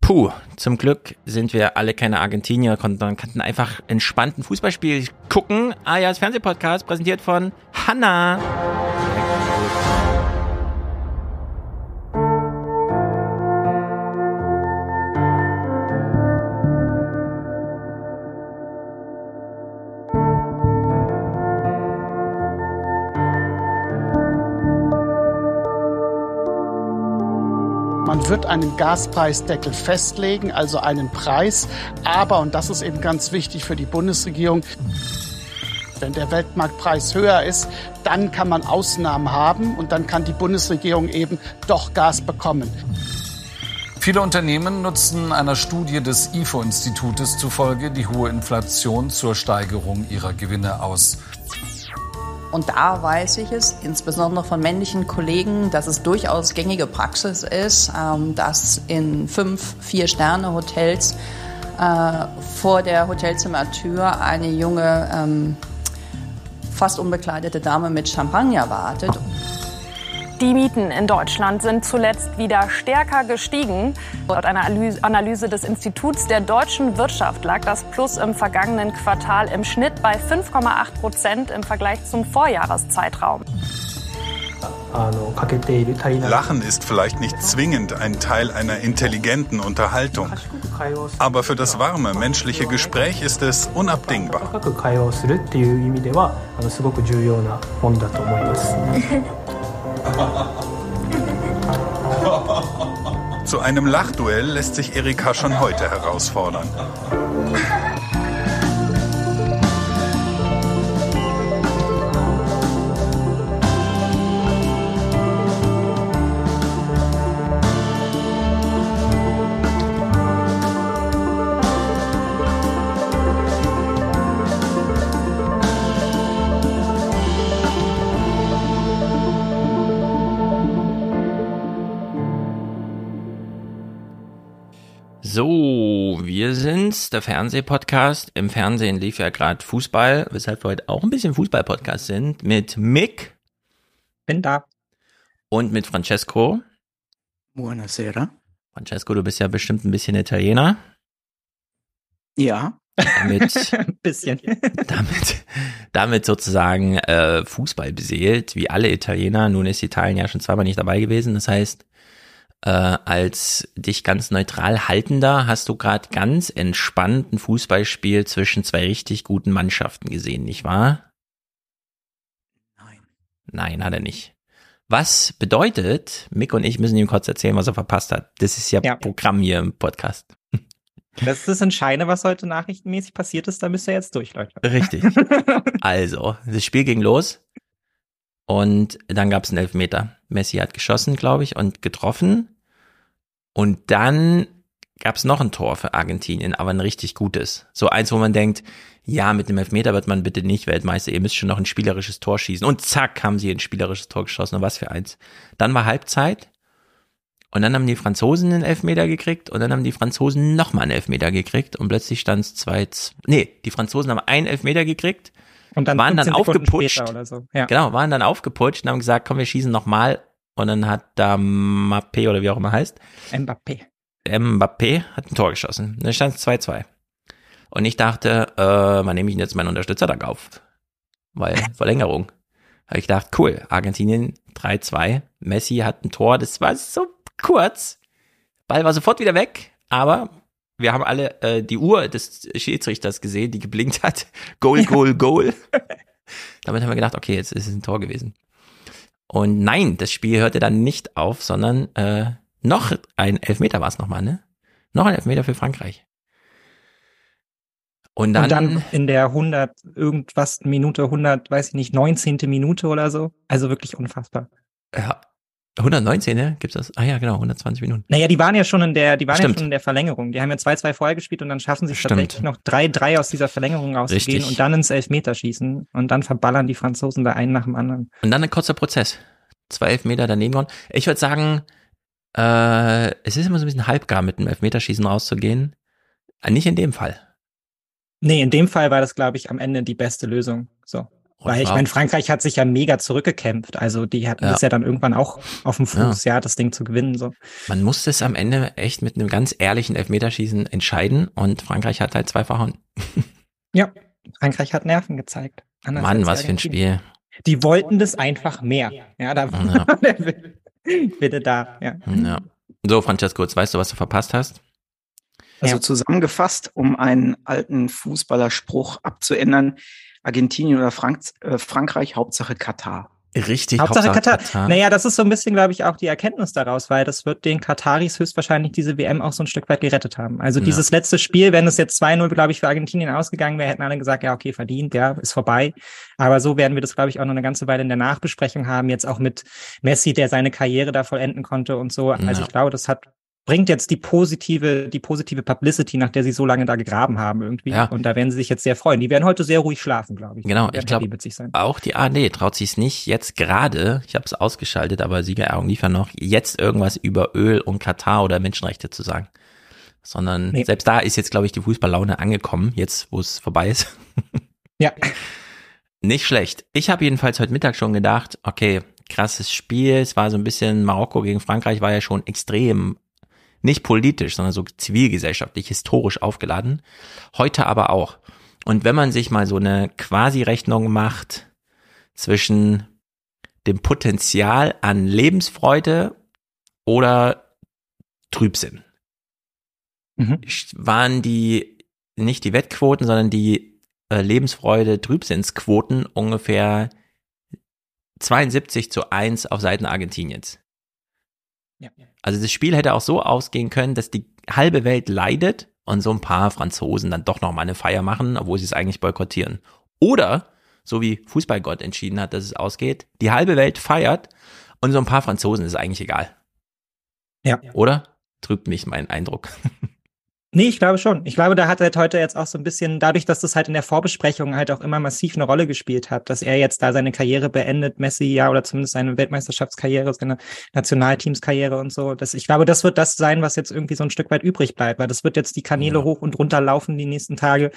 Puh, zum Glück sind wir alle keine Argentinier, konnten, konnten einfach entspannten Fußballspiel gucken. Alias Fernsehpodcast, präsentiert von Hanna. Wird einen Gaspreisdeckel festlegen, also einen Preis. Aber, und das ist eben ganz wichtig für die Bundesregierung, wenn der Weltmarktpreis höher ist, dann kann man Ausnahmen haben und dann kann die Bundesregierung eben doch Gas bekommen. Viele Unternehmen nutzen einer Studie des IFO-Institutes zufolge die hohe Inflation zur Steigerung ihrer Gewinne aus. Und da weiß ich es, insbesondere von männlichen Kollegen, dass es durchaus gängige Praxis ist, ähm, dass in fünf, vier Sterne Hotels äh, vor der Hotelzimmertür eine junge, ähm, fast unbekleidete Dame mit Champagner wartet. Die Mieten in Deutschland sind zuletzt wieder stärker gestiegen. Laut einer Analyse des Instituts der deutschen Wirtschaft lag das Plus im vergangenen Quartal im Schnitt bei 5,8 Prozent im Vergleich zum Vorjahreszeitraum. Lachen ist vielleicht nicht zwingend ein Teil einer intelligenten Unterhaltung. Aber für das warme menschliche Gespräch ist es unabdingbar. Zu einem Lachduell lässt sich Erika schon heute herausfordern. Wir sind's, der Fernsehpodcast. Im Fernsehen lief ja gerade Fußball, weshalb wir heute auch ein bisschen Fußballpodcast sind, mit Mick. Bin da. Und mit Francesco. Buonasera. Francesco, du bist ja bestimmt ein bisschen Italiener. Ja. Damit, ein bisschen. damit, damit sozusagen äh, Fußball beseelt, wie alle Italiener. Nun ist Italien ja schon zweimal nicht dabei gewesen. Das heißt, äh, als dich ganz neutral haltender hast du gerade ganz entspannt ein Fußballspiel zwischen zwei richtig guten Mannschaften gesehen, nicht wahr? Nein. Nein, hat er nicht. Was bedeutet, Mick und ich müssen ihm kurz erzählen, was er verpasst hat. Das ist ja, Ja. Programm hier im Podcast. Das ist das Entscheidende, was heute nachrichtenmäßig passiert ist. Da müsst ihr jetzt durch, Leute. Richtig. Also, das Spiel ging los und dann gab es einen Elfmeter. Messi hat geschossen, glaube ich, und getroffen. Und dann gab es noch ein Tor für Argentinien, aber ein richtig gutes. So eins, wo man denkt, ja, mit dem Elfmeter wird man bitte nicht Weltmeister, ihr müsst schon noch ein spielerisches Tor schießen. Und zack, haben sie ein spielerisches Tor geschossen. Und was für eins. Dann war Halbzeit. Und dann haben die Franzosen einen Elfmeter gekriegt und dann haben die Franzosen nochmal einen Elfmeter gekriegt und plötzlich stand es 2 Nee, die Franzosen haben einen Elfmeter gekriegt Und dann Waren dann 15 Sekunden aufgeputscht. so. Ja. Genau, waren dann aufgeputscht und haben gesagt, komm, wir schießen nochmal. Und dann hat da Mappé oder wie auch immer heißt, Mbappé. Mbappé hat ein Tor geschossen. Dann stand es 2-2. Und ich dachte, äh, wann nehme ich jetzt meinen Unterstützertag auf? Weil Verlängerung. Habe ich gedacht, cool, Argentinien 3-2. Messi hat ein Tor, das war so kurz. Ball war sofort wieder weg, aber wir haben alle äh, die Uhr des Schiedsrichters gesehen, die geblinkt hat. Goal, Goal, Goal. Damit haben wir gedacht, okay, jetzt ist es ein Tor gewesen. Und nein, das Spiel hörte dann nicht auf, sondern äh, noch ein Elfmeter war es nochmal, ne? Noch ein Elfmeter für Frankreich. Und dann, Und dann in der 100 irgendwas Minute, 100, weiß ich nicht, 19. Minute oder so. Also wirklich unfassbar. ja, 119, ne? Gibt's das? Ah ja, genau, 120 Minuten. Naja, die waren ja schon in der, die waren Stimmt. ja schon in der Verlängerung. Die haben ja 2-2 vorher gespielt und dann schaffen sie es tatsächlich noch 3-3 aus dieser Verlängerung rauszugehen Richtig. und dann ins Elfmeterschießen. Und dann verballern die Franzosen da einen nach dem anderen. Und dann ein kurzer Prozess. Zwei Elfmeter daneben gehauen. Ich würde sagen, äh, es ist immer so ein bisschen halbgar, mit dem Elfmeterschießen rauszugehen. Äh, Nicht in dem Fall. Nee, in dem Fall war das, glaube ich, am Ende die beste Lösung. So. Weil ich meine, Frankreich hat sich ja mega zurückgekämpft. Also die hatten ja. das ja dann irgendwann auch auf dem Fuß, ja. ja, das Ding zu gewinnen. So. Man musste es am Ende echt mit einem ganz ehrlichen Elfmeterschießen entscheiden und Frankreich hat halt zwei verhauen. Ja, Frankreich hat Nerven gezeigt. Anders Mann, was für ein Spiel. Die wollten das einfach mehr. Ja, da ja. bitte da. Ja. ja. So, Francesco, jetzt weißt du, was du verpasst hast? Also zusammengefasst, um einen alten Fußballerspruch abzuändern, Argentinien oder Frank äh, Frankreich, Hauptsache Katar. Richtig, Hauptsache, Hauptsache Katar. Katar. Naja, das ist so ein bisschen, glaube ich, auch die Erkenntnis daraus, weil das wird den Kataris höchstwahrscheinlich diese WM auch so ein Stück weit gerettet haben. Also ja. dieses letzte Spiel, wenn es jetzt 2-0, glaube ich, für Argentinien ausgegangen wäre, hätten alle gesagt, ja, okay, verdient, ja, ist vorbei. Aber so werden wir das, glaube ich, auch noch eine ganze Weile in der Nachbesprechung haben, jetzt auch mit Messi, der seine Karriere da vollenden konnte und so. Also ja. ich glaube, das hat bringt jetzt die positive, die positive Publicity, nach der sie so lange da gegraben haben irgendwie. Ja. Und da werden sie sich jetzt sehr freuen. Die werden heute sehr ruhig schlafen, glaube ich. Genau, ich glaube, auch die ARD traut sich es nicht jetzt gerade, ich habe es ausgeschaltet, aber Siegerehrung liefern noch, jetzt irgendwas über Öl und Katar oder Menschenrechte zu sagen. Sondern nee. selbst da ist jetzt, glaube ich, die Fußballlaune angekommen, jetzt wo es vorbei ist. ja. Nicht schlecht. Ich habe jedenfalls heute Mittag schon gedacht, okay, krasses Spiel. Es war so ein bisschen Marokko gegen Frankreich war ja schon extrem nicht politisch, sondern so zivilgesellschaftlich, historisch aufgeladen. Heute aber auch. Und wenn man sich mal so eine Quasi-Rechnung macht zwischen dem Potenzial an Lebensfreude oder Trübsinn, mhm. waren die nicht die Wettquoten, sondern die äh, Lebensfreude Trübsinnsquoten ungefähr 72 zu 1 auf Seiten Argentiniens. Ja. Also das Spiel hätte auch so ausgehen können, dass die halbe Welt leidet und so ein paar Franzosen dann doch noch mal eine Feier machen, obwohl sie es eigentlich boykottieren. Oder, so wie Fußballgott entschieden hat, dass es ausgeht, die halbe Welt feiert und so ein paar Franzosen ist eigentlich egal. Ja. Oder? Trübt mich mein Eindruck. Nee, ich glaube schon. Ich glaube, da hat er heute jetzt auch so ein bisschen, dadurch, dass das halt in der Vorbesprechung halt auch immer massiv eine Rolle gespielt hat, dass er jetzt da seine Karriere beendet, Messi ja, oder zumindest seine Weltmeisterschaftskarriere, seine Nationalteamskarriere und so. Das, ich glaube, das wird das sein, was jetzt irgendwie so ein Stück weit übrig bleibt, weil das wird jetzt die Kanäle hoch und runter laufen die nächsten Tage.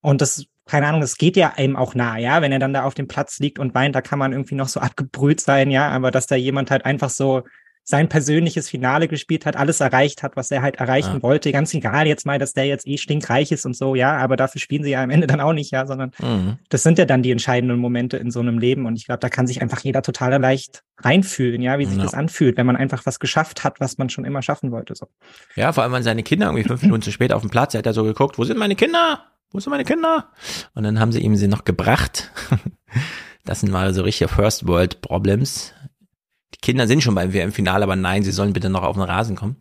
Und das, keine Ahnung, das geht ja einem auch nah, ja, wenn er dann da auf dem Platz liegt und weint, da kann man irgendwie noch so abgebrüht sein, ja, aber dass da jemand halt einfach so sein persönliches Finale gespielt hat, alles erreicht hat, was er halt erreichen ja. wollte. Ganz egal jetzt mal, dass der jetzt eh stinkreich ist und so, ja, aber dafür spielen sie ja am Ende dann auch nicht, ja, sondern mhm. das sind ja dann die entscheidenden Momente in so einem Leben. Und ich glaube, da kann sich einfach jeder total leicht reinfühlen, ja, wie sich ja. das anfühlt, wenn man einfach was geschafft hat, was man schon immer schaffen wollte. So. Ja, vor allem, wenn seine Kinder irgendwie fünf Minuten zu spät auf dem Platz, er hat er so geguckt, wo sind meine Kinder? Wo sind meine Kinder? Und dann haben sie ihm sie noch gebracht. Das sind mal so richtige First World Problems Kinder sind schon beim WM-Finale, aber nein, sie sollen bitte noch auf den Rasen kommen.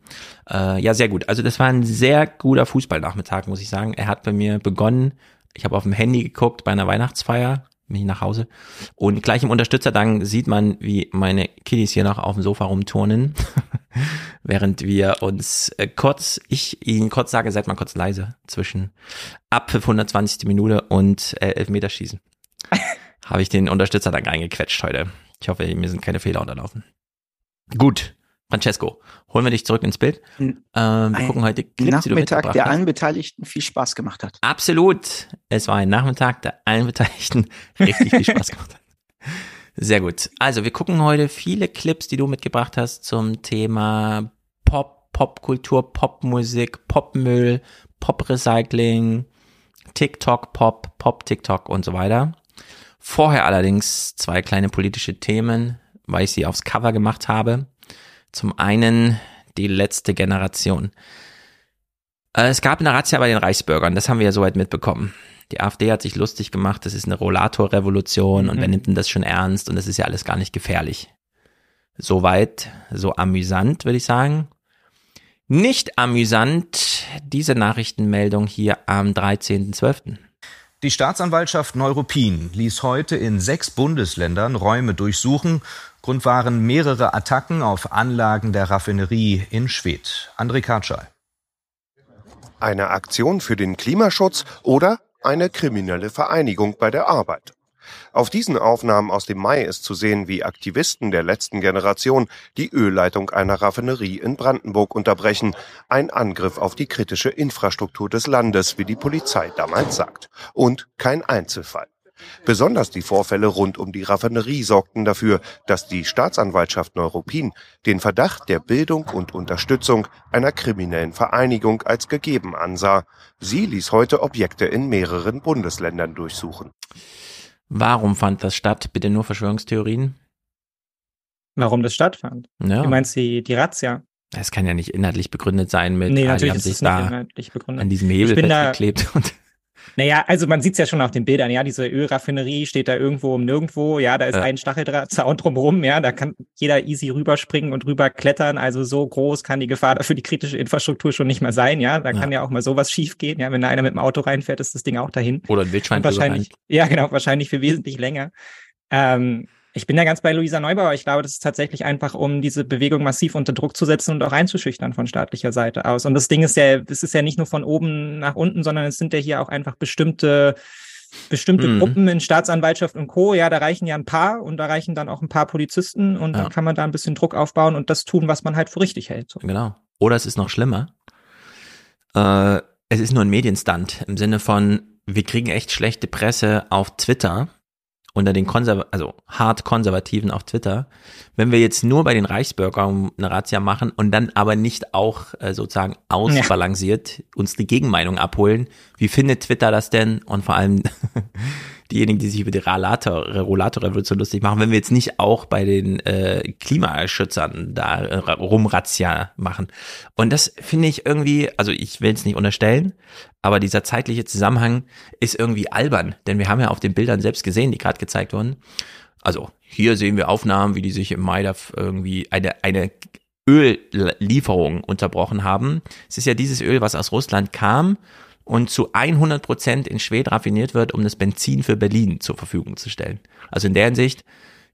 Äh, ja, sehr gut. Also das war ein sehr guter Fußballnachmittag, muss ich sagen. Er hat bei mir begonnen. Ich habe auf dem Handy geguckt bei einer Weihnachtsfeier, bin ich nach Hause. Und gleich im Unterstützerdank sieht man, wie meine Kiddies hier noch auf dem Sofa rumturnen. Während wir uns äh, kurz, ich Ihnen kurz sage, seid mal kurz leise, zwischen ab 120. Minute und äh, Elfmeterschießen. habe ich den Unterstützerdank eingequetscht heute. Ich hoffe, mir sind keine Fehler unterlaufen. Gut, Francesco, holen wir dich zurück ins Bild. Ähm, wir gucken heute Clips, Nachmittag, der allen Beteiligten viel Spaß gemacht hat. Absolut. Es war ein Nachmittag, der allen Beteiligten richtig viel Spaß gemacht hat. Sehr gut. Also, wir gucken heute viele Clips, die du mitgebracht hast zum Thema Pop, Popkultur, Popmusik, Popmüll, Poprecycling, TikTok, Pop, Pop, TikTok und so weiter. Vorher allerdings zwei kleine politische Themen, weil ich sie aufs Cover gemacht habe. Zum einen die letzte Generation. Äh, es gab eine Razzia bei den Reichsbürgern, das haben wir ja soweit mitbekommen. Die AfD hat sich lustig gemacht, das ist eine Rollatorrevolution mhm. und wer nimmt denn das schon ernst und das ist ja alles gar nicht gefährlich. Soweit, so amüsant, würde ich sagen. Nicht amüsant, diese Nachrichtenmeldung hier am 13.12. Die Staatsanwaltschaft Neuruppin ließ heute in sechs Bundesländern Räume durchsuchen. Grund waren mehrere Attacken auf Anlagen der Raffinerie in Schwedt. André Kartschal. Eine Aktion für den Klimaschutz oder eine kriminelle Vereinigung bei der Arbeit. Auf diesen Aufnahmen aus dem Mai ist zu sehen, wie Aktivisten der letzten Generation die Ölleitung einer Raffinerie in Brandenburg unterbrechen. Ein Angriff auf die kritische Infrastruktur des Landes, wie die Polizei damals sagt. Und kein Einzelfall. Besonders die Vorfälle rund um die Raffinerie sorgten dafür, dass die Staatsanwaltschaft Neuruppin den Verdacht der Bildung und Unterstützung einer kriminellen Vereinigung als gegeben ansah. Sie ließ heute Objekte in mehreren Bundesländern durchsuchen. Warum fand das statt? Bitte nur Verschwörungstheorien? Warum das stattfand? Ja. Du meinst die, die Razzia? Das kann ja nicht inhaltlich begründet sein mit, Nee, ah, natürlich die haben ist sich es nicht da inhaltlich begründet. an diesem Ich Hebel bin da- festgeklebt. Und Naja, also man sieht es ja schon auf den Bildern, ja, diese Ölraffinerie steht da irgendwo um nirgendwo, ja, da ist Ja. ein Stacheldrahtzaun drumherum, ja, da kann jeder easy rüberspringen und rüberklettern, also so groß kann die Gefahr für die kritische Infrastruktur schon nicht mehr sein, ja, da Ja. kann ja auch mal sowas schief gehen, ja, wenn da einer mit dem Auto reinfährt, ist das Ding auch dahin. oder ein Wildschwein wahrscheinlich, ja, genau, wahrscheinlich für wesentlich länger. Ähm, ich bin da ganz bei Luisa Neubauer. Ich glaube, das ist tatsächlich einfach, um diese Bewegung massiv unter Druck zu setzen und auch einzuschüchtern von staatlicher Seite aus. Und das Ding ist ja, es ist ja nicht nur von oben nach unten, sondern es sind ja hier auch einfach bestimmte bestimmte Mhm. Gruppen in Staatsanwaltschaft und Co. Ja, da reichen ja ein paar und da reichen dann auch ein paar Polizisten und Ja. dann kann man da ein bisschen Druck aufbauen und das tun, was man halt für richtig hält. So. Genau. Oder es ist noch schlimmer. Äh, es ist nur ein Medienstunt im Sinne von, wir kriegen echt schlechte Presse auf Twitter unter den Konserv also hart Konservativen auf Twitter. Wenn wir jetzt nur bei den Reichsbürgern eine Razzia machen und dann aber nicht auch äh, sozusagen ausbalanciert uns die Gegenmeinung abholen, wie findet Twitter das denn? Und vor allem diejenigen, die sich über die Rollator, Rollator-Revolution lustig machen, wenn wir jetzt nicht auch bei den äh, Klimaschützern da äh, rumrazzia machen. Und das finde ich irgendwie, also ich will es nicht unterstellen, aber dieser zeitliche Zusammenhang ist irgendwie albern, denn wir haben ja auf den Bildern selbst gesehen, die gerade gezeigt wurden. Also hier sehen wir Aufnahmen, wie die sich im Mai da irgendwie eine, eine Öllieferung unterbrochen haben. Es ist ja dieses Öl, was aus Russland kam und zu 100 Prozent in Schwed raffiniert wird, um das Benzin für Berlin zur Verfügung zu stellen. Also in der Hinsicht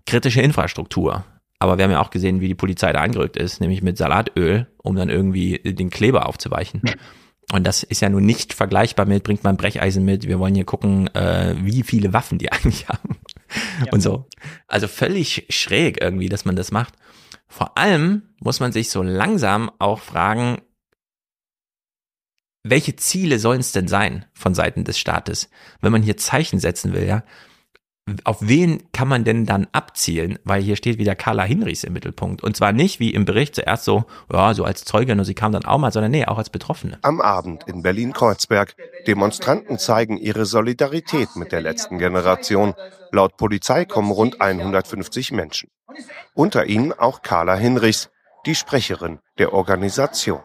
kritische Infrastruktur. Aber wir haben ja auch gesehen, wie die Polizei da angerückt ist, nämlich mit Salatöl, um dann irgendwie den Kleber aufzuweichen. Und das ist ja nun nicht vergleichbar mit, bringt man Brecheisen mit, wir wollen hier gucken, äh, wie viele Waffen die eigentlich haben. Und so. Also völlig schräg irgendwie, dass man das macht. Vor allem muss man sich so langsam auch fragen, welche Ziele sollen es denn sein von Seiten des Staates, wenn man hier Zeichen setzen will, ja? Auf wen kann man denn dann abzielen? Weil hier steht wieder Carla Hinrichs im Mittelpunkt. Und zwar nicht wie im Bericht zuerst so, ja, so als Zeugin und sie kam dann auch mal, sondern nee, auch als Betroffene. Am Abend in Berlin-Kreuzberg. Demonstranten zeigen ihre Solidarität mit der letzten Generation. Laut Polizei kommen rund 150 Menschen. Unter ihnen auch Carla Hinrichs, die Sprecherin der Organisation.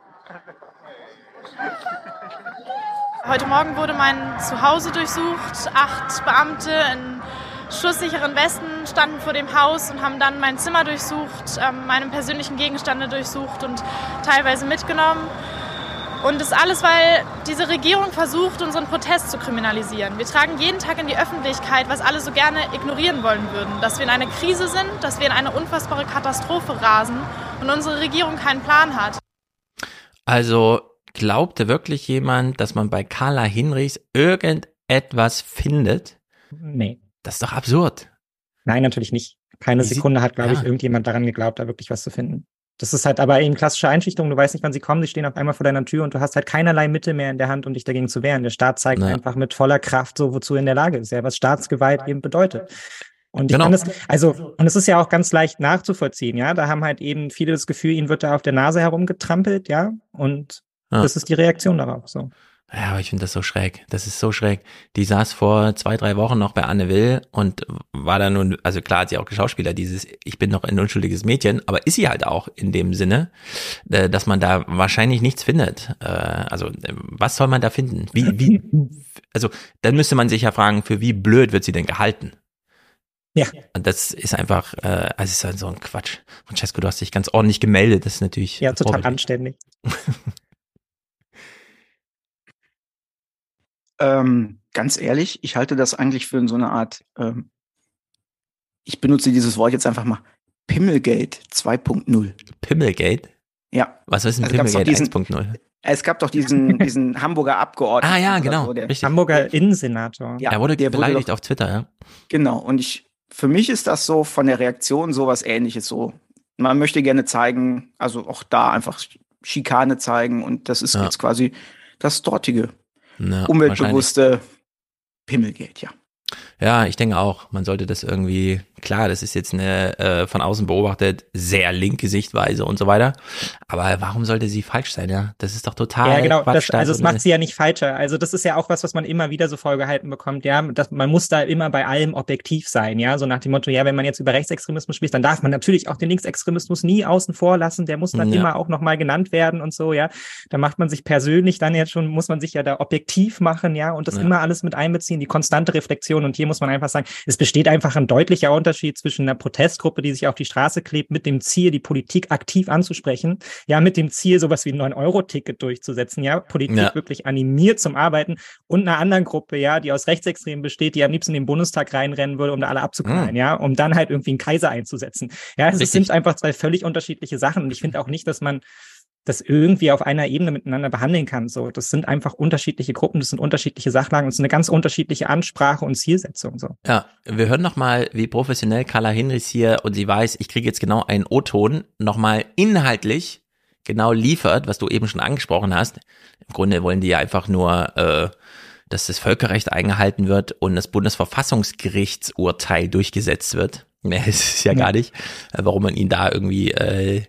Heute Morgen wurde mein Zuhause durchsucht. Acht Beamte in schusssicheren Westen standen vor dem Haus und haben dann mein Zimmer durchsucht, ähm, meine persönlichen Gegenstände durchsucht und teilweise mitgenommen. Und das alles, weil diese Regierung versucht, unseren Protest zu kriminalisieren. Wir tragen jeden Tag in die Öffentlichkeit, was alle so gerne ignorieren wollen würden. Dass wir in einer Krise sind, dass wir in eine unfassbare Katastrophe rasen und unsere Regierung keinen Plan hat. Also glaubte wirklich jemand, dass man bei Carla Hinrichs irgendetwas findet? Nee. Das ist doch absurd. Nein, natürlich nicht. Keine sieht- Sekunde hat, glaube ich, ja. irgendjemand daran geglaubt, da wirklich was zu finden. Das ist halt aber eben klassische Einschüchterung. Du weißt nicht, wann sie kommen. Sie stehen auf einmal vor deiner Tür und du hast halt keinerlei Mittel mehr in der Hand, um dich dagegen zu wehren. Der Staat zeigt Ja. einfach mit voller Kraft so, wozu er in der Lage ist. Ja, was Staatsgewalt eben bedeutet. Und ich Genau. kann das, also, und es ist ja auch ganz leicht nachzuvollziehen, ja. Da haben halt eben viele das Gefühl, ihnen wird da auf der Nase herumgetrampelt, ja. Und Ja. das ist die Reaktion darauf, so. Ja, aber ich finde das so schräg. Das ist so schräg. Die saß vor zwei, drei Wochen noch bei Anne Will und war da nun, also klar hat sie auch Geschauspieler, dieses Ich bin noch ein unschuldiges Mädchen, aber ist sie halt auch in dem Sinne, äh, dass man da wahrscheinlich nichts findet. Äh, Also, äh, was soll man da finden? Wie, wie, also, dann müsste man sich ja fragen, für wie blöd wird sie denn gehalten? Ja. Und das ist einfach, äh, also es ist halt so ein Quatsch. Francesco, du hast dich ganz ordentlich gemeldet, das ist natürlich. Ja, total anständig. Ähm, ganz ehrlich, ich halte das eigentlich für so eine Art, ähm, ich benutze dieses Wort jetzt einfach mal, Pimmelgate 2.0. Pimmelgate? Ja. Was ist ein Also Pimmelgate diesen- 1.0? Es gab doch diesen, diesen Hamburger Abgeordneten. Ah ja, genau. so, der. Hamburger Innensenator. Ja, er wurde der wurde beleidigt doch- auf Twitter, ja. Genau. Und ich, für mich ist das so von der Reaktion sowas ähnliches so. Man möchte gerne zeigen, also auch da einfach Schikane zeigen und das ist Ja. jetzt quasi das dortige Wahrscheinlich. umweltbewusste Pimmelgate, ja. Ja, ich denke auch, man sollte das irgendwie, klar, das ist jetzt eine äh, von außen beobachtet sehr linke Sichtweise und so weiter. Aber warum sollte sie falsch sein, ja? Das ist doch total. Ja, genau. Das, also es so macht sie ja nicht falscher. Also das ist ja auch was, was man immer wieder so vorgehalten bekommt, ja. Das, man muss da immer bei allem objektiv sein, ja. So nach dem Motto, ja, wenn man jetzt über Rechtsextremismus spricht, dann darf man natürlich auch den Linksextremismus nie außen vor lassen. Der muss dann Ja. immer auch nochmal genannt werden und so, ja. Da macht man sich persönlich dann jetzt schon, muss man sich ja da objektiv machen, ja, und das Ja. immer alles mit einbeziehen, die konstante Reflexion. Und hier muss man einfach sagen, es besteht einfach ein deutlicher Unterschied zwischen einer Protestgruppe, die sich auf die Straße klebt, mit dem Ziel, die Politik aktiv anzusprechen, ja, mit dem Ziel, sowas wie ein 9-Euro-Ticket durchzusetzen, ja, Politik Ja. wirklich animiert zum Arbeiten und einer anderen Gruppe, ja, die aus Rechtsextremen besteht, die am liebsten in den Bundestag reinrennen würde, um da alle abzuknallen, Mhm. ja, um dann halt irgendwie einen Kaiser einzusetzen. Ja, also es sind einfach zwei völlig unterschiedliche Sachen und ich finde auch nicht, dass man das irgendwie auf einer Ebene miteinander behandeln kann. So, das sind einfach unterschiedliche Gruppen, das sind unterschiedliche Sachlagen, es ist eine ganz unterschiedliche Ansprache und Zielsetzung. So. Ja, wir hören nochmal, wie professionell Carla Hinrichs hier und sie weiß, ich kriege jetzt genau einen O-Ton, nochmal inhaltlich genau liefert, was du eben schon angesprochen hast. Im Grunde wollen die ja einfach nur, äh, dass das Völkerrecht eingehalten wird und das Bundesverfassungsgerichtsurteil durchgesetzt wird. Mehr ist es ja, Ja. gar nicht, äh, warum man ihn da irgendwie äh,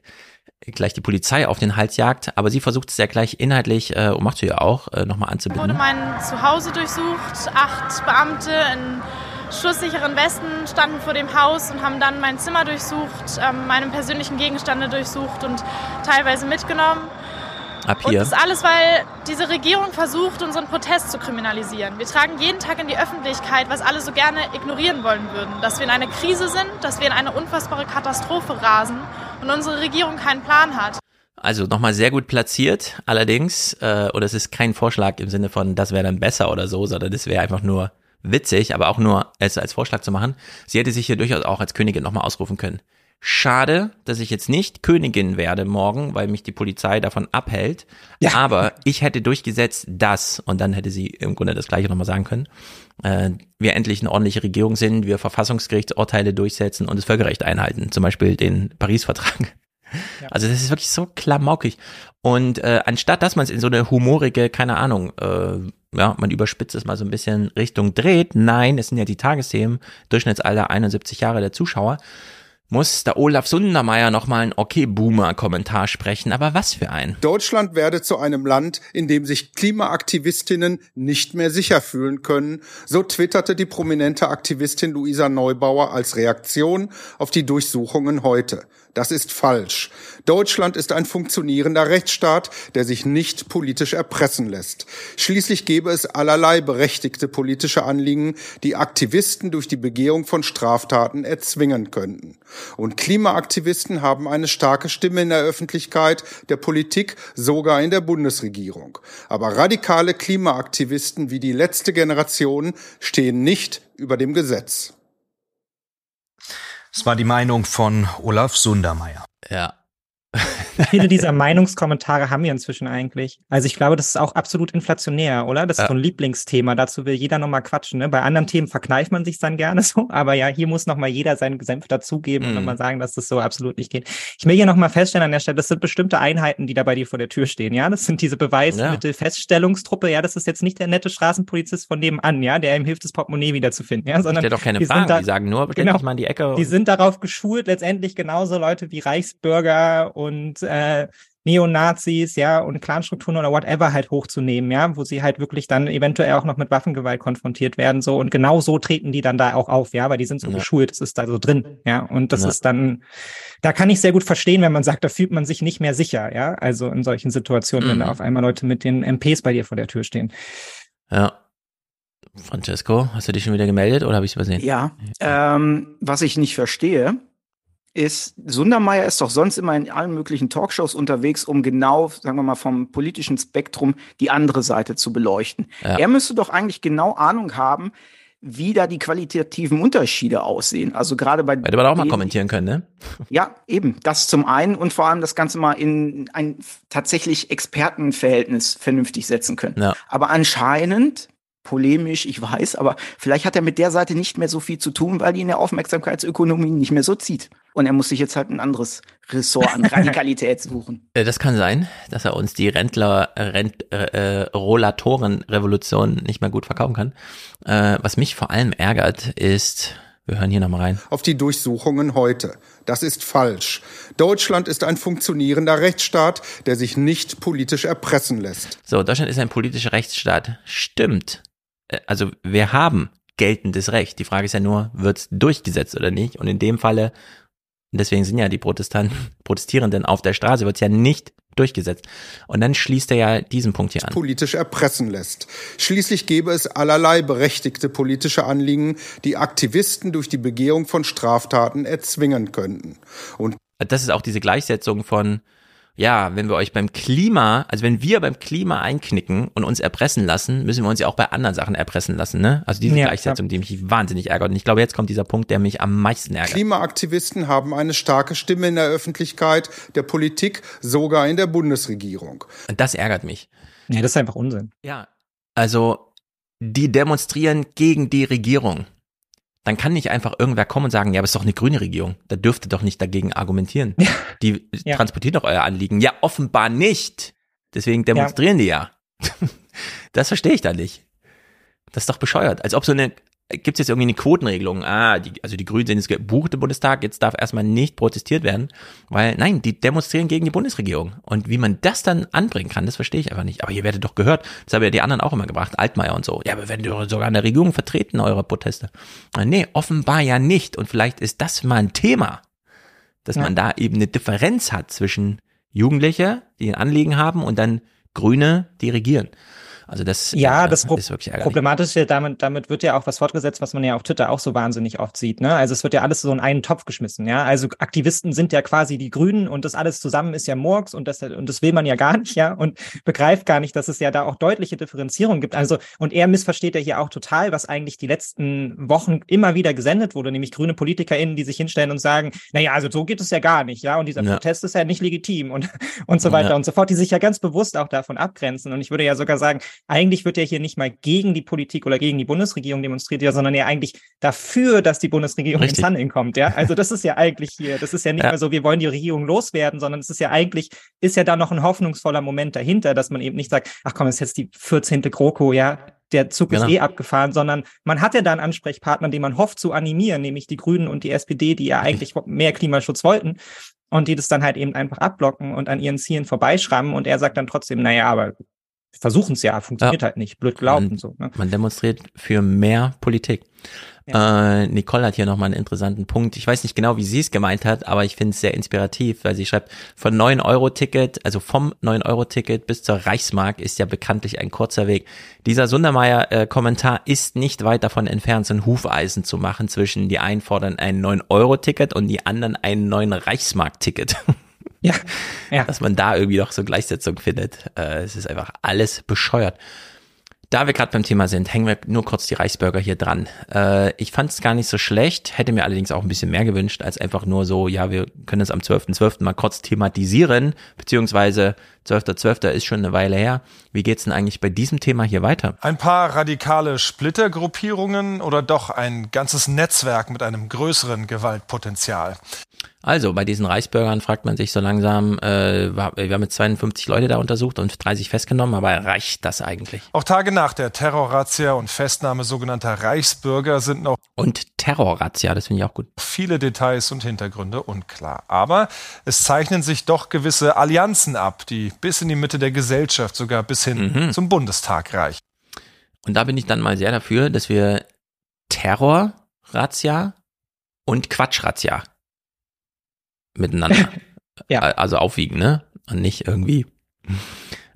gleich die Polizei auf den Hals jagt. Aber sie versucht es ja gleich inhaltlich, äh, und macht sie ja auch, äh, nochmal wurde anzubinden. mein Zuhause durchsucht. Acht Beamte in schusssicheren Westen standen vor dem Haus und haben dann mein Zimmer durchsucht, ähm, meine persönlichen Gegenstände durchsucht und teilweise mitgenommen. Ab Und hier. das alles, weil diese Regierung versucht, unseren Protest zu kriminalisieren. Wir tragen jeden Tag in die Öffentlichkeit, was alle so gerne ignorieren wollen würden. Dass wir in einer Krise sind, dass wir in eine unfassbare Katastrophe rasen und unsere Regierung keinen Plan hat. Also nochmal sehr gut platziert, allerdings, äh, oder es ist kein Vorschlag im Sinne von, das wäre dann besser oder so, sondern das wäre einfach nur witzig, aber auch nur es als Vorschlag zu machen. Sie hätte sich hier durchaus auch als Königin nochmal ausrufen können. Schade, dass ich jetzt nicht Königin werde morgen, weil mich die Polizei davon abhält. Ja. Aber ich hätte durchgesetzt, dass, und dann hätte sie im Grunde das Gleiche nochmal sagen können, äh, wir endlich eine ordentliche Regierung sind, wir Verfassungsgerichtsurteile durchsetzen und das Völkerrecht einhalten, zum Beispiel den Paris-Vertrag. Also das ist wirklich so klamaukig. Und äh, anstatt dass man es in so eine humorige, keine Ahnung, äh, ja, man überspitzt es mal so ein bisschen Richtung dreht, nein, es sind ja die Tagesthemen, Durchschnittsalter 71 Jahre der Zuschauer, muss der Olaf Sundermeier nochmal einen Okay-Boomer-Kommentar sprechen, aber was für ein? Deutschland werde zu einem Land, in dem sich Klimaaktivistinnen nicht mehr sicher fühlen können, so twitterte die prominente Aktivistin Luisa Neubauer als Reaktion auf die Durchsuchungen heute. Das ist falsch. Deutschland ist ein funktionierender Rechtsstaat, der sich nicht politisch erpressen lässt. Schließlich gäbe es allerlei berechtigte politische Anliegen, die Aktivisten durch die Begehung von Straftaten erzwingen könnten. Und Klimaaktivisten haben eine starke Stimme in der Öffentlichkeit, der Politik, sogar in der Bundesregierung. Aber radikale Klimaaktivisten wie die letzte Generation stehen nicht über dem Gesetz. Das war die Meinung von Olaf Sundermeier. Ja. Viele dieser Meinungskommentare haben wir inzwischen eigentlich? Also ich glaube, das ist auch absolut inflationär, oder? Das ist Ja. so ein Lieblingsthema. Dazu will jeder nochmal quatschen. Ne? Bei anderen Themen verkneift man sich dann gerne so. Aber ja, hier muss nochmal jeder seinen Senf dazugeben und Mhm. nochmal sagen, dass das so absolut nicht geht. Ich will hier nochmal feststellen an der Stelle, das sind bestimmte Einheiten, die da bei dir vor der Tür stehen. Ja, das sind diese Beweismittelfeststellungstruppe. Ja, das ist jetzt nicht der nette Straßenpolizist von nebenan, ja, der ihm hilft, das Portemonnaie wiederzufinden. Ja, sondern doch keine die Fragen, da- die sagen nur, Genau. mal in die Ecke. die sind darauf geschult, letztendlich genauso Leute wie Reichsbürger und äh, Neonazis, ja, und Clanstrukturen oder whatever halt hochzunehmen, ja, wo sie halt wirklich dann eventuell auch noch mit Waffengewalt konfrontiert werden, so und genau so treten die dann da auch auf, ja, weil die sind so Ja. geschult, das ist da so drin, ja, und das Ja. ist dann, da kann ich sehr gut verstehen, wenn man sagt, da fühlt man sich nicht mehr sicher, ja, also in solchen Situationen, wenn Mhm. da auf einmal Leute mit den MPs bei dir vor der Tür stehen. Ja. Francesco, hast du dich schon wieder gemeldet oder habe ich es übersehen? Ja, ähm, was ich nicht verstehe, ist, Sundermeier ist doch sonst immer in allen möglichen Talkshows unterwegs, um genau, sagen wir mal, vom politischen Spektrum die andere Seite zu beleuchten. Ja. Er müsste doch eigentlich genau Ahnung haben, wie da die qualitativen Unterschiede aussehen. Also gerade bei Hätte man auch mal kommentieren können, ne? ja, eben. Das zum einen und vor allem das Ganze mal in ein tatsächlich Expertenverhältnis vernünftig setzen können. Ja. Aber anscheinend, polemisch, ich weiß, aber vielleicht hat er mit der Seite nicht mehr so viel zu tun, weil die in der Aufmerksamkeitsökonomie nicht mehr so zieht. und er muss sich jetzt halt ein anderes Ressort an Radikalität suchen. Äh, das kann sein, dass er uns die Rentler, äh, Rent, äh, Rollatoren-Revolution nicht mehr gut verkaufen kann. Äh, was mich vor allem ärgert, ist, wir hören hier nochmal rein. Auf die Durchsuchungen heute. Das ist falsch. Deutschland ist ein funktionierender Rechtsstaat, der sich nicht politisch erpressen lässt. So, Deutschland ist ein politischer Rechtsstaat. Stimmt. Äh, also wir haben geltendes Recht. Die Frage ist ja nur, wird es durchgesetzt oder nicht? Und in dem Falle, deswegen sind ja die Protestanten, Protestierenden auf der Straße, wird es ja nicht durchgesetzt. Und dann schließt er ja diesen Punkt hier an. Politisch erpressen lässt. Schließlich gäbe es allerlei berechtigte politische Anliegen, die Aktivisten durch die Begehung von Straftaten erzwingen könnten. Und das ist auch diese Gleichsetzung von ja, wenn wir euch beim Klima, also wenn wir beim Klima einknicken und uns erpressen lassen, müssen wir uns ja auch bei anderen Sachen erpressen lassen, ne? Also diese ja, Gleichsetzung, die mich wahnsinnig ärgert. Und ich glaube, jetzt kommt dieser Punkt, der mich am meisten ärgert. Klimaaktivisten haben eine starke Stimme in der Öffentlichkeit, der Politik, sogar in der Bundesregierung. Und das ärgert mich. Ja, das ist einfach Unsinn. Ja, also die demonstrieren gegen die Regierung dann kann nicht einfach irgendwer kommen und sagen, ja, aber es ist doch eine grüne Regierung. Da dürft ihr doch nicht dagegen argumentieren. Ja. Die ja. transportieren doch euer Anliegen. Ja, offenbar nicht. Deswegen demonstrieren ja. die ja. Das verstehe ich da nicht. Das ist doch bescheuert. Als ob so eine gibt es jetzt irgendwie eine Quotenregelung. Ah, die, also die Grünen sind jetzt gebucht im Bundestag, jetzt darf erstmal nicht protestiert werden, weil nein, die demonstrieren gegen die Bundesregierung. Und wie man das dann anbringen kann, das verstehe ich einfach nicht. Aber ihr werdet doch gehört, das haben ja die anderen auch immer gebracht, Altmaier und so. Ja, aber werden die sogar in der Regierung vertreten, eure Proteste? Nee, offenbar ja nicht. Und vielleicht ist das mal ein Thema, dass ja. man da eben eine Differenz hat zwischen Jugendliche, die ein Anliegen haben, und dann Grüne, die regieren. Also das ja, äh, das Pro ist wirklich ärgerlich. Problematische, damit, damit wird ja auch was fortgesetzt, was man ja auf Twitter auch so wahnsinnig oft sieht. Ne? Also es wird ja alles so in einen Topf geschmissen. Ja, also Aktivisten sind ja quasi die Grünen und das alles zusammen ist ja Murks und das und das will man ja gar nicht, ja und begreift gar nicht, dass es ja da auch deutliche Differenzierung gibt. Also und er missversteht ja hier auch total, was eigentlich die letzten Wochen immer wieder gesendet wurde, nämlich grüne PolitikerInnen, die sich hinstellen und sagen, na ja, also so geht es ja gar nicht, ja und dieser ja. Protest ist ja nicht legitim und und so weiter ja. und so fort, die sich ja ganz bewusst auch davon abgrenzen. Und ich würde ja sogar sagen, eigentlich wird ja hier nicht mal gegen die Politik oder gegen die Bundesregierung demonstriert, ja, sondern ja eigentlich dafür, dass die Bundesregierung Richtig. ins Handeln kommt, ja. Also das ist ja eigentlich hier, das ist ja nicht ja. mehr so, wir wollen die Regierung loswerden, sondern es ist ja eigentlich, ist ja da noch ein hoffnungsvoller Moment dahinter, dass man eben nicht sagt, ach komm, das ist jetzt die 14. GroKo, ja, der Zug genau. ist eh abgefahren, sondern man hat ja da einen Ansprechpartner, den man hofft zu animieren, nämlich die Grünen und die SPD, die ja eigentlich mehr Klimaschutz wollten und die das dann halt eben einfach abblocken und an ihren Zielen vorbeischrammen und er sagt dann trotzdem, naja, aber versuchen es ja, funktioniert ja. halt nicht, blöd glauben man, so. Ne? Man demonstriert für mehr Politik. Ja. Äh, Nicole hat hier nochmal einen interessanten Punkt. Ich weiß nicht genau, wie sie es gemeint hat, aber ich finde es sehr inspirativ, weil sie schreibt, von 9-Euro-Ticket, also vom 9-Euro-Ticket bis zur Reichsmark ist ja bekanntlich ein kurzer Weg. Dieser Sundermeier-Kommentar äh, ist nicht weit davon entfernt, so ein Hufeisen zu machen zwischen die einen fordern ein 9-Euro-Ticket und die anderen ein 9 Reichsmark-Ticket. Ja, ja. Dass man da irgendwie doch so Gleichsetzung findet. Äh, es ist einfach alles bescheuert. Da wir gerade beim Thema sind, hängen wir nur kurz die Reichsbürger hier dran. Äh, ich fand es gar nicht so schlecht, hätte mir allerdings auch ein bisschen mehr gewünscht, als einfach nur so, ja, wir können es am 12.12. .12. mal kurz thematisieren, beziehungsweise 12.12. .12. ist schon eine Weile her. Wie geht's denn eigentlich bei diesem Thema hier weiter? Ein paar radikale Splittergruppierungen oder doch ein ganzes Netzwerk mit einem größeren Gewaltpotenzial? Also bei diesen Reichsbürgern fragt man sich so langsam, äh, wir haben jetzt 52 Leute da untersucht und 30 festgenommen, aber reicht das eigentlich? Auch Tage nach der Terrorrazzia und Festnahme sogenannter Reichsbürger sind noch und Terrorrazzia, das finde ich auch gut. Viele Details und Hintergründe unklar, aber es zeichnen sich doch gewisse Allianzen ab, die bis in die Mitte der Gesellschaft, sogar bis hin mhm. zum Bundestag reichen. Und da bin ich dann mal sehr dafür, dass wir Terrorrazzia und Quatschrazzia miteinander. ja. Also aufwiegen, ne? Und nicht irgendwie.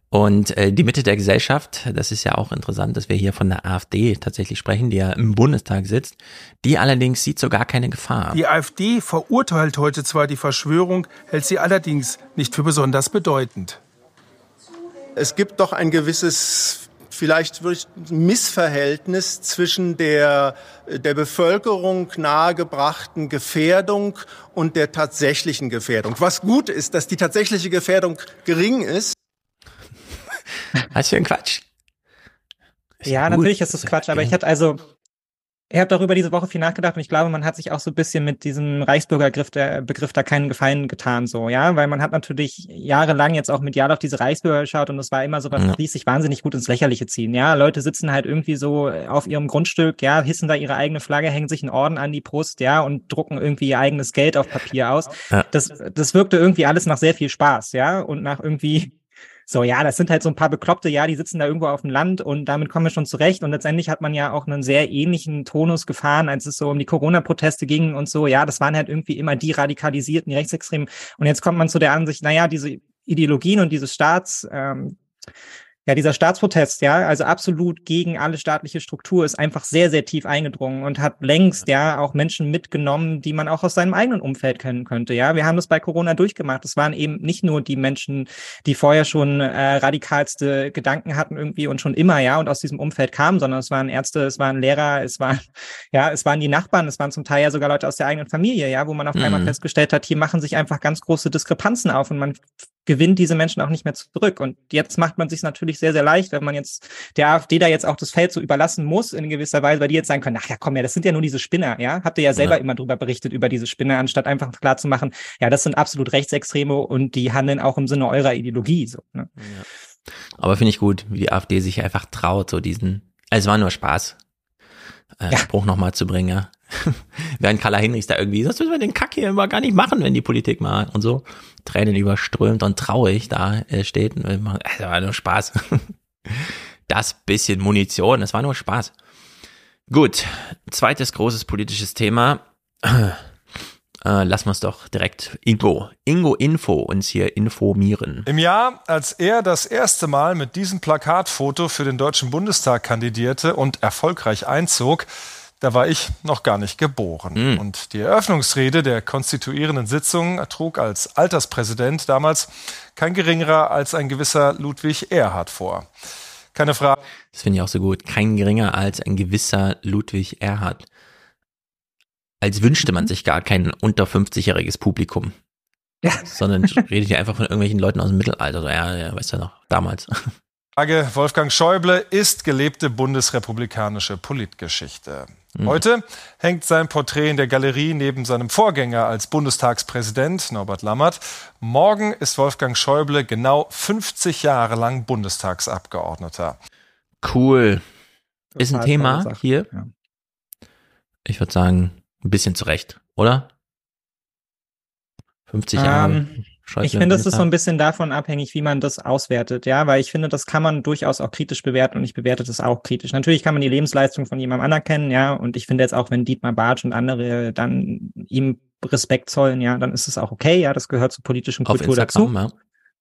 Und äh, die Mitte der Gesellschaft, das ist ja auch interessant, dass wir hier von der AfD tatsächlich sprechen, die ja im Bundestag sitzt. Die allerdings sieht so gar keine Gefahr. Die AfD verurteilt heute zwar die Verschwörung, hält sie allerdings nicht für besonders bedeutend. Es gibt doch ein gewisses vielleicht wirklich Missverhältnis zwischen der, der Bevölkerung nahegebrachten Gefährdung und der tatsächlichen Gefährdung. Was gut ist, dass die tatsächliche Gefährdung gering ist. Was für ein Quatsch. Ist ja, gut. natürlich ist das Quatsch, aber ich hatte also, Ich habe darüber diese Woche viel nachgedacht und ich glaube, man hat sich auch so ein bisschen mit diesem Reichsbürgergriff der Begriff da keinen Gefallen getan, so, ja, weil man hat natürlich jahrelang jetzt auch medial auf diese Reichsbürger geschaut und es war immer so was, ja. ließ sich wahnsinnig gut ins Lächerliche ziehen, ja. Leute sitzen halt irgendwie so auf ihrem Grundstück, ja, hissen da ihre eigene Flagge, hängen sich einen Orden an die Brust, ja, und drucken irgendwie ihr eigenes Geld auf Papier aus. Ja. Das, das wirkte irgendwie alles nach sehr viel Spaß, ja, und nach irgendwie so, ja, das sind halt so ein paar Bekloppte, ja, die sitzen da irgendwo auf dem Land und damit kommen wir schon zurecht. Und letztendlich hat man ja auch einen sehr ähnlichen Tonus gefahren, als es so um die Corona-Proteste ging und so. Ja, das waren halt irgendwie immer die radikalisierten, die Rechtsextremen. Und jetzt kommt man zu der Ansicht, naja, diese Ideologien und diese Staats, ähm, ja, dieser Staatsprotest, ja, also absolut gegen alle staatliche Struktur ist einfach sehr, sehr tief eingedrungen und hat längst, ja, auch Menschen mitgenommen, die man auch aus seinem eigenen Umfeld kennen könnte, ja. Wir haben das bei Corona durchgemacht. Es waren eben nicht nur die Menschen, die vorher schon äh, radikalste Gedanken hatten irgendwie und schon immer, ja, und aus diesem Umfeld kamen, sondern es waren Ärzte, es waren Lehrer, es waren, ja, es waren die Nachbarn, es waren zum Teil ja sogar Leute aus der eigenen Familie, ja, wo man auf einmal mhm. festgestellt hat, hier machen sich einfach ganz große Diskrepanzen auf und man gewinnt diese Menschen auch nicht mehr zurück. Und jetzt macht man sich natürlich sehr, sehr leicht, wenn man jetzt der AfD da jetzt auch das Feld so überlassen muss in gewisser Weise, weil die jetzt sagen können, ach ja, komm ja, das sind ja nur diese Spinner, ja. Habt ihr ja selber ja. immer drüber berichtet, über diese Spinner, anstatt einfach klar zu machen, ja, das sind absolut Rechtsextreme und die handeln auch im Sinne eurer Ideologie. So, ne? ja. Aber finde ich gut, wie die AfD sich einfach traut, so diesen, also es war nur Spaß, äh, ja. Spruch nochmal zu bringen, ja. Während Carla Hinrichs da irgendwie, das müssen wir den Kack hier immer gar nicht machen, wenn die Politik mal und so Tränen überströmt und traurig da äh, steht. Das war nur Spaß. Das bisschen Munition, das war nur Spaß. Gut, zweites großes politisches Thema. Äh, lassen wir es doch direkt Ingo, Ingo Info uns hier informieren. Im Jahr, als er das erste Mal mit diesem Plakatfoto für den Deutschen Bundestag kandidierte und erfolgreich einzog, da war ich noch gar nicht geboren. Mhm. Und die Eröffnungsrede der konstituierenden Sitzung trug als Alterspräsident damals kein geringerer als ein gewisser Ludwig Erhard vor. Keine Frage. Das finde ich auch so gut. Kein geringer als ein gewisser Ludwig Erhard. Als wünschte man sich gar kein unter 50-jähriges Publikum. Ja. Sondern redet hier einfach von irgendwelchen Leuten aus dem Mittelalter. So, ja, ja, weißt du noch, damals. Frage Wolfgang Schäuble ist gelebte bundesrepublikanische Politgeschichte. Mhm. Heute hängt sein Porträt in der Galerie neben seinem Vorgänger als Bundestagspräsident Norbert Lammert. Morgen ist Wolfgang Schäuble genau 50 Jahre lang Bundestagsabgeordneter. Cool. Ist ein Thema hier. Ja. Ich würde sagen, ein bisschen zurecht, oder? 50 Jahre. Ähm, ich finde, das ist so ein bisschen davon abhängig, wie man das auswertet, ja, weil ich finde, das kann man durchaus auch kritisch bewerten und ich bewerte das auch kritisch. Natürlich kann man die Lebensleistung von jemandem anerkennen, ja, und ich finde jetzt auch, wenn Dietmar Bartsch und andere dann ihm Respekt zollen, ja, dann ist es auch okay, ja, das gehört zur politischen Kultur dazu. Ja.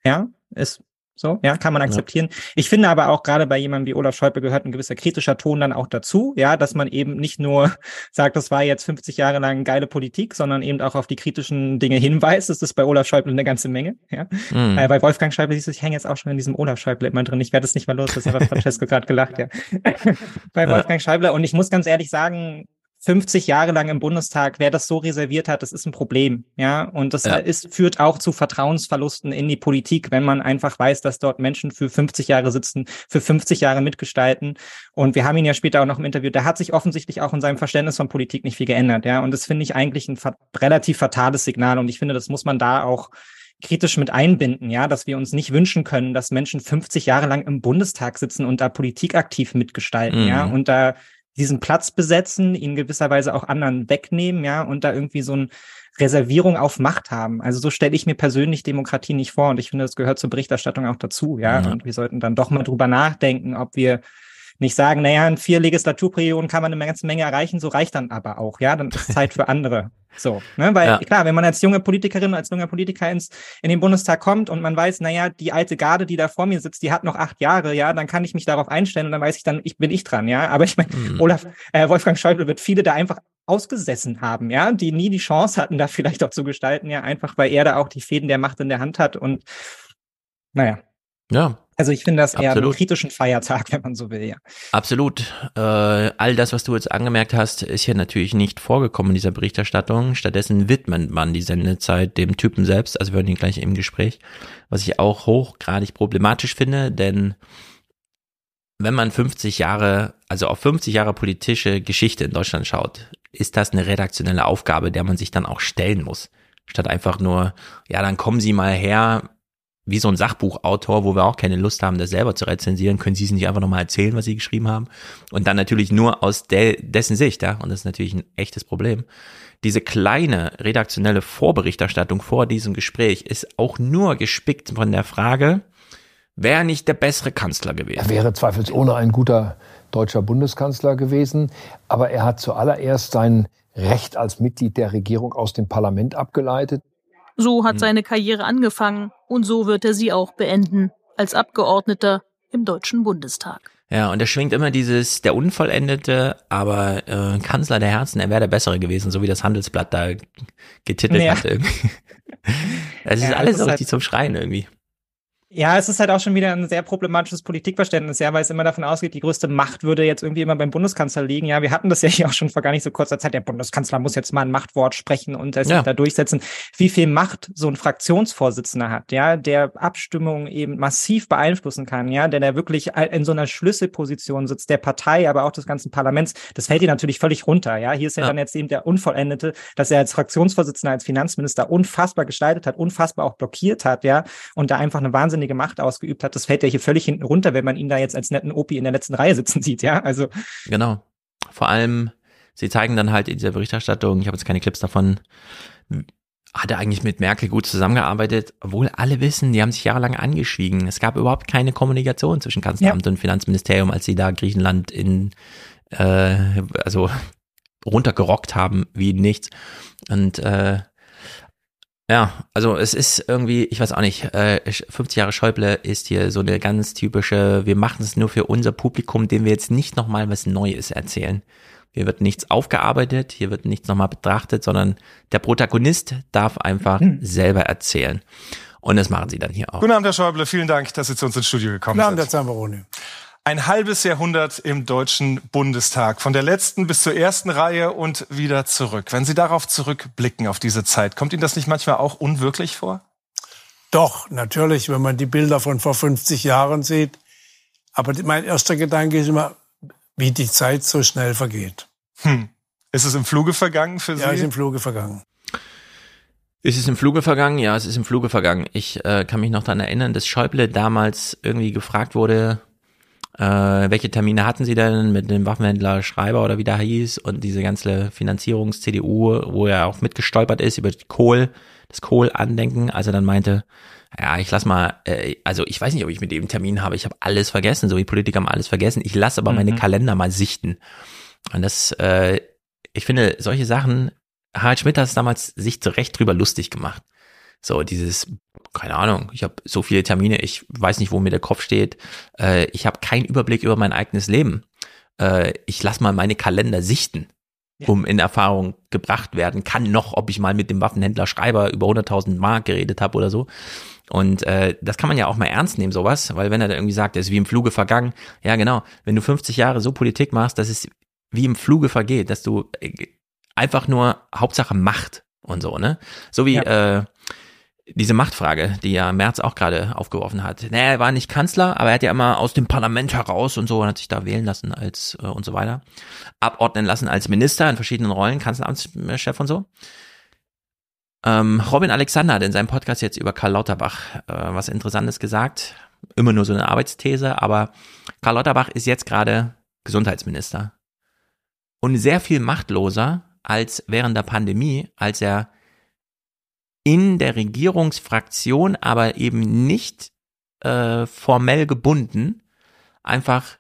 ja, ist so, ja, kann man akzeptieren. Ja. Ich finde aber auch gerade bei jemandem wie Olaf Schäuble gehört ein gewisser kritischer Ton dann auch dazu, ja, dass man eben nicht nur sagt, das war jetzt 50 Jahre lang geile Politik, sondern eben auch auf die kritischen Dinge hinweist. Das ist bei Olaf Schäuble eine ganze Menge, ja. Mhm. Äh, bei Wolfgang Schäuble siehst du, ich hänge jetzt auch schon in diesem Olaf Schäuble immer drin. Ich werde es nicht mal los, das hat Francesco gerade gelacht, ja. bei Wolfgang Schäuble und ich muss ganz ehrlich sagen, 50 Jahre lang im Bundestag, wer das so reserviert hat, das ist ein Problem, ja. Und das ja. ist, führt auch zu Vertrauensverlusten in die Politik, wenn man einfach weiß, dass dort Menschen für 50 Jahre sitzen, für 50 Jahre mitgestalten. Und wir haben ihn ja später auch noch im Interview, da hat sich offensichtlich auch in seinem Verständnis von Politik nicht viel geändert, ja. Und das finde ich eigentlich ein relativ fatales Signal. Und ich finde, das muss man da auch kritisch mit einbinden, ja, dass wir uns nicht wünschen können, dass Menschen 50 Jahre lang im Bundestag sitzen und da politikaktiv mitgestalten, mhm. ja, und da diesen Platz besetzen, ihn gewisserweise auch anderen wegnehmen, ja, und da irgendwie so ein Reservierung auf Macht haben. Also so stelle ich mir persönlich Demokratie nicht vor und ich finde, das gehört zur Berichterstattung auch dazu, ja. Mhm. Und wir sollten dann doch mal drüber nachdenken, ob wir nicht sagen, naja, in vier Legislaturperioden kann man eine ganze Menge erreichen, so reicht dann aber auch, ja, dann ist Zeit für andere. So, ne? Weil ja. klar, wenn man als junge Politikerin, als junger Politiker ins, in den Bundestag kommt und man weiß, naja, die alte Garde, die da vor mir sitzt, die hat noch acht Jahre, ja, dann kann ich mich darauf einstellen und dann weiß ich dann, ich bin ich dran, ja. Aber ich meine, mhm. Olaf, äh, Wolfgang Schäuble wird viele da einfach ausgesessen haben, ja, die nie die Chance hatten, da vielleicht auch zu gestalten, ja, einfach weil er da auch die Fäden der Macht in der Hand hat und naja. Ja, also ich finde das eher Absolut. einen kritischen Feiertag, wenn man so will, ja. Absolut. Äh, all das, was du jetzt angemerkt hast, ist hier natürlich nicht vorgekommen in dieser Berichterstattung. Stattdessen widmet man die Sendezeit dem Typen selbst, also wir hören ihn gleich im Gespräch, was ich auch hochgradig problematisch finde, denn wenn man 50 Jahre, also auf 50 Jahre politische Geschichte in Deutschland schaut, ist das eine redaktionelle Aufgabe, der man sich dann auch stellen muss. Statt einfach nur, ja, dann kommen Sie mal her, wie so ein Sachbuchautor, wo wir auch keine Lust haben, das selber zu rezensieren, können Sie es nicht einfach nochmal erzählen, was Sie geschrieben haben. Und dann natürlich nur aus de dessen Sicht, ja. Und das ist natürlich ein echtes Problem. Diese kleine redaktionelle Vorberichterstattung vor diesem Gespräch ist auch nur gespickt von der Frage, wäre nicht der bessere Kanzler gewesen. Er wäre zweifelsohne ein guter deutscher Bundeskanzler gewesen, aber er hat zuallererst sein Recht als Mitglied der Regierung aus dem Parlament abgeleitet. So hat hm. seine Karriere angefangen und so wird er sie auch beenden, als Abgeordneter im Deutschen Bundestag. Ja, und er schwingt immer dieses, der Unvollendete, aber äh, Kanzler der Herzen, er wäre der Bessere gewesen, so wie das Handelsblatt da getitelt ja. hat irgendwie. Es ist ja, alles so richtig halt zum Schreien irgendwie. Ja, es ist halt auch schon wieder ein sehr problematisches Politikverständnis, ja, weil es immer davon ausgeht, die größte Macht würde jetzt irgendwie immer beim Bundeskanzler liegen. Ja, wir hatten das ja hier auch schon vor gar nicht so kurzer Zeit. Der Bundeskanzler muss jetzt mal ein Machtwort sprechen und es ja. da durchsetzen. Wie viel Macht so ein Fraktionsvorsitzender hat, ja, der Abstimmungen eben massiv beeinflussen kann, ja, der da wirklich in so einer Schlüsselposition sitzt, der Partei, aber auch des ganzen Parlaments. Das fällt dir natürlich völlig runter, ja. Hier ist ja, ja. dann jetzt eben der Unvollendete, dass er als Fraktionsvorsitzender, als Finanzminister unfassbar gestaltet hat, unfassbar auch blockiert hat, ja, und da einfach eine wahnsinnige wahnsinnige Macht ausgeübt hat, das fällt ja hier völlig hinten runter, wenn man ihn da jetzt als netten Opi in der letzten Reihe sitzen sieht, ja, also. Genau. Vor allem, sie zeigen dann halt in dieser Berichterstattung, ich habe jetzt keine Clips davon, hat er eigentlich mit Merkel gut zusammengearbeitet, obwohl alle wissen, die haben sich jahrelang angeschwiegen. Es gab überhaupt keine Kommunikation zwischen Kanzleramt ja. und Finanzministerium, als sie da Griechenland in, äh, also runtergerockt haben wie nichts. Und äh, ja, also es ist irgendwie, ich weiß auch nicht, äh, 50 Jahre Schäuble ist hier so eine ganz typische, wir machen es nur für unser Publikum, dem wir jetzt nicht nochmal was Neues erzählen. Hier wird nichts aufgearbeitet, hier wird nichts nochmal betrachtet, sondern der Protagonist darf einfach hm. selber erzählen. Und das machen sie dann hier auch. Guten Abend, Herr Schäuble. Vielen Dank, dass Sie zu uns ins Studio gekommen Guten Abend, sind. Herr Zamperoni ein halbes Jahrhundert im Deutschen Bundestag, von der letzten bis zur ersten Reihe und wieder zurück. Wenn Sie darauf zurückblicken, auf diese Zeit, kommt Ihnen das nicht manchmal auch unwirklich vor? Doch, natürlich, wenn man die Bilder von vor 50 Jahren sieht. Aber mein erster Gedanke ist immer, wie die Zeit so schnell vergeht. Hm. Ist es im Fluge vergangen für Sie? Ja, ist im Fluge vergangen. Ist es im Fluge vergangen? Ja, es ist im Fluge vergangen. Ich äh, kann mich noch daran erinnern, dass Schäuble damals irgendwie gefragt wurde, äh, welche Termine hatten Sie denn mit dem Waffenhändler Schreiber oder wie der hieß und diese ganze Finanzierungs-CDU, wo er auch mitgestolpert ist über die Kohl, das Kohl-Andenken, als er dann meinte, ja, ich lass mal, äh, also ich weiß nicht, ob ich mit dem Termin habe, ich habe alles vergessen, so wie Politiker haben alles vergessen, ich lasse aber mhm. meine Kalender mal sichten. Und das, äh, ich finde, solche Sachen, Harald Schmidt hat es damals sich zu Recht drüber lustig gemacht. So dieses, keine Ahnung, ich habe so viele Termine, ich weiß nicht, wo mir der Kopf steht. Äh, ich habe keinen Überblick über mein eigenes Leben. Äh, ich lass mal meine Kalender sichten, ja. um in Erfahrung gebracht werden kann noch, ob ich mal mit dem Waffenhändler Schreiber über 100.000 Mark geredet habe oder so. Und äh, das kann man ja auch mal ernst nehmen, sowas, weil wenn er da irgendwie sagt, er ist wie im Fluge vergangen, ja genau, wenn du 50 Jahre so Politik machst, dass es wie im Fluge vergeht, dass du äh, einfach nur Hauptsache Macht und so, ne? So wie ja. äh, diese Machtfrage, die ja Merz auch gerade aufgeworfen hat. Naja, er war nicht Kanzler, aber er hat ja immer aus dem Parlament heraus und so und hat sich da wählen lassen als äh, und so weiter. Abordnen lassen als Minister in verschiedenen Rollen, Kanzleramtschef und so. Ähm, Robin Alexander hat in seinem Podcast jetzt über Karl Lauterbach äh, was Interessantes gesagt. Immer nur so eine Arbeitsthese, aber Karl Lauterbach ist jetzt gerade Gesundheitsminister. Und sehr viel machtloser als während der Pandemie, als er in der Regierungsfraktion, aber eben nicht äh, formell gebunden, einfach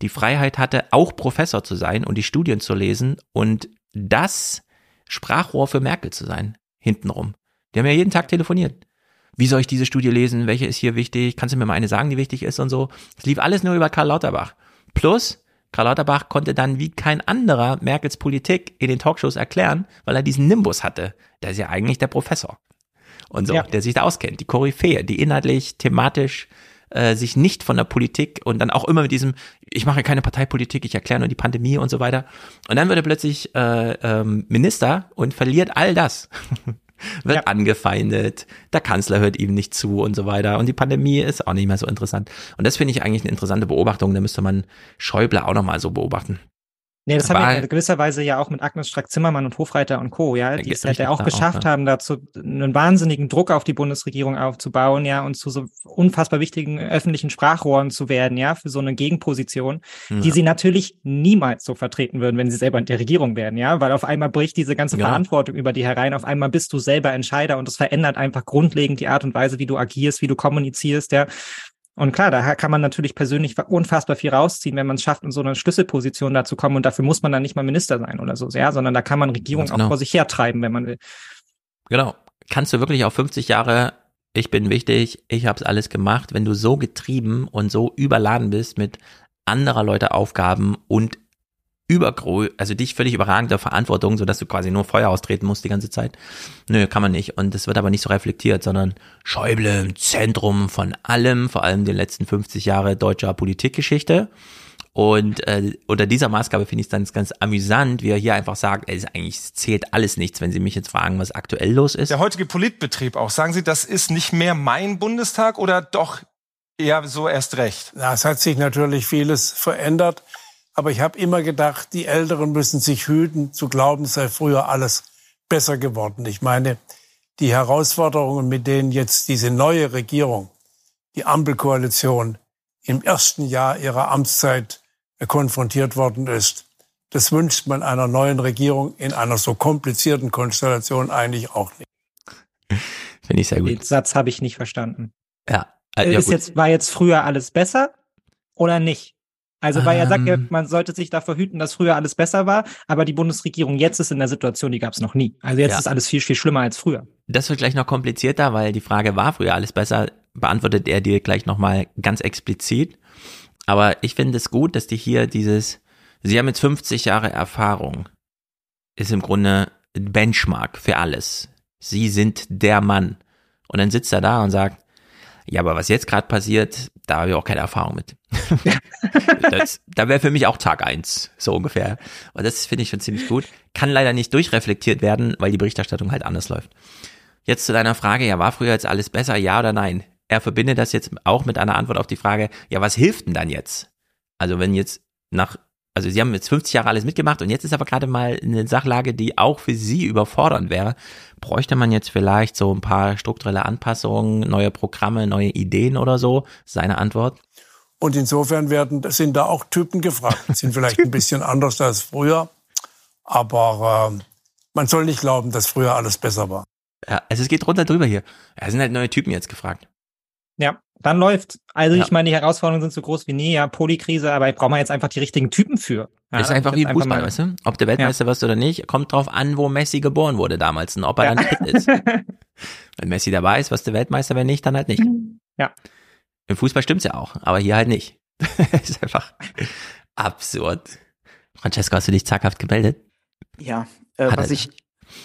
die Freiheit hatte, auch Professor zu sein und die Studien zu lesen und das Sprachrohr für Merkel zu sein, hintenrum. Die haben ja jeden Tag telefoniert. Wie soll ich diese Studie lesen? Welche ist hier wichtig? Kannst du mir mal eine sagen, die wichtig ist und so? Es lief alles nur über Karl Lauterbach. Plus, Karl Lauterbach konnte dann wie kein anderer Merkels Politik in den Talkshows erklären, weil er diesen Nimbus hatte. Der ist ja eigentlich der Professor. Und so, ja. der sich da auskennt, die Koryphäe, die inhaltlich, thematisch äh, sich nicht von der Politik und dann auch immer mit diesem, ich mache keine Parteipolitik, ich erkläre nur die Pandemie und so weiter. Und dann wird er plötzlich äh, ähm, Minister und verliert all das. wird ja. angefeindet, der Kanzler hört ihm nicht zu und so weiter. Und die Pandemie ist auch nicht mehr so interessant. Und das finde ich eigentlich eine interessante Beobachtung. Da müsste man Schäuble auch nochmal so beobachten. Nee, das haben wir gewisserweise ja auch mit Agnes Strack-Zimmermann und Hofreiter und Co., ja, die es halt ja auch geschafft auch, haben, dazu einen wahnsinnigen Druck auf die Bundesregierung aufzubauen, ja, und zu so unfassbar wichtigen öffentlichen Sprachrohren zu werden, ja, für so eine Gegenposition, ja. die sie natürlich niemals so vertreten würden, wenn sie selber in der Regierung wären, ja, weil auf einmal bricht diese ganze ja. Verantwortung über die herein, auf einmal bist du selber Entscheider und es verändert einfach grundlegend die Art und Weise, wie du agierst, wie du kommunizierst, ja. Und klar, da kann man natürlich persönlich unfassbar viel rausziehen, wenn man es schafft, in so eine Schlüsselposition da zu kommen. Und dafür muss man dann nicht mal Minister sein oder so, ja, sondern da kann man Regierung genau. auch vor sich hertreiben, wenn man will. Genau. Kannst du wirklich auch 50 Jahre, ich bin wichtig, ich habe es alles gemacht, wenn du so getrieben und so überladen bist mit anderer Leute Aufgaben und übergrö, also dich völlig überragender Verantwortung, sodass du quasi nur Feuer austreten musst die ganze Zeit. Nö, kann man nicht. Und das wird aber nicht so reflektiert, sondern Schäuble im Zentrum von allem, vor allem den letzten 50 Jahre deutscher Politikgeschichte. Und äh, unter dieser Maßgabe finde ich es dann ganz amüsant, wie er hier einfach sagt, ey, eigentlich zählt alles nichts, wenn Sie mich jetzt fragen, was aktuell los ist. Der heutige Politbetrieb auch, sagen Sie, das ist nicht mehr mein Bundestag oder doch eher so erst recht? Na, es hat sich natürlich vieles verändert. Aber ich habe immer gedacht, die Älteren müssen sich hüten, zu glauben, es sei früher alles besser geworden. Ich meine, die Herausforderungen, mit denen jetzt diese neue Regierung, die Ampelkoalition, im ersten Jahr ihrer Amtszeit konfrontiert worden ist, das wünscht man einer neuen Regierung in einer so komplizierten Konstellation eigentlich auch nicht. Finde ich sehr gut. Den Satz habe ich nicht verstanden. Ja. Äh, ja ist jetzt, war jetzt früher alles besser oder nicht? Also, weil er sagt ja, ähm. man sollte sich davor hüten, dass früher alles besser war, aber die Bundesregierung jetzt ist in der Situation, die gab es noch nie. Also jetzt ja. ist alles viel, viel schlimmer als früher. Das wird gleich noch komplizierter, weil die Frage war früher alles besser, beantwortet er dir gleich nochmal ganz explizit. Aber ich finde es gut, dass die hier dieses, sie haben jetzt 50 Jahre Erfahrung, ist im Grunde Benchmark für alles. Sie sind der Mann. Und dann sitzt er da und sagt, ja, aber was jetzt gerade passiert, da habe ich auch keine Erfahrung mit. das, da wäre für mich auch Tag eins so ungefähr. Und das finde ich schon ziemlich gut. Kann leider nicht durchreflektiert werden, weil die Berichterstattung halt anders läuft. Jetzt zu deiner Frage, ja, war früher jetzt alles besser, ja oder nein? Er verbindet das jetzt auch mit einer Antwort auf die Frage, ja, was hilft denn dann jetzt? Also wenn jetzt nach also sie haben jetzt 50 Jahre alles mitgemacht und jetzt ist aber gerade mal eine Sachlage, die auch für sie überfordernd wäre. Bräuchte man jetzt vielleicht so ein paar strukturelle Anpassungen, neue Programme, neue Ideen oder so? Seine Antwort? Und insofern werden, sind da auch Typen gefragt. Sind vielleicht ein bisschen anders als früher, aber äh, man soll nicht glauben, dass früher alles besser war. Ja, also es geht runter drüber hier. Es sind halt neue Typen jetzt gefragt. Ja, dann läuft. Also ja. ich meine, die Herausforderungen sind so groß wie nie, ja, Polykrise, aber ich brauche mal jetzt einfach die richtigen Typen für. Ja, ist einfach wie Fußball, mal, weißt du? Ob der Weltmeister ja. wirst oder nicht, kommt drauf an, wo Messi geboren wurde damals und ob er ja. dann fit ist. wenn Messi dabei ist, was der Weltmeister, wenn nicht, dann halt nicht. Ja. Im Fußball stimmt's ja auch, aber hier halt nicht. ist einfach absurd. Francesco, hast du dich zaghaft gemeldet? Ja, äh, was ich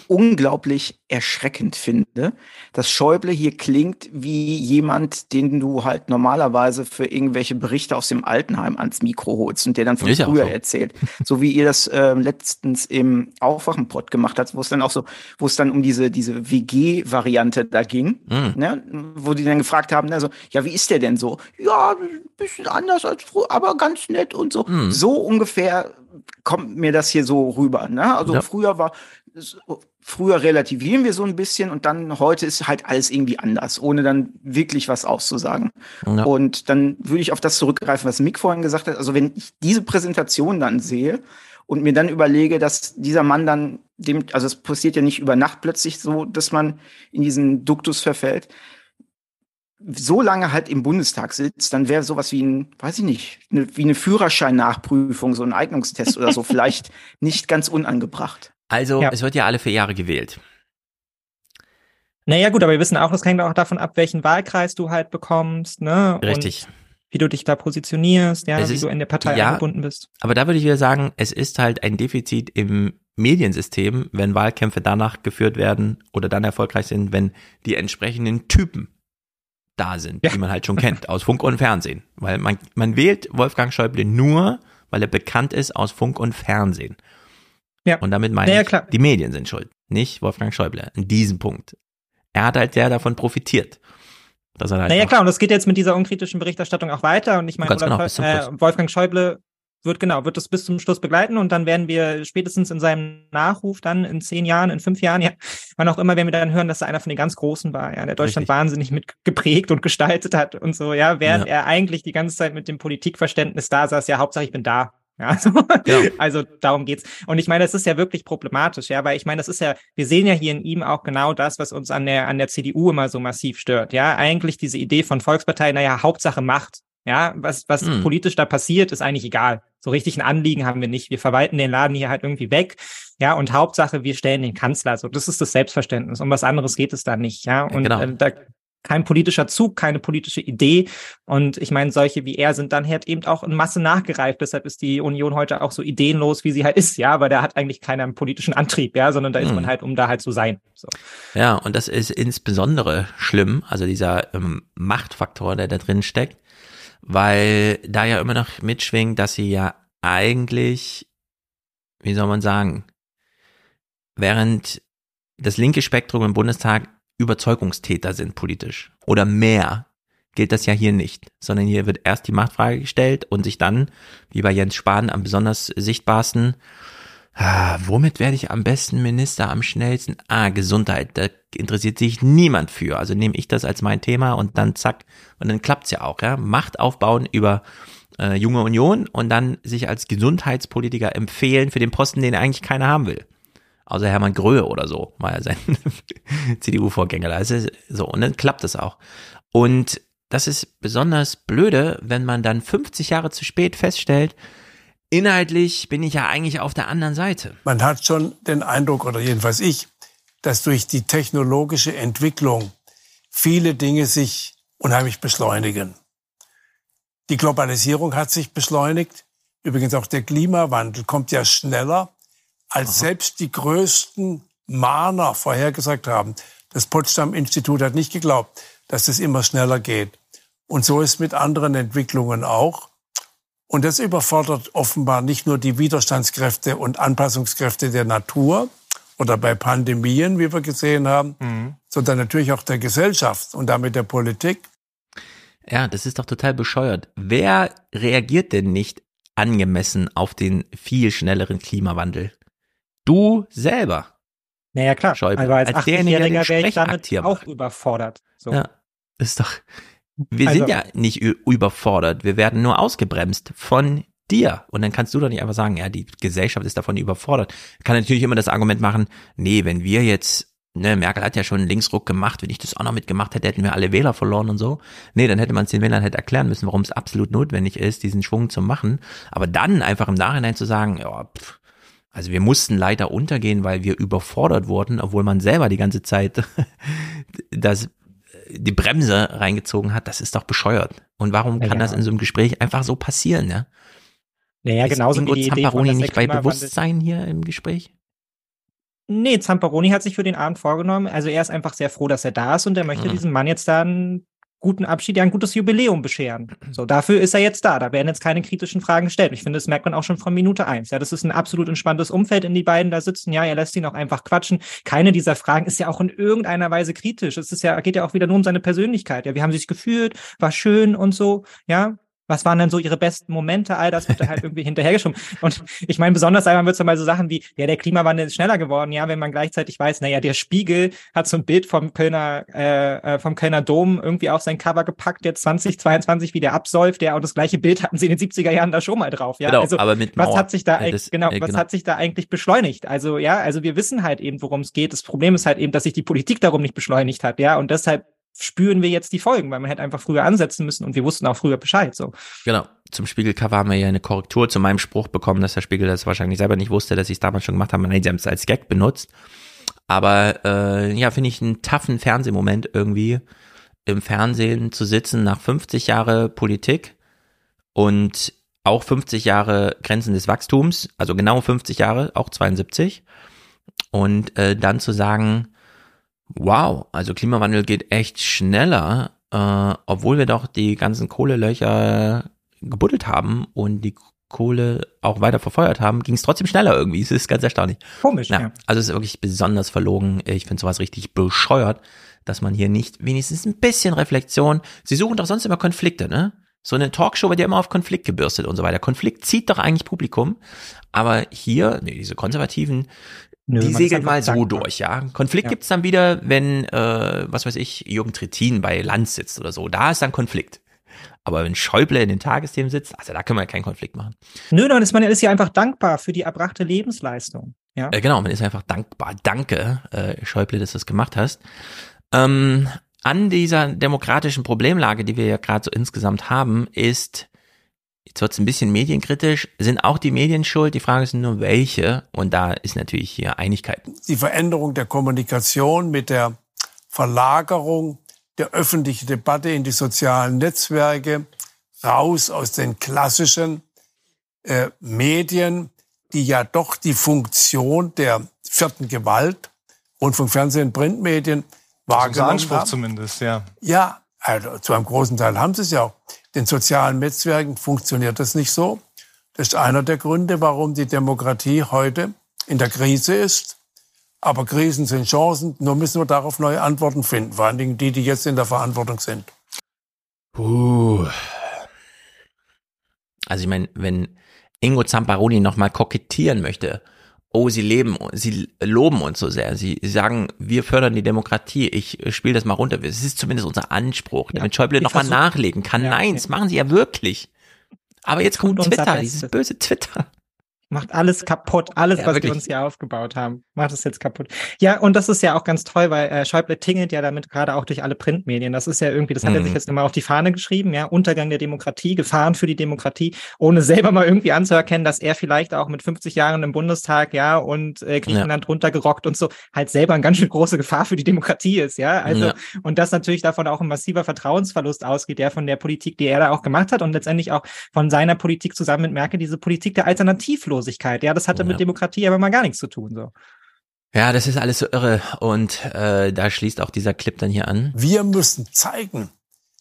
unglaublich erschreckend finde, dass Schäuble hier klingt wie jemand, den du halt normalerweise für irgendwelche Berichte aus dem Altenheim ans Mikro holst und der dann von Ist früher so. erzählt. So wie ihr das äh, letztens im Aufwachenpod gemacht habt, wo es dann auch so, wo es dann um diese, diese WG-Variante da ging, mhm. ne? wo die dann gefragt haben, also, ja, wie ist der denn so? Ja, ein bisschen anders als früher, aber ganz nett und so. Mhm. So ungefähr kommt mir das hier so rüber. Ne? Also ja. früher war, früher relativieren wir so ein bisschen und dann heute ist halt alles irgendwie anders, ohne dann wirklich was auszusagen. Ja. Und dann würde ich auf das zurückgreifen, was Mick vorhin gesagt hat. Also wenn ich diese Präsentation dann sehe und mir dann überlege, dass dieser Mann dann dem, also es passiert ja nicht über Nacht plötzlich so, dass man in diesen Duktus verfällt, so lange halt im Bundestag sitzt, dann wäre sowas wie ein, weiß ich nicht, eine, wie eine Führerscheinnachprüfung, so ein Eignungstest oder so, vielleicht nicht ganz unangebracht. Also, ja. es wird ja alle vier Jahre gewählt. Naja, gut, aber wir wissen auch, das hängt auch davon ab, welchen Wahlkreis du halt bekommst, ne? Richtig. Und wie du dich da positionierst, ja, es wie du in der Partei ja, eingebunden bist. Aber da würde ich wieder sagen, es ist halt ein Defizit im Mediensystem, wenn Wahlkämpfe danach geführt werden oder dann erfolgreich sind, wenn die entsprechenden Typen da sind, ja. die man halt schon kennt, aus Funk und Fernsehen. Weil man, man wählt Wolfgang Schäuble nur, weil er bekannt ist aus Funk und Fernsehen. Ja. Und damit meine naja, ich, die Medien sind schuld. nicht Wolfgang Schäuble, in diesem Punkt. Er hat halt sehr davon profitiert. Dass er halt naja, klar, und das geht jetzt mit dieser unkritischen Berichterstattung auch weiter. Und ich meine, genau, äh, Wolfgang Schäuble wird genau, wird das bis zum Schluss begleiten und dann werden wir spätestens in seinem Nachruf dann in zehn Jahren, in fünf Jahren, ja, wann auch immer, wenn wir dann hören, dass er einer von den ganz Großen war, ja, der Deutschland Richtig. wahnsinnig mit geprägt und gestaltet hat und so, ja, während ja. er eigentlich die ganze Zeit mit dem Politikverständnis da saß, ja, Hauptsache ich bin da. Ja, also, ja. also darum geht's. Und ich meine, das ist ja wirklich problematisch, ja, weil ich meine, das ist ja, wir sehen ja hier in ihm auch genau das, was uns an der, an der CDU immer so massiv stört. Ja, eigentlich diese Idee von Volkspartei, naja, Hauptsache Macht. Ja, was, was hm. politisch da passiert, ist eigentlich egal. So richtig ein Anliegen haben wir nicht. Wir verwalten den Laden hier halt irgendwie weg. Ja, und Hauptsache, wir stellen den Kanzler. So, das ist das Selbstverständnis. Um was anderes geht es da nicht. Ja, und genau. äh, da kein politischer Zug, keine politische Idee. Und ich meine, solche wie er sind dann halt eben auch in Masse nachgereift. Deshalb ist die Union heute auch so ideenlos, wie sie halt ist, ja, weil da hat eigentlich keiner einen politischen Antrieb, ja, sondern da ist man hm. halt, um da halt zu sein. So. Ja, und das ist insbesondere schlimm, also dieser ähm, Machtfaktor, der da drin steckt weil da ja immer noch mitschwingt, dass sie ja eigentlich, wie soll man sagen, während das linke Spektrum im Bundestag Überzeugungstäter sind politisch oder mehr, gilt das ja hier nicht, sondern hier wird erst die Machtfrage gestellt und sich dann, wie bei Jens Spahn am besonders sichtbarsten, Ah, womit werde ich am besten Minister am schnellsten? Ah, Gesundheit, da interessiert sich niemand für. Also nehme ich das als mein Thema und dann zack, und dann klappt's ja auch, ja. Macht aufbauen über äh, junge Union und dann sich als Gesundheitspolitiker empfehlen für den Posten, den eigentlich keiner haben will. Außer Hermann Gröhe oder so, war ja sein CDU-Vorgänger. Also so, und dann klappt es auch. Und das ist besonders blöde, wenn man dann 50 Jahre zu spät feststellt, inhaltlich bin ich ja eigentlich auf der anderen Seite. Man hat schon den Eindruck, oder jedenfalls ich, dass durch die technologische Entwicklung viele Dinge sich unheimlich beschleunigen. Die Globalisierung hat sich beschleunigt. Übrigens auch der Klimawandel kommt ja schneller, als Aha. selbst die größten Mahner vorhergesagt haben. Das Potsdam-Institut hat nicht geglaubt, dass es immer schneller geht. Und so ist mit anderen Entwicklungen auch. Und das überfordert offenbar nicht nur die Widerstandskräfte und Anpassungskräfte der Natur oder bei Pandemien, wie wir gesehen haben, mhm. sondern natürlich auch der Gesellschaft und damit der Politik. Ja, das ist doch total bescheuert. Wer reagiert denn nicht angemessen auf den viel schnelleren Klimawandel? Du selber. Naja, klar. Schäuble. Aber als, als 80-Jähriger wäre ich damit auch überfordert. So. Ja, ist doch, wir also, sind ja nicht überfordert. Wir werden nur ausgebremst von dir. Und dann kannst du doch nicht einfach sagen, ja, die Gesellschaft ist davon überfordert. Kann natürlich immer das Argument machen, nee, wenn wir jetzt, ne, Merkel hat ja schon einen Linksruck gemacht, wenn ich das auch noch mitgemacht hätte, hätten wir alle Wähler verloren und so. Nee, dann hätte man es den Wählern halt erklären müssen, warum es absolut notwendig ist, diesen Schwung zu machen. Aber dann einfach im Nachhinein zu sagen, ja, pff, also wir mussten leider untergehen, weil wir überfordert wurden, obwohl man selber die ganze Zeit das die Bremse reingezogen hat, das ist doch bescheuert. Und warum kann ja. das in so einem Gespräch einfach so passieren, ja? Naja, ist genauso wie die Zamparoni Idee nicht bei Bewusstsein hier im Gespräch? Nee, Zamparoni hat sich für den Abend vorgenommen. Also er ist einfach sehr froh, dass er da ist und er möchte mhm. diesem Mann jetzt dann guten Abschied, ja ein gutes Jubiläum bescheren. So, dafür ist er jetzt da. Da werden jetzt keine kritischen Fragen gestellt. Ich finde, das merkt man auch schon von Minute eins. Ja, das ist ein absolut entspanntes Umfeld, in die beiden da sitzen. Ja, er lässt ihn auch einfach quatschen. Keine dieser Fragen ist ja auch in irgendeiner Weise kritisch. Es ist ja, geht ja auch wieder nur um seine Persönlichkeit. Ja, wir haben sich gefühlt, war schön und so. Ja, was waren denn so ihre besten Momente? All das wird halt irgendwie hinterhergeschoben. Und ich meine, besonders einmal wird es mal so Sachen wie, ja, der Klimawandel ist schneller geworden, ja, wenn man gleichzeitig weiß, naja, der Spiegel hat so ein Bild vom Kölner, äh, äh vom Kölner Dom irgendwie auf sein Cover gepackt, jetzt 2022, wie der absäuft, ja, und das gleiche Bild hatten sie in den 70er Jahren da schon mal drauf, ja. Genau, also, aber mit Mauer. was hat sich da ja, das, genau, äh, was genau. hat sich da eigentlich beschleunigt? Also, ja, also wir wissen halt eben, worum es geht. Das Problem ist halt eben, dass sich die Politik darum nicht beschleunigt hat, ja, und deshalb spüren wir jetzt die Folgen, weil man hätte einfach früher ansetzen müssen und wir wussten auch früher Bescheid. So. Genau. Zum Spiegelcover haben wir ja eine Korrektur zu meinem Spruch bekommen, dass der Spiegel das wahrscheinlich selber nicht wusste, dass ich es damals schon gemacht habe. Nein, sie haben es als Gag benutzt. Aber äh, ja, finde ich einen taffen Fernsehmoment irgendwie, im Fernsehen zu sitzen nach 50 Jahre Politik und auch 50 Jahre Grenzen des Wachstums, also genau 50 Jahre, auch 72. Und äh, dann zu sagen, wow, also Klimawandel geht echt schneller, äh, obwohl wir doch die ganzen Kohlelöcher gebuddelt haben und die Kohle auch weiter verfeuert haben, ging es trotzdem schneller irgendwie. Es ist ganz erstaunlich. Komisch, ja. ja. Also es ist wirklich besonders verlogen. Ich finde sowas richtig bescheuert, dass man hier nicht wenigstens ein bisschen Reflexion. Sie suchen doch sonst immer Konflikte, ne? So eine Talkshow wird ja immer auf Konflikt gebürstet und so weiter. Konflikt zieht doch eigentlich Publikum. Aber hier, nee, diese Konservativen, Nö, die segeln mal so dankbar. durch, ja. Konflikt ja. gibt's dann wieder, wenn, äh, was weiß ich, Jürgen Trittin bei Land sitzt oder so. Da ist dann Konflikt. Aber wenn Schäuble in den Tagesthemen sitzt, also da können wir keinen Konflikt machen. Nö, dann ist man ist ja einfach dankbar für die erbrachte Lebensleistung. Ja? Äh, genau, man ist einfach dankbar. Danke, äh, Schäuble, dass du das gemacht hast. Ähm, an dieser demokratischen Problemlage, die wir ja gerade so insgesamt haben, ist, jetzt wird es ein bisschen medienkritisch, sind auch die Medien schuld? Die Frage ist nur, welche? Und da ist natürlich hier Einigkeit. Die Veränderung der Kommunikation mit der Verlagerung der öffentlichen Debatte in die sozialen Netzwerke, raus aus den klassischen äh, Medien, die ja doch die Funktion der vierten Gewalt, Rundfunk, Fernsehen, Printmedien, wahrgenommen Anspruch haben. zumindest, ja. Ja, also zu einem großen Teil haben sie es ja auch. Den sozialen Netzwerken funktioniert das nicht so. Das ist einer der Gründe, warum die Demokratie heute in der Krise ist. Aber Krisen sind Chancen, nur müssen wir darauf neue Antworten finden, vor allen Dingen die, die jetzt in der Verantwortung sind. Puh. Also ich meine, wenn Ingo Zamparoni nochmal kokettieren möchte oh, sie leben, sie loben uns so sehr. Sie sagen, wir fördern die Demokratie. Ich spiele das mal runter. Es ist zumindest unser Anspruch, damit ja, Schäuble nochmal nachlegen kann. Ja, Nein, das machen sie ja wirklich. Aber jetzt kommt Twitter, dieses böse Twitter. Macht alles kaputt, alles, ja, was wirklich. wir uns hier aufgebaut haben. Macht es jetzt kaputt. Ja, und das ist ja auch ganz toll, weil äh, Schäuble tingelt ja damit gerade auch durch alle Printmedien. Das ist ja irgendwie, das hat mhm. er sich jetzt immer auf die Fahne geschrieben, ja, Untergang der Demokratie, Gefahren für die Demokratie, ohne selber mal irgendwie anzuerkennen, dass er vielleicht auch mit 50 Jahren im Bundestag, ja, und äh, Griechenland ja. runtergerockt und so, halt selber eine ganz schön große Gefahr für die Demokratie ist, ja. Also, ja. und das natürlich davon auch ein massiver Vertrauensverlust ausgeht, der von der Politik, die er da auch gemacht hat und letztendlich auch von seiner Politik zusammen mit Merkel, diese Politik der Alternativlosigkeit Machtlosigkeit. Ja, das hatte ja. mit Demokratie aber mal gar nichts zu tun. So. Ja, das ist alles so irre. Und äh, da schließt auch dieser Clip dann hier an. Wir müssen zeigen,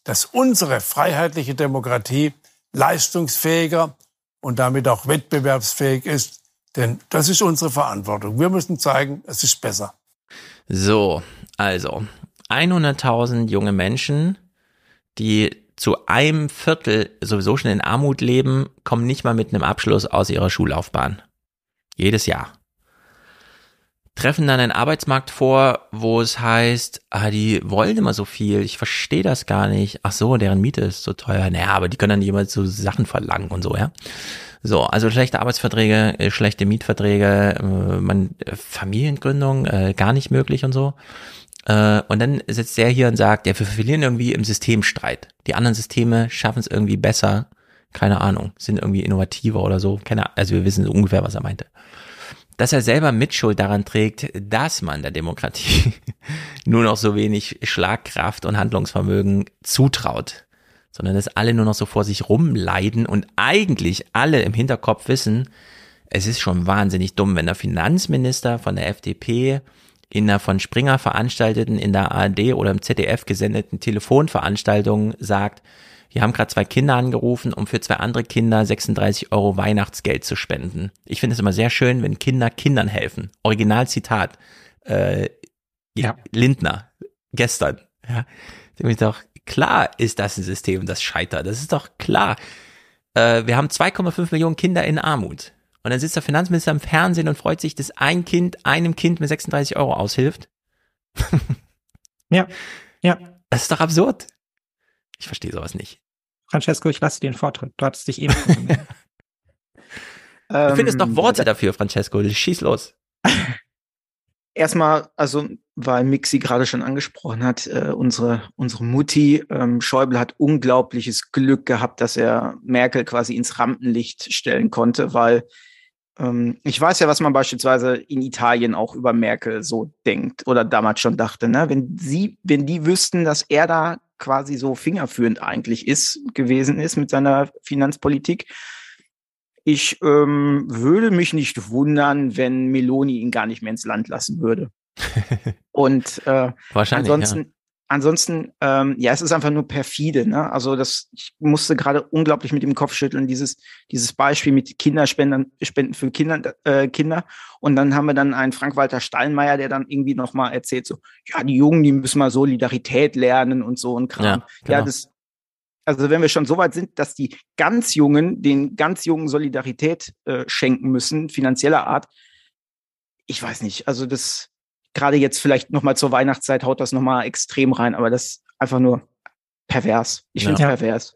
dass unsere freiheitliche Demokratie leistungsfähiger und damit auch wettbewerbsfähig ist. Denn das ist unsere Verantwortung. Wir müssen zeigen, es ist besser. So, also 100.000 junge Menschen, die zu einem Viertel sowieso schon in Armut leben, kommen nicht mal mit einem Abschluss aus ihrer Schullaufbahn. Jedes Jahr. Treffen dann einen Arbeitsmarkt vor, wo es heißt, ah, die wollen immer so viel, ich verstehe das gar nicht. Ach so, deren Miete ist so teuer. Naja, aber die können dann jemals so Sachen verlangen und so, ja. So, also schlechte Arbeitsverträge, äh, schlechte Mietverträge, äh, man, äh, Familiengründung, äh, gar nicht möglich und so. Äh, und dann sitzt der hier und sagt, ja, wir verlieren irgendwie im Systemstreit. Die anderen Systeme schaffen es irgendwie besser. Keine Ahnung, sind irgendwie innovativer oder so. Keine, also wir wissen ungefähr, was er meinte. Dass er selber Mitschuld daran trägt, dass man der Demokratie nur noch so wenig Schlagkraft und Handlungsvermögen zutraut, sondern dass alle nur noch so vor sich rumleiden und eigentlich alle im Hinterkopf wissen, es ist schon wahnsinnig dumm, wenn der Finanzminister von der FDP in einer von Springer veranstalteten, in der ARD oder im ZDF gesendeten Telefonveranstaltung sagt, wir haben gerade zwei Kinder angerufen, um für zwei andere Kinder 36 Euro Weihnachtsgeld zu spenden. Ich finde es immer sehr schön, wenn Kinder Kindern helfen. Originalzitat. Äh, ja. Lindner, gestern. Ja. Ich doch, klar ist das ein System, das scheitert. Das ist doch klar. Äh, wir haben 2,5 Millionen Kinder in Armut. Und dann sitzt der Finanzminister im Fernsehen und freut sich, dass ein Kind einem Kind mit 36 Euro aushilft. ja, ja. Das ist doch absurd. Ich verstehe sowas nicht. Francesco, ich lasse dir den Vortritt. Du hattest dich eben. du findest doch Worte dafür, Francesco. Schieß los. Erstmal, also, weil Mixi gerade schon angesprochen hat, äh, unsere, unsere Mutti, ähm, Schäuble hat unglaubliches Glück gehabt, dass er Merkel quasi ins Rampenlicht stellen konnte, weil ähm, ich weiß ja, was man beispielsweise in Italien auch über Merkel so denkt oder damals schon dachte, ne? Wenn sie, wenn die wüssten, dass er da quasi so fingerführend eigentlich ist, gewesen ist mit seiner Finanzpolitik. Ich ähm, würde mich nicht wundern, wenn Meloni ihn gar nicht mehr ins Land lassen würde. Und äh, ansonsten, ja. Ansonsten, ähm, ja, es ist einfach nur perfide. Ne? Also das, ich musste gerade unglaublich mit dem Kopf schütteln, dieses, dieses Beispiel mit Kinderspenden Spenden für Kinder, äh, Kinder. Und dann haben wir dann einen Frank-Walter Steinmeier, der dann irgendwie nochmal erzählt, so, ja, die Jungen, die müssen mal Solidarität lernen und so und Kram. Ja, genau. ja das, also wenn wir schon so weit sind, dass die ganz Jungen den ganz Jungen Solidarität äh, schenken müssen, finanzieller Art, ich weiß nicht, also das, gerade jetzt vielleicht nochmal zur Weihnachtszeit haut das nochmal extrem rein, aber das ist einfach nur pervers. Ich ja. finde es pervers.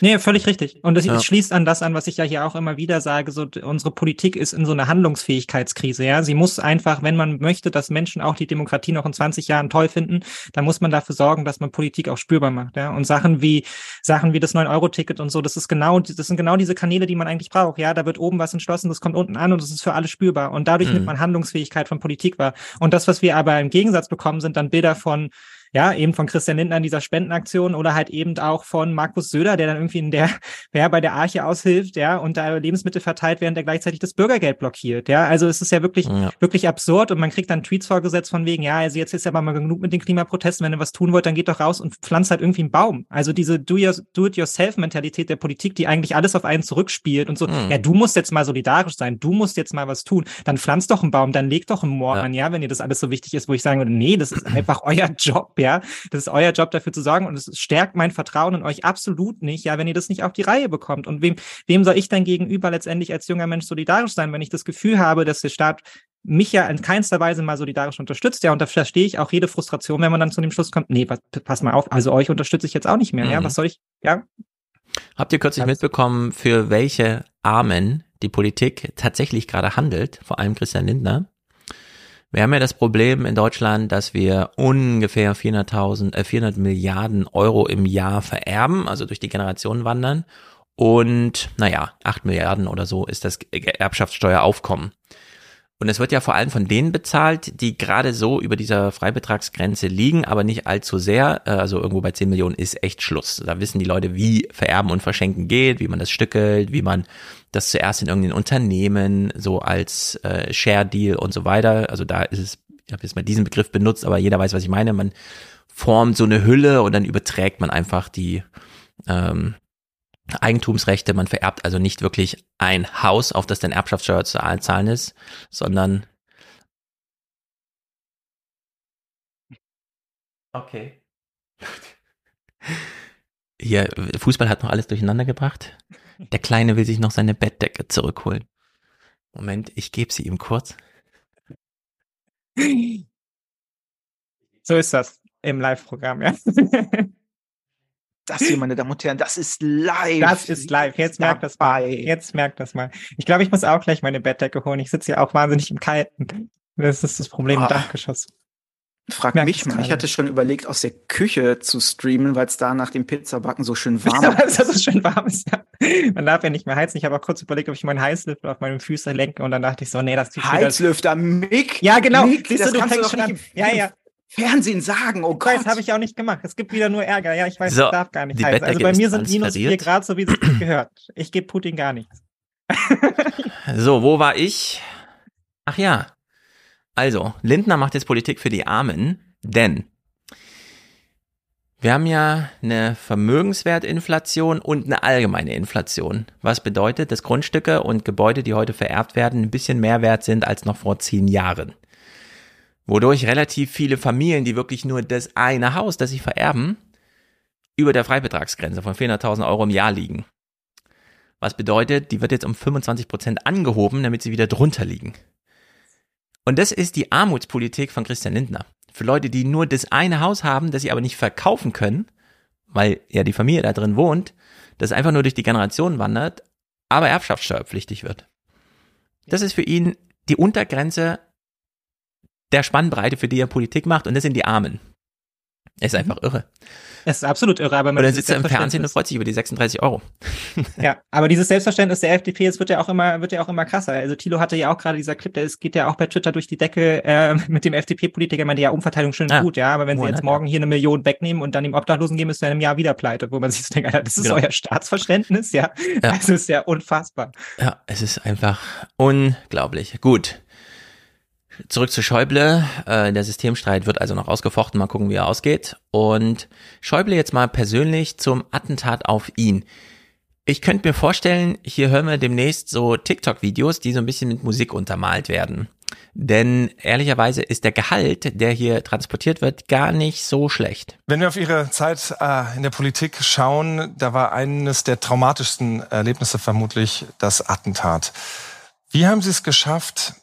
Nee, völlig richtig. Und das ja. schließt an das an, was ich ja hier auch immer wieder sage, so unsere Politik ist in so einer Handlungsfähigkeitskrise, ja. Sie muss einfach, wenn man möchte, dass Menschen auch die Demokratie noch in 20 Jahren toll finden, dann muss man dafür sorgen, dass man Politik auch spürbar macht, ja. Und Sachen wie, Sachen wie das 9-Euro-Ticket und so, das ist genau, das sind genau diese Kanäle, die man eigentlich braucht, ja. Da wird oben was entschlossen, das kommt unten an und das ist für alle spürbar. Und dadurch mhm. nimmt man Handlungsfähigkeit von Politik wahr. Und das, was wir aber im Gegensatz bekommen, sind dann Bilder von, ja, eben von Christian Lindner in dieser Spendenaktion oder halt eben auch von Markus Söder, der dann irgendwie in der, wer bei der Arche aushilft, ja, und da Lebensmittel verteilt, während er gleichzeitig das Bürgergeld blockiert, ja. Also es ist ja wirklich, ja. wirklich absurd und man kriegt dann Tweets vorgesetzt von wegen, ja, also jetzt ist ja mal genug mit den Klimaprotesten, wenn ihr was tun wollt, dann geht doch raus und pflanzt halt irgendwie einen Baum. Also diese Do-it-yourself-Mentalität der Politik, die eigentlich alles auf einen zurückspielt und so, mhm. ja, du musst jetzt mal solidarisch sein, du musst jetzt mal was tun, dann pflanzt doch einen Baum, dann legt doch einen Moor ja. an, ja, wenn ihr das alles so wichtig ist, wo ich sagen würde, nee, das ist einfach euer Job, ja. Das ist euer Job, dafür zu sorgen und es stärkt mein Vertrauen in euch absolut nicht, ja, wenn ihr das nicht auf die Reihe bekommt. Und wem, wem soll ich dann gegenüber letztendlich als junger Mensch solidarisch sein, wenn ich das Gefühl habe, dass der Staat mich ja in keinster Weise mal solidarisch unterstützt, ja, und da verstehe ich auch jede Frustration, wenn man dann zu dem Schluss kommt, nee, pass mal auf, also euch unterstütze ich jetzt auch nicht mehr, mhm. ja, was soll ich, ja. Habt ihr kürzlich mitbekommen, für welche Armen die Politik tatsächlich gerade handelt, vor allem Christian Lindner? Wir haben ja das Problem in Deutschland, dass wir ungefähr 400.000, äh, 400 Milliarden Euro im Jahr vererben, also durch die Generationen wandern. Und naja, 8 Milliarden oder so ist das Erbschaftssteueraufkommen. Und es wird ja vor allem von denen bezahlt, die gerade so über dieser Freibetragsgrenze liegen, aber nicht allzu sehr. Äh, also irgendwo bei 10 Millionen ist echt Schluss. Da wissen die Leute, wie Vererben und Verschenken geht, wie man das stückelt, wie man das zuerst in irgendein Unternehmen so als äh, Share Deal und so weiter. Also da ist es, ich habe jetzt mal diesen Begriff benutzt, aber jeder weiß, was ich meine. Man formt so eine Hülle und dann überträgt man einfach die ähm, Eigentumsrechte. Man vererbt also nicht wirklich ein Haus, auf das dann Erbschaftssteuer zu zahlen ist, sondern Okay. Hier, Fußball hat noch alles durcheinander gebracht. Der Kleine will sich noch seine Bettdecke zurückholen. Moment, ich gebe sie ihm kurz. So ist das im Live-Programm, ja. Das hier, meine Damen und Herren, das ist live. Das ist live. Jetzt merkt das mal. Jetzt merkt das mal. Ich glaube, ich muss auch gleich meine Bettdecke holen. Ich sitze ja auch wahnsinnig im Kalten. Das ist das Problem im ah. Dachgeschoss. Frag Merk mich mal, ich hatte schon überlegt, aus der Küche zu streamen, weil es da nach dem Pizzabacken so schön warm ist. dass es schön warm ist, ja. Man darf ja nicht mehr heizen. Ich habe auch kurz überlegt, ob ich meinen Heißlüfter auf meine Füße lenke und dann dachte ich so, nee, das ist Heizlüfter, Mick! Ja, genau. Mick, Siehst das du, du kannst du schon an. Ja, ja. Fernsehen sagen, oh Gott. Das habe ich auch nicht gemacht. Es gibt wieder nur Ärger. Ja, ich weiß, so, ich darf gar nicht heizen. Also bei mir sind minus vier Grad, so wie es gehört. Ich gebe Putin gar nichts. so, wo war ich? Ach ja. Also, Lindner macht jetzt Politik für die Armen. Denn wir haben ja eine Vermögenswertinflation und eine allgemeine Inflation. Was bedeutet, dass Grundstücke und Gebäude, die heute vererbt werden, ein bisschen mehr wert sind als noch vor zehn Jahren. Wodurch relativ viele Familien, die wirklich nur das eine Haus, das sie vererben, über der Freibetragsgrenze von 400.000 Euro im Jahr liegen. Was bedeutet, die wird jetzt um 25 Prozent angehoben, damit sie wieder drunter liegen. Und das ist die Armutspolitik von Christian Lindner für Leute, die nur das eine Haus haben, das sie aber nicht verkaufen können, weil ja die Familie da drin wohnt, das einfach nur durch die Generationen wandert, aber erbschaftssteuerpflichtig wird. Das ist für ihn die Untergrenze der Spannbreite, für die er Politik macht, und das sind die Armen. Ist einfach mhm. irre. Es ist absolut irre, aber man. Oder sitzt er im Fernsehen und freut sich über die 36 Euro. ja, aber dieses Selbstverständnis der FDP, es wird ja auch immer, wird ja auch immer krasser. Also Thilo hatte ja auch gerade dieser Clip, der es geht ja auch bei Twitter durch die Decke äh, mit dem FDP-Politiker, meinte ja Umverteilung schön ja. gut, ja, aber wenn sie jetzt morgen hier eine Million wegnehmen und dann dem Obdachlosen geben, ist er im Jahr wieder pleite, wo man sich so denkt, Alter, das ist genau. euer Staatsverständnis, ja. ja. Das ist ja unfassbar. Ja, es ist einfach unglaublich. Gut. Zurück zu Schäuble. Äh, der Systemstreit wird also noch ausgefochten. Mal gucken, wie er ausgeht. Und Schäuble jetzt mal persönlich zum Attentat auf ihn. Ich könnte mir vorstellen, hier hören wir demnächst so TikTok-Videos, die so ein bisschen mit Musik untermalt werden. Denn ehrlicherweise ist der Gehalt, der hier transportiert wird, gar nicht so schlecht. Wenn wir auf Ihre Zeit äh, in der Politik schauen, da war eines der traumatischsten Erlebnisse vermutlich das Attentat. Wie haben Sie es geschafft,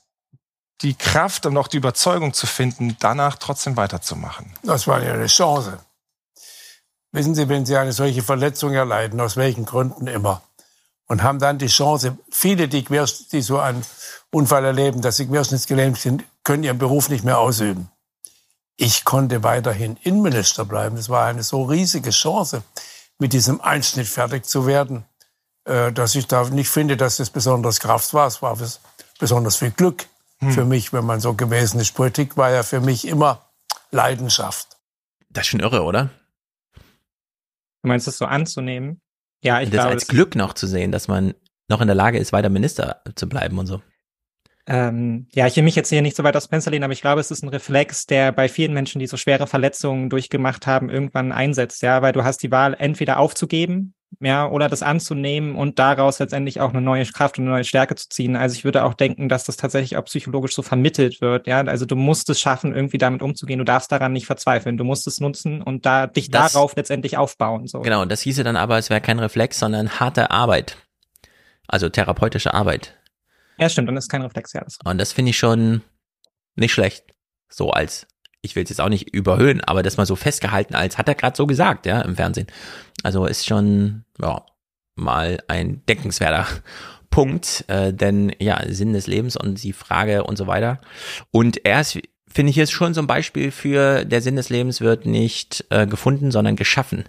die Kraft und auch die Überzeugung zu finden, danach trotzdem weiterzumachen? Das war ja eine Chance. Wissen Sie, wenn Sie eine solche Verletzung erleiden, aus welchen Gründen immer, und haben dann die Chance, viele, die, die so einen Unfall erleben, dass sie querschnittsgelähmt sind, können ihren Beruf nicht mehr ausüben. Ich konnte weiterhin Innenminister bleiben. Das war eine so riesige Chance, mit diesem Einschnitt fertig zu werden, äh, dass ich da nicht finde, dass das besonders Kraft war. Es war besonders viel Glück hm. für mich, wenn man so gewesen ist. Politik war ja für mich immer Leidenschaft. Das ist schon irre, oder? Du meinst das so anzunehmen? Ja, ich das glaube. als Glück noch zu sehen, dass man noch in der Lage ist, weiter Minister zu bleiben und so. Ähm, ja, ich will mich jetzt hier nicht so weit aus Fenster lehnen, aber ich glaube, es ist ein Reflex, der bei vielen Menschen, die so schwere Verletzungen durchgemacht haben, irgendwann einsetzt, ja, weil du hast die Wahl entweder aufzugeben, ja, oder das anzunehmen und daraus letztendlich auch eine neue Kraft und eine neue Stärke zu ziehen. Also ich würde auch denken, dass das tatsächlich auch psychologisch so vermittelt wird, ja. Also du musst es schaffen, irgendwie damit umzugehen. Du darfst daran nicht verzweifeln. Du musst es nutzen und da dich das, darauf letztendlich aufbauen. So. Genau, das hieße dann aber, es wäre kein Reflex, sondern harte Arbeit. Also therapeutische Arbeit. Ja, stimmt, dann ist kein Reflex, ja. Und das finde ich schon nicht schlecht. So als, ich will es jetzt auch nicht überhöhen, aber das mal so festgehalten als, hat er gerade so gesagt, ja, im Fernsehen. Also ist schon, ja, mal ein denkenswerter Punkt, äh, denn ja, Sinn des Lebens und die Frage und so weiter. Und er ist, finde ich, ist schon so ein Beispiel für, der Sinn des Lebens wird nicht äh, gefunden, sondern geschaffen.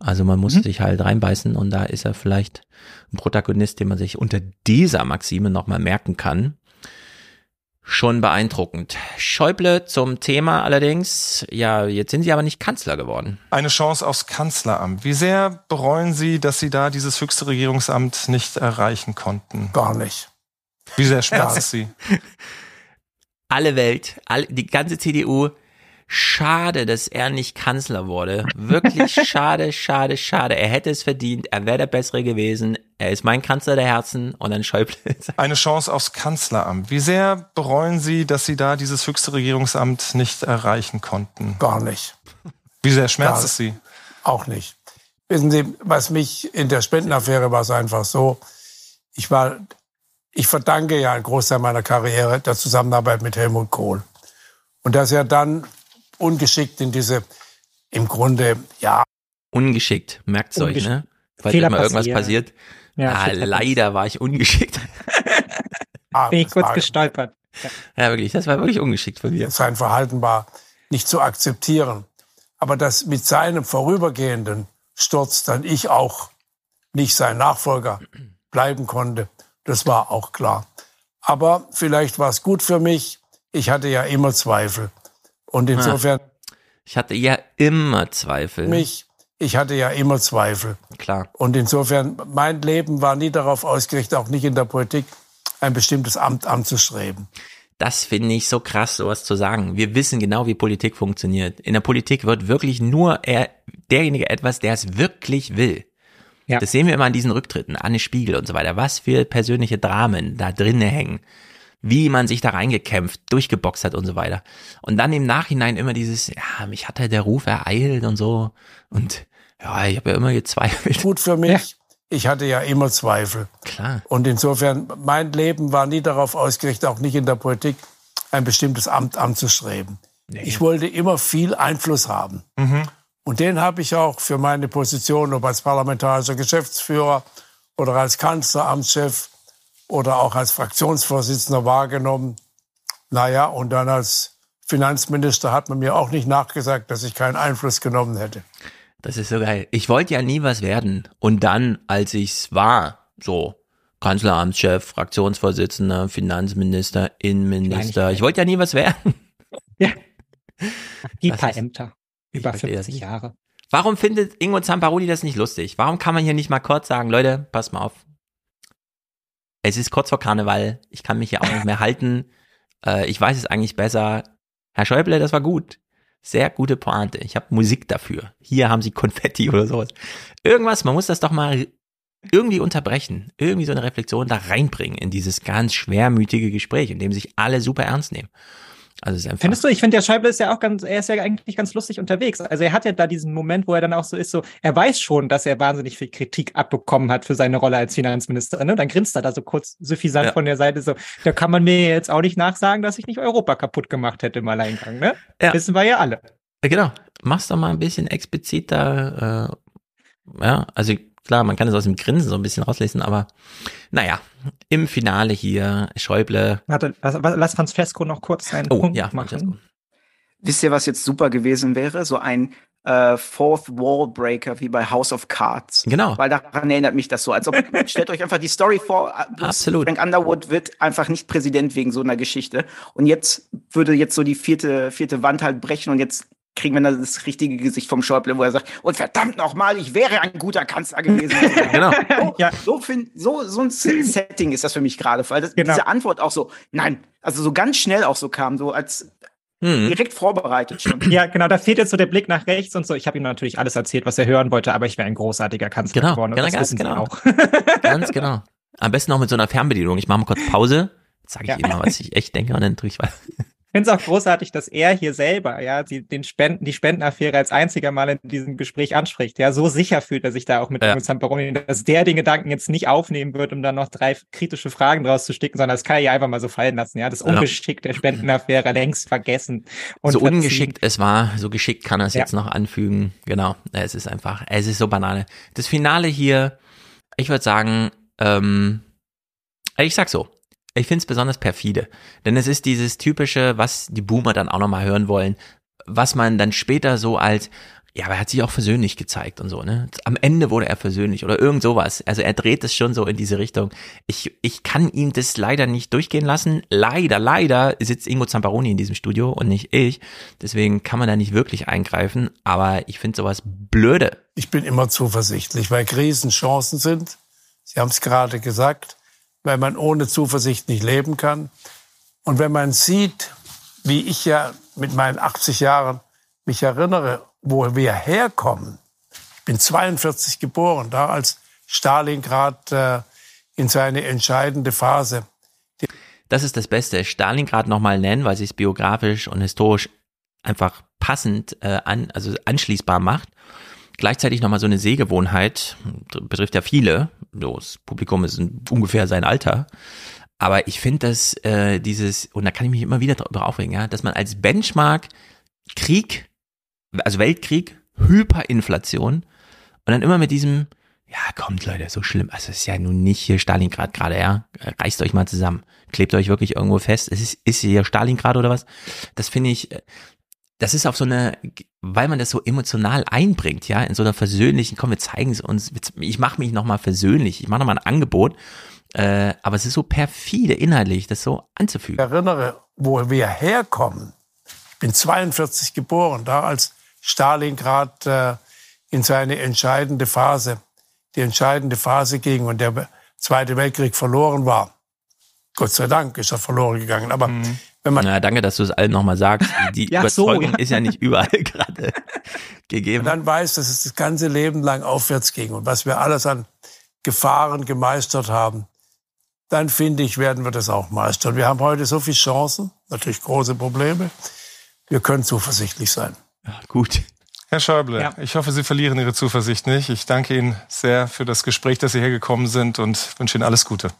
Also man muss mhm. sich halt reinbeißen und da ist er vielleicht ein Protagonist, den man sich unter dieser Maxime nochmal merken kann. Schon beeindruckend. Schäuble zum Thema allerdings, ja, jetzt sind Sie aber nicht Kanzler geworden. Eine Chance aufs Kanzleramt. Wie sehr bereuen Sie, dass Sie da dieses höchste Regierungsamt nicht erreichen konnten? Gar nicht. Wie sehr schmerzt es Sie? Alle Welt, alle, die ganze CDU Schade, dass er nicht Kanzler wurde. Wirklich schade, schade, schade. Er hätte es verdient. Er wäre der Bessere gewesen. Er ist mein Kanzler der Herzen und dann Schäuble. Eine Chance aufs Kanzleramt. Wie sehr bereuen Sie, dass Sie da dieses höchste Regierungsamt nicht erreichen konnten? Gar nicht. Wie sehr schmerzt Gar es Sie? Auch nicht. Wissen Sie, was mich in der Spendenaffäre war es einfach so. Ich war, ich verdanke ja einen Großteil meiner Karriere der Zusammenarbeit mit Helmut Kohl. Und dass er dann ungeschickt in diese, im Grunde, ja. Ungeschickt, merkt's Ungesch euch, ne? Falls immer irgendwas passiert. Ja, ah, leider war ich ungeschickt. ah, Bin ich kurz gestolpert. Ja. ja, wirklich, das war wirklich ungeschickt von mir. Sein Verhalten war nicht zu akzeptieren. Aber dass mit seinem vorübergehenden Sturz dann ich auch nicht sein Nachfolger bleiben konnte, das war auch klar. Aber vielleicht war es gut für mich. Ich hatte ja immer Zweifel. Und insofern. Ich hatte ja immer Zweifel. Mich, ich hatte ja immer Zweifel. Klar. Und insofern, mein Leben war nie darauf ausgerichtet, auch nicht in der Politik, ein bestimmtes Amt anzustreben. Das finde ich so krass, sowas zu sagen. Wir wissen genau, wie Politik funktioniert. In der Politik wird wirklich nur er, derjenige etwas, der es wirklich will. Ja. Das sehen wir immer an diesen Rücktritten, Anne Spiegel und so weiter. Was für persönliche Dramen da drinnen hängen wie man sich da reingekämpft, durchgeboxt hat und so weiter. Und dann im Nachhinein immer dieses, ja, mich hat halt der Ruf ereilt und so. Und ja, ich habe ja immer gezweifelt. Gut für mich. Ja. Ich hatte ja immer Zweifel. Klar. Und insofern, mein Leben war nie darauf ausgerichtet, auch nicht in der Politik, ein bestimmtes Amt anzustreben. Nee. Ich wollte immer viel Einfluss haben. Mhm. Und den habe ich auch für meine Position, ob als parlamentarischer Geschäftsführer oder als Kanzleramtschef oder auch als Fraktionsvorsitzender wahrgenommen. Naja, und dann als Finanzminister hat man mir auch nicht nachgesagt, dass ich keinen Einfluss genommen hätte. Das ist so geil. Ich wollte ja nie was werden. Und dann, als ich's war, so Kanzleramtschef, Fraktionsvorsitzender, Finanzminister, Innenminister, ich wollte ja nie was werden. Ja. Die das paar Ämter. Über 50 Jahre. Warum findet Ingo Zamparoli das nicht lustig? Warum kann man hier nicht mal kurz sagen, Leute, pass mal auf, es ist kurz vor Karneval, ich kann mich ja auch nicht mehr halten. Äh, ich weiß es eigentlich besser. Herr Schäuble, das war gut. Sehr gute Pointe. Ich habe Musik dafür. Hier haben Sie Konfetti oder sowas. Irgendwas, man muss das doch mal irgendwie unterbrechen, irgendwie so eine Reflexion da reinbringen in dieses ganz schwermütige Gespräch, in dem sich alle super ernst nehmen. Also Findest du, ich finde, der Schäuble ist ja auch ganz, er ist ja eigentlich ganz lustig unterwegs. Also er hat ja da diesen Moment, wo er dann auch so ist, so, er weiß schon, dass er wahnsinnig viel Kritik abbekommen hat für seine Rolle als Finanzminister. Ne? Dann grinst er da so kurz suffisant Ja. von der Seite so, da kann man mir jetzt auch nicht nachsagen, dass ich nicht Europa kaputt gemacht hätte im Alleingang. Ne? Ja. Wissen wir ja alle. Genau. Mach's doch mal ein bisschen expliziter. Äh, ja, also klar, man kann es aus dem Grinsen so ein bisschen rauslesen, aber naja, im Finale hier Schäuble. Warte, lass, lass Francesco noch kurz seinen Oh, Punkt ja, machen. Wisst ihr, was jetzt super gewesen wäre? So ein äh, Fourth Wall Breaker wie bei House of Cards. Genau. Weil daran erinnert mich das so. Als ob, stellt euch einfach die Story vor, äh, Absolut. Frank Underwood wird einfach nicht Präsident wegen so einer Geschichte. Und jetzt würde jetzt so die vierte, vierte Wand halt brechen und jetzt kriegen wir dann das richtige Gesicht vom Schäuble, wo er sagt, und verdammt nochmal, ich wäre ein guter Kanzler gewesen. Genau. So, ja. so, find, so, so ein Setting ist das für mich gerade, weil das, Genau. diese Antwort auch so, nein, also so ganz schnell auch so kam, so als Hm. direkt vorbereitet schon. Ja, genau, da fehlt jetzt so der Blick nach rechts und so. Ich habe ihm natürlich alles erzählt, was er hören wollte, aber ich wäre ein großartiger Kanzler Genau, geworden. Und genau, das ganz wissen genau. auch. Ganz genau. Am besten noch mit so einer Fernbedienung. Ich mache mal kurz Pause. Sage ich Ja. Ihnen mal, was ich echt denke und dann drücke ich weiter. Ich finde es auch großartig, dass er hier selber, ja, die, den Spenden, die Spendenaffäre als einziger Mal in diesem Gespräch anspricht. Ja, so sicher fühlt er sich da auch mit Ja. ja. Zamperoni, dass der den Gedanken jetzt nicht aufnehmen wird, um dann noch drei kritische Fragen draus zu sticken, sondern das kann er ja einfach mal so fallen lassen. Ja, das Ja. Ungeschick der Spendenaffäre längst vergessen. Und so verziehen. ungeschickt es war, so geschickt kann er es Ja. jetzt noch anfügen. Genau, es ist einfach, es ist so banane. Das Finale hier, ich würde sagen, ähm, ich sag so, ich finde es besonders perfide, denn es ist dieses typische, was die Boomer dann auch nochmal hören wollen, was man dann später so als, ja, aber er hat sich auch versöhnlich gezeigt und so, ne? Am Ende wurde er versöhnlich oder irgend sowas. Also er dreht es schon so in diese Richtung. Ich, ich kann ihm das leider nicht durchgehen lassen. Leider, leider sitzt Ingo Zamparoni in diesem Studio und nicht ich. Deswegen kann man da nicht wirklich eingreifen. Aber ich finde sowas blöde. Ich bin immer zuversichtlich, weil Krisen Chancen sind. Sie haben es gerade gesagt, weil man ohne Zuversicht nicht leben kann. Und wenn man sieht, wie ich ja mit meinen 80 Jahren mich erinnere, wo wir herkommen. Ich bin 42 geboren, da als Stalingrad äh, in seine entscheidende Phase. Das ist das Beste. Stalingrad nochmal nennen, weil sich es biografisch und historisch einfach passend äh, an, also anschließbar macht. Gleichzeitig nochmal so eine Sehgewohnheit, betrifft ja viele, so, das Publikum ist ungefähr sein Alter. Aber ich finde, dass äh, dieses, und da kann ich mich immer wieder drüber aufregen, ja, dass man als Benchmark Krieg, also Weltkrieg, Hyperinflation und dann immer mit diesem, ja, kommt Leute, so schlimm, also es ist ja nun nicht hier Stalingrad gerade, ja, reißt euch mal zusammen, klebt euch wirklich irgendwo fest, es ist, ist hier Stalingrad oder was? Das finde ich, äh, das ist auf so eine, weil man das so emotional einbringt, ja, in so einer versöhnlichen, komm, wir zeigen es uns, ich mache mich nochmal versöhnlich, ich mache nochmal ein Angebot, äh, aber es ist so perfide inhaltlich, das so anzufügen. erinnere, wo wir herkommen. Ich bin 42 geboren, da als Stalingrad äh, in seine entscheidende Phase, die entscheidende Phase ging und der Zweite Weltkrieg verloren war. Gott sei Dank ist er verloren gegangen. Aber man Na, danke, dass du es allen nochmal sagst. Die Ja, so, Überzeugung ja. ist ja nicht überall gerade gegeben. dann weiß, dass es das ganze Leben lang aufwärts ging und was wir alles an Gefahren gemeistert haben, dann finde ich, werden wir das auch meistern. Wir haben heute so viele Chancen, natürlich große Probleme. Wir können zuversichtlich sein. Gut. Herr Schäuble, Ja. ich hoffe, Sie verlieren Ihre Zuversicht nicht. Ich danke Ihnen sehr für das Gespräch, dass Sie hergekommen sind und wünsche Ihnen alles Gute.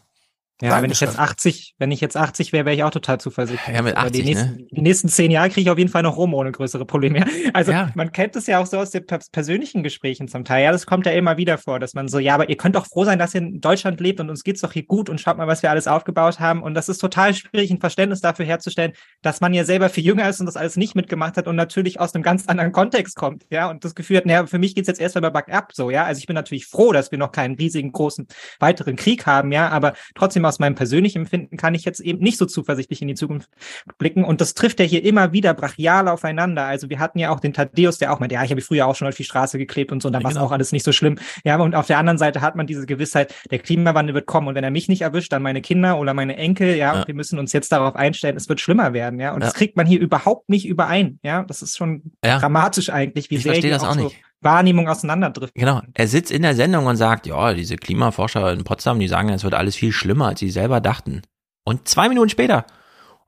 Ja, wenn ich jetzt 80, wenn ich jetzt 80 wäre, wäre ich auch total zuversichtlich. Ja, mit Aber 80, die nächsten, ne? die nächsten zehn Jahre kriege ich auf jeden Fall noch rum ohne größere Probleme. Also man kennt es ja auch so aus den pers- persönlichen Gesprächen zum Teil. Ja, das kommt ja immer wieder vor, dass man so, ja, aber ihr könnt doch froh sein, dass ihr in Deutschland lebt und uns geht's doch hier gut und schaut mal, was wir alles aufgebaut haben. Und das ist total schwierig, ein Verständnis dafür herzustellen, dass man ja selber viel jünger ist und das alles nicht mitgemacht hat und natürlich aus einem ganz anderen Kontext kommt, ja, und das Gefühl hat, naja, für mich geht's jetzt erst einmal bergab, so, ja. Also ich bin natürlich froh, dass wir noch keinen riesigen, großen, weiteren Krieg haben, ja, aber trotzdem aus meinem persönlichen Empfinden kann ich jetzt eben nicht so zuversichtlich in die Zukunft blicken. Und das trifft ja hier immer wieder brachial aufeinander. Also wir hatten ja auch den Thaddeus, der auch meinte, ja, ich habe früher auch schon auf die Straße geklebt und so, und dann ja, war es genau. auch alles nicht so schlimm. Ja, und auf der anderen Seite hat man diese Gewissheit, der Klimawandel wird kommen und wenn er mich nicht erwischt, dann meine Kinder oder meine Enkel, ja, ja. und wir müssen uns jetzt darauf einstellen, es wird schlimmer werden, ja. Und ja. das kriegt man hier überhaupt nicht überein, ja. Das ist schon dramatisch eigentlich, wie ich sehr verstehe das auch, auch nicht. Wahrnehmung auseinanderdriften. Genau. Er sitzt in der Sendung und sagt, ja, diese Klimaforscher in Potsdam, die sagen, es wird alles viel schlimmer, als sie selber dachten. Und zwei Minuten später,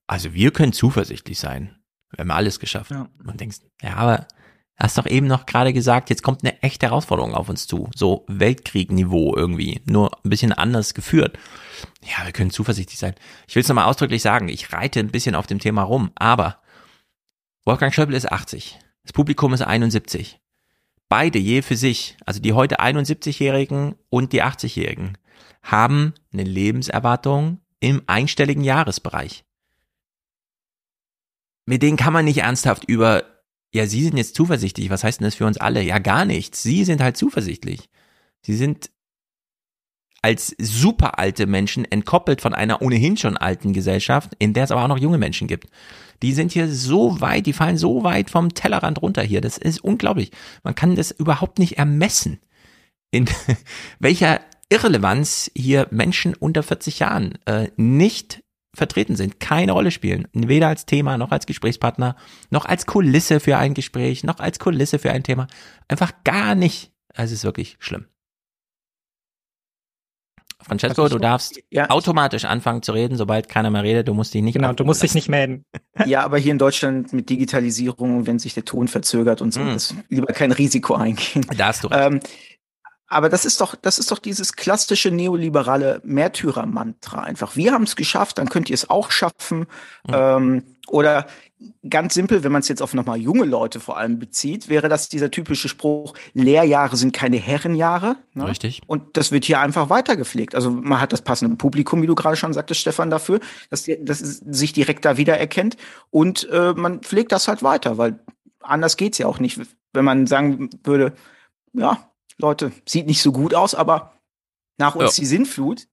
also wir können zuversichtlich sein. Wir haben alles geschafft. Ja. Und denkst, ja, aber hast doch eben noch gerade gesagt, jetzt kommt eine echte Herausforderung auf uns zu. So Weltkriegniveau irgendwie. Nur ein bisschen anders geführt. Ja, wir können zuversichtlich sein. Ich will es nochmal ausdrücklich sagen. Ich reite ein bisschen auf dem Thema rum. Aber Wolfgang Schäuble ist 80. Das Publikum ist 71 beide je für sich, also die heute 71-Jährigen und die 80-Jährigen, haben eine Lebenserwartung im einstelligen Jahresbereich. Mit denen kann man nicht ernsthaft über, ja, Sie sind jetzt zuversichtlich, was heißt denn das für uns alle? Ja, gar nichts. Sie sind halt zuversichtlich. Sie sind als super alte Menschen entkoppelt von einer ohnehin schon alten Gesellschaft, in der es aber auch noch junge Menschen gibt. Die sind hier so weit, die fallen so weit vom Tellerrand runter hier. Das ist unglaublich. Man kann das überhaupt nicht ermessen. In welcher Irrelevanz hier Menschen unter 40 Jahren äh, nicht vertreten sind, keine Rolle spielen. Weder als Thema, noch als Gesprächspartner, noch als Kulisse für ein Gespräch, noch als Kulisse für ein Thema. Einfach gar nicht. Es ist wirklich schlimm. Francesco, also, du darfst ja. automatisch anfangen zu reden, sobald keiner mehr redet. Du musst dich nicht. Genau, du musst dich nicht melden. Ja, aber hier in Deutschland mit Digitalisierung, wenn sich der Ton verzögert und so, mm. das lieber kein Risiko eingehen. Da hast du. Ähm, aber das ist doch, das ist doch dieses klassische neoliberale Märtyrer-Mantra einfach. Wir haben es geschafft, dann könnt ihr es auch schaffen. Mhm. Ähm, oder ganz simpel, wenn man es jetzt auf nochmal junge Leute vor allem bezieht, wäre das dieser typische Spruch, Lehrjahre sind keine Herrenjahre. Ne? Richtig. Und das wird hier einfach weitergepflegt. Also man hat das passende Publikum, wie du gerade schon sagtest, Stefan, dafür, dass, die, dass sich direkt da wiedererkennt. Und äh, man pflegt das halt weiter, weil anders geht's ja auch nicht. Wenn man sagen würde, ja, Leute, sieht nicht so gut aus, aber nach uns ja. die Sinnflut.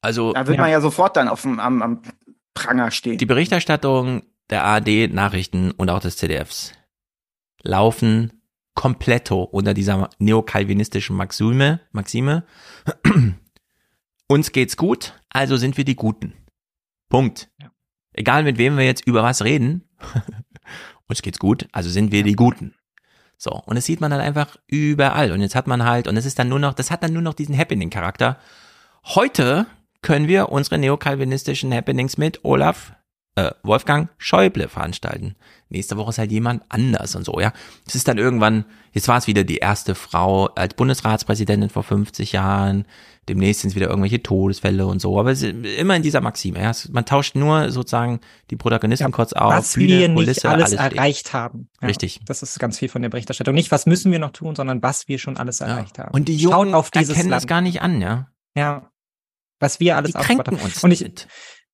Also, da wird ja. man ja sofort dann auf dem, am, am Pranger stehen. Die Berichterstattung der ARD Nachrichten und auch des ZDFs laufen kompletto unter dieser neokalvinistischen Maxime, Maxime. Uns geht's gut, also sind wir die Guten. Punkt. Ja. Egal mit wem wir jetzt über was reden, uns geht's gut, also sind wir die Guten. So, und das sieht man dann einfach überall. Und jetzt hat man halt, und es ist dann nur noch, das hat dann nur noch diesen Happening-Charakter. Heute können wir unsere neokalvinistischen Happenings mit Olaf äh, Wolfgang Schäuble veranstalten. Nächste Woche ist halt jemand anders und so, ja. Es ist dann irgendwann, jetzt war es wieder die erste Frau als Bundesratspräsidentin vor 50 Jahren, demnächst sind es wieder irgendwelche Todesfälle und so, aber es ist immer in dieser Maxime, ja. Man tauscht nur sozusagen die Protagonisten ja, kurz auf. Was Bühne, wir nicht alles, alles erreicht haben. Ja, Richtig. Das ist ganz viel von der Berichterstattung. Nicht, was müssen wir noch tun, sondern was wir schon alles erreicht haben. Und die Jungen auf dieses erkennen Land. das gar nicht an, ja. Ja. Was wir alles die aufgebaut haben. Uns und ich,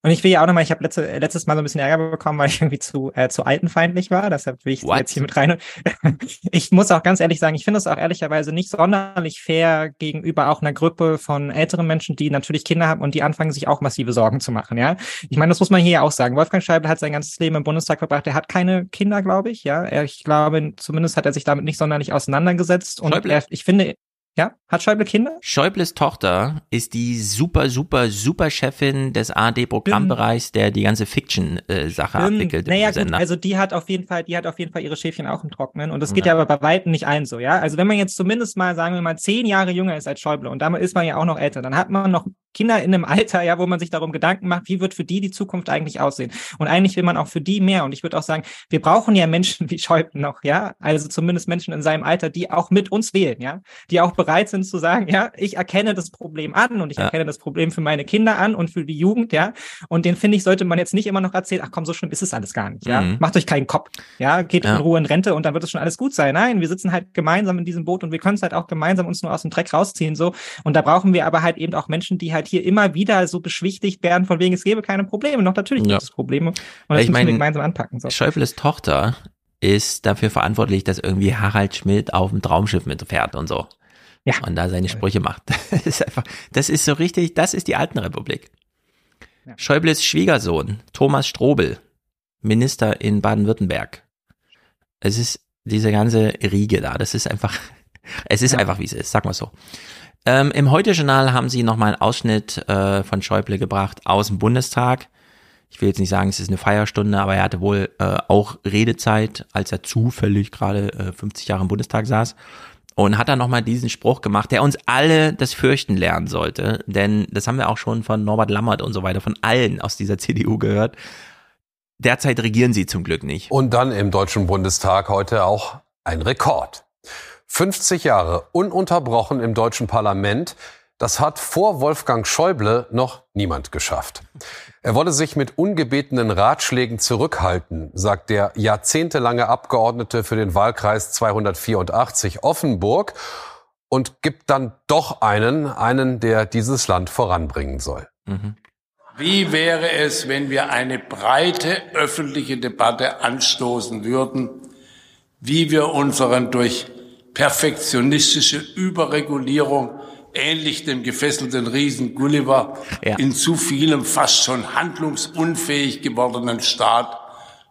und ich will ja auch nochmal, ich habe letzte, letztes Mal so ein bisschen Ärger bekommen, weil ich irgendwie zu, äh, zu altenfeindlich war. Deshalb will ich What? jetzt hier mit rein. ich muss auch ganz ehrlich sagen, ich finde es auch ehrlicherweise nicht sonderlich fair gegenüber auch einer Gruppe von älteren Menschen, die natürlich Kinder haben und die anfangen, sich auch massive Sorgen zu machen. Ja, ich meine, das muss man hier auch sagen. Wolfgang Schäuble hat sein ganzes Leben im Bundestag verbracht. Er hat keine Kinder, glaube ich. Ja, er, ich glaube, zumindest hat er sich damit nicht sonderlich auseinandergesetzt. Und er, ich finde, ja, hat Schäuble Kinder? Schäubles Tochter ist die super, super, super Chefin des ARD-Programmbereichs, der die ganze Fiction-Sache abwickelt. Naja, gut, also die hat auf jeden Fall, die hat auf jeden Fall ihre Schäfchen auch im Trocknen und das geht ja, ja aber bei weitem nicht allen so, ja. Also wenn man jetzt zumindest mal, sagen wir mal, zehn Jahre jünger ist als Schäuble und damit ist man ja auch noch älter, dann hat man noch Kinder in einem Alter, ja, wo man sich darum Gedanken macht, wie wird für die die Zukunft eigentlich aussehen? Und eigentlich will man auch für die mehr. Und ich würde auch sagen, wir brauchen ja Menschen wie Schäuble noch, ja, also zumindest Menschen in seinem Alter, die auch mit uns wählen, ja, die auch bereit sind zu sagen, ja, ich erkenne das Problem an und ich ja. erkenne das Problem für meine Kinder an und für die Jugend, ja. Und den finde ich, sollte man jetzt nicht immer noch erzählen, ach komm, so schlimm ist es alles gar nicht, ja. Mhm. Macht euch keinen Kopf, ja, geht ja. in Ruhe in Rente und dann wird es schon alles gut sein. Nein, wir sitzen halt gemeinsam in diesem Boot und wir können es halt auch gemeinsam uns nur aus dem Dreck rausziehen, so. Und da brauchen wir aber halt eben auch Menschen, die halt hier immer wieder so beschwichtigt werden, von wegen, es gäbe keine Probleme. Noch natürlich gibt es Probleme. Und das ich müssen mein, wir gemeinsam anpacken. So. Schäufles Tochter ist dafür verantwortlich, dass irgendwie Harald Schmidt auf dem Traumschiff mitfährt und so. Ja. Und da seine Sprüche macht. Das ist einfach, das ist so richtig, das ist die alten Republik. Schäubles Schwiegersohn, Thomas Strobel, Minister in Baden-Württemberg. Es ist diese ganze Riege da, das ist einfach, es ist einfach wie es ist, sag mal so. Ähm, Im Heute-Journal haben sie nochmal einen Ausschnitt äh, von Schäuble gebracht aus dem Bundestag. Ich will jetzt nicht sagen, es ist eine Feierstunde, aber er hatte wohl äh, auch Redezeit, als er zufällig gerade äh, 50 Jahre im Bundestag saß. Und hat dann nochmal diesen Spruch gemacht, der uns alle das Fürchten lernen sollte. Denn das haben wir auch schon von Norbert Lammert und so weiter, von allen aus dieser CDU gehört. Derzeit regieren sie zum Glück nicht. Und dann im Deutschen Bundestag heute auch ein Rekord. 50 Jahre ununterbrochen im deutschen Parlament. Das hat vor Wolfgang Schäuble noch niemand geschafft. Er wolle sich mit ungebetenen Ratschlägen zurückhalten, sagt der jahrzehntelange Abgeordnete für den Wahlkreis 284 Offenburg und gibt dann doch einen, einen, der dieses Land voranbringen soll. Mhm. Wie wäre es, wenn wir eine breite öffentliche Debatte anstoßen würden, wie wir unseren durch perfektionistische Überregulierung ähnlich dem gefesselten Riesen Gulliver Ja. in zu vielem fast schon handlungsunfähig gewordenen Staat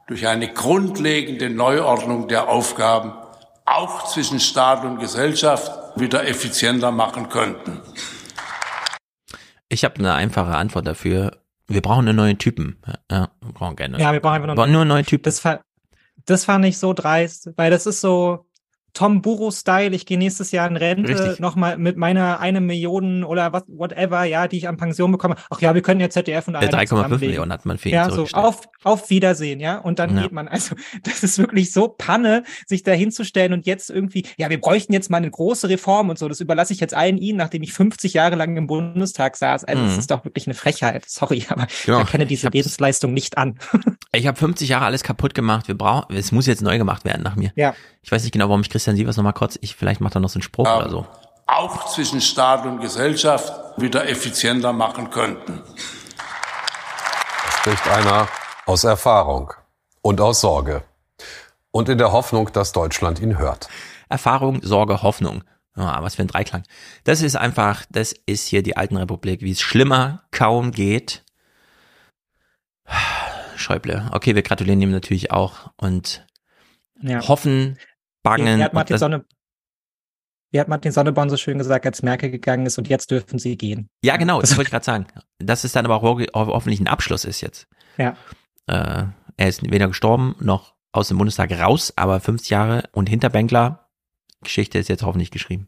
durch eine grundlegende Neuordnung der Aufgaben auch zwischen Staat und Gesellschaft wieder effizienter machen könnten. Ich habe eine einfache Antwort dafür. Wir brauchen einen neuen Typen. Ja, wir brauchen gerne. Ja, wir brauchen einfach wir brauchen nur einen neuen Typen. Das, das fand ich so dreist, weil das ist so Tom Burrow-Style. Ich gehe nächstes Jahr in Rente nochmal mit meiner eine Million oder was, whatever, ja, die ich an Pension bekomme. Ach ja, wir können ja ZDF und Äh, ARD 3,5 zusammenlegen. Millionen hat man für ihn Ja, so auf, auf Wiedersehen, ja. Und dann Ja. geht man, also das ist wirklich so Panne, sich da hinzustellen und jetzt irgendwie, ja, wir bräuchten jetzt mal eine große Reform und so. Das überlasse ich jetzt allen Ihnen, nachdem ich 50 Jahre lang im Bundestag saß. Also das Mhm. ist doch wirklich eine Frechheit. Sorry, aber Genau. ich erkenne diese Lebensleistung nicht an. Ich habe 50 Jahre alles kaputt gemacht. Wir brauchen, es muss jetzt neu gemacht werden nach mir. Ja. Ich weiß nicht genau, warum ich Christian Sievers noch mal kurz, ich, vielleicht macht er noch so einen Spruch oder so. Auch zwischen Staat und Gesellschaft wieder effizienter machen könnten. Spricht einer aus Erfahrung und aus Sorge. Und in der Hoffnung, dass Deutschland ihn hört. Erfahrung, Sorge, Hoffnung. Ja, was für ein Dreiklang. Das ist einfach, das ist hier die alten Republik, wie es schlimmer kaum geht. Schäuble. Okay, wir gratulieren ihm natürlich auch und Ja. hoffen, bangen. Wie hat Martin, Sonne, wie hat Martin Sonneborn so schön gesagt, als Merkel gegangen ist und jetzt dürfen sie gehen. Ja, genau, das wollte ich gerade sagen. Dass es dann aber auch ho- hoffentlich ein Abschluss ist jetzt. Ja. Äh, er ist weder gestorben noch aus dem Bundestag raus, aber 50 Jahre und Hinterbänkler. Geschichte ist jetzt hoffentlich geschrieben.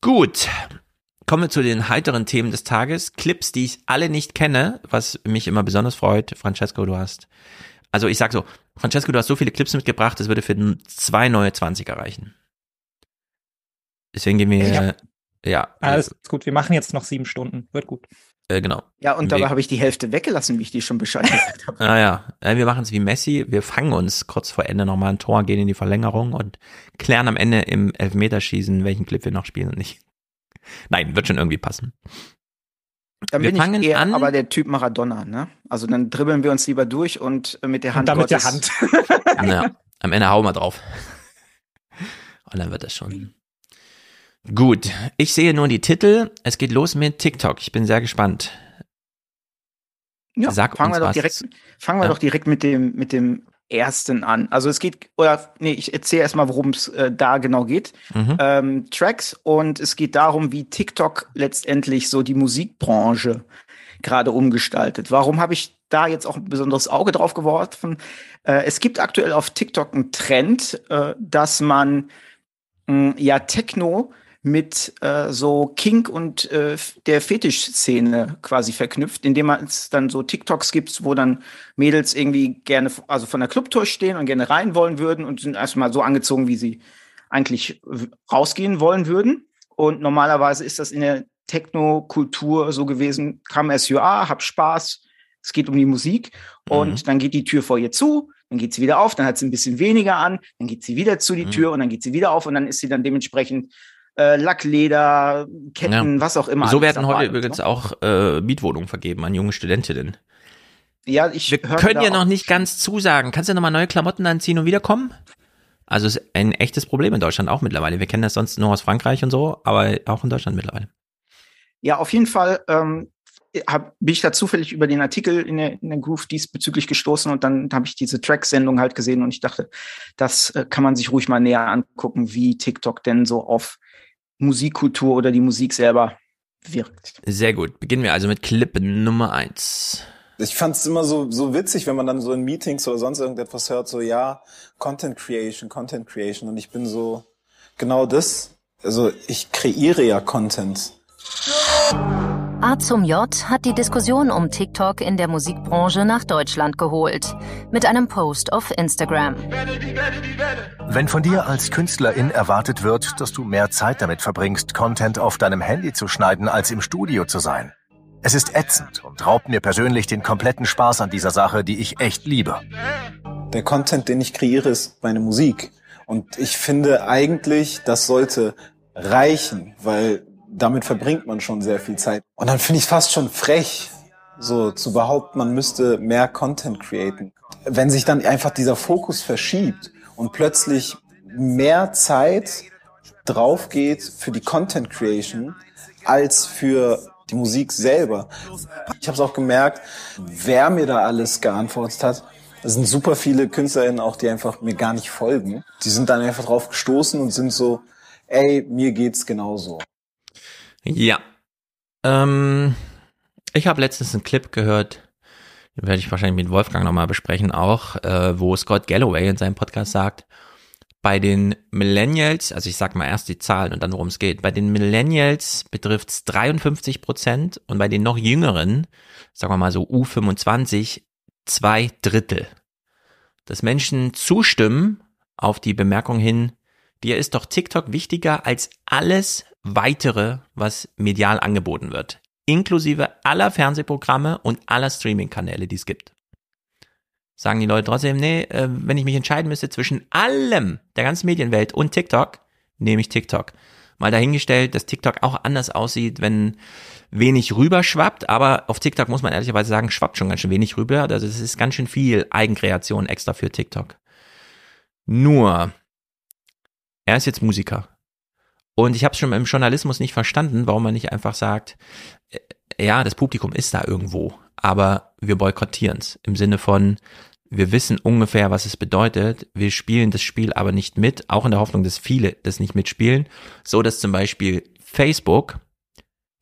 Gut. Kommen wir zu den heiteren Themen des Tages. Clips, die ich alle nicht kenne, was mich immer besonders freut. Francesco, du hast. Also ich sag so, Francesco, du hast so viele Clips mitgebracht, das würde für zwei neue 20er reichen. Deswegen gehen wir, Ja. ja, Alles gut, wir machen jetzt noch sieben Stunden. Wird gut. äh, genau. Ja, und dabei habe ich die Hälfte weggelassen, wie ich die schon Bescheid gesagt habe. Naja, äh, wir machen es wie Messi. Wir fangen uns kurz vor Ende nochmal ein Tor, gehen in die Verlängerung und klären am Ende im Elfmeterschießen, welchen Clip wir noch spielen und nicht. Nein, wird schon irgendwie passen. Dann Wir bin fangen ich eher an- aber der Typ Maradona, ne? Also dann dribbeln wir uns lieber durch und äh, mit der Hand dann mit der Gottes. Ja, am Ende hauen wir drauf. Und dann wird das schon. Gut, ich sehe nur die Titel. Es geht los mit TikTok. Ich bin sehr gespannt. Ja, Sag fangen uns wir doch was. direkt, fangen wir Ja. doch direkt mit dem, mit dem ersten an. Also es geht, oder nee, ich erzähle erstmal, worum es äh, da genau geht. Mhm. Ähm, Tracks und es geht darum, wie TikTok letztendlich so die Musikbranche gerade umgestaltet. Warum habe ich da jetzt auch ein besonderes Auge drauf geworfen? Äh, es gibt aktuell auf TikTok einen Trend, äh, dass man mh, ja Techno mit äh, so Kink und äh, der Fetischszene quasi verknüpft, indem man es dann so TikToks gibt, wo dann Mädels irgendwie gerne, also von der Clubtour stehen und gerne rein wollen würden und sind erstmal so angezogen, wie sie eigentlich rausgehen wollen würden. Und normalerweise ist das in der Techno-Kultur so gewesen, come as you are, hab Spaß, es geht um die Musik und dann geht die Tür vor ihr zu, dann geht sie wieder auf, dann hat sie ein bisschen weniger an, dann geht sie wieder zu die Tür und dann geht sie wieder auf und dann ist sie dann dementsprechend äh, Lackleder, Ketten, Ja. was auch immer. So werden heute übrigens so. auch äh, Mietwohnungen vergeben an junge Studentinnen. Ja, ich Wir können ja noch nicht ganz zusagen. Kannst du nochmal neue Klamotten anziehen und wiederkommen? Also es ist ein echtes Problem in Deutschland auch mittlerweile. Wir kennen das sonst nur aus Frankreich und so, aber auch in Deutschland mittlerweile. Ja, auf jeden Fall ähm, hab, bin ich da zufällig über den Artikel in der, in der Groove diesbezüglich gestoßen und dann habe ich diese Track-Sendung halt gesehen und ich dachte, das äh, kann man sich ruhig mal näher angucken, wie TikTok denn so auf Musikkultur oder die Musik selber wirkt. Sehr gut. Beginnen wir also mit Clip Nummer eins. Ich fand es immer so, so witzig, wenn man dann so in Meetings oder sonst irgendetwas hört, so ja, Content Creation, Content Creation. Und ich bin so, genau das. Also ich kreiere ja Content. A zum J hat die Diskussion um TikTok in der Musikbranche nach Deutschland geholt. Mit einem Post auf Instagram. Wenn von dir als Künstlerin erwartet wird, dass du mehr Zeit damit verbringst, Content auf deinem Handy zu schneiden, als im Studio zu sein. Es ist ätzend und raubt mir persönlich den kompletten Spaß an dieser Sache, die ich echt liebe. Der Content, den ich kreiere, ist meine Musik. Und ich finde eigentlich, das sollte reichen, weil damit verbringt man schon sehr viel Zeit. Und dann finde ich fast schon frech, so zu behaupten, man müsste mehr Content createn. Wenn sich dann einfach dieser Fokus verschiebt und plötzlich mehr Zeit drauf geht für die Content Creation als für die Musik selber. Ich habe es auch gemerkt, wer mir da alles geantwortet hat. Es sind super viele KünstlerInnen auch, die einfach mir gar nicht folgen. Die sind dann einfach drauf gestoßen und sind so, ey, mir geht's genauso. Ja. Ähm, ich habe letztens einen Clip gehört, den werde ich wahrscheinlich mit Wolfgang nochmal besprechen auch, äh, wo Scott Galloway in seinem Podcast sagt, bei den Millennials, also ich sag mal erst die Zahlen und dann worum es geht, bei den Millennials betrifft es 53 Prozent und bei den noch jüngeren, sagen wir mal so U25, zwei Drittel. Dass Menschen zustimmen auf die Bemerkung hin, dir ist doch TikTok wichtiger als alles weitere, was medial angeboten wird. Inklusive aller Fernsehprogramme und aller Streaming-Kanäle, die es gibt. Sagen die Leute trotzdem, nee, äh, wenn ich mich entscheiden müsste zwischen allem, der ganzen Medienwelt und TikTok, nehme ich TikTok. Mal dahingestellt, dass TikTok auch anders aussieht, wenn wenig rüberschwappt, aber auf TikTok muss man ehrlicherweise sagen, schwappt schon ganz schön wenig rüber. Also es ist ganz schön viel Eigenkreation extra für TikTok. Nur, er ist jetzt Musiker. Und ich habe es schon im Journalismus nicht verstanden, warum man nicht einfach sagt, äh, ja, das Publikum ist da irgendwo, aber wir boykottieren es im Sinne von, wir wissen ungefähr, was es bedeutet. Wir spielen das Spiel aber nicht mit, auch in der Hoffnung, dass viele das nicht mitspielen, so dass zum Beispiel Facebook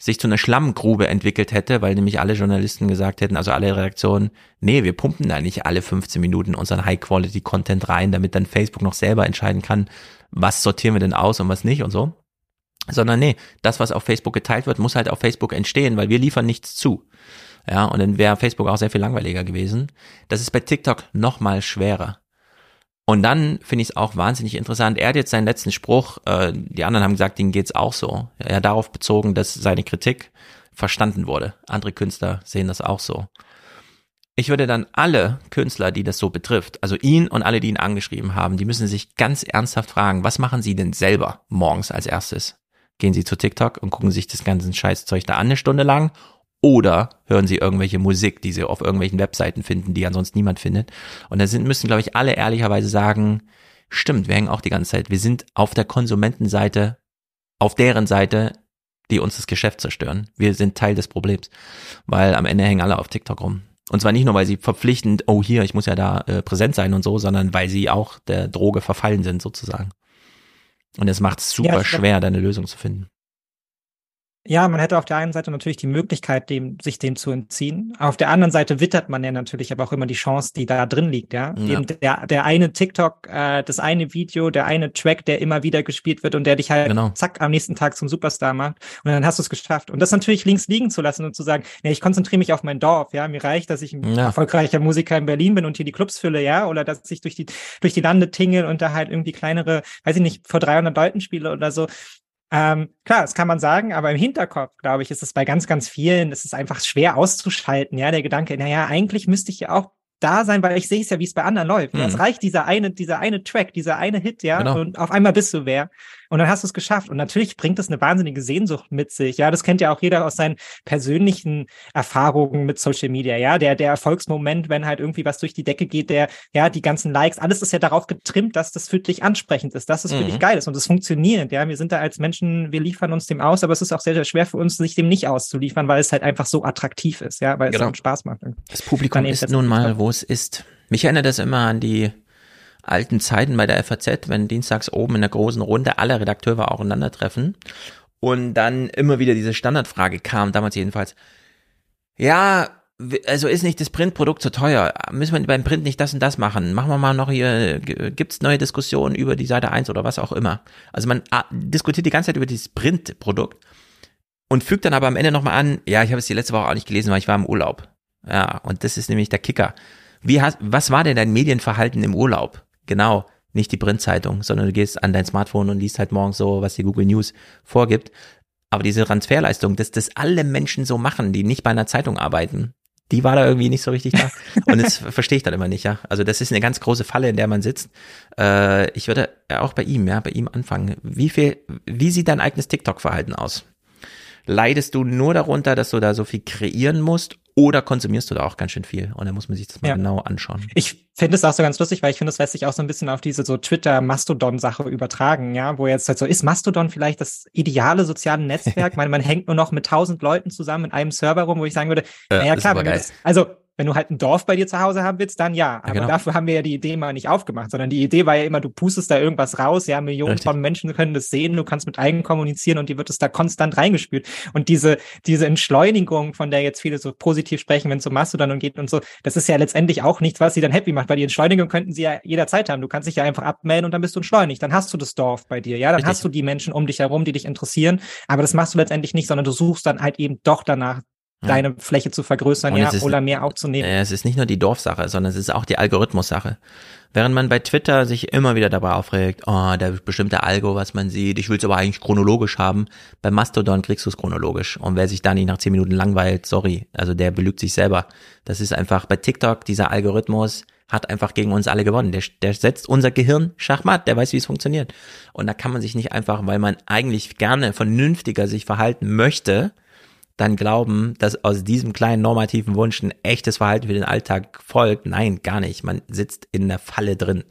sich zu einer Schlammgrube entwickelt hätte, weil nämlich alle Journalisten gesagt hätten, also alle Redaktionen, nee, wir pumpen da nicht alle 15 Minuten unseren High-Quality-Content rein, damit dann Facebook noch selber entscheiden kann, was sortieren wir denn aus und was nicht und so. Sondern nee, das, was auf Facebook geteilt wird, muss halt auf Facebook entstehen, weil wir liefern nichts zu. Ja, und dann wäre Facebook auch sehr viel langweiliger gewesen. Das ist bei TikTok noch mal schwerer. Und dann finde ich es auch wahnsinnig interessant. Er hat jetzt seinen letzten Spruch, äh, die anderen haben gesagt, denen geht's auch so. Er hat darauf bezogen, dass seine Kritik verstanden wurde. Andere Künstler sehen das auch so. Ich würde dann alle Künstler, die das so betrifft, also ihn und alle, die ihn angeschrieben haben, die müssen sich ganz ernsthaft fragen, was machen sie denn selber morgens als erstes? Gehen sie zu TikTok und gucken sich das ganze Scheißzeug da an eine Stunde lang oder hören sie irgendwelche Musik, die sie auf irgendwelchen Webseiten finden, die ansonsten niemand findet. Und da sind, müssen, glaube ich, alle ehrlicherweise sagen, stimmt, wir hängen auch die ganze Zeit. Wir sind auf der Konsumentenseite, auf deren Seite, die uns das Geschäft zerstören. Wir sind Teil des Problems, weil am Ende hängen alle auf TikTok rum. Und zwar nicht nur, weil sie verpflichtend, oh hier, ich muss ja da äh, präsent sein und so, sondern weil sie auch der Droge verfallen sind sozusagen. Und es macht es super ja, schwer, da eine Lösung zu finden. Ja, man hätte auf der einen Seite natürlich die Möglichkeit, dem, sich dem zu entziehen. Auf der anderen Seite wittert man ja natürlich aber auch immer die Chance, die da drin liegt, ja. ja. Eben der, der eine TikTok, äh, das eine Video, der eine Track, der immer wieder gespielt wird und der dich halt genau. zack am nächsten Tag zum Superstar macht. Und dann hast du es geschafft. Und das natürlich links liegen zu lassen und zu sagen, nee, ich konzentriere mich auf mein Dorf, ja. Mir reicht, dass ich ein ja. erfolgreicher Musiker in Berlin bin und hier die Clubs fülle, ja. Oder dass ich durch die, durch die Lande tingle und da halt irgendwie kleinere, weiß ich nicht, vor 300 Leuten spiele oder so. Ähm, klar, das kann man sagen, aber im Hinterkopf, glaube ich, ist es bei ganz, ganz vielen, es ist einfach schwer auszuschalten, ja, der Gedanke, naja, eigentlich müsste ich ja auch da sein, weil ich sehe es ja, wie es bei anderen läuft. Mhm. Es reicht dieser eine, dieser eine Track, dieser eine Hit, ja, genau. und auf einmal bist du wer. Und dann hast du es geschafft. Und natürlich bringt das eine wahnsinnige Sehnsucht mit sich. Ja, das kennt ja auch jeder aus seinen persönlichen Erfahrungen mit Social Media. Ja, der, der Erfolgsmoment, wenn halt irgendwie was durch die Decke geht, der, ja, die ganzen Likes, alles ist ja darauf getrimmt, dass das für dich ansprechend ist, dass es für Mhm. dich geil ist und es funktioniert. Ja, wir sind da als Menschen, wir liefern uns dem aus, aber es ist auch sehr, sehr schwer für uns, sich dem nicht auszuliefern, weil es halt einfach so attraktiv ist. Ja, weil es Genau. so Spaß macht. Das Publikum ist nun mal, wo es ist. Mich erinnert das immer an die alten Zeiten bei der FAZ, wenn dienstags oben in der großen Runde alle Redakteure aufeinandertreffen und dann immer wieder diese Standardfrage kam, damals jedenfalls, ja, also ist nicht das Printprodukt zu teuer? Müssen wir beim Print nicht das und das machen? Machen wir mal noch hier, gibt's neue Diskussionen über die Seite 1 oder was auch immer? Also man ah, diskutiert die ganze Zeit über dieses Printprodukt und fügt dann aber am Ende nochmal an, ja, ich habe es die letzte Woche auch nicht gelesen, weil ich war im Urlaub. Ja, und das ist nämlich der Kicker. Wie hast, was war denn dein Medienverhalten im Urlaub? Genau, nicht die Printzeitung, sondern du gehst an dein Smartphone und liest halt morgens so, was die Google News vorgibt. Aber diese Transferleistung, dass das alle Menschen so machen, die nicht bei einer Zeitung arbeiten, die war da irgendwie nicht so richtig da. Und das verstehe ich dann immer nicht, ja. Also das ist eine ganz große Falle, in der man sitzt. Äh, ich würde auch bei ihm, ja, bei ihm anfangen. Wie viel, wie sieht dein eigenes TikTok-Verhalten aus? Leidest du nur darunter, dass du da so viel kreieren musst oder konsumierst du da auch ganz schön viel? Und da muss man sich das mal Ja. genau anschauen. Ich finde es auch so ganz lustig, weil ich finde, das lässt sich auch so ein bisschen auf diese so Twitter-Mastodon-Sache übertragen, ja, wo jetzt halt so ist Mastodon vielleicht das ideale soziale Netzwerk? man, man hängt nur noch mit tausend Leuten zusammen in einem Server rum, wo ich sagen würde, Ja, naja klar, das, also wenn du halt ein Dorf bei dir zu Hause haben willst, dann ja. Aber genau. dafür haben wir ja die Idee mal nicht aufgemacht, sondern die Idee war ja immer, du pustest da irgendwas raus, ja, Millionen Richtig. von Menschen können das sehen, du kannst mit allen kommunizieren und die wird es da konstant reingespült. Und diese, diese Entschleunigung, von der jetzt viele so positiv sprechen, wenn es um Mastodon und geht und so, das ist ja letztendlich auch nichts, was sie dann happy macht, weil die Entschleunigung könnten sie ja jederzeit haben. Du kannst dich ja einfach abmelden und dann bist du entschleunigt. Dann hast du das Dorf bei dir, ja, dann Richtig. hast du die Menschen um dich herum, die dich interessieren. Aber das machst du letztendlich nicht, sondern du suchst dann halt eben doch danach, Ja. deine Fläche zu vergrößern, ja, ist- oder mehr aufzunehmen. Es ist nicht nur die Dorfsache, sondern es ist auch die Algorithmussache. Während man bei Twitter sich immer wieder dabei aufregt, oh, der bestimmte Algo, was man sieht, ich will es aber eigentlich chronologisch haben. Bei Mastodon kriegst du es chronologisch. Und wer sich da nicht nach zehn Minuten langweilt, sorry, also der belügt sich selber. Das ist einfach bei TikTok, dieser Algorithmus hat einfach gegen uns alle gewonnen. Der, der setzt unser Gehirn Schachmatt, der weiß, wie es funktioniert. Und da kann man sich nicht einfach, weil man eigentlich gerne vernünftiger sich verhalten möchte, dann glauben, dass aus diesem kleinen normativen Wunsch ein echtes Verhalten für den Alltag folgt. Nein, gar nicht. Man sitzt in der Falle drin.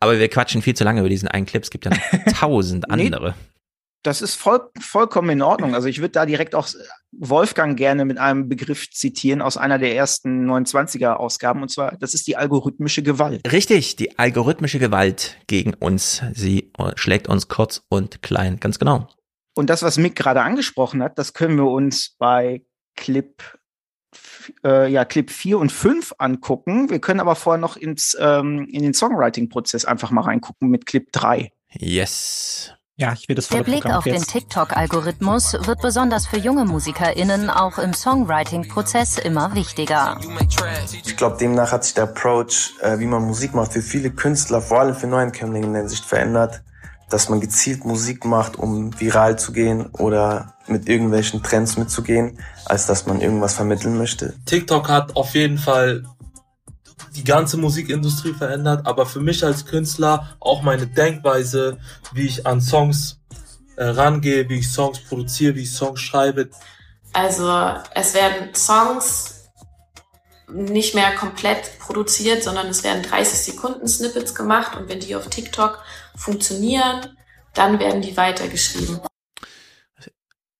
Aber wir quatschen viel zu lange über diesen einen Clip. Es gibt ja noch tausend Nee. andere. Das ist voll, vollkommen in Ordnung. Also ich würde da direkt auch Wolfgang gerne mit einem Begriff zitieren aus einer der ersten 29er Ausgaben. Und zwar, das ist die algorithmische Gewalt. Richtig, die algorithmische Gewalt gegen uns. Sie äh, schlägt uns kurz und klein. Ganz genau. Und das, was Mick gerade angesprochen hat, das können wir uns bei Clip, äh, ja, Clip 4 und 5 angucken. Wir können aber vorher noch ins, ähm, in den Songwriting-Prozess einfach mal reingucken mit Clip 3. Yes. Ja, ich will das Der Blick auf den jetzt. TikTok-Algorithmus wird besonders für junge MusikerInnen auch im Songwriting-Prozess immer wichtiger. Ich glaube, demnach hat sich der Approach, äh, wie man Musik macht, für viele Künstler, vor allem für Neuankömmlinge in der Hinsicht verändert, dass man gezielt Musik macht, um viral zu gehen oder mit irgendwelchen Trends mitzugehen, als dass man irgendwas vermitteln möchte. TikTok hat auf jeden Fall die ganze Musikindustrie verändert, aber für mich als Künstler auch meine Denkweise, wie ich an Songs äh, rangehe, wie ich Songs produziere, wie ich Songs schreibe. Also es werden Songs nicht mehr komplett produziert, sondern es werden 30 Sekunden Snippets gemacht und wenn die auf TikTok funktionieren, dann werden die weitergeschrieben.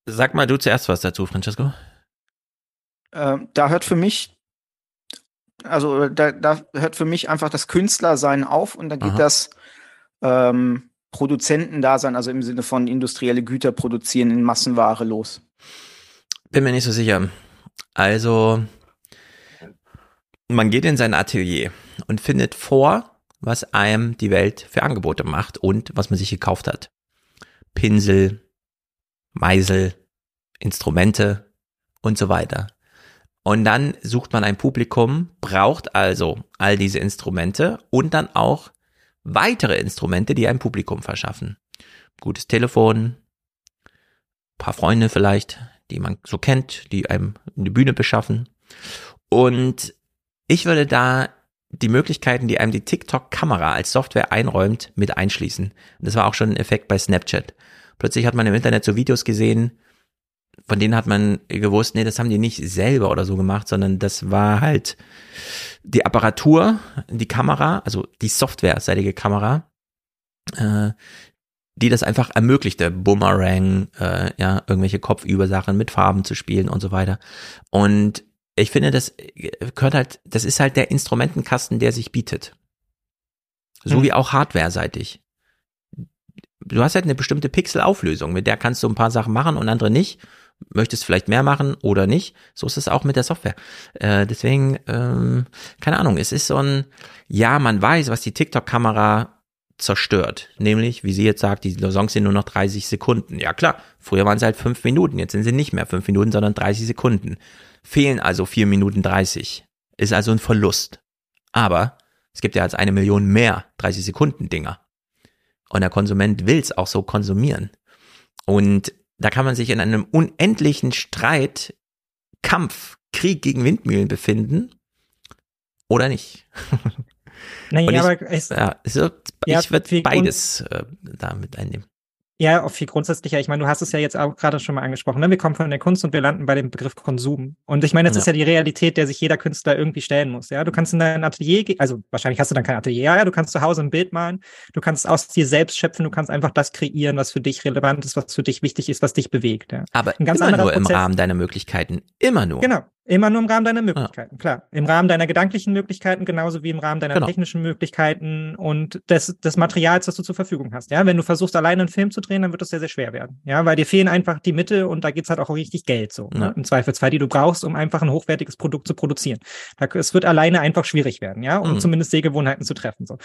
Sag mal du zuerst was dazu, Francesco. Ähm, da hört für mich, also da, da hört für mich einfach das Künstlersein auf und da geht Aha. das ähm, Produzentendasein, also im Sinne von industrielle Güter produzieren in Massenware los. Bin mir nicht so sicher. Also, man geht in sein Atelier und findet vor, was einem die Welt für Angebote macht und was man sich gekauft hat. Pinsel, Meisel, Instrumente und so weiter. Und dann sucht man ein Publikum, braucht also all diese Instrumente und dann auch weitere Instrumente, die ein Publikum verschaffen. Gutes Telefon, paar Freunde vielleicht, die man so kennt, die einem eine Bühne beschaffen. Und ich würde da die Möglichkeiten, die einem die TikTok-Kamera als Software einräumt, mit einschließen. Und das war auch schon ein Effekt bei Snapchat. Plötzlich hat man im Internet so Videos gesehen, von denen hat man gewusst, nee, das haben die nicht selber oder so gemacht, sondern das war halt die Apparatur, die Kamera, also die softwareseitige Kamera, äh, die das einfach ermöglichte, Boomerang, äh, ja, irgendwelche Kopfübersachen mit Farben zu spielen und so weiter. Und ich finde, das gehört halt, das ist halt der Instrumentenkasten, der sich bietet. So Hm. wie auch hardware-seitig. Du hast halt eine bestimmte Pixelauflösung, mit der kannst du ein paar Sachen machen und andere nicht. Möchtest vielleicht mehr machen oder nicht. So ist es auch mit der Software. Äh, deswegen, ähm, keine Ahnung, es ist so ein, ja, man weiß, was die TikTok-Kamera zerstört. Nämlich, wie sie jetzt sagt, die Songs sind nur noch 30 Sekunden. Ja klar, früher waren sie halt fünf Minuten, jetzt sind sie nicht mehr fünf Minuten, sondern 30 Sekunden. Fehlen also vier Minuten 30. Ist also ein Verlust. Aber es gibt ja als eine Million mehr 30 Sekunden Dinger. Und der Konsument will es auch so konsumieren. Und da kann man sich in einem unendlichen Streit, Kampf, Krieg gegen Windmühlen befinden oder nicht. Naja, ich, aber es- ja, so, Ja, ich würde beides äh, da mit einnehmen. Ja, auch viel grundsätzlicher. Ich meine, du hast es ja jetzt auch gerade schon mal angesprochen. Ne? Wir kommen von der Kunst und wir landen bei dem Begriff Konsum. Und ich meine, das Ja. ist ja die Realität, der sich jeder Künstler irgendwie stellen muss. Ja, du kannst in dein Atelier, also wahrscheinlich hast du dann kein Atelier. Ja, ja, du kannst zu Hause ein Bild malen. Du kannst aus dir selbst schöpfen. Du kannst einfach das kreieren, was für dich relevant ist, was für dich wichtig ist, was dich bewegt. Ja. Aber immer nur im Prozess. Rahmen deiner Möglichkeiten. Immer nur. Genau. Immer nur im Rahmen deiner Möglichkeiten, klar. Im Rahmen deiner gedanklichen Möglichkeiten, genauso wie im Rahmen deiner Genau. technischen Möglichkeiten und des, des Materials, das du zur Verfügung hast. Ja, wenn du versuchst, alleine einen Film zu drehen, dann wird das sehr, sehr schwer werden. Ja, weil dir fehlen einfach die Mitte und da geht's halt auch richtig Geld so. Ja. Ne? Im Zweifelsfall, die du brauchst, um einfach ein hochwertiges Produkt zu produzieren. Da, es wird alleine einfach schwierig werden, ja, um Mhm. zumindest Sehgewohnheiten zu treffen. So.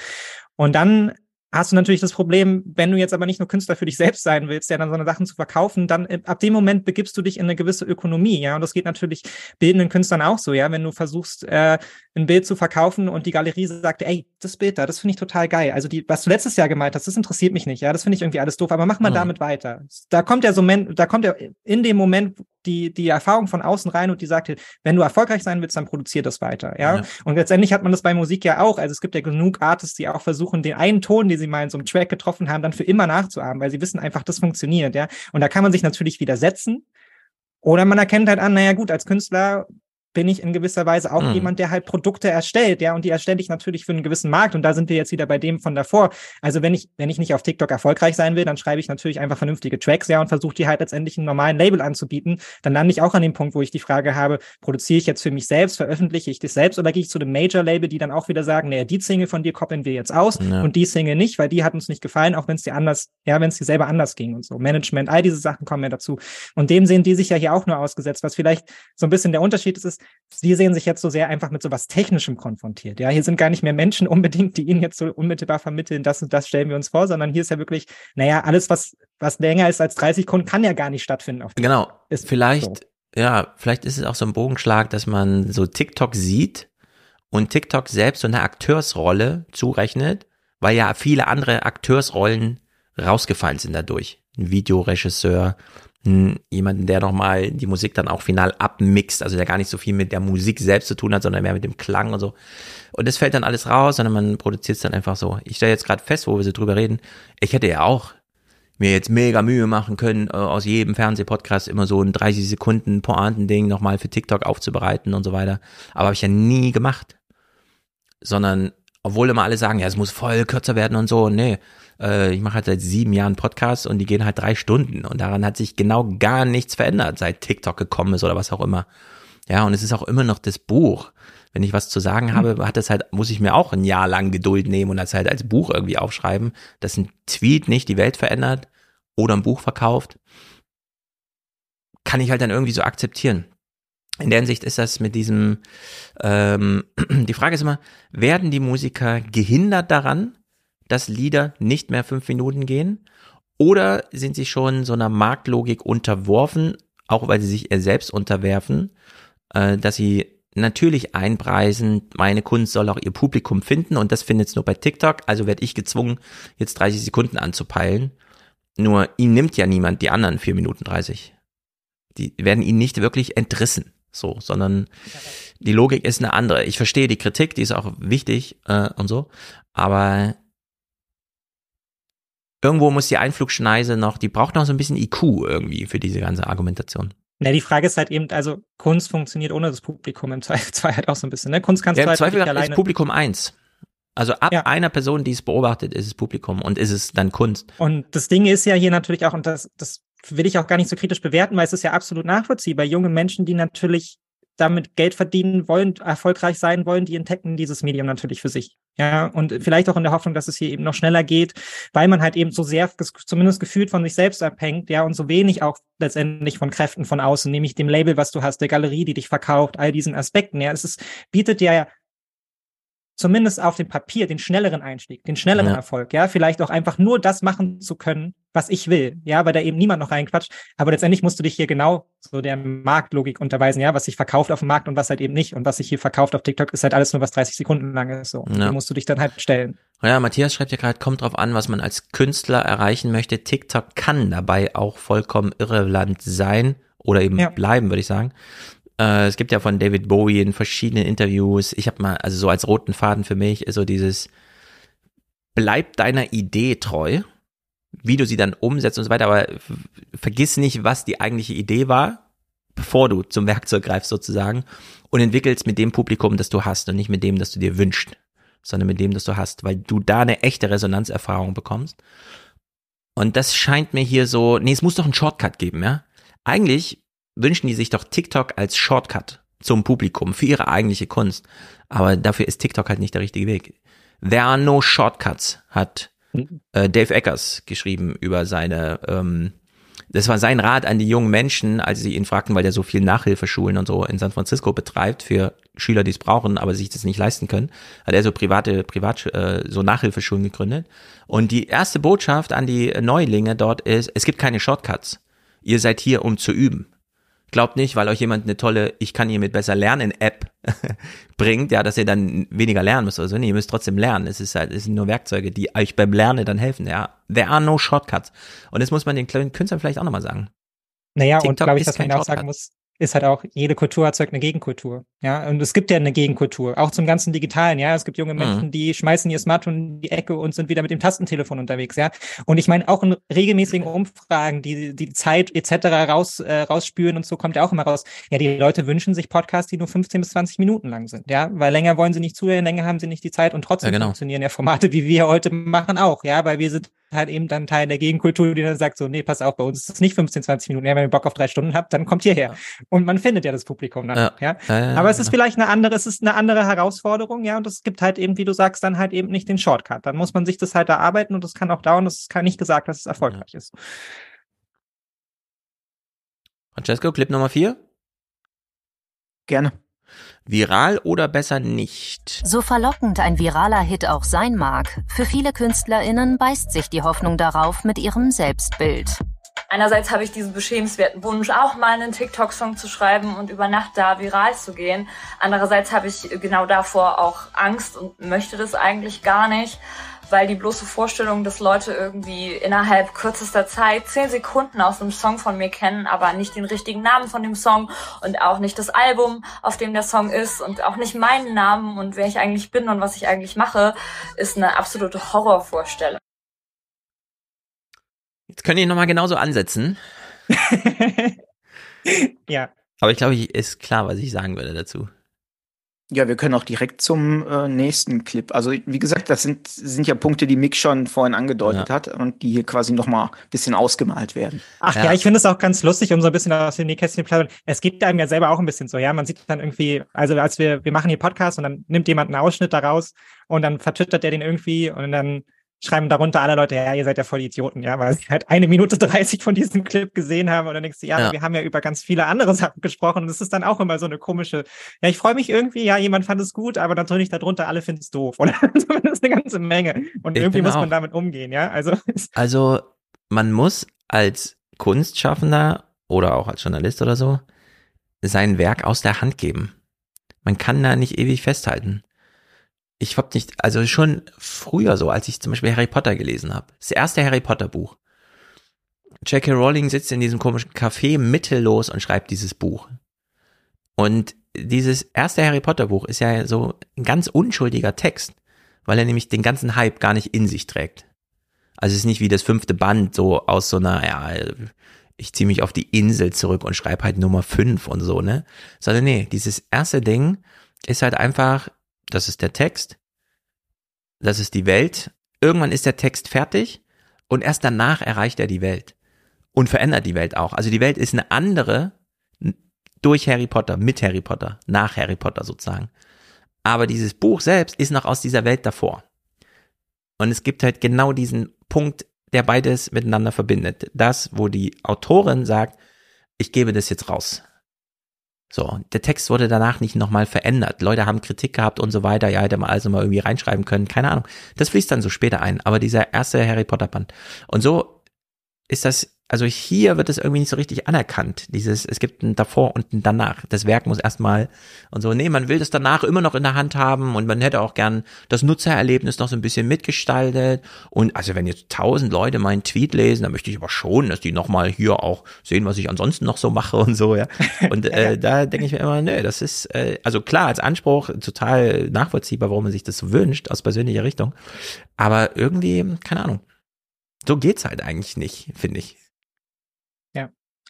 Und dann hast du natürlich das Problem, wenn du jetzt aber nicht nur Künstler für dich selbst sein willst, ja, dann so eine Sachen zu verkaufen, dann äh, ab dem Moment begibst du dich in eine gewisse Ökonomie, ja, und das geht natürlich bildenden Künstlern auch so, ja, wenn du versuchst, äh, ein Bild zu verkaufen und die Galerie sagt, ey, das Bild da, das finde ich total geil. Also die, was du letztes Jahr gemalt hast, das interessiert mich nicht, ja, das finde ich irgendwie alles doof, aber mach mal Mhm. damit weiter. Da kommt ja so, da kommt ja in dem Moment die, die Erfahrung von außen rein und die sagt dir, wenn du erfolgreich sein willst, dann produzier das weiter, ja. Ja. Und letztendlich hat man das bei Musik ja auch. Also es gibt ja genug Artists, die auch versuchen, den einen Ton, den sie mal in so einem Track getroffen haben, dann für immer nachzuahmen, weil sie wissen einfach, das funktioniert, ja. Und da kann man sich natürlich widersetzen. Oder man erkennt halt an, naja gut, als Künstler bin ich in gewisser Weise auch Mhm. jemand, der halt Produkte erstellt, ja, und die erstelle ich natürlich für einen gewissen Markt. Und da sind wir jetzt wieder bei dem von davor. Also wenn ich, wenn ich nicht auf TikTok erfolgreich sein will, dann schreibe ich natürlich einfach vernünftige Tracks, ja, und versuche die halt letztendlich einem normalen Label anzubieten. Dann lande ich auch an dem Punkt, wo ich die Frage habe, produziere ich jetzt für mich selbst, veröffentliche ich das selbst oder gehe ich zu dem Major-Label, die dann auch wieder sagen, naja, die Single von dir koppeln wir jetzt aus Ja. und die Single nicht, weil die hat uns nicht gefallen, auch wenn es dir anders, ja, wenn es dir selber anders ging und so. Management, all diese Sachen kommen ja dazu. Und dem sehen die sich ja hier auch nur ausgesetzt. Was vielleicht so ein bisschen der Unterschied ist, ist, sie sehen sich jetzt so sehr einfach mit so was Technischem konfrontiert. Ja, hier sind gar nicht mehr Menschen unbedingt, die ihnen jetzt so unmittelbar vermitteln, das und das stellen wir uns vor, sondern hier ist ja wirklich, naja, alles, was, was länger ist als 30 Sekunden, kann ja gar nicht stattfinden. Auf Genau. Ist vielleicht, so. ja, vielleicht ist es auch so ein Bogenschlag, dass man so TikTok sieht und TikTok selbst so eine Akteursrolle zurechnet, weil ja viele andere Akteursrollen rausgefallen sind dadurch. Ein Videoregisseur, jemanden, der nochmal die Musik dann auch final abmixt, also der gar nicht so viel mit der Musik selbst zu tun hat, sondern mehr mit dem Klang und so. Und das fällt dann alles raus, sondern man produziert es dann einfach so. Ich stelle jetzt gerade fest, wo wir so drüber reden, ich hätte ja auch mir jetzt mega Mühe machen können, äh, aus jedem Fernsehpodcast immer so ein 30 Sekunden Pointending nochmal für TikTok aufzubereiten und so weiter. Aber habe ich ja nie gemacht. Sondern, obwohl immer alle sagen, ja, es muss voll kürzer werden und so, nee, äh, ich mache halt seit sieben Jahren Podcasts und die gehen halt drei Stunden und daran hat sich genau gar nichts verändert, seit TikTok gekommen ist oder was auch immer. Ja, und es ist auch immer noch das Buch. Wenn ich was zu sagen habe, hat das halt, muss ich mir auch ein Jahr lang Geduld nehmen und das halt als Buch irgendwie aufschreiben, dass ein Tweet nicht die Welt verändert oder ein Buch verkauft, kann ich halt dann irgendwie so akzeptieren. In der Hinsicht ist das mit diesem, ähm, die Frage ist immer, werden die Musiker gehindert daran, dass Lieder nicht mehr fünf Minuten gehen? Oder sind sie schon so einer Marktlogik unterworfen, auch weil sie sich ihr selbst unterwerfen, äh, dass sie natürlich einpreisen, meine Kunst soll auch ihr Publikum finden und das findet es nur bei TikTok, also werde ich gezwungen, jetzt 30 Sekunden anzupeilen. Nur ihn nimmt ja niemand die anderen 4 Minuten 30. Die werden ihn nicht wirklich entrissen, so, sondern Die Logik ist eine andere. Ich verstehe die Kritik, die ist auch wichtig äh, und so, aber irgendwo muss die Einflugschneise noch, die braucht noch so ein bisschen IQ irgendwie für diese ganze Argumentation. Na, die Frage ist halt eben, also Kunst funktioniert ohne das Publikum im Zweifel halt auch so ein bisschen. Ne? Kunst kannst Ja, du halt Zweifel ist alleine. Publikum eins. Also ab einer Person, die es beobachtet, ist es Publikum und ist es dann Kunst. Und das Ding ist ja hier natürlich auch, und das, das will ich auch gar nicht so kritisch bewerten, weil es ist ja absolut nachvollziehbar. Junge Menschen, die natürlich damit Geld verdienen wollen, erfolgreich sein wollen, die entdecken dieses Medium natürlich für sich. Ja, und vielleicht auch in der Hoffnung, dass es hier eben noch schneller geht, weil man halt eben so sehr zumindest gefühlt von sich selbst abhängt, ja, und so wenig auch letztendlich von Kräften von außen, nämlich dem Label, was du hast, der Galerie, die dich verkauft, all diesen Aspekten. Ja, es ist, bietet ja zumindest auf dem Papier den schnelleren Einstieg, den schnelleren Ja. Erfolg, ja, vielleicht auch einfach nur das machen zu können, was ich will, ja, weil da eben niemand noch reinquatscht, aber letztendlich musst du dich hier genau so der Marktlogik unterweisen, ja, was sich verkauft auf dem Markt und was halt eben nicht und was sich hier verkauft auf TikTok ist halt alles nur was 30 Sekunden lang ist, so. Ja. Dem musst du dich dann halt stellen. Ja, Matthias schreibt ja gerade, kommt drauf an, was man als Künstler erreichen möchte. TikTok kann dabei auch vollkommen irrelevant sein oder eben Ja. bleiben, würde ich sagen. Äh, es gibt ja von David Bowie in verschiedenen Interviews, ich habe mal, also so als roten Faden für mich, ist so dieses, bleib deiner Idee treu, wie du sie dann umsetzt und so weiter, aber vergiss nicht, was die eigentliche Idee war, bevor du zum Werkzeug greifst sozusagen und entwickelst mit dem Publikum, das du hast und nicht mit dem, das du dir wünschst, sondern mit dem, das du hast, weil du da eine echte Resonanzerfahrung bekommst. Und das scheint mir hier so, nee, es muss doch einen Shortcut geben, ja? Eigentlich wünschen die sich doch TikTok als Shortcut zum Publikum für ihre eigentliche Kunst. Aber dafür ist TikTok halt nicht der richtige Weg. There are no shortcuts, hat äh, Dave Eckers geschrieben über seine, ähm, das war sein Rat an die jungen Menschen, als sie ihn fragten, weil der so viel Nachhilfeschulen und so in San Francisco betreibt für Schüler, die es brauchen, aber sich das nicht leisten können, hat er so private, privat, äh, so Nachhilfeschulen gegründet. Und die erste Botschaft an die Neulinge dort ist, es gibt keine Shortcuts. Ihr seid hier, um zu üben. Glaubt nicht, weil euch jemand eine tolle Ich kann hiermit besser lernen App bringt, ja, dass ihr dann weniger lernen müsst oder so. Nee, ihr müsst trotzdem lernen. Es ist halt, es sind nur Werkzeuge, die euch beim Lernen dann helfen, ja. There are no shortcuts. Und das muss man den kleinen Künstlern vielleicht auch nochmal sagen. Naja, und TikTok glaube ich, was man auch sagen muss, ist halt auch, jede Kultur erzeugt eine Gegenkultur. Ja, und es gibt ja eine Gegenkultur, auch zum ganzen Digitalen. Ja, es gibt junge Mhm. Menschen, die schmeißen ihr Smartphone in die Ecke und sind wieder mit dem Tastentelefon unterwegs. Ja, und ich meine, auch in regelmäßigen Umfragen, die die Zeit etc. raus, äh, rausspüren und so kommt ja auch immer raus. Ja, die Leute wünschen sich Podcasts, die nur 15 bis 20 Minuten lang sind. Ja, weil länger wollen sie nicht zuhören, länger haben sie nicht die Zeit und trotzdem Ja, genau. funktionieren ja Formate, wie wir heute machen, auch. Ja, weil wir sind halt eben dann Teil der Gegenkultur, die dann sagt so, nee, pass auf, bei uns ist es nicht 15, 20 Minuten. Ja, wenn ihr Bock auf drei Stunden habt, dann kommt hierher. Und man findet ja das Publikum dann. Ja. Ja. Ja, ja, Aber es ist genau. vielleicht eine andere, es ist eine andere Herausforderung, ja, und es gibt halt eben, wie du sagst, dann halt eben nicht den Shortcut. Dann muss man sich das halt erarbeiten und das kann auch dauern. Das kann nicht gesagt, dass es erfolgreich ist. Francesco, Clip Nummer vier. Gerne. Viral oder besser nicht? So verlockend ein viraler Hit auch sein mag, für viele KünstlerInnen beißt sich die Hoffnung darauf mit ihrem Selbstbild. Einerseits habe ich diesen beschämenswerten Wunsch, auch mal einen TikTok-Song zu schreiben und über Nacht da viral zu gehen. Andererseits habe ich genau davor auch Angst und möchte das eigentlich gar nicht, weil die bloße Vorstellung, dass Leute irgendwie innerhalb kürzester Zeit zehn Sekunden aus einem Song von mir kennen, aber nicht den richtigen Namen von dem Song und auch nicht das Album, auf dem der Song ist und auch nicht meinen Namen und wer ich eigentlich bin und was ich eigentlich mache, ist eine absolute Horrorvorstellung. Jetzt könnt ihr nochmal genauso ansetzen. ja. Aber ich glaube, ich ist klar, was ich sagen würde dazu. Ja, wir können auch direkt zum äh, nächsten Clip. Also wie gesagt, das sind, sind ja Punkte, die Mick schon vorhin angedeutet hat und die hier quasi noch mal ein bisschen ausgemalt werden. Ach ja, ich finde es auch ganz lustig, um so ein bisschen aus dem Nähkästchen zu plaudern. Es gibt einem ja selber auch ein bisschen so, ja. Man sieht dann irgendwie, also als wir, wir machen hier Podcast und dann nimmt jemand einen Ausschnitt daraus und dann vertwittert er den irgendwie und dann schreiben darunter alle Leute, ja, ihr seid ja voll Idioten, ja, weil sie halt eine Minute 30 von diesem Clip gesehen haben und dann denkst du, ja, Ja. wir haben ja über ganz viele andere Sachen gesprochen und es ist dann auch immer so eine komische, ja, ich freue mich irgendwie, ja, jemand fand es gut, aber natürlich darunter alle finden es doof oder zumindest eine ganze Menge und Ich irgendwie muss man auch. damit umgehen, ja, also Also, man muss als Kunstschaffender oder auch als Journalist oder so sein Werk aus der Hand geben. Man kann da nicht ewig festhalten. Ich hab nicht, also schon früher so, als ich zum Beispiel Harry Potter gelesen habe. Das erste Harry Potter Buch. J.K. Rowling sitzt in diesem komischen Café mittellos und schreibt dieses Buch. Und dieses erste Harry Potter Buch ist ja so ein ganz unschuldiger Text, weil er nämlich den ganzen Hype gar nicht in sich trägt. Also es ist nicht wie das fünfte Band so aus so einer, ja, ich ziehe mich auf die Insel zurück und schreibe halt Nummer fünf und so, ne? Sondern nee, dieses erste Ding ist halt einfach, das ist der Text, das ist die Welt. Irgendwann ist der Text fertig und erst danach erreicht er die Welt und verändert die Welt auch. Also die Welt ist eine andere durch Harry Potter, mit Harry Potter, nach Harry Potter sozusagen. Aber dieses Buch selbst ist noch aus dieser Welt davor. Und es gibt halt genau diesen Punkt, der beides miteinander verbindet. Das, wo die Autorin sagt, ich gebe das jetzt raus. So, der Text wurde danach nicht nochmal verändert. Leute haben Kritik gehabt und so weiter. Ja, hätte man also mal irgendwie reinschreiben können. Keine Ahnung. Das fließt dann so später ein. Aber dieser erste Harry Potter Band. Und so ist das also hier wird es irgendwie nicht so richtig anerkannt. Dieses, es gibt ein davor und ein danach. Das Werk muss erstmal und so, nee, man will das danach immer noch in der Hand haben und man hätte auch gern das Nutzererlebnis noch so ein bisschen mitgestaltet. Und also wenn jetzt tausend Leute meinen Tweet lesen, dann möchte ich aber schon, dass die nochmal hier auch sehen, was ich ansonsten noch so mache und so, ja. Und äh, da denke ich mir immer, nee, das ist, äh, also klar, als Anspruch total nachvollziehbar, warum man sich das so wünscht, aus persönlicher Richtung. Aber irgendwie, keine Ahnung. So geht's halt eigentlich nicht, finde ich.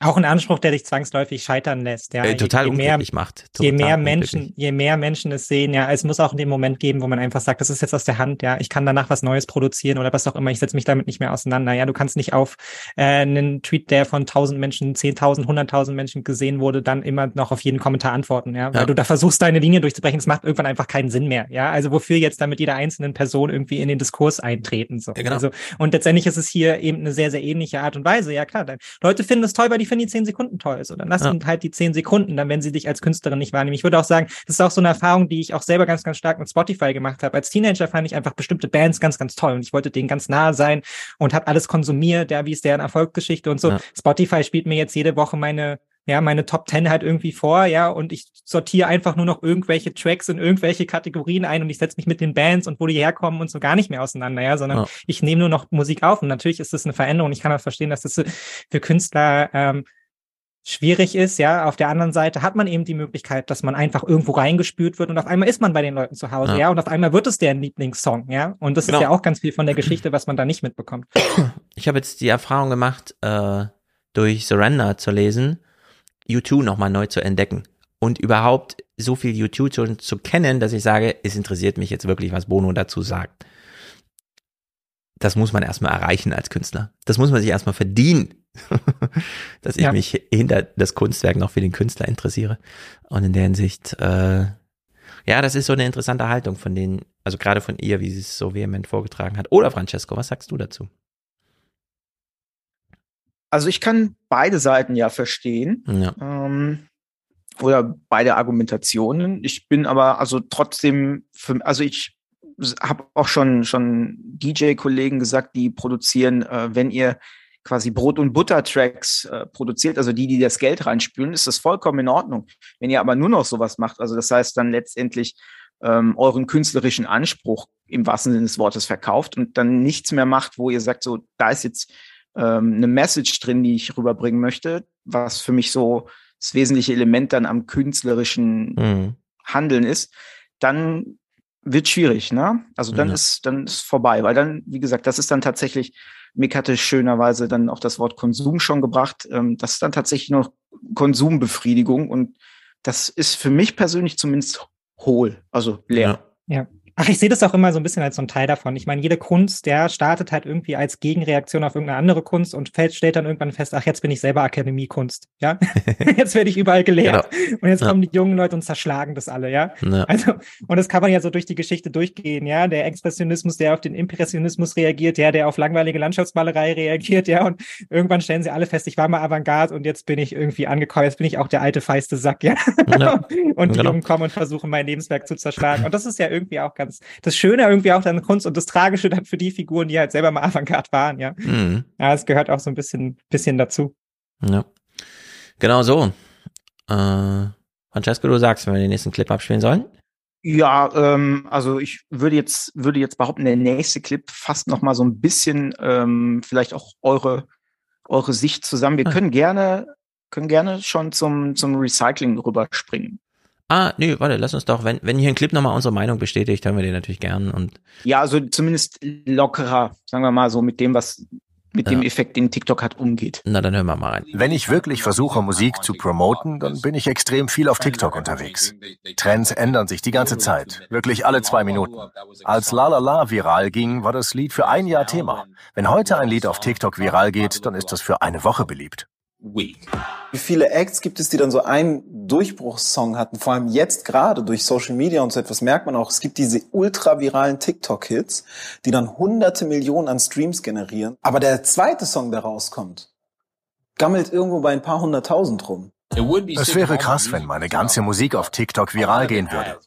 Auch ein Anspruch, der dich zwangsläufig scheitern lässt. Ja. Äh, total je, je mehr, macht. Total je mehr Menschen, je mehr Menschen es sehen, ja, es muss auch in dem Moment geben, wo man einfach sagt, das ist jetzt aus der Hand, ja, ich kann danach was Neues produzieren oder was auch immer, ich setze mich damit nicht mehr auseinander. Ja, du kannst nicht auf äh, einen Tweet, der von tausend Menschen, zehntausend, hunderttausend Menschen gesehen wurde, dann immer noch auf jeden Kommentar antworten, ja, weil ja. du da versuchst, deine Linie durchzubrechen. Es macht irgendwann einfach keinen Sinn mehr. Ja, also wofür jetzt damit jeder einzelnen Person irgendwie in den Diskurs eintreten? So. Ja, genau. Also, und letztendlich ist es hier eben eine sehr, sehr ähnliche Art und Weise. Ja, klar. Leute finden es toll, weil die finden die zehn Sekunden toll ist. Dann lass ja. ihnen halt die zehn Sekunden, dann wenn sie dich als Künstlerin nicht wahrnehmen. Ich würde auch sagen, das ist auch so eine Erfahrung, die ich auch selber ganz, ganz stark mit Spotify gemacht habe. Als Teenager fand ich einfach bestimmte Bands ganz, ganz toll und ich wollte denen ganz nahe sein und habe alles konsumiert, ja, wie ist deren Erfolgsgeschichte und so. Ja. Spotify spielt mir jetzt jede Woche meine ja, meine Top Ten halt irgendwie vor, ja, und ich sortiere einfach nur noch irgendwelche Tracks in irgendwelche Kategorien ein und ich setze mich mit den Bands und wo die herkommen und so gar nicht mehr auseinander, ja, sondern ja. ich nehme nur noch Musik auf und natürlich ist das eine Veränderung. Ich kann auch verstehen, dass das für Künstler ähm, schwierig ist, ja. Auf der anderen Seite hat man eben die Möglichkeit, dass man einfach irgendwo reingespült wird und auf einmal ist man bei den Leuten zu Hause, ja, ja und auf einmal wird es deren Lieblingssong, ja. Und das genau. ist ja auch ganz viel von der Geschichte, was man da nicht mitbekommt. Ich habe jetzt die Erfahrung gemacht, äh, durch Surrender zu lesen, U2 nochmal neu zu entdecken und überhaupt so viel U2 schon zu kennen, dass ich sage, es interessiert mich jetzt wirklich, was Bono dazu sagt. Das muss man erstmal erreichen als Künstler. Das muss man sich erstmal verdienen, dass ich ja. mich hinter das Kunstwerk noch für den Künstler interessiere. Und in der Hinsicht, äh, ja, das ist so eine interessante Haltung von denen, also gerade von ihr, wie sie es so vehement vorgetragen hat. Oder Francesco, was sagst du dazu? Also ich kann beide Seiten ja verstehen. Ja. Ähm, oder beide Argumentationen. Ich bin aber also trotzdem, für, also ich habe auch schon schon DJ-Kollegen gesagt, die produzieren, äh, wenn ihr quasi Brot- und Butter-Tracks äh, produziert, also die, die das Geld reinspülen, ist das vollkommen in Ordnung. Wenn ihr aber nur noch sowas macht, also das heißt dann letztendlich ähm, euren künstlerischen Anspruch im wahrsten Sinne des Wortes verkauft und dann nichts mehr macht, wo ihr sagt, so, da ist jetzt ähm, eine Message drin, die ich rüberbringen möchte, was für mich so das wesentliche Element dann am künstlerischen mhm. Handeln ist, dann wird schwierig, ne? Also dann ja. ist dann ist vorbei, weil dann, wie gesagt, das ist dann tatsächlich Mick hatte schönerweise dann auch das Wort Konsum schon gebracht. Ähm, das ist dann tatsächlich noch Konsumbefriedigung und das ist für mich persönlich zumindest hohl, also leer. Ja. ja. Ach, ich sehe das auch immer so ein bisschen als so ein Teil davon. Ich meine, jede Kunst, der startet halt irgendwie als Gegenreaktion auf irgendeine andere Kunst und fällt, stellt dann irgendwann fest, ach, jetzt bin ich selber Akademiekunst, ja. jetzt werde ich überall gelehrt. Genau. Und jetzt ja. kommen die jungen Leute und zerschlagen das alle, ja? ja. Also, und das kann man ja so durch die Geschichte durchgehen, ja. Der Expressionismus, der auf den Impressionismus reagiert, ja, der auf langweilige Landschaftsmalerei reagiert, ja. Und irgendwann stellen sie alle fest, ich war mal Avantgarde und jetzt bin ich irgendwie angekommen, jetzt bin ich auch der alte feiste Sack, ja. ja. und die genau. Jungen kommen und versuchen, mein Lebenswerk zu zerschlagen. Und das ist ja irgendwie auch ganz ganz das Schöne irgendwie auch dann Kunst und das Tragische dann für die Figuren, die halt selber mal Avantgarde waren, ja. Mhm. Ja, es gehört auch so ein bisschen, bisschen dazu. Ja. Genau so. Äh, Francesco, du sagst, wenn wir den nächsten Clip abspielen sollen. Ja, ähm, also ich würde jetzt würde jetzt behaupten, der nächste Clip fasst noch mal so ein bisschen ähm, vielleicht auch eure eure Sicht zusammen. Wir ah. können gerne können gerne schon zum zum Recycling rüberspringen. Ah, nee, warte, lass uns doch, wenn, wenn hier ein Clip nochmal unsere Meinung bestätigt, haben wir den natürlich gern und. Ja, also zumindest lockerer, sagen wir mal so, mit dem, was mit Ja. dem Effekt, den TikTok hat, umgeht. Na, dann hören wir mal rein. Wenn ich wirklich versuche, Musik zu promoten, dann bin ich extrem viel auf TikTok unterwegs. Trends ändern sich die ganze Zeit, wirklich alle zwei Minuten. Als La La La viral ging, war das Lied für ein Jahr Thema. Wenn heute ein Lied auf TikTok viral geht, dann ist das für eine Woche beliebt. Wie viele Acts gibt es, die dann so einen Durchbruchssong hatten? Vor allem jetzt gerade durch Social Media und so etwas merkt man auch, es gibt diese ultra viralen TikTok-Hits, die dann hunderte Millionen an Streams generieren. Aber der zweite Song, der rauskommt, gammelt irgendwo bei ein paar hunderttausend rum. Es wäre krass, wenn meine ganze Musik auf TikTok viral gehen würde.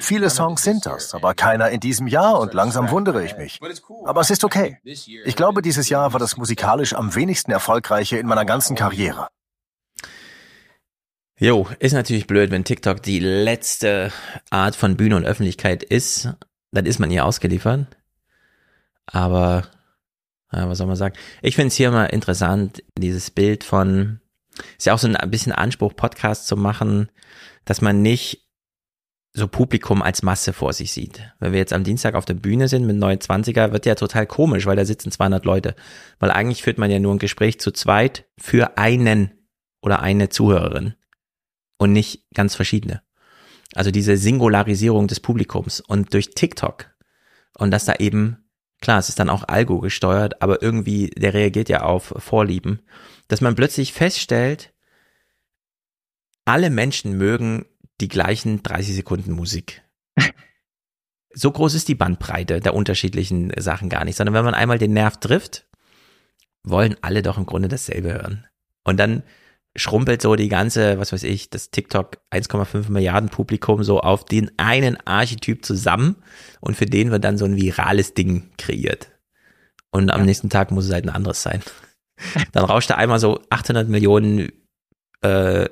Viele Songs sind das, aber keiner in diesem Jahr und langsam wundere ich mich. Aber es ist okay. Ich glaube, dieses Jahr war das musikalisch am wenigsten erfolgreiche in meiner ganzen Karriere. Jo, ist natürlich blöd, wenn TikTok die letzte Art von Bühne und Öffentlichkeit ist, dann ist man ihr ausgeliefert. Aber, ja, was soll man sagen? Ich finde es hier mal interessant, dieses Bild von, ist ja auch so ein bisschen Anspruch, Podcast zu machen, dass man nicht so Publikum als Masse vor sich sieht. Wenn wir jetzt am Dienstag auf der Bühne sind mit 29er, wird ja total komisch, weil da sitzen 200 Leute. Weil eigentlich führt man ja nur ein Gespräch zu zweit für einen oder eine Zuhörerin und nicht ganz verschiedene. Also diese Singularisierung des Publikums und durch TikTok und dass da eben, klar, es ist dann auch Algo gesteuert, aber irgendwie, der reagiert ja auf Vorlieben, dass man plötzlich feststellt, alle Menschen mögen die gleichen 30 Sekunden Musik. so groß ist die Bandbreite der unterschiedlichen Sachen gar nicht, sondern wenn man einmal den Nerv trifft, wollen alle doch im Grunde dasselbe hören. Und dann schrumpelt so die ganze, was weiß ich, das TikTok 1,5 Milliarden Publikum so auf den einen Archetyp zusammen und für den wird dann so ein virales Ding kreiert. Und am nächsten Tag muss es halt ein anderes sein. Dann rauscht da einmal so 800 Millionen, äh,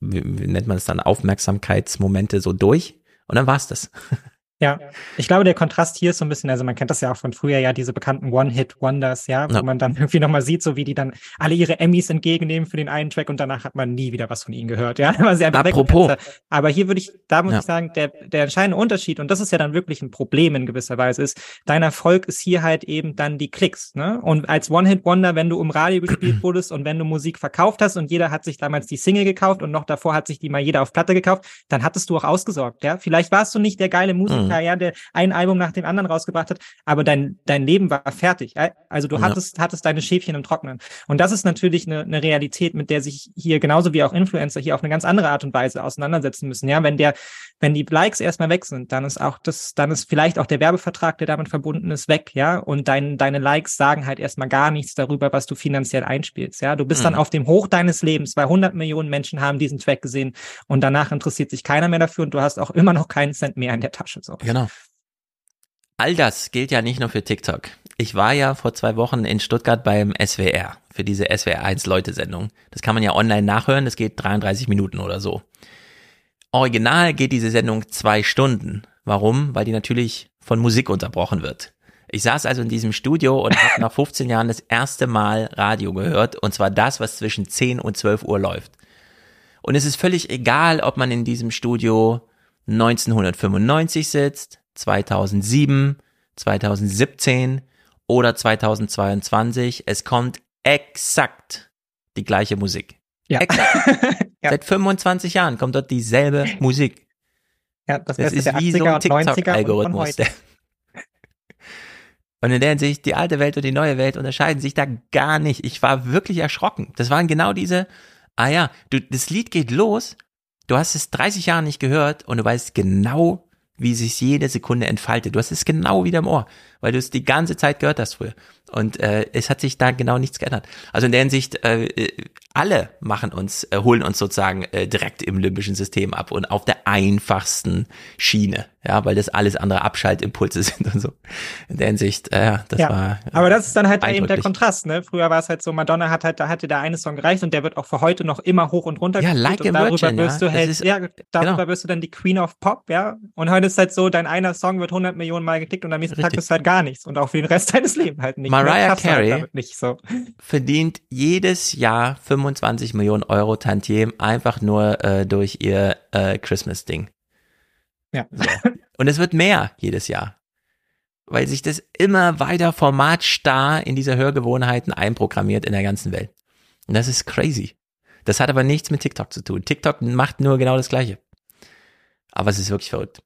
wie, wie nennt man es dann, Aufmerksamkeitsmomente so durch und dann war's das. Ja, ich glaube, der Kontrast hier ist so ein bisschen, also man kennt das ja auch von früher, ja, diese bekannten One-Hit-Wonders, ja, wo Ja. man dann irgendwie nochmal sieht, so wie die dann alle ihre Emmys entgegennehmen für den einen Track und danach hat man nie wieder was von ihnen gehört, ja. weil sie einfach Apropos. Aber hier würde ich, da muss Ja. ich sagen, der, der entscheidende Unterschied, und das ist ja dann wirklich ein Problem in gewisser Weise, ist, dein Erfolg ist hier halt eben dann die Klicks, ne? Und als One-Hit-Wonder, wenn du im Radio gespielt wurdest und wenn du Musik verkauft hast und jeder hat sich damals die Single gekauft und noch davor hat sich die mal jeder auf Platte gekauft, dann hattest du auch ausgesorgt, ja. Vielleicht warst du nicht der geile Musiker, Mhm. Ja, der ein Album nach dem anderen rausgebracht hat, aber dein, dein Leben war fertig. Also du Ja. hattest, hattest deine Schäfchen im Trocknen. Und das ist natürlich eine, eine Realität, mit der sich hier genauso wie auch Influencer hier auf eine ganz andere Art und Weise auseinandersetzen müssen. Ja, wenn der, wenn die Likes erstmal weg sind, dann ist auch das, dann ist vielleicht auch der Werbevertrag, der damit verbunden ist, weg, ja. Und dein, deine Likes sagen halt erstmal gar nichts darüber, was du finanziell einspielst. Ja, du bist dann Mhm. auf dem Hoch deines Lebens, weil 100 Millionen Menschen haben diesen Track gesehen und danach interessiert sich keiner mehr dafür und du hast auch immer noch keinen Cent mehr in der Tasche. So. Genau. All das gilt ja nicht nur für TikTok. Ich war ja vor zwei Wochen in Stuttgart beim SWR für diese SWR 1 Leute-Sendung. Das kann man ja online nachhören, das geht 33 Minuten oder so. Original geht diese Sendung zwei Stunden. Warum? Weil die natürlich von Musik unterbrochen wird. Ich saß also in diesem Studio und habe nach 15 Jahren das erste Mal Radio gehört und zwar das, was zwischen 10 und 12 Uhr läuft. Und es ist völlig egal, ob man in diesem Studio 1995 sitzt, 2007, 2017 oder 2022. Es kommt exakt die gleiche Musik. Ja. Exakt. Seit 25 Jahren kommt dort dieselbe Musik. Ja, das, Das ist wie so 80er ein und 90er und von TikTok-Algorithmus. der- Und in der Hinsicht, die alte Welt und die neue Welt unterscheiden sich da gar nicht. Ich war wirklich erschrocken. Das waren genau diese, ah ja, du, das Lied geht los, du hast es 30 Jahre nicht gehört und du weißt genau, wie sich jede Sekunde entfaltet. Du hast es genau wieder im Ohr, weil du es die ganze Zeit gehört hast früher. Und äh, es hat sich da genau nichts geändert. Also in der Hinsicht, äh, äh, alle machen uns, äh, holen uns sozusagen äh, direkt im limbischen System ab und auf der einfachsten Schiene, ja, weil das alles andere Abschaltimpulse sind und so. In der Hinsicht, äh, ja, das ja, war. aber das ist dann halt eben der. Kontrast, ne? Früher war es halt so, Madonna hat halt, da hatte der eine Song gereicht und der wird auch für heute noch immer hoch und runter Ja, like und darüber Virgin, wirst ja. du halt, ist- ja, darüber genau. wirst du dann die Queen of Pop, ja? Und heute ist halt so, dein einer Song wird 100 Millionen Mal geklickt und am nächsten Tag Richtig. bist du halt gar nichts und auch für den Rest deines Lebens halt nicht. Mehr Mariah halt Carey so. verdient jedes Jahr 25 Millionen Euro Tantiem einfach nur äh, durch ihr äh, Christmas-Ding. Ja. So. Und es wird mehr jedes Jahr. Weil sich das immer weiter formatstarr in diese Hörgewohnheiten einprogrammiert in der ganzen Welt. Und das ist crazy. Das hat aber nichts mit TikTok zu tun. TikTok macht nur genau das Gleiche. Aber es ist wirklich verrückt.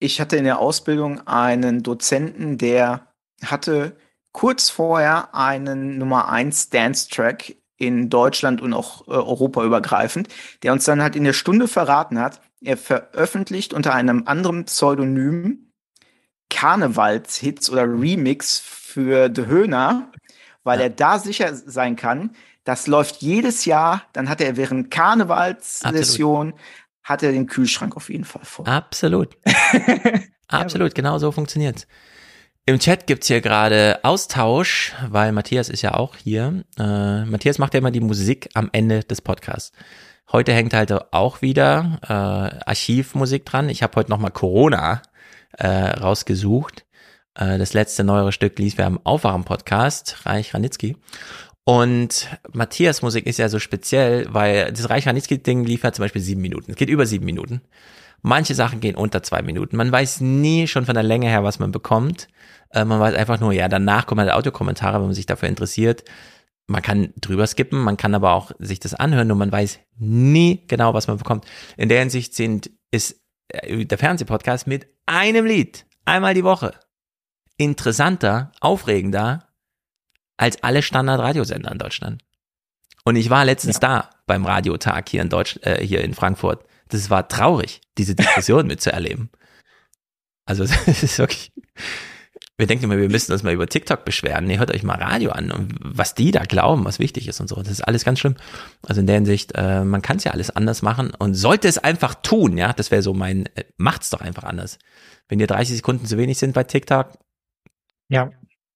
Ich hatte in der Ausbildung einen Dozenten, der hatte kurz vorher einen Nummer 1 Dance-Track in Deutschland und auch äh, Europa übergreifend, der uns dann halt in der Stunde verraten hat, er veröffentlicht unter einem anderen Pseudonym Karnevalshits oder Remix für The Höhner, weil er da sicher sein kann, das läuft jedes Jahr, dann hat er während Karnevalssession hat er den Kühlschrank auf jeden Fall voll. Absolut. Absolut, genau so funktioniert's. Im Chat gibt's hier gerade Austausch, weil Matthias ist ja auch hier. Äh, Matthias macht ja immer die Musik am Ende des Podcasts. Heute hängt halt auch wieder äh, Archivmusik dran. Ich habe heute nochmal Corona äh, rausgesucht. Äh, das letzte neuere Stück lief ja im Aufwachen-Podcast, Reich Ranitzky. Und Matthias Musik ist ja so speziell, weil das Reich Ranitzky-Ding lief ja zum Beispiel sieben Minuten. Es geht über sieben Minuten. Manche Sachen gehen unter zwei Minuten. Man weiß nie schon von der Länge her, was man bekommt. Äh, man weiß einfach nur, ja, danach kommen halt Audiokommentare, wenn man sich dafür interessiert. Man kann drüber skippen, man kann aber auch sich das anhören und man weiß nie genau, was man bekommt. In der Hinsicht sind, ist äh, der Fernsehpodcast mit einem Lied, einmal die Woche, interessanter, aufregender als alle Standard-Radiosender in Deutschland. Und ich war letztens ja. da beim Radiotag hier in Deutsch, äh, hier in Frankfurt. Das war traurig, diese Diskussion mitzuerleben. Also das ist wirklich, wir denken immer, wir müssen uns mal über TikTok beschweren. Nee, hört euch mal Radio an und was die da glauben, was wichtig ist und so. Das ist alles ganz schlimm. Also in der Hinsicht, äh, man kann es ja alles anders machen und sollte es einfach tun, ja, das wäre so mein, äh, macht's doch einfach anders. Wenn dir 30 Sekunden zu wenig sind bei TikTok, ja.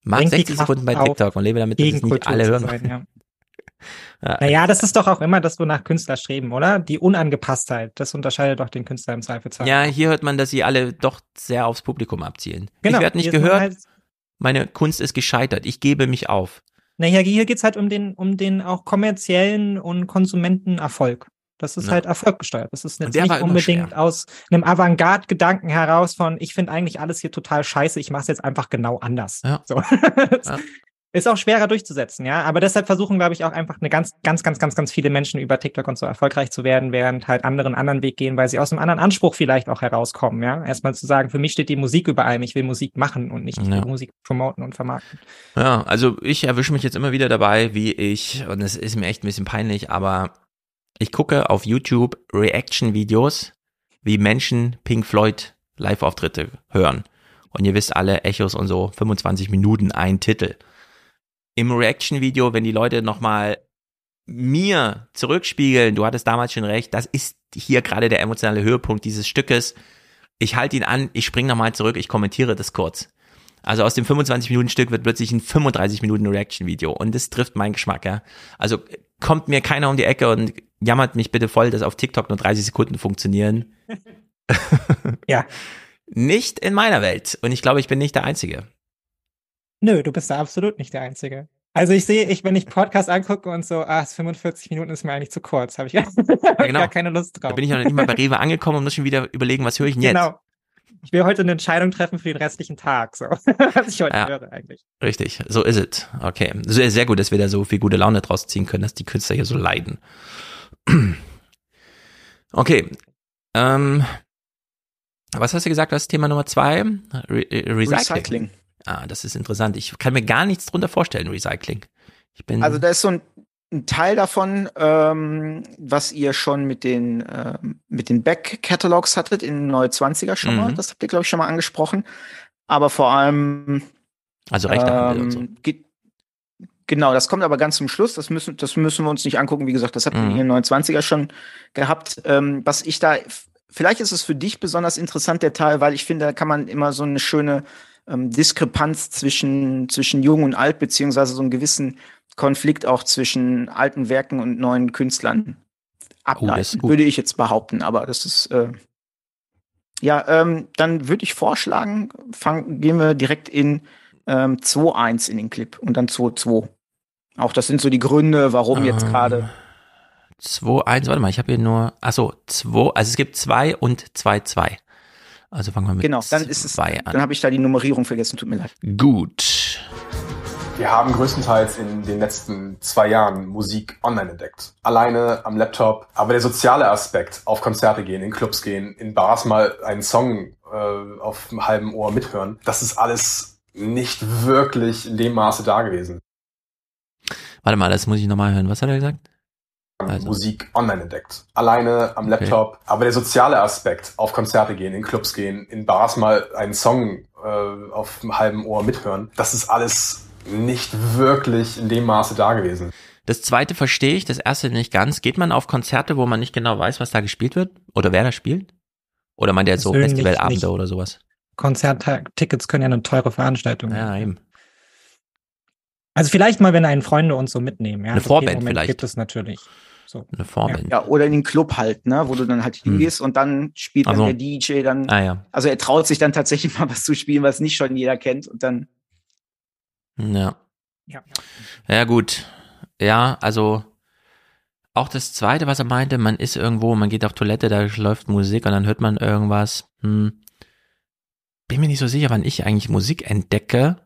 mach 60 Sekunden bei TikTok und lebe damit, dass es nicht alle hören. Sein, ja. Ja. Naja, das ist doch auch immer das, wonach Künstler streben, oder? Die Unangepasstheit, das unterscheidet doch den Künstler im Zweifelsfall. Ja, hier hört man, dass sie alle doch sehr aufs Publikum abzielen. Genau, ich werde nicht gehört, halt meine Kunst ist gescheitert, ich gebe mich auf. Naja, hier geht's halt um den, um den auch kommerziellen und Konsumentenerfolg. Das ist ja. halt erfolggesteuert. Das ist jetzt nicht unbedingt aus einem Avantgarde-Gedanken heraus von, ich finde eigentlich alles hier total scheiße, ich mache es jetzt einfach genau anders. Ja. So. ja. Ist auch schwerer durchzusetzen, ja. Aber deshalb versuchen, glaube ich, auch einfach eine ganz, ganz, ganz, ganz, ganz viele Menschen über TikTok und so erfolgreich zu werden, während halt andere einen anderen Weg gehen, weil sie aus einem anderen Anspruch vielleicht auch herauskommen, ja. Erstmal zu sagen, für mich steht die Musik über allem, ich will Musik machen und nicht ja. Musik promoten und vermarkten. Ja, also ich erwische mich jetzt immer wieder dabei, wie ich, und es ist mir echt ein bisschen peinlich, aber ich gucke auf YouTube Reaction-Videos, wie Menschen Pink Floyd Live-Auftritte hören. Und ihr wisst alle, Echos und so, 25 Minuten ein Titel im Reaction-Video, wenn die Leute nochmal mir zurückspiegeln, du hattest damals schon recht, das ist hier gerade der emotionale Höhepunkt dieses Stückes. Ich halte ihn an, ich springe nochmal zurück, ich kommentiere das kurz. Also aus dem 25-Minuten-Stück wird plötzlich ein 35-Minuten-Reaction-Video und das trifft meinen Geschmack, ja. Also kommt mir keiner um die Ecke und jammert mich bitte voll, dass auf TikTok nur 30 Sekunden funktionieren. ja. Nicht in meiner Welt. Und ich glaube, ich bin nicht der Einzige. Nö, du bist da absolut nicht der Einzige. Also ich sehe, ich, wenn ich Podcast angucke und so, ah, 45 Minuten ist mir eigentlich zu kurz, habe ich ja, genau. gar keine Lust drauf. Da bin ich noch nicht mal bei Rewe angekommen und muss schon wieder überlegen, was höre ich denn jetzt? Genau. Ich will heute eine Entscheidung treffen für den restlichen Tag, so was ich heute ja, höre eigentlich. Richtig, so ist es. Okay, sehr, sehr gut, dass wir da so viel gute Laune draus ziehen können, dass die Künstler hier so leiden. okay, ähm, was hast du gesagt, das Thema Nummer zwei? Re Recycling. Recycling. Ah, das ist interessant. Ich kann mir gar nichts drunter vorstellen, Recycling. Ich bin also da ist so ein, ein Teil davon, ähm, was ihr schon mit den, äh, mit den Back-Catalogs hattet in Neue 20er schon mhm. mal. Das habt ihr, glaube ich, schon mal angesprochen. Aber vor allem. Also Rechtehandel ähm, und so. Geht, Genau, das kommt aber ganz zum Schluss. Das müssen, das müssen wir uns nicht angucken. Wie gesagt, das habt ihr mhm. in 29er schon gehabt. Ähm, was ich da, vielleicht ist es für dich besonders interessant, der Teil, weil ich finde, da kann man immer so eine schöne ähm, Diskrepanz zwischen, zwischen Jung und Alt, beziehungsweise so einen gewissen Konflikt auch zwischen alten Werken und neuen Künstlern ableiten, oh, würde ich jetzt behaupten. Aber das ist, äh, ja, ähm, dann würde ich vorschlagen, fang, gehen wir direkt in ähm, 2-1 in den Clip und dann 2-2. Auch das sind so die Gründe, warum jetzt Ähm, gerade. 2, 1, warte mal, ich habe hier nur, achso, 2, also es gibt 2 und 2, 2. Also fangen wir mit Genau, dann ist es, zwei an. dann habe ich da die Nummerierung vergessen, tut mir leid. Gut. Wir haben größtenteils in den letzten zwei Jahren Musik online entdeckt. Alleine am Laptop. Aber der soziale Aspekt, auf Konzerte gehen, in Clubs gehen, in Bars mal einen Song äh, auf einem halben Ohr mithören, das ist alles nicht wirklich in dem Maße da gewesen. Warte mal, das muss ich nochmal hören. Was hat er gesagt? Also. Musik online entdeckt. Alleine am Laptop. Aber der soziale Aspekt, auf Konzerte gehen, in Clubs gehen, in Bars mal einen Song äh, auf einem halben Ohr mithören, das ist alles nicht wirklich in dem Maße da gewesen. Das zweite verstehe ich, das erste nicht ganz. Geht man auf Konzerte, wo man nicht genau weiß, was da gespielt wird? Oder wer da spielt? Oder meint ihr jetzt so Festivalabende oder sowas? Konzerttickets können ja eine teure Veranstaltung sein. Ja, eben. Also vielleicht mal, wenn einen Freunde uns so mitnehmen. Ja, Eine Das Vorband Moment vielleicht. gibt es natürlich. So. Eine Vorband. Ja, oder in den Club halt, ne, wo du dann halt hingehst und dann spielt dann Ach so. der DJ dann. Ah ja. Also er traut sich dann tatsächlich mal was zu spielen, was nicht schon jeder kennt und dann. Ja. Ja. Ja, gut. Ja, also auch das zweite, was er meinte, man ist irgendwo, man geht auf Toilette, da läuft Musik und dann hört man irgendwas. Hm. Bin mir nicht so sicher, wann ich eigentlich Musik entdecke.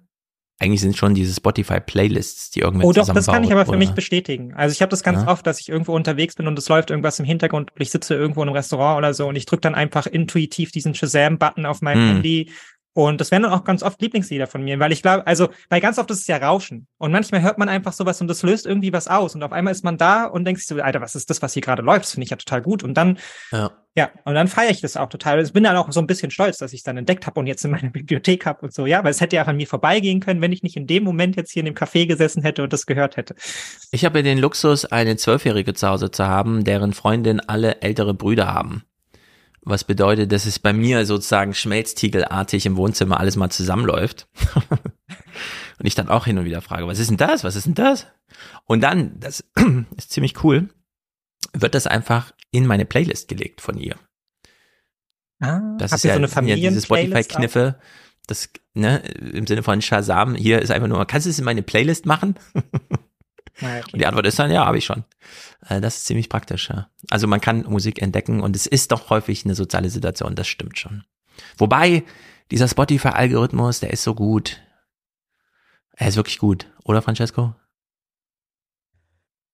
Eigentlich sind schon diese Spotify-Playlists, die irgendwer Oh doch, das kann ich aber für oder? mich bestätigen. Also ich habe das ganz Ja. oft, dass ich irgendwo unterwegs bin und es läuft irgendwas im Hintergrund und ich sitze irgendwo in einem Restaurant oder so und ich drücke dann einfach intuitiv diesen Shazam-Button auf meinem Hm. Handy. Und das wären dann auch ganz oft Lieblingslieder von mir, weil ich glaube, also, weil ganz oft ist es ja Rauschen. Und manchmal hört man einfach sowas und das löst irgendwie was aus. Und auf einmal ist man da und denkt sich so, Alter, was ist das, was hier gerade läuft? Das finde ich ja total gut. Und dann, Ja. ja, und dann feiere ich das auch total. Ich bin dann auch so ein bisschen stolz, dass ich es dann entdeckt habe und jetzt in meiner Bibliothek habe und so, ja, weil es hätte ja auch an mir vorbeigehen können, wenn ich nicht in dem Moment jetzt hier in dem Café gesessen hätte und das gehört hätte. Ich habe den Luxus, eine Zwölfjährige zu Hause zu haben, deren Freundin alle ältere Brüder haben. Was bedeutet, dass es bei mir sozusagen schmelztiegelartig im Wohnzimmer alles mal zusammenläuft. und ich dann auch hin und wieder frage, was ist denn das? Was ist denn das? Und dann, das ist ziemlich cool, wird das einfach in meine Playlist gelegt von ihr. Ah, Das ist ja, so eine das sind ja diese? Spotify-Kniffe, das, ne, im Sinne von Shazam, hier ist einfach nur, kannst du es in meine Playlist machen? Ah, Und die Antwort ist dann, ja, habe ich schon. Äh, Das ist ziemlich praktisch, ja. Also man kann Musik entdecken und es ist doch häufig eine soziale Situation, das stimmt schon. Wobei, dieser Spotify-Algorithmus, der ist so gut. Er ist wirklich gut, oder Francesco?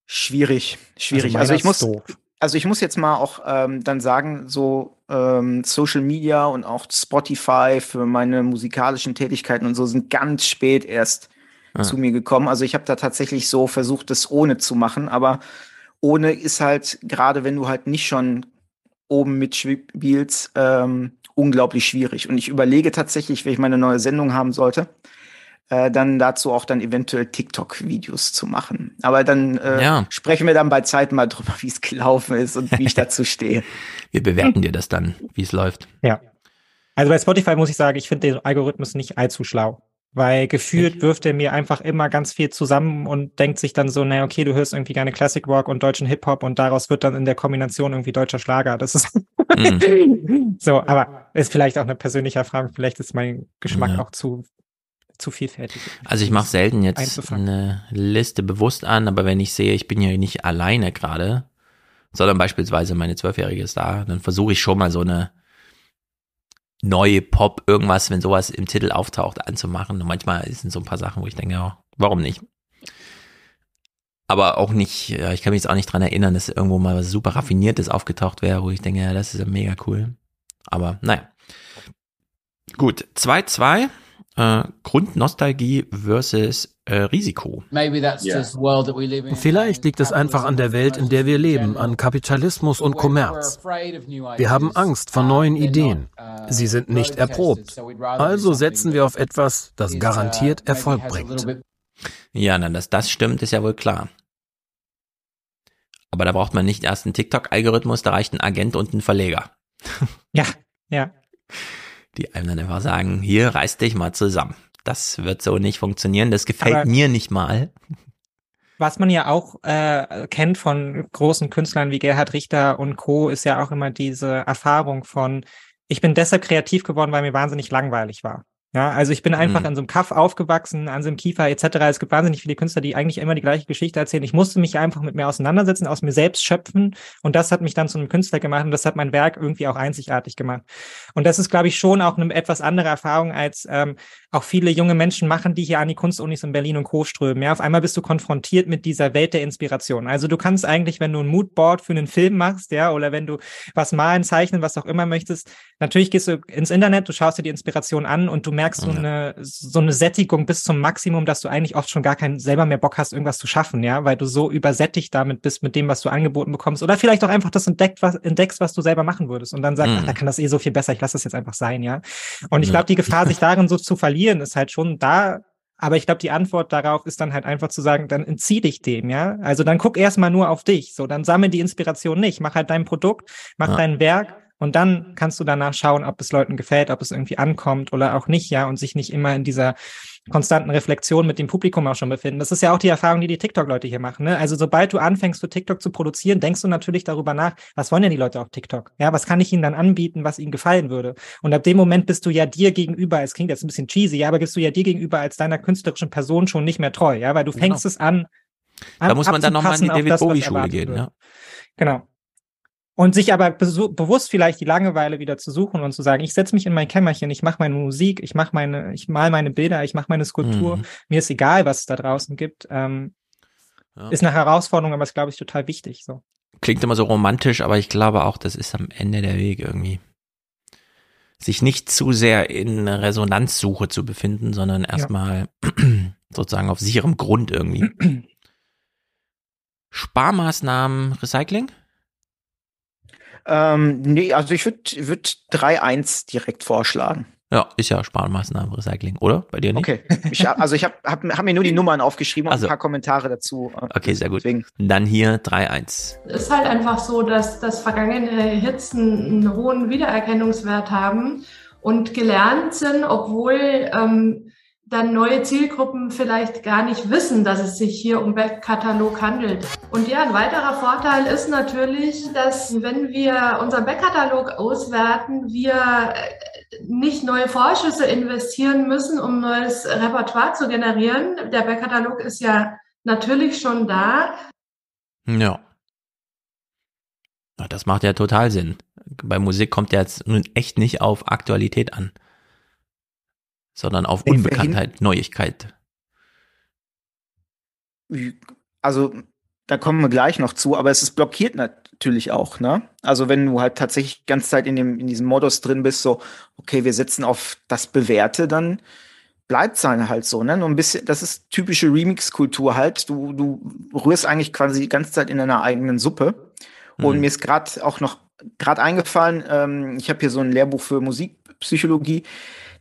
Schwierig, schwierig. Also Also, ich muss, doof. also ich muss jetzt mal auch ähm, dann sagen, so ähm, Social Media und auch Spotify für meine musikalischen Tätigkeiten und so sind ganz spät erst Ah. zu mir gekommen. Also ich habe da tatsächlich so versucht, das ohne zu machen, aber ohne ist halt, gerade wenn du halt nicht schon oben mitspielst, ähm, unglaublich schwierig. Und ich überlege tatsächlich, wenn ich meine neue Sendung haben sollte, äh, dann dazu auch dann eventuell TikTok-Videos zu machen. Aber dann äh, Ja. sprechen wir dann bei Zeit mal drüber, wie es gelaufen ist und wie ich dazu stehe. Wir bewerten dir das dann, wie es läuft. Ja. Also bei Spotify muss ich sagen, ich finde den Algorithmus nicht allzu schlau. Weil gefühlt wirft er mir einfach immer ganz viel zusammen und denkt sich dann so, naja, okay, du hörst irgendwie gerne Classic Rock und deutschen Hip-Hop und daraus wird dann in der Kombination irgendwie deutscher Schlager. Das ist Mhm. so, aber ist vielleicht auch eine persönliche Erfahrung. Vielleicht ist mein Geschmack Ja. auch zu, zu vielfältig. Also ich mache selten jetzt Einzufangen. eine Liste bewusst an, aber wenn ich sehe, ich bin ja nicht alleine gerade, sondern beispielsweise meine Zwölfjährige ist da, dann versuche ich schon mal so eine neue Pop, irgendwas, wenn sowas im Titel auftaucht, anzumachen. Und manchmal sind so ein paar Sachen, wo ich denke, ja, warum nicht? Aber auch nicht, ja, ich kann mich jetzt auch nicht dran erinnern, dass irgendwo mal was super raffiniertes aufgetaucht wäre, wo ich denke, ja, das ist ja mega cool. Aber naja. Gut, 2-2. Äh, Grundnostalgie versus äh, Risiko. Vielleicht liegt es einfach an der Welt, in der wir leben, an Kapitalismus und Kommerz. Wir haben Angst vor neuen Ideen. Sie sind nicht erprobt. Also setzen wir auf etwas, das garantiert Erfolg bringt. Ja, na, dass das stimmt, ist ja wohl klar. Aber da braucht man nicht erst einen TikTok-Algorithmus, da reicht ein Agent und ein Verleger. Ja, ja. Die einem dann einfach sagen, hier reiß dich mal zusammen. Das wird so nicht funktionieren, das gefällt Aber- mir nicht mal. Was man ja auch äh, kennt von großen Künstlern wie Gerhard Richter und Co., ist ja auch immer diese Erfahrung von, ich bin deshalb kreativ geworden, weil mir wahnsinnig langweilig war. Ja, also ich bin einfach Mhm. an so einem Kaff aufgewachsen, an so einem Kiefer etc. Es gibt wahnsinnig viele Künstler, die eigentlich immer die gleiche Geschichte erzählen. Ich musste mich einfach mit mir auseinandersetzen, aus mir selbst schöpfen und das hat mich dann zu einem Künstler gemacht und das hat mein Werk irgendwie auch einzigartig gemacht. Und das ist, glaube ich, schon auch eine etwas andere Erfahrung, als ähm, auch viele junge Menschen machen, die hier an die Kunstunis in Berlin und Co. strömen. Ja, auf einmal bist du konfrontiert mit dieser Welt der Inspiration. Also du kannst eigentlich, wenn du ein Moodboard für einen Film machst, ja, oder wenn du was malen, zeichnen, was auch immer möchtest, natürlich gehst du ins Internet, du schaust dir die Inspiration an und du merkst so Ja. eine so eine Sättigung bis zum Maximum, dass du eigentlich oft schon gar keinen selber mehr Bock hast, irgendwas zu schaffen, ja, weil du so übersättigt damit bist mit dem, was du angeboten bekommst oder vielleicht auch einfach das entdeckt, was entdeckst, was du selber machen würdest und dann sagst, Mhm. ach, da kann das eh so viel besser, ich lasse das jetzt einfach sein, ja. Und ich glaube, die Gefahr, sich darin so zu verlieren, ist halt schon da. Aber ich glaube, die Antwort darauf ist dann halt einfach zu sagen, dann entzieh dich dem, ja. Also dann guck erstmal nur auf dich. So, dann sammel die Inspiration nicht. Mach halt dein Produkt, mach Ja. dein Werk und dann kannst du danach schauen, ob es Leuten gefällt, ob es irgendwie ankommt oder auch nicht, ja, und sich nicht immer in dieser konstanten Reflexion mit dem Publikum auch schon befinden. Das ist ja auch die Erfahrung, die die TikTok-Leute hier machen. Ne? Also sobald du anfängst, für TikTok zu produzieren, denkst du natürlich darüber nach, was wollen denn die Leute auf TikTok? Ja, was kann ich ihnen dann anbieten, was ihnen gefallen würde? Und ab dem Moment bist du ja dir gegenüber, es klingt jetzt ein bisschen cheesy, ja, aber bist du ja dir gegenüber als deiner künstlerischen Person schon nicht mehr treu, ja, weil du fängst es an. Da muss man dann nochmal in die David Bowie-Schule gehen, wird. ja. Genau. Und sich aber bewusst vielleicht die Langeweile wieder zu suchen und zu sagen, ich setze mich in mein Kämmerchen, ich mache meine Musik, ich mache meine, ich mal meine Bilder, ich mache meine Skulptur. Mhm. Mir ist egal, was es da draußen gibt. Ähm, Ja. Ist eine Herausforderung, aber ist, glaube ich, total wichtig. So. Klingt immer so romantisch, aber ich glaube auch, das ist am Ende der Weg irgendwie. Sich nicht zu sehr in Resonanzsuche zu befinden, sondern erstmal sozusagen auf sicherem Grund irgendwie. Sparmaßnahmen, Recycling? Ähm, nee, also ich würde würd 3-1 direkt vorschlagen. Ja, ist ja Sparmaßnahmen, Recycling, oder? Bei dir nicht? Okay. Ich, hab- also ich habe hab, hab mir nur die Nummern aufgeschrieben und Also. ein paar Kommentare dazu. Okay, sehr gut. Dann hier 3-1. ist halt einfach so, dass, dass vergangene Hits einen, einen hohen Wiedererkennungswert haben und gelernt sind, obwohl ähm, dann neue Zielgruppen vielleicht gar nicht wissen, dass es sich hier um Backkatalog handelt. Und ja, ein weiterer Vorteil ist natürlich, dass wenn wir unseren Backkatalog auswerten, wir äh, nicht neue Vorschüsse investieren müssen, um neues Repertoire zu generieren. Der Backkatalog ist ja natürlich schon da. Ja. Das macht ja total Sinn. Bei Musik kommt ja jetzt nun echt nicht auf Aktualität an, sondern auf Unbekanntheit, Neuigkeit. Also da kommen wir gleich noch zu, aber es ist blockiert natürlich auch, ne? Also wenn du halt tatsächlich die ganze Zeit in dem in diesem Modus drin bist, so okay, wir setzen auf das Bewährte, dann bleibt es halt so, ne? Nur ein bisschen, das ist typische Remix-Kultur halt. Du du rührst eigentlich quasi die ganze Zeit in deiner eigenen Suppe. Und Mhm. mir ist gerade auch noch gerade eingefallen, ähm, ich habe hier so ein Lehrbuch für Musikpsychologie.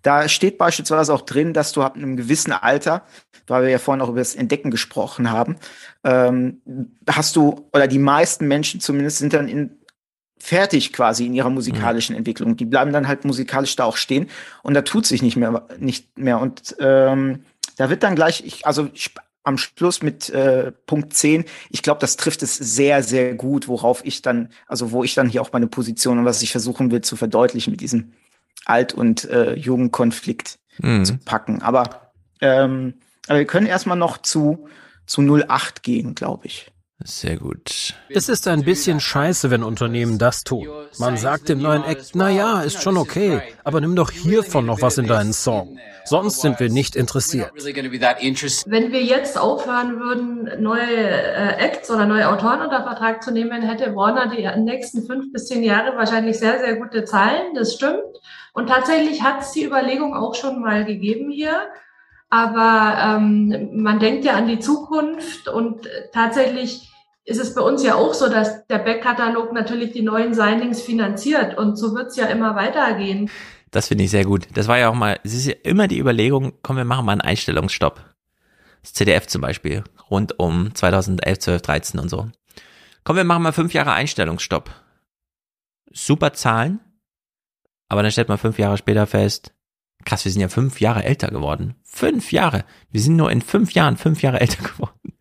Da steht beispielsweise auch drin, dass du ab einem gewissen Alter, weil wir ja vorhin auch über das Entdecken gesprochen haben, ähm, hast du, oder die meisten Menschen zumindest sind dann in, fertig quasi in ihrer musikalischen Entwicklung. Die bleiben dann halt musikalisch da auch stehen und da tut sich nicht mehr, nicht mehr. Und ähm, da wird dann gleich, ich, also ich, am Schluss mit äh, Punkt 10, ich glaube, das trifft es sehr, sehr gut, worauf ich dann, also wo ich dann hier auch meine Position und was ich versuchen will zu verdeutlichen mit diesem Alt- und äh, Jugendkonflikt Mhm. zu packen. Aber, ähm, aber wir können erstmal noch zu, zu 08 gehen, glaube ich. Sehr gut. Es ist ein bisschen scheiße, wenn Unternehmen das tun. Man sagt dem neuen Act, na ja, ist schon okay, aber nimm doch hiervon noch was in deinen Song. Sonst sind wir nicht interessiert. Wenn wir jetzt aufhören würden, neue äh, Acts oder neue Autoren unter Vertrag zu nehmen, hätte Warner die nächsten fünf bis zehn Jahre wahrscheinlich sehr, sehr gute Zahlen. Das stimmt. Und tatsächlich hat es die Überlegung auch schon mal gegeben hier. Aber ähm, man denkt ja an die Zukunft und äh, tatsächlich ist es bei uns ja auch so, dass der Backkatalog natürlich die neuen Signings finanziert und so wird es ja immer weitergehen. Das finde ich sehr gut. Das war ja auch mal, es ist ja immer die Überlegung, komm, wir machen mal einen Einstellungsstopp. Das CDF zum Beispiel, rund um 2011, 12, 13 und so. Komm, wir machen mal fünf Jahre Einstellungsstopp. Super Zahlen, aber dann stellt man fünf Jahre später fest, krass, wir sind ja fünf Jahre älter geworden. Fünf Jahre. Wir sind nur in fünf Jahren fünf Jahre älter geworden.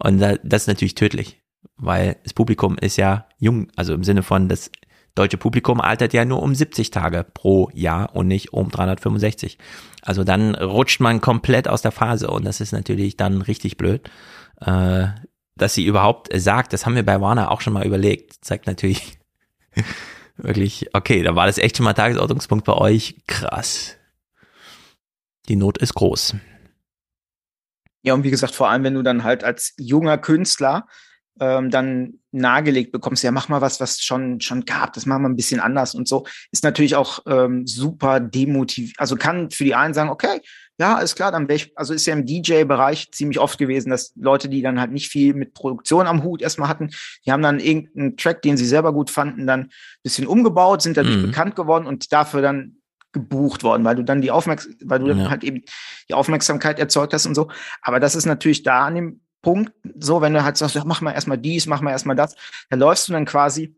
Und da- das ist natürlich tödlich, weil das Publikum ist ja jung, also im Sinne von, das deutsche Publikum altert ja nur um 70 Tage pro Jahr und nicht um 365. Also dann rutscht man komplett aus der Phase und das ist natürlich dann richtig blöd. Äh, dass sie überhaupt sagt, das haben wir bei Warner auch schon mal überlegt, zeigt natürlich wirklich, okay, da war das echt schon mal Tagesordnungspunkt bei euch. Krass. Die Not ist groß. Ja, und wie gesagt, vor allem, wenn du dann halt als junger Künstler ähm, dann nahegelegt bekommst, ja, mach mal was, was schon schon gab, das machen wir ein bisschen anders und so, ist natürlich auch ähm, super demotivierend. Also kann für die einen sagen, okay, ja, ist klar, dann wäre ich, also ist ja im DJ-Bereich ziemlich oft gewesen, dass Leute, die dann halt nicht viel mit Produktion am Hut erstmal hatten, die haben dann irgendeinen Track, den sie selber gut fanden, dann ein bisschen umgebaut, sind dadurch mhm. bekannt geworden und dafür dann gebucht worden, weil du dann die Aufmerksamkeit, weil du ja. dann halt eben die Aufmerksamkeit erzeugt hast und so. Aber das ist natürlich da an dem Punkt so, wenn du halt sagst, mach mal erstmal dies, mach mal erstmal das, dann läufst du dann quasi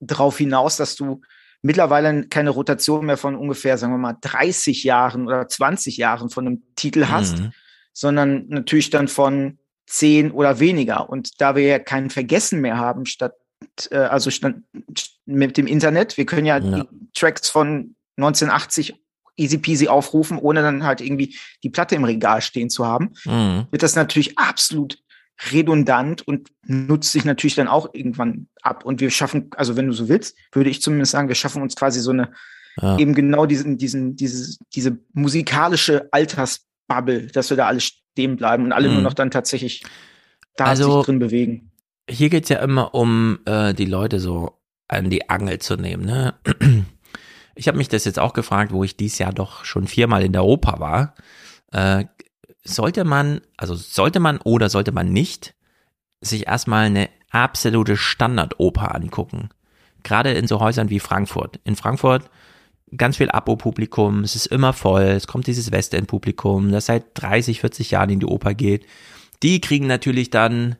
drauf hinaus, dass du mittlerweile keine Rotation mehr von ungefähr, sagen wir mal, 30 Jahren oder 20 Jahren von einem Titel hast, mhm. sondern natürlich dann von 10 oder weniger. Und da wir ja kein Vergessen mehr haben, statt, äh, also statt, mit dem Internet, wir können ja, ja. die Tracks von 1980 easy peasy aufrufen, ohne dann halt irgendwie die Platte im Regal stehen zu haben, mhm. wird das natürlich absolut redundant und nutzt sich natürlich dann auch irgendwann ab. Und wir schaffen, also wenn du so willst, würde ich zumindest sagen, wir schaffen uns quasi so eine, ja. eben genau diesen, diesen, diese, diese musikalische Altersbubble, dass wir da alle stehen bleiben und alle mhm. nur noch dann tatsächlich da also, sich drin bewegen. Hier geht's ja immer um äh, die Leute so an die Angel zu nehmen. Ne? Ich habe mich das jetzt auch gefragt, wo ich dieses Jahr doch schon viermal in der Oper war. Äh, sollte man, also sollte man oder sollte man nicht sich erstmal eine absolute Standardoper angucken. Gerade in so Häusern wie Frankfurt. In Frankfurt ganz viel Abo-Publikum, es ist immer voll, es kommt dieses Westend-Publikum, das seit 30, 40 Jahren in die Oper geht. Die kriegen natürlich dann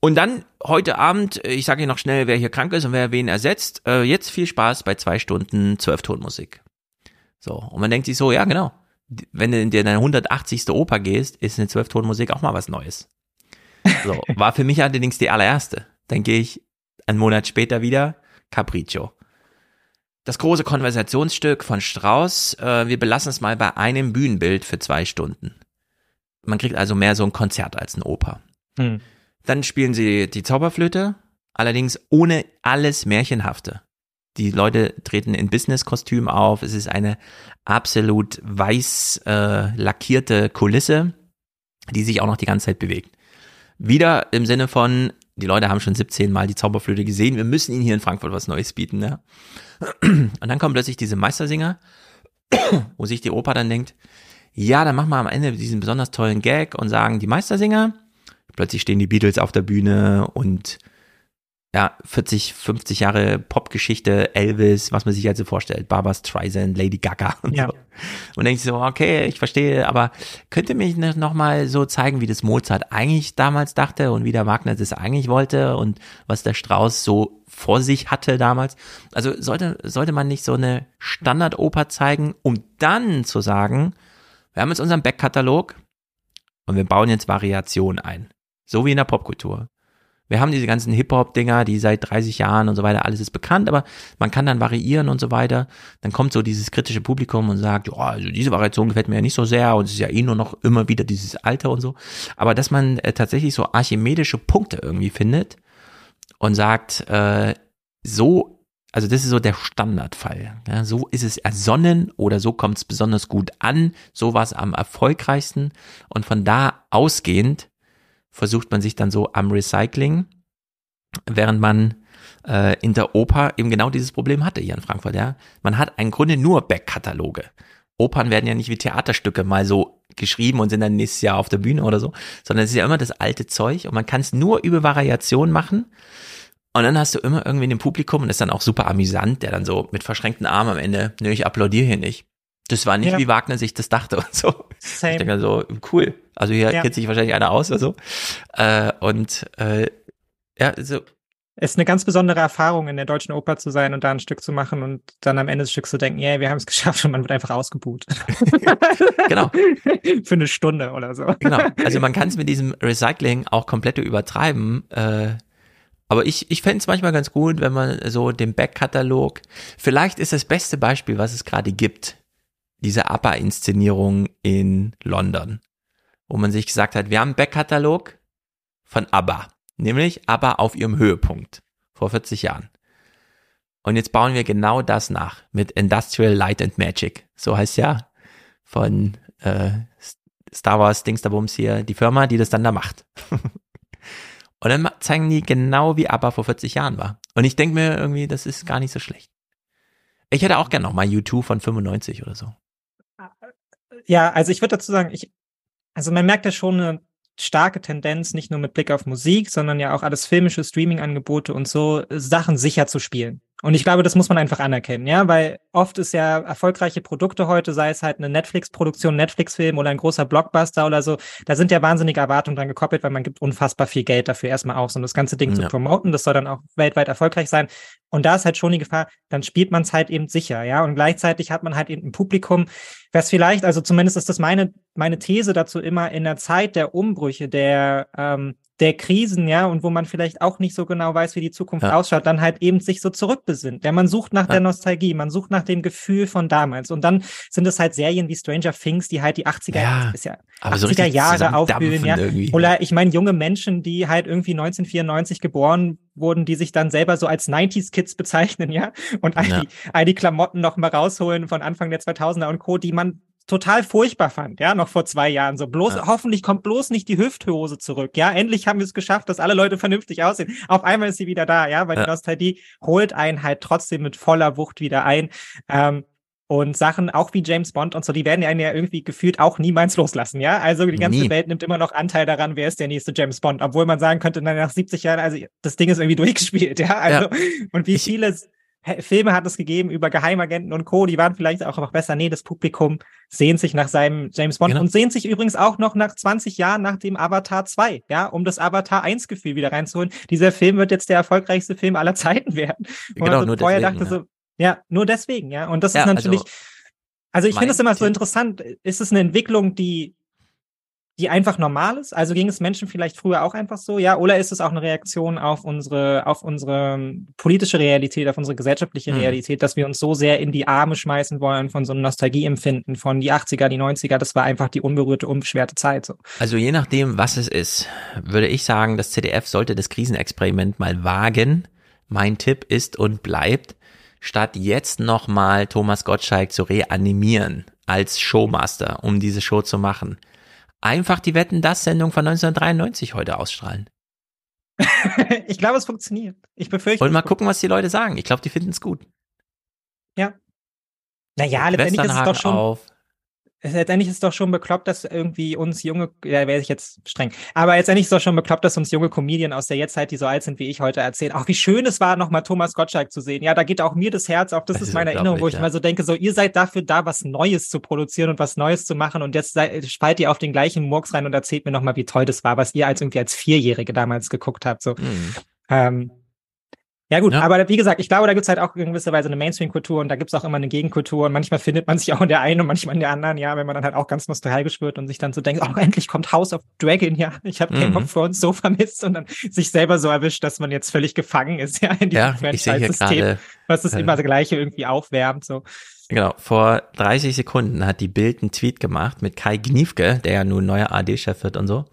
und dann heute Abend, ich sage Ihnen noch schnell, wer hier krank ist und wer wen ersetzt. Äh, jetzt viel Spaß bei zwei Stunden Zwölftonmusik. So, und man denkt sich so, ja genau, wenn du in deine 180. Oper gehst, ist eine Zwölftonmusik auch mal was Neues. So, war für mich allerdings die allererste. Dann gehe ich einen Monat später wieder, Capriccio. Das große Konversationsstück von Strauss, äh, wir belassen es mal bei einem Bühnenbild für zwei Stunden. Man kriegt also mehr so ein Konzert als eine Oper. Hm. Dann spielen sie die Zauberflöte, allerdings ohne alles Märchenhafte. Die Leute treten in Business-Kostüm auf. Es ist eine absolut weiß äh, lackierte Kulisse, die sich auch noch die ganze Zeit bewegt. Wieder im Sinne von, die Leute haben schon 17 Mal die Zauberflöte gesehen, wir müssen ihnen hier in Frankfurt was Neues bieten. Ne? Und dann kommen plötzlich diese Meistersinger, wo sich die Oper dann denkt, ja, dann machen wir am Ende diesen besonders tollen Gag und sagen, die Meistersinger, plötzlich stehen die Beatles auf der Bühne und ja, 40, 50 Jahre Popgeschichte, Elvis, was man sich halt so vorstellt, Barbara Streisand, Lady Gaga und ja. so. Und denke ich so, okay, ich verstehe, aber könnte mich noch mal so zeigen, wie das Mozart eigentlich damals dachte und wie der Wagner das eigentlich wollte und was der Strauß so vor sich hatte damals. Also sollte, sollte man nicht so eine Standardoper zeigen, um dann zu sagen, wir haben jetzt unseren Backkatalog und wir bauen jetzt Variationen ein. So wie in der Popkultur. Wir haben diese ganzen Hip-Hop-Dinger, die seit 30 Jahren und so weiter, alles ist bekannt, aber man kann dann variieren und so weiter. Dann kommt so dieses kritische Publikum und sagt, ja, also diese Variation gefällt mir ja nicht so sehr und es ist ja eh nur noch immer wieder dieses Alter und so. Aber dass man äh, tatsächlich so archimedische Punkte irgendwie findet und sagt, äh, so, also das ist so der Standardfall. Ja, so ist es ersonnen oder so kommt es besonders gut an, so war es am erfolgreichsten und von da ausgehend versucht man sich dann so am Recycling, während man äh, in der Oper eben genau dieses Problem hatte hier in Frankfurt. Ja, man hat im Grunde nur Backkataloge. Opern werden ja nicht wie Theaterstücke mal so geschrieben und sind dann nächstes Jahr auf der Bühne oder so, sondern es ist ja immer das alte Zeug und man kann es nur über Variation machen. Und dann hast du immer irgendwie in dem Publikum und das ist dann auch super amüsant, der dann so mit verschränkten Armen am Ende, nö, ich applaudiere hier nicht. Das war nicht, ja. wie Wagner sich das dachte und so. Same. Ich denke so, cool. Also hier ja. kennt sich wahrscheinlich einer aus oder so. Äh, und äh, ja, so. Es ist eine ganz besondere Erfahrung, in der deutschen Oper zu sein und da ein Stück zu machen und dann am Ende des Stücks zu denken, ja, yeah, wir haben es geschafft und man wird einfach ausgebuht. genau. Für eine Stunde oder so. Genau. Also man kann es mit diesem Recycling auch komplett übertreiben. Äh, Aber ich, ich fände es manchmal ganz gut, wenn man so den Backkatalog, vielleicht ist das beste Beispiel, was es gerade gibt, diese ABBA-Inszenierung in London, wo man sich gesagt hat, wir haben einen Backkatalog von ABBA, nämlich ABBA auf ihrem Höhepunkt vor 40 Jahren. Und jetzt bauen wir genau das nach mit Industrial Light and Magic. So heißt ja von äh, Star Wars Dingsterbums hier die Firma, die das dann da macht. Und dann zeigen die genau, wie ABBA vor 40 Jahren war. Und ich denke mir irgendwie, das ist gar nicht so schlecht. Ich hätte auch gerne noch mal YouTube von 95 oder so. Ja, also ich würde dazu sagen, ich, also man merkt ja schon eine starke Tendenz, nicht nur mit Blick auf Musik, sondern ja auch alles filmische Streaming-Angebote und so, Sachen sicher zu spielen. Und ich glaube, das muss man einfach anerkennen, ja, weil oft ist ja erfolgreiche Produkte heute, sei es halt eine Netflix-Produktion, Netflix-Film oder ein großer Blockbuster oder so, da sind ja wahnsinnige Erwartungen dran gekoppelt, weil man gibt unfassbar viel Geld dafür erstmal aus, um das ganze Ding ja. zu promoten. Das soll dann auch weltweit erfolgreich sein. Und da ist halt schon die Gefahr, dann spielt man es halt eben sicher, ja. Und gleichzeitig hat man halt eben ein Publikum, was vielleicht, also zumindest ist das meine, meine These dazu immer in der Zeit der Umbrüche, der ähm, der Krisen, ja, und wo man vielleicht auch nicht so genau weiß, wie die Zukunft ja. ausschaut, dann halt eben sich so zurückbesinnt. Ja, man sucht nach ja. der Nostalgie, man sucht nach dem Gefühl von damals. Und dann sind es halt Serien wie Stranger Things, die halt die 80er, ja, ist ja, 80er so Jahre aufblühen, ja. Irgendwie. Oder ich meine, junge Menschen, die halt irgendwie 1994 geboren wurden, die sich dann selber so als 90s Kids bezeichnen, ja, und all, ja. die, all die Klamotten noch mal rausholen von Anfang der 2000er und Co., die man total furchtbar fand, ja, noch vor zwei Jahren. So bloß, ja. hoffentlich kommt bloß nicht die Hüfthose zurück, ja. Endlich haben wir es geschafft, dass alle Leute vernünftig aussehen. Auf einmal ist sie wieder da, ja, weil ja. die Nostalgie holt einen halt trotzdem mit voller Wucht wieder ein. Ähm, und Sachen, auch wie James Bond und so, die werden einen ja irgendwie gefühlt auch niemals loslassen, ja? Also die ganze Nie. Welt nimmt immer noch Anteil daran, wer ist der nächste James Bond, obwohl man sagen könnte, nach 70 Jahren, also das Ding ist irgendwie durchgespielt, ja? Also, ja. und wie viele Filme hat es gegeben über Geheimagenten und Co., die waren vielleicht auch noch besser. Nee, das Publikum sehnt sich nach seinem James Bond genau. und sehnt sich übrigens auch noch nach 20 Jahren nach dem Avatar 2, ja, um das Avatar 1 Gefühl wieder reinzuholen. Dieser Film wird jetzt der erfolgreichste Film aller Zeiten werden. Und genau, nur vorher deswegen, dachte ja. so, ja, nur deswegen, ja. Und das ja, ist natürlich, also, also ich finde es immer so interessant. Ist es eine Entwicklung, die die einfach normal ist? Also ging es Menschen vielleicht früher auch einfach so, ja? Oder ist es auch eine Reaktion auf unsere, auf unsere ähm, politische Realität, auf unsere gesellschaftliche mhm. Realität, dass wir uns so sehr in die Arme schmeißen wollen von so einem Nostalgieempfinden von die 80er, die 90er, das war einfach die unberührte, unbeschwerte Zeit. So. Also je nachdem, was es ist, würde ich sagen, das ZDF sollte das Krisenexperiment mal wagen. Mein Tipp ist und bleibt, statt jetzt nochmal Thomas Gottschalk zu reanimieren als Showmaster, um diese Show zu machen einfach die Wetten das Sendung von 1993 heute ausstrahlen. ich glaube, es funktioniert. Ich befürchte. Und mal gucken, was die Leute sagen. Ich glaube, die finden es gut. Ja. Naja, letztendlich ist es doch schon. Auf letztendlich ist es doch schon bekloppt, dass irgendwie uns junge, ja, wäre ich jetzt streng, aber letztendlich ist es doch schon bekloppt, dass uns junge Comedien aus der Jetztzeit, die so alt sind wie ich, heute erzählen, auch wie schön es war, nochmal Thomas Gottschalk zu sehen. Ja, da geht auch mir das Herz auf. Das, das ist meine Erinnerung, wo ich ja. mal so denke, so, ihr seid dafür da, was Neues zu produzieren und was Neues zu machen und jetzt spalt ihr auf den gleichen Murks rein und erzählt mir nochmal, wie toll das war, was ihr als irgendwie als Vierjährige damals geguckt habt, so. Mhm. Ähm, ja gut, ja. aber wie gesagt, ich glaube, da gibt's halt auch in gewisser Weise eine Mainstream-Kultur und da gibt's auch immer eine Gegenkultur und manchmal findet man sich auch in der einen und manchmal in der anderen, ja, wenn man dann halt auch ganz nostalgisch wird und sich dann so denkt, oh, endlich kommt House of Dragon, ja, ich habe mhm. Game of Thrones so vermisst und dann sich selber so erwischt, dass man jetzt völlig gefangen ist, ja, in diesem ja, Franchise-System, was das äh, immer das Gleiche irgendwie aufwärmt, so. Genau, vor 30 Sekunden hat die Bild einen Tweet gemacht mit Kai Gniefke, der ja nun neuer AD-Chef wird und so.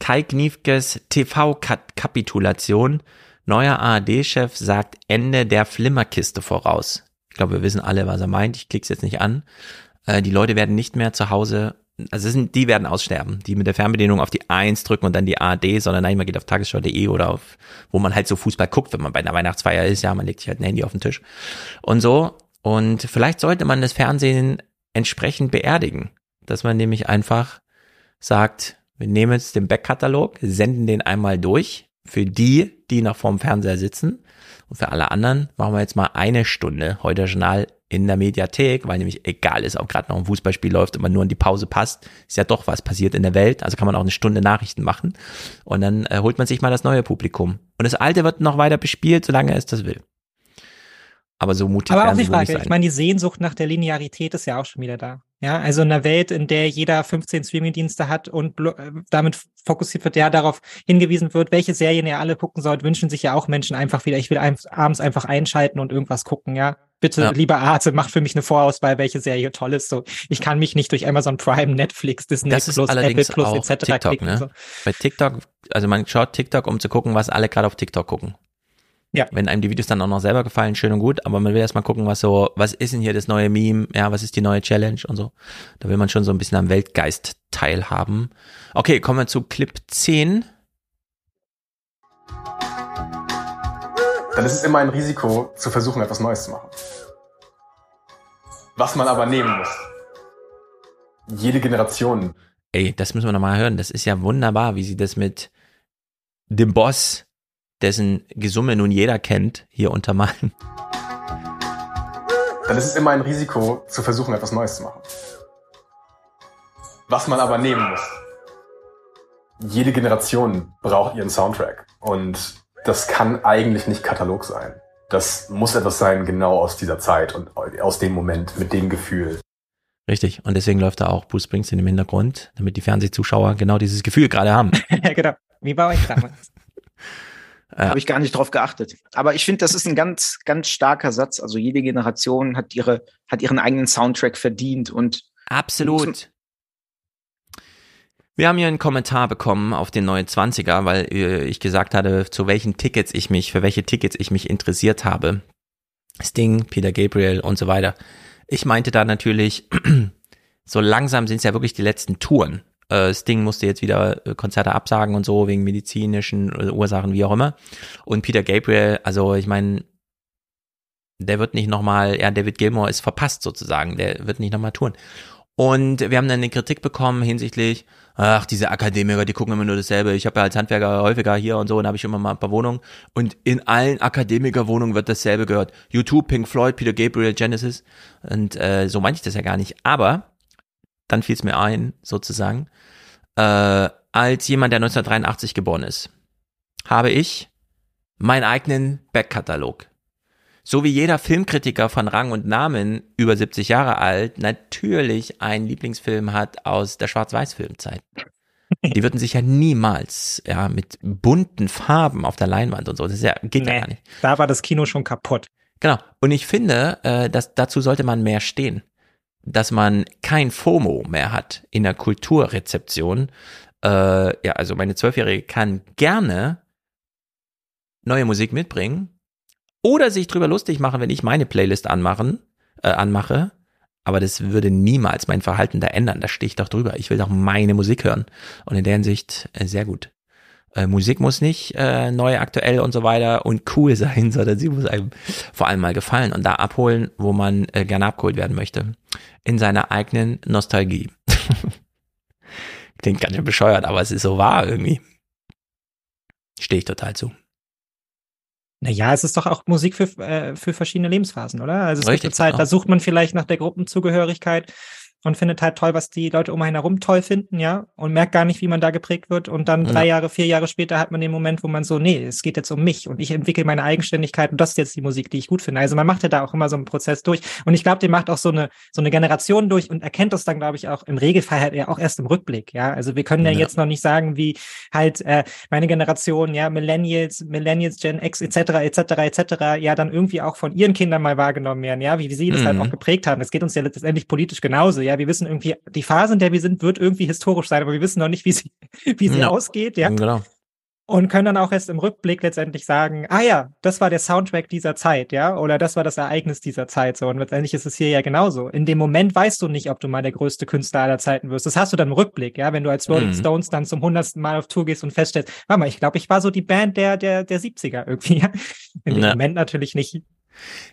Kai Gniefkes TV-Kapitulation Neuer ARD-Chef sagt Ende der Flimmerkiste voraus. Ich glaube, wir wissen alle, was er meint. Ich klicke es jetzt nicht an. Äh, die Leute werden nicht mehr zu Hause, also sind, die werden aussterben, die mit der Fernbedienung auf die Eins drücken und dann die ARD, sondern nein, man geht auf tagesschau.de oder auf, wo man halt so Fußball guckt, wenn man bei einer Weihnachtsfeier ist, ja, man legt sich halt ein Handy auf den Tisch und so. Und vielleicht sollte man das Fernsehen entsprechend beerdigen, dass man nämlich einfach sagt, wir nehmen jetzt den Backkatalog, senden den einmal durch, für die, die noch vorm Fernseher sitzen. Und für alle anderen machen wir jetzt mal eine Stunde heute Journal in der Mediathek, weil nämlich egal ist, ob gerade noch ein Fußballspiel läuft und man nur in die Pause passt, ist ja doch was passiert in der Welt. Also kann man auch eine Stunde Nachrichten machen. Und dann äh, holt man sich mal das neue Publikum. Und das alte wird noch weiter bespielt, solange es das will. Aber so mutig Aber auch die Frage, ich meine, die Sehnsucht nach der Linearität ist ja auch schon wieder da. Ja, also in einer Welt, in der jeder 15 Streamingdienste hat und äh, damit fokussiert wird, ja, darauf hingewiesen wird, welche Serien ihr alle gucken sollt, wünschen sich ja auch Menschen einfach wieder, ich will ein abends einfach einschalten und irgendwas gucken, ja. Bitte, ja. lieber Arte, macht für mich eine Vorauswahl, welche Serie toll ist. So, ich kann mich nicht durch Amazon Prime, Netflix, Disney Plus, Apple Plus etc. TikTok, klicken. Ne? So. Bei TikTok, also man schaut TikTok, um zu gucken, was alle gerade auf TikTok gucken. Ja. Wenn einem die Videos dann auch noch selber gefallen, schön und gut, aber man will erstmal gucken, was so, was ist denn hier das neue Meme, ja, was ist die neue Challenge und so. Da will man schon so ein bisschen am Weltgeist teilhaben. Okay, kommen wir zu Clip 10. Dann ist es immer ein Risiko, zu versuchen, etwas Neues zu machen. Was man aber nehmen muss. Jede Generation. Ey, das müssen wir nochmal hören. Das ist ja wunderbar, wie sie das mit dem Boss dessen Gesumme nun jeder kennt, hier untermalen. Dann ist es immer ein Risiko, zu versuchen, etwas Neues zu machen. Was man aber nehmen muss. Jede Generation braucht ihren Soundtrack. Und das kann eigentlich nicht Katalog sein. Das muss etwas sein, genau aus dieser Zeit und aus dem Moment, mit dem Gefühl. Richtig. Und deswegen läuft da auch Bruce Springsteen im Hintergrund, damit die Fernsehzuschauer genau dieses Gefühl gerade haben. ja, genau. Wie bei euch damals. Ja. Habe ich gar nicht drauf geachtet. Aber ich finde, das ist ein ganz, ganz starker Satz. Also jede Generation hat ihre, hat ihren eigenen Soundtrack verdient und absolut. Wir haben hier einen Kommentar bekommen auf den 29er, weil äh, ich gesagt hatte, zu welchen Tickets ich mich, für welche Tickets ich mich interessiert habe. Sting, Peter Gabriel und so weiter. Ich meinte da natürlich, so langsam sind es ja wirklich die letzten Touren. Äh, Sting musste jetzt wieder äh, Konzerte absagen und so, wegen medizinischen äh, Ursachen, wie auch immer. Und Peter Gabriel, also ich meine, der wird nicht nochmal, ja, David Gilmore ist verpasst sozusagen, der wird nicht nochmal touren. Und wir haben dann eine Kritik bekommen hinsichtlich, ach, diese Akademiker, die gucken immer nur dasselbe. Ich habe ja als Handwerker häufiger hier und so, und habe ich immer mal ein paar Wohnungen. Und in allen Akademikerwohnungen wird dasselbe gehört. YouTube, Pink Floyd, Peter Gabriel, Genesis. Und äh, so meinte ich das ja gar nicht. Aber dann fiel es mir ein, sozusagen, äh, als jemand, der 1983 geboren ist, habe ich meinen eigenen Backkatalog. So wie jeder Filmkritiker von Rang und Namen über 70 Jahre alt natürlich einen Lieblingsfilm hat aus der Schwarz-Weiß-Filmzeit. Die würden sich ja niemals ja mit bunten Farben auf der Leinwand und so. Das ja, geht nee, ja gar nicht. Da war das Kino schon kaputt. Genau. Und ich finde, äh, dass dazu sollte man mehr stehen dass man kein FOMO mehr hat in der Kulturrezeption. Äh, ja, also meine Zwölfjährige kann gerne neue Musik mitbringen oder sich drüber lustig machen, wenn ich meine Playlist anmachen, äh, anmache. Aber das würde niemals mein Verhalten da ändern. Da stehe ich doch drüber. Ich will doch meine Musik hören. Und in der Hinsicht äh, sehr gut. Äh, Musik muss nicht äh, neu, aktuell und so weiter und cool sein, sondern sie muss einem vor allem mal gefallen und da abholen, wo man äh, gerne abgeholt werden möchte. In seiner eigenen Nostalgie. Klingt ganz schön bescheuert, aber es ist so wahr irgendwie. Stehe ich total zu. Naja, es ist doch auch Musik für, äh, für verschiedene Lebensphasen, oder? Also es Richtig, gibt eine Zeit, genau. da sucht man vielleicht nach der Gruppenzugehörigkeit und findet halt toll, was die Leute um einen herum toll finden, ja, und merkt gar nicht, wie man da geprägt wird. Und dann ja. drei Jahre, vier Jahre später hat man den Moment, wo man so, nee, es geht jetzt um mich und ich entwickle meine Eigenständigkeit und das ist jetzt die Musik, die ich gut finde. Also man macht ja da auch immer so einen Prozess durch. Und ich glaube, den macht auch so eine, so eine Generation durch und erkennt das dann, glaube ich, auch im Regelfall halt ja auch erst im Rückblick, ja. Also wir können ja, ja jetzt noch nicht sagen, wie halt äh, meine Generation, ja, Millennials, Millennials, Gen X etc., etc., etc., ja, dann irgendwie auch von ihren Kindern mal wahrgenommen werden, ja, wie, wie sie das mhm. halt auch geprägt haben. Es geht uns ja letztendlich politisch genauso, ja. Wir wissen irgendwie, die Phase, in der wir sind, wird irgendwie historisch sein, aber wir wissen noch nicht, wie sie, wie sie ja. ausgeht, ja. Genau. Und können dann auch erst im Rückblick letztendlich sagen, ah ja, das war der Soundtrack dieser Zeit, ja, oder das war das Ereignis dieser Zeit, so. Und letztendlich ist es hier ja genauso. In dem Moment weißt du nicht, ob du mal der größte Künstler aller Zeiten wirst. Das hast du dann im Rückblick, ja, wenn du als Rolling mhm. Stones dann zum hundertsten Mal auf Tour gehst und feststellst, warte mal, ich glaube, ich war so die Band der, der, der 70er irgendwie, ja. In dem ja. Moment natürlich nicht.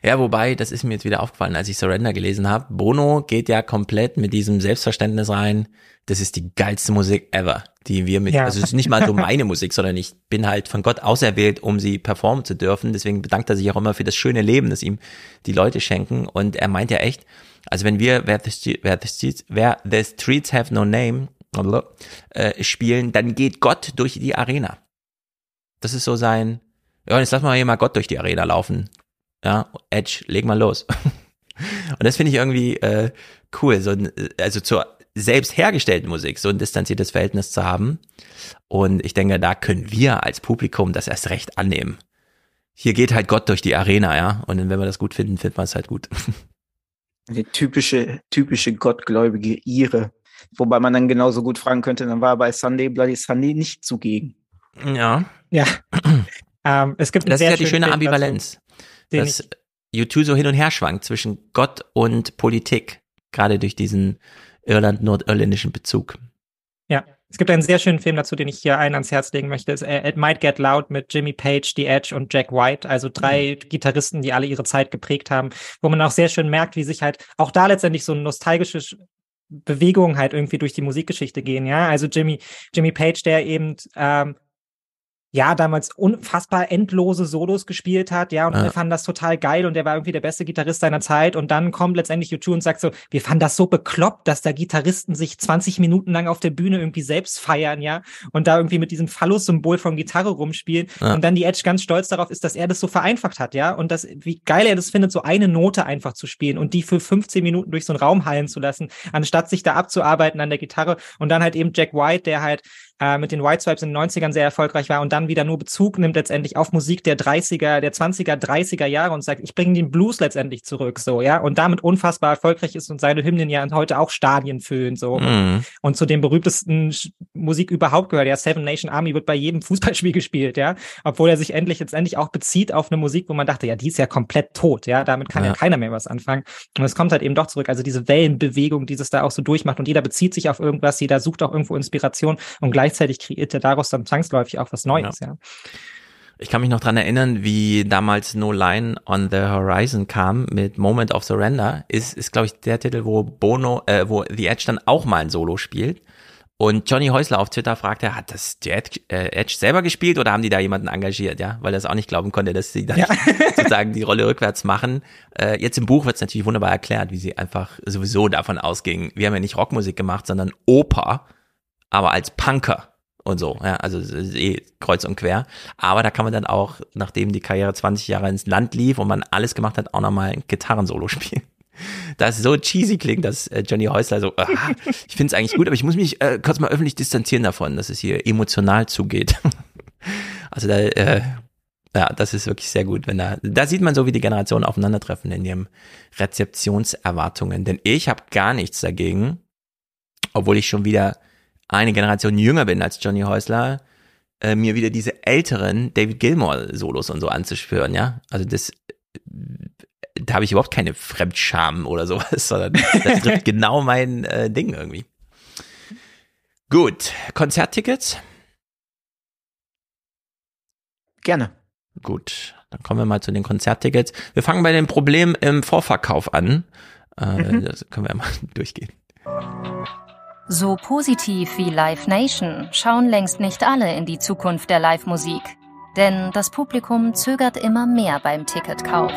Ja, wobei, das ist mir jetzt wieder aufgefallen, als ich Surrender gelesen habe. Bono geht ja komplett mit diesem Selbstverständnis rein. Das ist die geilste Musik ever, die wir mit, ja. also es ist nicht mal so meine Musik, sondern ich bin halt von Gott auserwählt, um sie performen zu dürfen. Deswegen bedankt er sich auch immer für das schöne Leben, das ihm die Leute schenken. Und er meint ja echt, also wenn wir Where the, Street, where the, streets, where the Streets Have No Name äh, spielen, dann geht Gott durch die Arena. Das ist so sein, ja, jetzt lass mal hier mal Gott durch die Arena laufen. Ja, Edge, leg mal los. Und das finde ich irgendwie äh, cool, so ein, also zur selbst hergestellten Musik so ein distanziertes Verhältnis zu haben. Und ich denke, da können wir als Publikum das erst recht annehmen. Hier geht halt Gott durch die Arena, ja. Und wenn wir das gut finden, finden wir es halt gut. Die typische, typische gottgläubige Ire. Wobei man dann genauso gut fragen könnte, dann war bei Sunday Bloody Sunday nicht zugegen. Ja. Ja. ähm, es gibt Das ist ja die schöne Film Ambivalenz. dazu, den dass U2 so hin und her schwankt zwischen Gott und Politik. Gerade durch diesen irland-nordirländischen Bezug. Ja, es gibt einen sehr schönen Film dazu, den ich hier einen ans Herz legen möchte. Es, äh, It Might Get Loud mit Jimmy Page, The Edge und Jack White, also drei Gitarristen, die alle ihre Zeit geprägt haben, wo man auch sehr schön merkt, wie sich halt auch da letztendlich so nostalgische Sch- Bewegungen halt irgendwie durch die Musikgeschichte gehen, ja. Also Jimmy, Jimmy Page, der eben ähm, ja, damals unfassbar endlose Solos gespielt hat, ja, und Ja. alle fanden das total geil und der war irgendwie der beste Gitarrist seiner Zeit und dann kommt letztendlich U2 und sagt so, wir fanden das so bekloppt, dass da Gitarristen sich 20 Minuten lang auf der Bühne irgendwie selbst feiern, ja, und da irgendwie mit diesem Phallus-Symbol von Gitarre rumspielen Ja. und dann die Edge ganz stolz darauf ist, dass er das so vereinfacht hat, ja, und das, wie geil er das findet, so eine Note einfach zu spielen und die für 15 Minuten durch so einen Raum hallen zu lassen, anstatt sich da abzuarbeiten an der Gitarre und dann halt eben Jack White, der halt äh, mit den White Stripes in den 90ern sehr erfolgreich war und dann wieder nur Bezug nimmt letztendlich auf Musik der 30er, der 20er, 30er Jahre und sagt, ich bringe den Blues letztendlich zurück, so, ja, und damit unfassbar erfolgreich ist und seine Hymnen ja heute auch Stadien füllen, so. Mhm. Und zu den berühmtesten Musik überhaupt gehört. Ja, Seven Nation Army wird bei jedem Fußballspiel gespielt, ja. Obwohl er sich endlich letztendlich auch bezieht auf eine Musik, wo man dachte, ja, die ist ja komplett tot, ja. Damit kann ja, Ja. keiner mehr was anfangen. Und es kommt halt eben doch zurück. Also diese Wellenbewegung, die es da auch so durchmacht und jeder bezieht sich auf irgendwas, jeder sucht auch irgendwo Inspiration und gleichzeitig kreiert er daraus dann zwangsläufig auch was Neues, ja. Ich kann mich noch dran erinnern, wie damals No Line on the Horizon kam mit Moment of Surrender. Ist, ist glaube ich, der Titel, wo Bono, äh, wo The Edge dann auch mal ein Solo spielt. Und Johnny Häusler auf Twitter fragte, hat das Edge, äh, Edge selber gespielt oder haben die da jemanden engagiert, ja? Weil er es auch nicht glauben konnte, dass sie dann sozusagen die Rolle rückwärts machen. Äh, jetzt im Buch wird es natürlich wunderbar erklärt, wie sie einfach sowieso davon ausgingen, wir haben ja nicht Rockmusik gemacht, sondern Oper, aber als Punker und so, ja, also ist eh kreuz und quer. Aber da kann man dann auch, nachdem die Karriere 20 Jahre ins Land lief und man alles gemacht hat, auch nochmal ein Gitarrensolo spielen. Das so cheesy klingt, dass äh, Johnny Häusler so, ah, ich finde es eigentlich gut, aber ich muss mich äh, kurz mal öffentlich distanzieren davon, dass es hier emotional zugeht. Also da, äh, ja, das ist wirklich sehr gut, wenn da, da sieht man so, wie die Generationen aufeinandertreffen in ihren Rezeptionserwartungen. Denn ich habe gar nichts dagegen, obwohl ich schon wieder eine Generation jünger bin als Johnny Häusler, äh, mir wieder diese älteren David Gilmour Solos und so anzuspüren, ja. Also das, da habe ich überhaupt keine Fremdscham oder sowas, sondern das trifft genau mein äh, Ding irgendwie. Gut, Konzerttickets? Gerne. Gut, dann kommen wir mal zu den Konzerttickets. Wir fangen bei dem Problem im Vorverkauf an. Äh, Mhm. Das können wir mal durchgehen. So positiv wie Live Nation schauen längst nicht alle in die Zukunft der Live-Musik. Denn das Publikum zögert immer mehr beim Ticketkauf.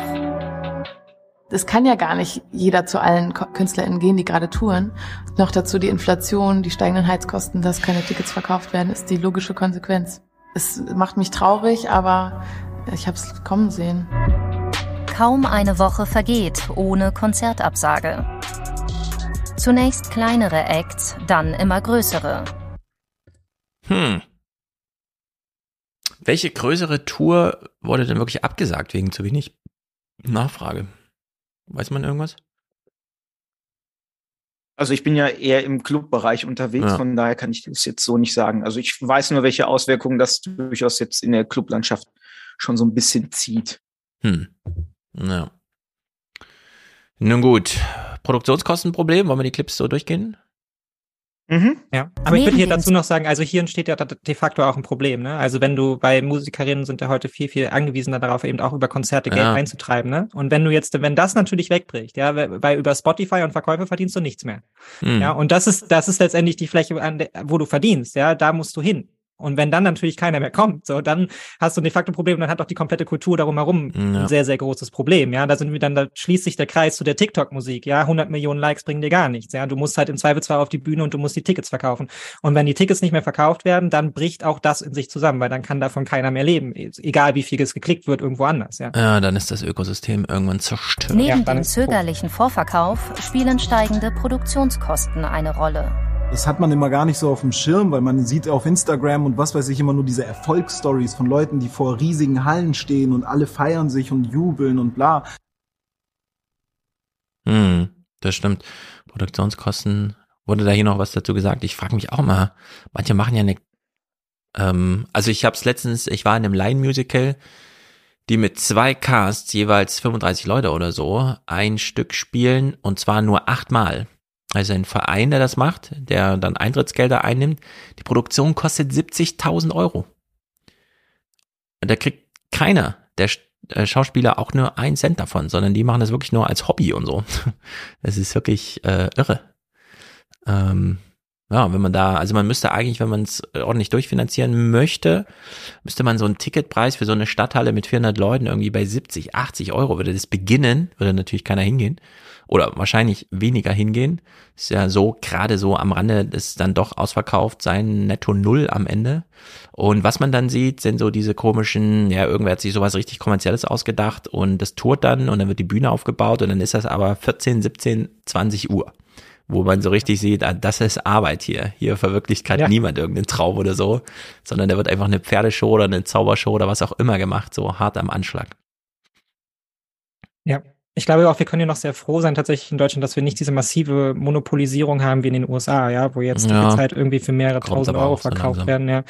Es kann ja gar nicht jeder zu allen KünstlerInnen gehen, die gerade touren. Noch dazu die Inflation, die steigenden Heizkosten, dass keine Tickets verkauft werden, ist die logische Konsequenz. Es macht mich traurig, aber ich habe es kommen sehen. Kaum eine Woche vergeht ohne Konzertabsage. Zunächst kleinere Acts, dann immer größere. Hm. Welche größere Tour wurde denn wirklich abgesagt wegen zu wenig Nachfrage? Weiß man irgendwas? Also ich bin ja eher im Clubbereich unterwegs, Ja. von daher kann ich das jetzt so nicht sagen. Also ich weiß nur, welche Auswirkungen das durchaus jetzt in der Clublandschaft schon so ein bisschen zieht. Hm. Ja. Nun gut. Produktionskostenproblem, wollen wir die Clips so durchgehen? Ja, aber ich würde hier dazu noch sagen, also hier entsteht ja de facto auch ein Problem, ne? Also wenn du bei Musikerinnen sind ja heute viel, viel angewiesener darauf, eben auch über Konzerte Geld Ja. einzutreiben, ne? Und wenn du jetzt, wenn das natürlich wegbricht, ja, weil über Spotify und Verkäufe verdienst du nichts mehr. Hm. Ja, und das ist, das ist letztendlich die Fläche, an der, wo du verdienst, ja, da musst du hin. Und wenn dann natürlich keiner mehr kommt, so, dann hast du de facto ein Problem und dann hat auch die komplette Kultur darum herum Ja. ein sehr, sehr großes Problem. Ja, da sind wir dann, da schließt sich der Kreis zu der TikTok-Musik. Ja, 100 Millionen Likes bringen dir gar nichts. Ja, du musst halt im Zweifelsfall auf die Bühne und du musst die Tickets verkaufen. Und wenn die Tickets nicht mehr verkauft werden, dann bricht auch das in sich zusammen, weil dann kann davon keiner mehr leben. Egal wie viel es geklickt wird, irgendwo anders. Ja. Ja, dann ist das Ökosystem irgendwann zerstört. Neben dem zögerlichen Vorverkauf spielen steigende Produktionskosten eine Rolle. Das hat man immer gar nicht so auf dem Schirm, weil man sieht auf Instagram und was weiß ich immer nur diese Erfolgsstories von Leuten, die vor riesigen Hallen stehen und alle feiern sich und jubeln und bla. Hm, das stimmt. Produktionskosten. Wurde da hier noch was dazu gesagt? Ich frage mich auch mal. Manche machen ja eine. Ähm, also ich habe es letztens. Ich war in einem Line-Musical, die mit zwei Casts jeweils 35 Leute oder so ein Stück spielen und zwar nur achtmal. Also ein Verein, der das macht, der dann Eintrittsgelder einnimmt. Die Produktion kostet 70.000 Euro. Und da kriegt keiner der äh, Schauspieler auch nur einen Cent davon, sondern die machen das wirklich nur als Hobby und so. Das ist wirklich äh, irre. Ähm, ja, wenn man da, also man müsste eigentlich, wenn man es ordentlich durchfinanzieren möchte, müsste man so einen Ticketpreis für so eine Stadthalle mit 400 Leuten irgendwie bei 70, 80 Euro würde das beginnen, würde natürlich keiner hingehen oder wahrscheinlich weniger hingehen. Ist ja so, gerade so am Rande ist dann doch ausverkauft sein netto Null am Ende. Und was man dann sieht, sind so diese komischen, ja, irgendwer hat sich sowas richtig kommerzielles ausgedacht und das tourt dann und dann wird die Bühne aufgebaut und dann ist das aber 14, 17, 20 Uhr. Wo man so richtig sieht, ah, das ist Arbeit hier. Hier verwirklicht gerade Ja. niemand irgendeinen Traum oder so, sondern da wird einfach eine Pferdeshow oder eine Zaubershow oder was auch immer gemacht, so hart am Anschlag. Ja. Ich glaube auch, wir können ja noch sehr froh sein, tatsächlich in Deutschland, dass wir nicht diese massive Monopolisierung haben wie in den USA, ja, wo jetzt Ja. Tickets halt irgendwie für mehrere tausend Euro verkauft werden, ja.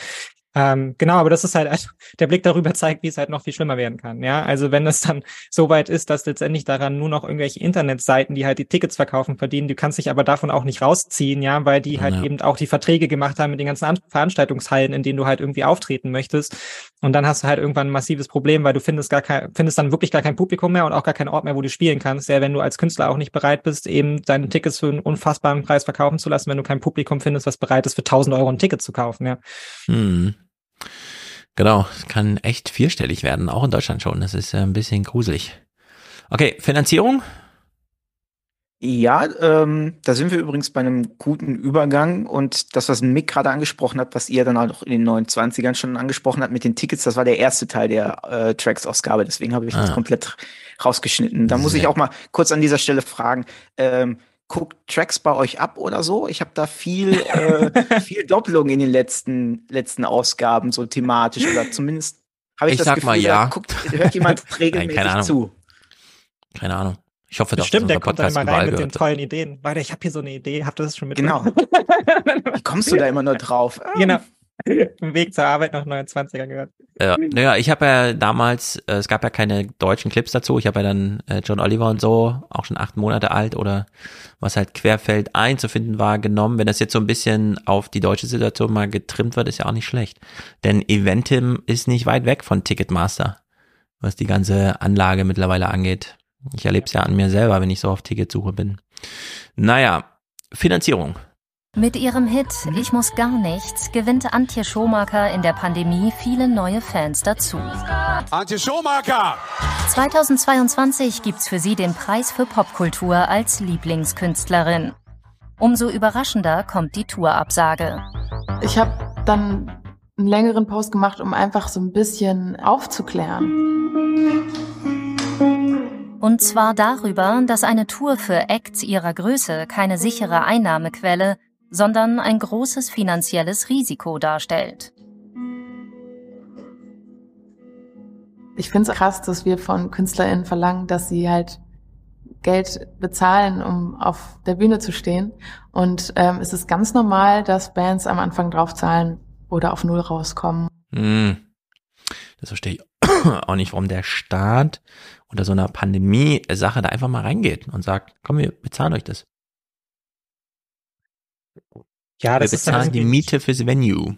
Ähm, genau, aber das ist halt, also, der Blick darüber zeigt, wie es halt noch viel schlimmer werden kann, ja. Also wenn es dann so weit ist, dass letztendlich daran nur noch irgendwelche Internetseiten, die halt die Tickets verkaufen, verdienen, du kannst dich aber davon auch nicht rausziehen, ja, weil die halt Ja. eben auch die Verträge gemacht haben mit den ganzen An Veranstaltungshallen, in denen du halt irgendwie auftreten möchtest. Und dann hast du halt irgendwann ein massives Problem, weil du findest gar kein, findest dann wirklich gar kein Publikum mehr und auch gar keinen Ort mehr, wo du spielen kannst. Ja, wenn du als Künstler auch nicht bereit bist, eben deine Tickets für einen unfassbaren Preis verkaufen zu lassen, wenn du kein Publikum findest, was bereit ist, für 1000 Euro ein Ticket zu kaufen, ja. Hm. Genau, es kann echt vierstellig werden, auch in Deutschland schon. Das ist äh, ein bisschen gruselig. Okay, Finanzierung? Ja, ähm, da sind wir übrigens bei einem guten Übergang und das, was Mick gerade angesprochen hat, was ihr dann auch in den 29ern schon angesprochen habt mit den Tickets, das war der erste Teil der äh, Tracks-Ausgabe, deswegen habe ich das Ah. komplett rausgeschnitten. Da muss ich auch mal kurz an dieser Stelle fragen, ähm, guckt Tracks bei euch ab oder so? Ich habe da viel, äh, viel Doppelung in den letzten, letzten Ausgaben, so thematisch oder zumindest habe ich, Ich das sag Gefühl, mal da ja. guckt, hört jemand Nein, regelmäßig keine Ahnung. zu. Keine Ahnung. Ich hoffe, dass unser der kommt dann Podcast mal rein mit den tollen Ideen. Leute, ich habe hier so eine Idee, habt ihr das schon mit? Genau. Wie kommst du da immer nur drauf? genau. Im Weg zur Arbeit noch 29er gehört. Ja, naja, ich habe ja damals, äh, es gab ja keine deutschen Clips dazu. Ich habe ja dann äh, John Oliver und so, auch schon acht Monate alt oder was halt querfeld einzufinden war, genommen. Wenn das jetzt so ein bisschen auf die deutsche Situation mal getrimmt wird, ist ja auch nicht schlecht. Denn Eventim ist nicht weit weg von Ticketmaster, was die ganze Anlage mittlerweile angeht. Ich erlebe es ja an mir selber, wenn ich so auf Ticketsuche bin. Naja, Finanzierung. Mit ihrem Hit Ich muss gar nichts gewinnt Antje Schomaker in der Pandemie viele neue Fans dazu. Antje Schomaker! 2022 gibt's für sie den Preis für Popkultur als Lieblingskünstlerin. Umso überraschender kommt die Tourabsage. Ich habe dann einen längeren Post gemacht, um einfach so ein bisschen aufzuklären. Und zwar darüber, dass eine Tour für Acts ihrer Größe keine sichere Einnahmequelle, sondern ein großes finanzielles Risiko darstellt. Ich finde es krass, dass wir von KünstlerInnen verlangen, dass sie halt Geld bezahlen, um auf der Bühne zu stehen. Und ähm, es ist ganz normal, dass Bands am Anfang draufzahlen oder auf Null rauskommen. Hm. Das verstehe ich auch nicht, warum der Staat unter so einer Pandemie-Sache da einfach mal reingeht und sagt, komm, wir bezahlen euch das. Ja, wir das ist dann bezahlen die Miete fürs Venue.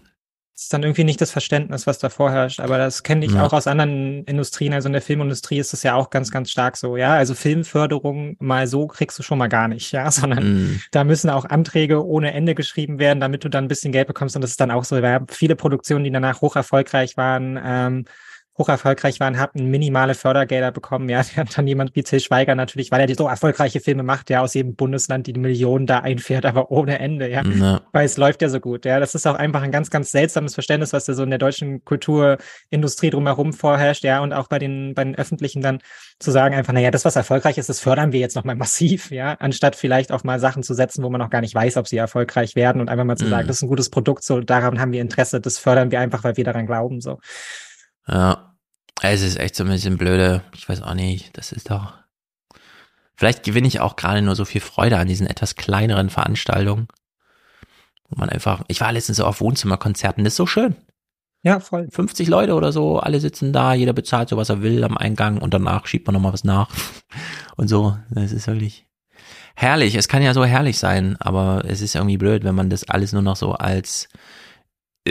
Das ist dann irgendwie nicht das Verständnis, was da vorherrscht. Aber das kenne ich Ja. auch aus anderen Industrien. Also in der Filmindustrie ist das ja auch ganz, ganz stark so. Ja, also Filmförderung mal so kriegst du schon mal gar nicht. Ja, sondern Mhm. da müssen auch Anträge ohne Ende geschrieben werden, damit du dann ein bisschen Geld bekommst. Und das ist dann auch so. Wir haben viele Produktionen, die danach hoch erfolgreich waren, ähm, hoch erfolgreich waren, hatten minimale Fördergelder bekommen. Ja, dann jemand wie Till Schweiger natürlich, weil er die so erfolgreiche Filme macht, ja, aus jedem Bundesland die Millionen da einfährt, aber ohne Ende. Ja, Ja. weil es läuft ja so gut. Ja, das ist auch einfach ein ganz, ganz seltsames Verständnis, was da so in der deutschen Kulturindustrie drumherum vorherrscht. Ja, und auch bei den, bei den öffentlichen dann zu sagen einfach, naja, das, was erfolgreich ist, das fördern wir jetzt nochmal massiv. Ja, anstatt vielleicht auch mal Sachen zu setzen, wo man noch gar nicht weiß, ob sie erfolgreich werden und einfach mal zu Mhm. sagen, das ist ein gutes Produkt, so daran haben wir Interesse, das fördern wir einfach, weil wir daran glauben. So. Ja. Es ist echt so ein bisschen blöde. Ich weiß auch nicht. Das ist doch. Vielleicht gewinne ich auch gerade nur so viel Freude an diesen etwas kleineren Veranstaltungen. Wo man einfach, ich war letztens so auf Wohnzimmerkonzerten, das ist so schön. Ja, voll. 50 Leute oder so, alle sitzen da, jeder bezahlt so, was er will am Eingang und danach schiebt man nochmal was nach. Und so, das ist wirklich herrlich. Es kann ja so herrlich sein, aber es ist irgendwie blöd, wenn man das alles nur noch so als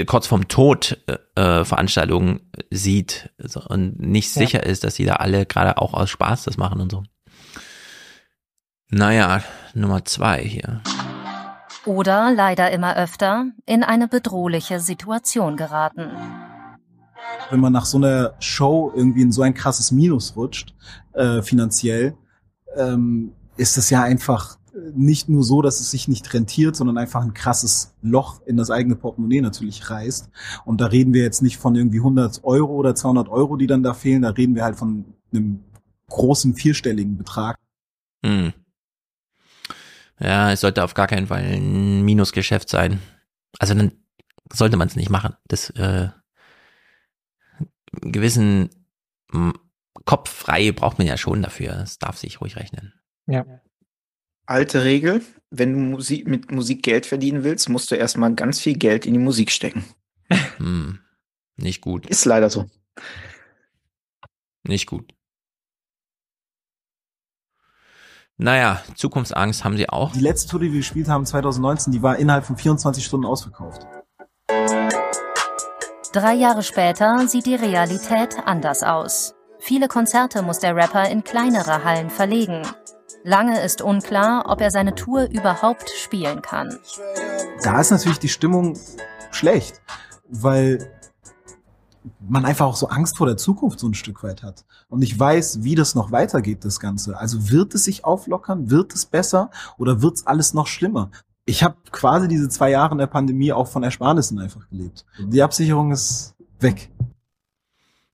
kurz vorm Tod äh, äh, Veranstaltungen sieht so, und nicht Ja. sicher ist, dass die da alle gerade auch aus Spaß das machen und so. Naja, Nummer zwei hier. Oder leider immer öfter in eine bedrohliche Situation geraten. wenn man nach so einer Show irgendwie in so ein krasses Minus rutscht, äh, finanziell, ähm, ist es ja einfach nicht nur so, dass es sich nicht rentiert, sondern einfach ein krasses Loch in das eigene Portemonnaie natürlich reißt. Und da reden wir jetzt nicht von irgendwie 100 Euro oder 200 Euro, die dann da fehlen, da reden wir halt von einem großen vierstelligen Betrag. Hm. Ja, es sollte auf gar keinen Fall ein Minusgeschäft sein. Also dann sollte man es nicht machen. Das äh, gewissen Kopf frei braucht man ja schon dafür. Das darf sich ruhig rechnen. Ja. Alte Regel, wenn du Musik, mit Musik Geld verdienen willst, musst du erstmal ganz viel Geld in die Musik stecken. Hm. Nicht gut. Ist leider so. Nicht gut. Naja, Zukunftsangst haben sie auch. Die letzte Tour, die wir gespielt haben 2019, die war innerhalb von 24 Stunden ausverkauft. Drei Jahre später sieht die Realität anders aus. Viele Konzerte muss der Rapper in kleinere Hallen verlegen. Lange ist unklar, ob er seine Tour überhaupt spielen kann. da ist natürlich die Stimmung schlecht, weil man einfach auch so Angst vor der Zukunft so ein Stück weit hat. Und ich weiß, wie das noch weitergeht, das Ganze. Also wird es sich auflockern? Wird es besser? Oder wird es alles noch schlimmer? Ich habe quasi diese zwei Jahre in der Pandemie auch von Ersparnissen einfach gelebt. Die Absicherung ist weg.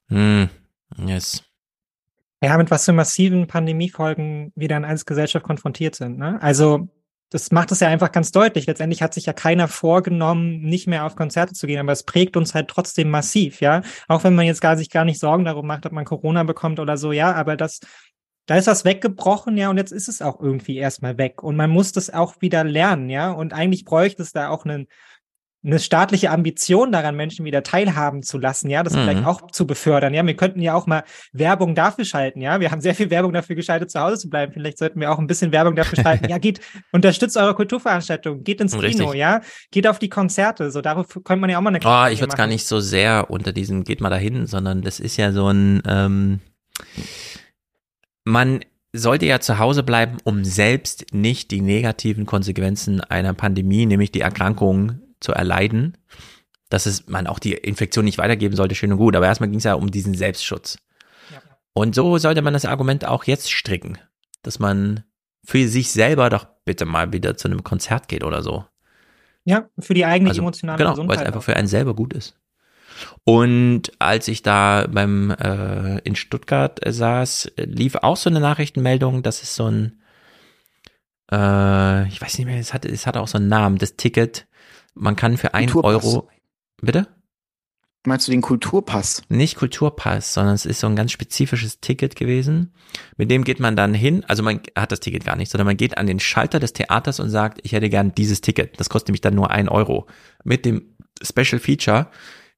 Hm. Yes. Ja, mit was für massiven Pandemiefolgen wir dann als Gesellschaft konfrontiert sind. Ne? Also das macht es ja einfach ganz deutlich. Letztendlich hat sich ja keiner vorgenommen, nicht mehr auf Konzerte zu gehen, aber es prägt uns halt trotzdem massiv, ja. Auch wenn man jetzt gar sich gar nicht Sorgen darum macht, ob man Corona bekommt oder so, ja, aber das, da ist was weggebrochen, ja, und jetzt ist es auch irgendwie erstmal weg. Und man muss das auch wieder lernen, ja. Und eigentlich bräuchte es da auch einen eine staatliche Ambition daran, Menschen wieder teilhaben zu lassen, ja, das Mhm. vielleicht auch zu befördern. Ja, wir könnten ja auch mal Werbung dafür schalten, ja. Wir haben sehr viel Werbung dafür geschaltet, zu Hause zu bleiben. Vielleicht sollten wir auch ein bisschen Werbung dafür schalten. ja, geht, unterstützt eure Kulturveranstaltungen, geht ins Kino, Richtig. ja, geht auf die Konzerte. So, darauf könnte man ja auch mal eine Oh, Kampagne ich würde es gar nicht so sehr unter diesem geht mal dahin, sondern das ist ja so ein, ähm, man sollte ja zu Hause bleiben, um selbst nicht die negativen Konsequenzen einer Pandemie, nämlich die Erkrankung, zu erleiden. Dass es man auch die Infektion nicht weitergeben sollte, schön und gut. Aber erstmal ging es ja um diesen Selbstschutz. Und so sollte man das Argument auch jetzt stricken, dass man für sich selber doch bitte mal wieder zu einem Konzert geht oder so. Ja, für die eigene Also, emotionale genau, weil Gesundheit. es einfach für einen selber gut ist. Und als ich da beim äh, in Stuttgart äh, saß, lief auch so eine Nachrichtenmeldung, dass es so ein, äh, ich weiß nicht mehr, es hatte, es hatte auch so einen Namen, das Ticket. Man kann für ein. Euro, bitte? Meinst du den Kulturpass? Nicht Kulturpass, sondern es ist so ein ganz spezifisches Ticket gewesen. Mit dem geht man dann hin, also man hat das Ticket gar nicht, sondern man geht an den Schalter des Theaters und sagt, ich hätte gern dieses Ticket. Das kostet nämlich dann nur ein Euro. Mit dem Special Feature,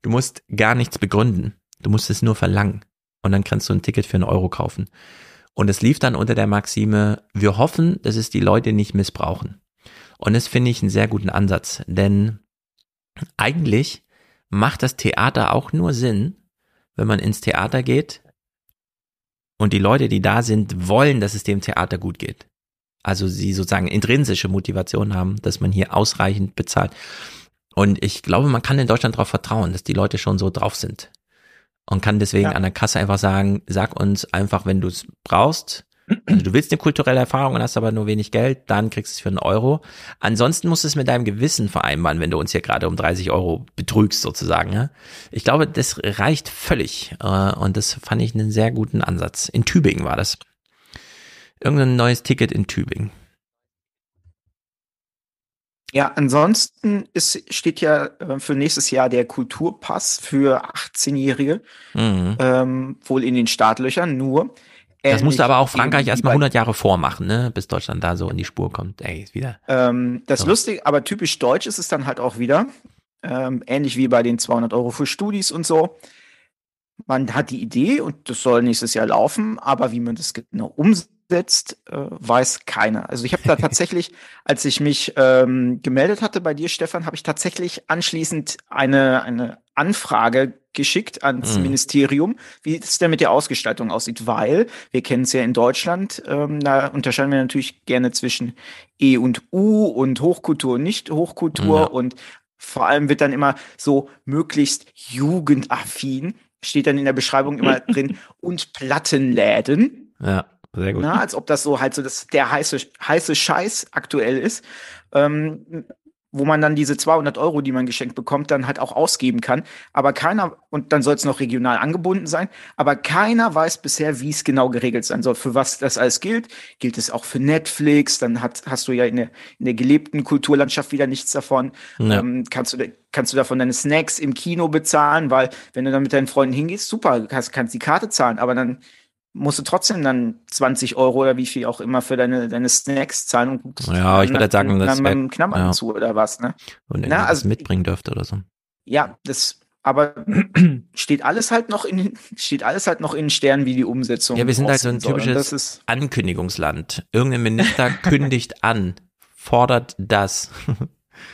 du musst gar nichts begründen. Du musst es nur verlangen. Und dann kannst du ein Ticket für einen Euro kaufen. Und es lief dann unter der Maxime, wir hoffen, dass es die Leute nicht missbrauchen. Und das finde ich einen sehr guten Ansatz, denn eigentlich macht das Theater auch nur Sinn, wenn man ins Theater geht und die Leute, die da sind, wollen, dass es dem Theater gut geht. Also sie sozusagen intrinsische Motivation haben, dass man hier ausreichend bezahlt. Und ich glaube, man kann in Deutschland darauf vertrauen, dass die Leute schon so drauf sind. Und kann deswegen Ja. an der Kasse einfach sagen, sag uns einfach, wenn du es brauchst. Also du willst eine kulturelle Erfahrung und hast aber nur wenig Geld, dann kriegst du es für einen Euro. Ansonsten musst du es mit deinem Gewissen vereinbaren, wenn du uns hier gerade um 30 Euro betrügst sozusagen. Ja? Ich glaube, das reicht völlig. Äh, Und das fand ich einen sehr guten Ansatz. In Tübingen war das. Irgendein neues Ticket in Tübingen. Ja, ansonsten ist, steht ja äh, für nächstes Jahr der Kulturpass für 18-Jährige Mhm. ähm, wohl in den Startlöchern. Nur Das ähnlich musste aber auch Frankreich erstmal bei- 100 Jahre vormachen, ne? bis Deutschland da so in die Spur kommt. Ey, ist wieder. Ähm, das So. Lustige, aber typisch deutsch ist es dann halt auch wieder. Ähm, ähnlich wie bei den 200 Euro für Studis und so. Man hat die Idee und das soll nächstes Jahr laufen, aber wie man das genau umsetzt, äh, weiß keiner. Also ich habe da tatsächlich, als ich mich ähm, gemeldet hatte bei dir, Stefan, habe ich tatsächlich anschließend eine, eine Anfrage geschickt ans Mhm. Ministerium, wie es denn mit der Ausgestaltung aussieht, weil wir kennen es ja in Deutschland, ähm, da unterscheiden wir natürlich gerne zwischen E und U und Hochkultur und Nicht-Hochkultur Ja. und vor allem wird dann immer so möglichst jugendaffin, steht dann in der Beschreibung immer drin, und Plattenläden. Ja, sehr gut. Na, als ob das so halt so das, der heiße, heiße Scheiß aktuell ist. Ähm, wo man dann diese 200 Euro, die man geschenkt bekommt, dann halt auch ausgeben kann. Aber keiner, und dann soll es noch regional angebunden sein, aber keiner weiß bisher, wie es genau geregelt sein soll, für was das alles gilt. Gilt es auch für Netflix, dann hat, hast du ja in der, in der gelebten Kulturlandschaft wieder nichts davon. Ja. Ähm, kannst, du, kannst du davon deine Snacks im Kino bezahlen, weil wenn du dann mit deinen Freunden hingehst, super, kannst, kannst die Karte zahlen, aber dann musst du trotzdem dann 20 Euro oder wie viel auch immer für deine, deine Snacks zahlen und guckst Ja, ich würde halt sagen, das beim Knabbern ja. zu oder was, ne? Und Na, also- mitbringen dürfte oder so. Ja, das, aber steht alles halt noch in, steht alles halt noch in Sternen, wie die Umsetzung Ja, wir sind halt so ein typisches Ankündigungsland. Irgendein Minister kündigt an, fordert das.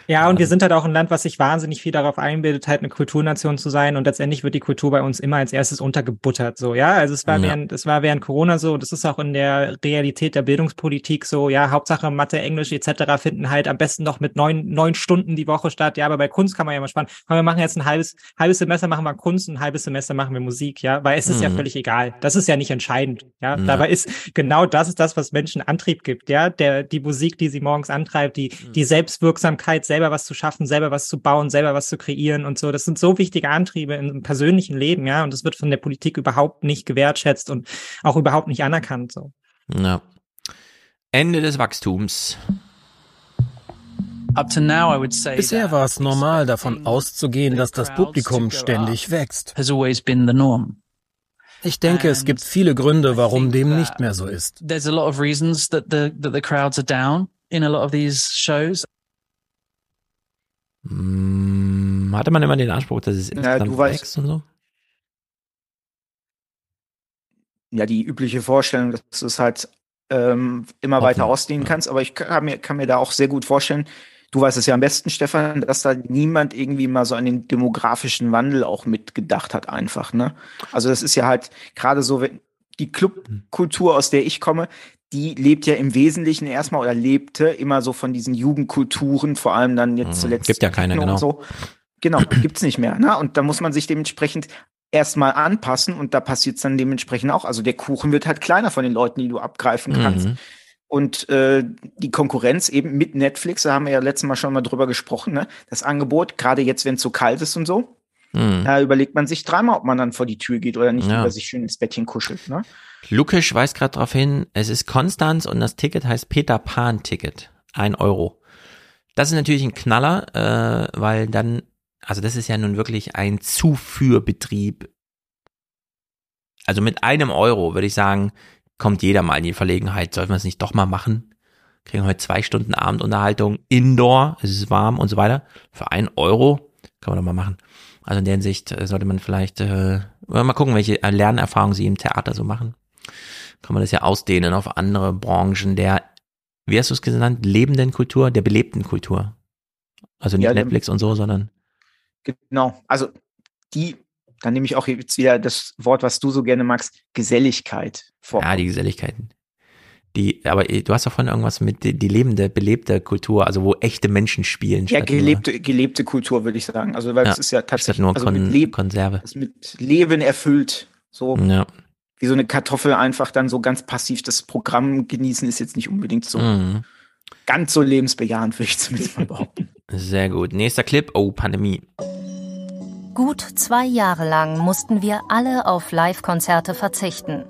Ja, und wir sind halt auch ein Land, was sich wahnsinnig viel darauf einbildet, halt eine Kulturnation zu sein. Und letztendlich wird die Kultur bei uns immer als erstes untergebuttert, so, ja. Also es war Ja. während, es war während Corona so, das ist auch in der Realität der Bildungspolitik so, ja, Hauptsache Mathe, Englisch etc. finden halt am besten noch mit neun, neun Stunden die Woche statt. Ja, aber bei Kunst kann man ja mal. Komm, wir machen jetzt ein halbes, halbes Semester machen wir Kunst, ein halbes Semester machen wir Musik, ja, weil es ist ja Mhm. völlig egal. Das ist ja nicht entscheidend, ja. Ja. Dabei ist genau das ist das, was Menschen Antrieb gibt, ja. Der, die Musik, die sie morgens antreibt, die, Mhm. die Selbstwirksamkeit, selber was zu schaffen, selber was zu bauen, selber was zu kreieren und so. Das sind so wichtige Antriebe im persönlichen Leben, ja. Und das wird von der Politik überhaupt nicht gewertschätzt und auch überhaupt nicht anerkannt, so. Ja. Ende des Wachstums. Bisher war es normal, davon auszugehen, dass das Publikum ständig wächst. Ich denke, es gibt viele Gründe, warum dem nicht mehr so ist. Hm, hatte man immer den Anspruch, dass es Ja, insgesamt du weißt- wächst und so? ja, die übliche Vorstellung, dass du es halt ähm, immer weiter Offen, ausdehnen kannst. Aber ich kann mir, kann mir da auch sehr gut vorstellen, du weißt es ja am besten, Stefan, dass da niemand irgendwie mal so an den demografischen Wandel auch mitgedacht hat, einfach, ne? Also das ist ja halt gerade so, wenn die Clubkultur, aus der ich komme, die lebt ja im Wesentlichen erstmal oder lebte immer so von diesen Jugendkulturen, vor allem dann jetzt Mhm. zuletzt. Gibt ja keine, genau. So. Genau, gibt's nicht mehr. Ne? Und da muss man sich dementsprechend erstmal anpassen und da passiert's dann dementsprechend auch. Also der Kuchen wird halt kleiner von den Leuten, die du abgreifen kannst. Mhm. Und äh, die Konkurrenz eben mit Netflix, da haben wir ja letztes Mal schon mal drüber gesprochen, ne? Das Angebot, gerade jetzt, wenn es so kalt ist und so, Mhm. da überlegt man sich dreimal, ob man dann vor die Tür geht oder nicht Ja. lieber sich schön ins Bettchen kuschelt. Ne? Lukisch weist gerade darauf hin, es ist Konstanz und das Ticket heißt Peter Pan Ticket. Ein Euro. Das ist natürlich ein Knaller, äh, weil dann, also das ist ja nun wirklich ein Zuführbetrieb. Also mit einem Euro würde ich sagen, kommt jeder mal in die Verlegenheit. Sollten wir es nicht doch mal machen? Kriegen heute zwei Stunden Abendunterhaltung, Indoor, es ist warm und so weiter. Für ein Euro kann man doch mal machen. Also in der Hinsicht äh, sollte man vielleicht äh, mal gucken, welche Lernerfahrungen sie im Theater so machen. Kann man das ja ausdehnen auf andere Branchen der, wie hast du es genannt, lebenden Kultur, der belebten Kultur. Also nicht Ja, Netflix und so, sondern Genau. Also die, dann nehme ich auch jetzt wieder das Wort, was du so gerne magst, Geselligkeit vor. Ja, die Geselligkeiten. Die, aber äh, du hast doch vorhin irgendwas mit die, die lebende, belebte Kultur, also wo echte Menschen spielen. Ja, statt nur- gelebte, gelebte Kultur, würde ich sagen. Also, weil Ja, es ist ja statt tatsächlich nur also Kon mit, Leb Konserve. das mit Leben erfüllt. So Ja. wie so eine Kartoffel einfach dann so ganz passiv das Programm genießen, ist jetzt nicht unbedingt so Mhm. ganz so lebensbejahend, würde ich zumindest mal behaupten. Sehr gut. Nächster Clip. Oh, Pandemie. Gut zwei Jahre lang mussten wir alle auf Live-Konzerte verzichten.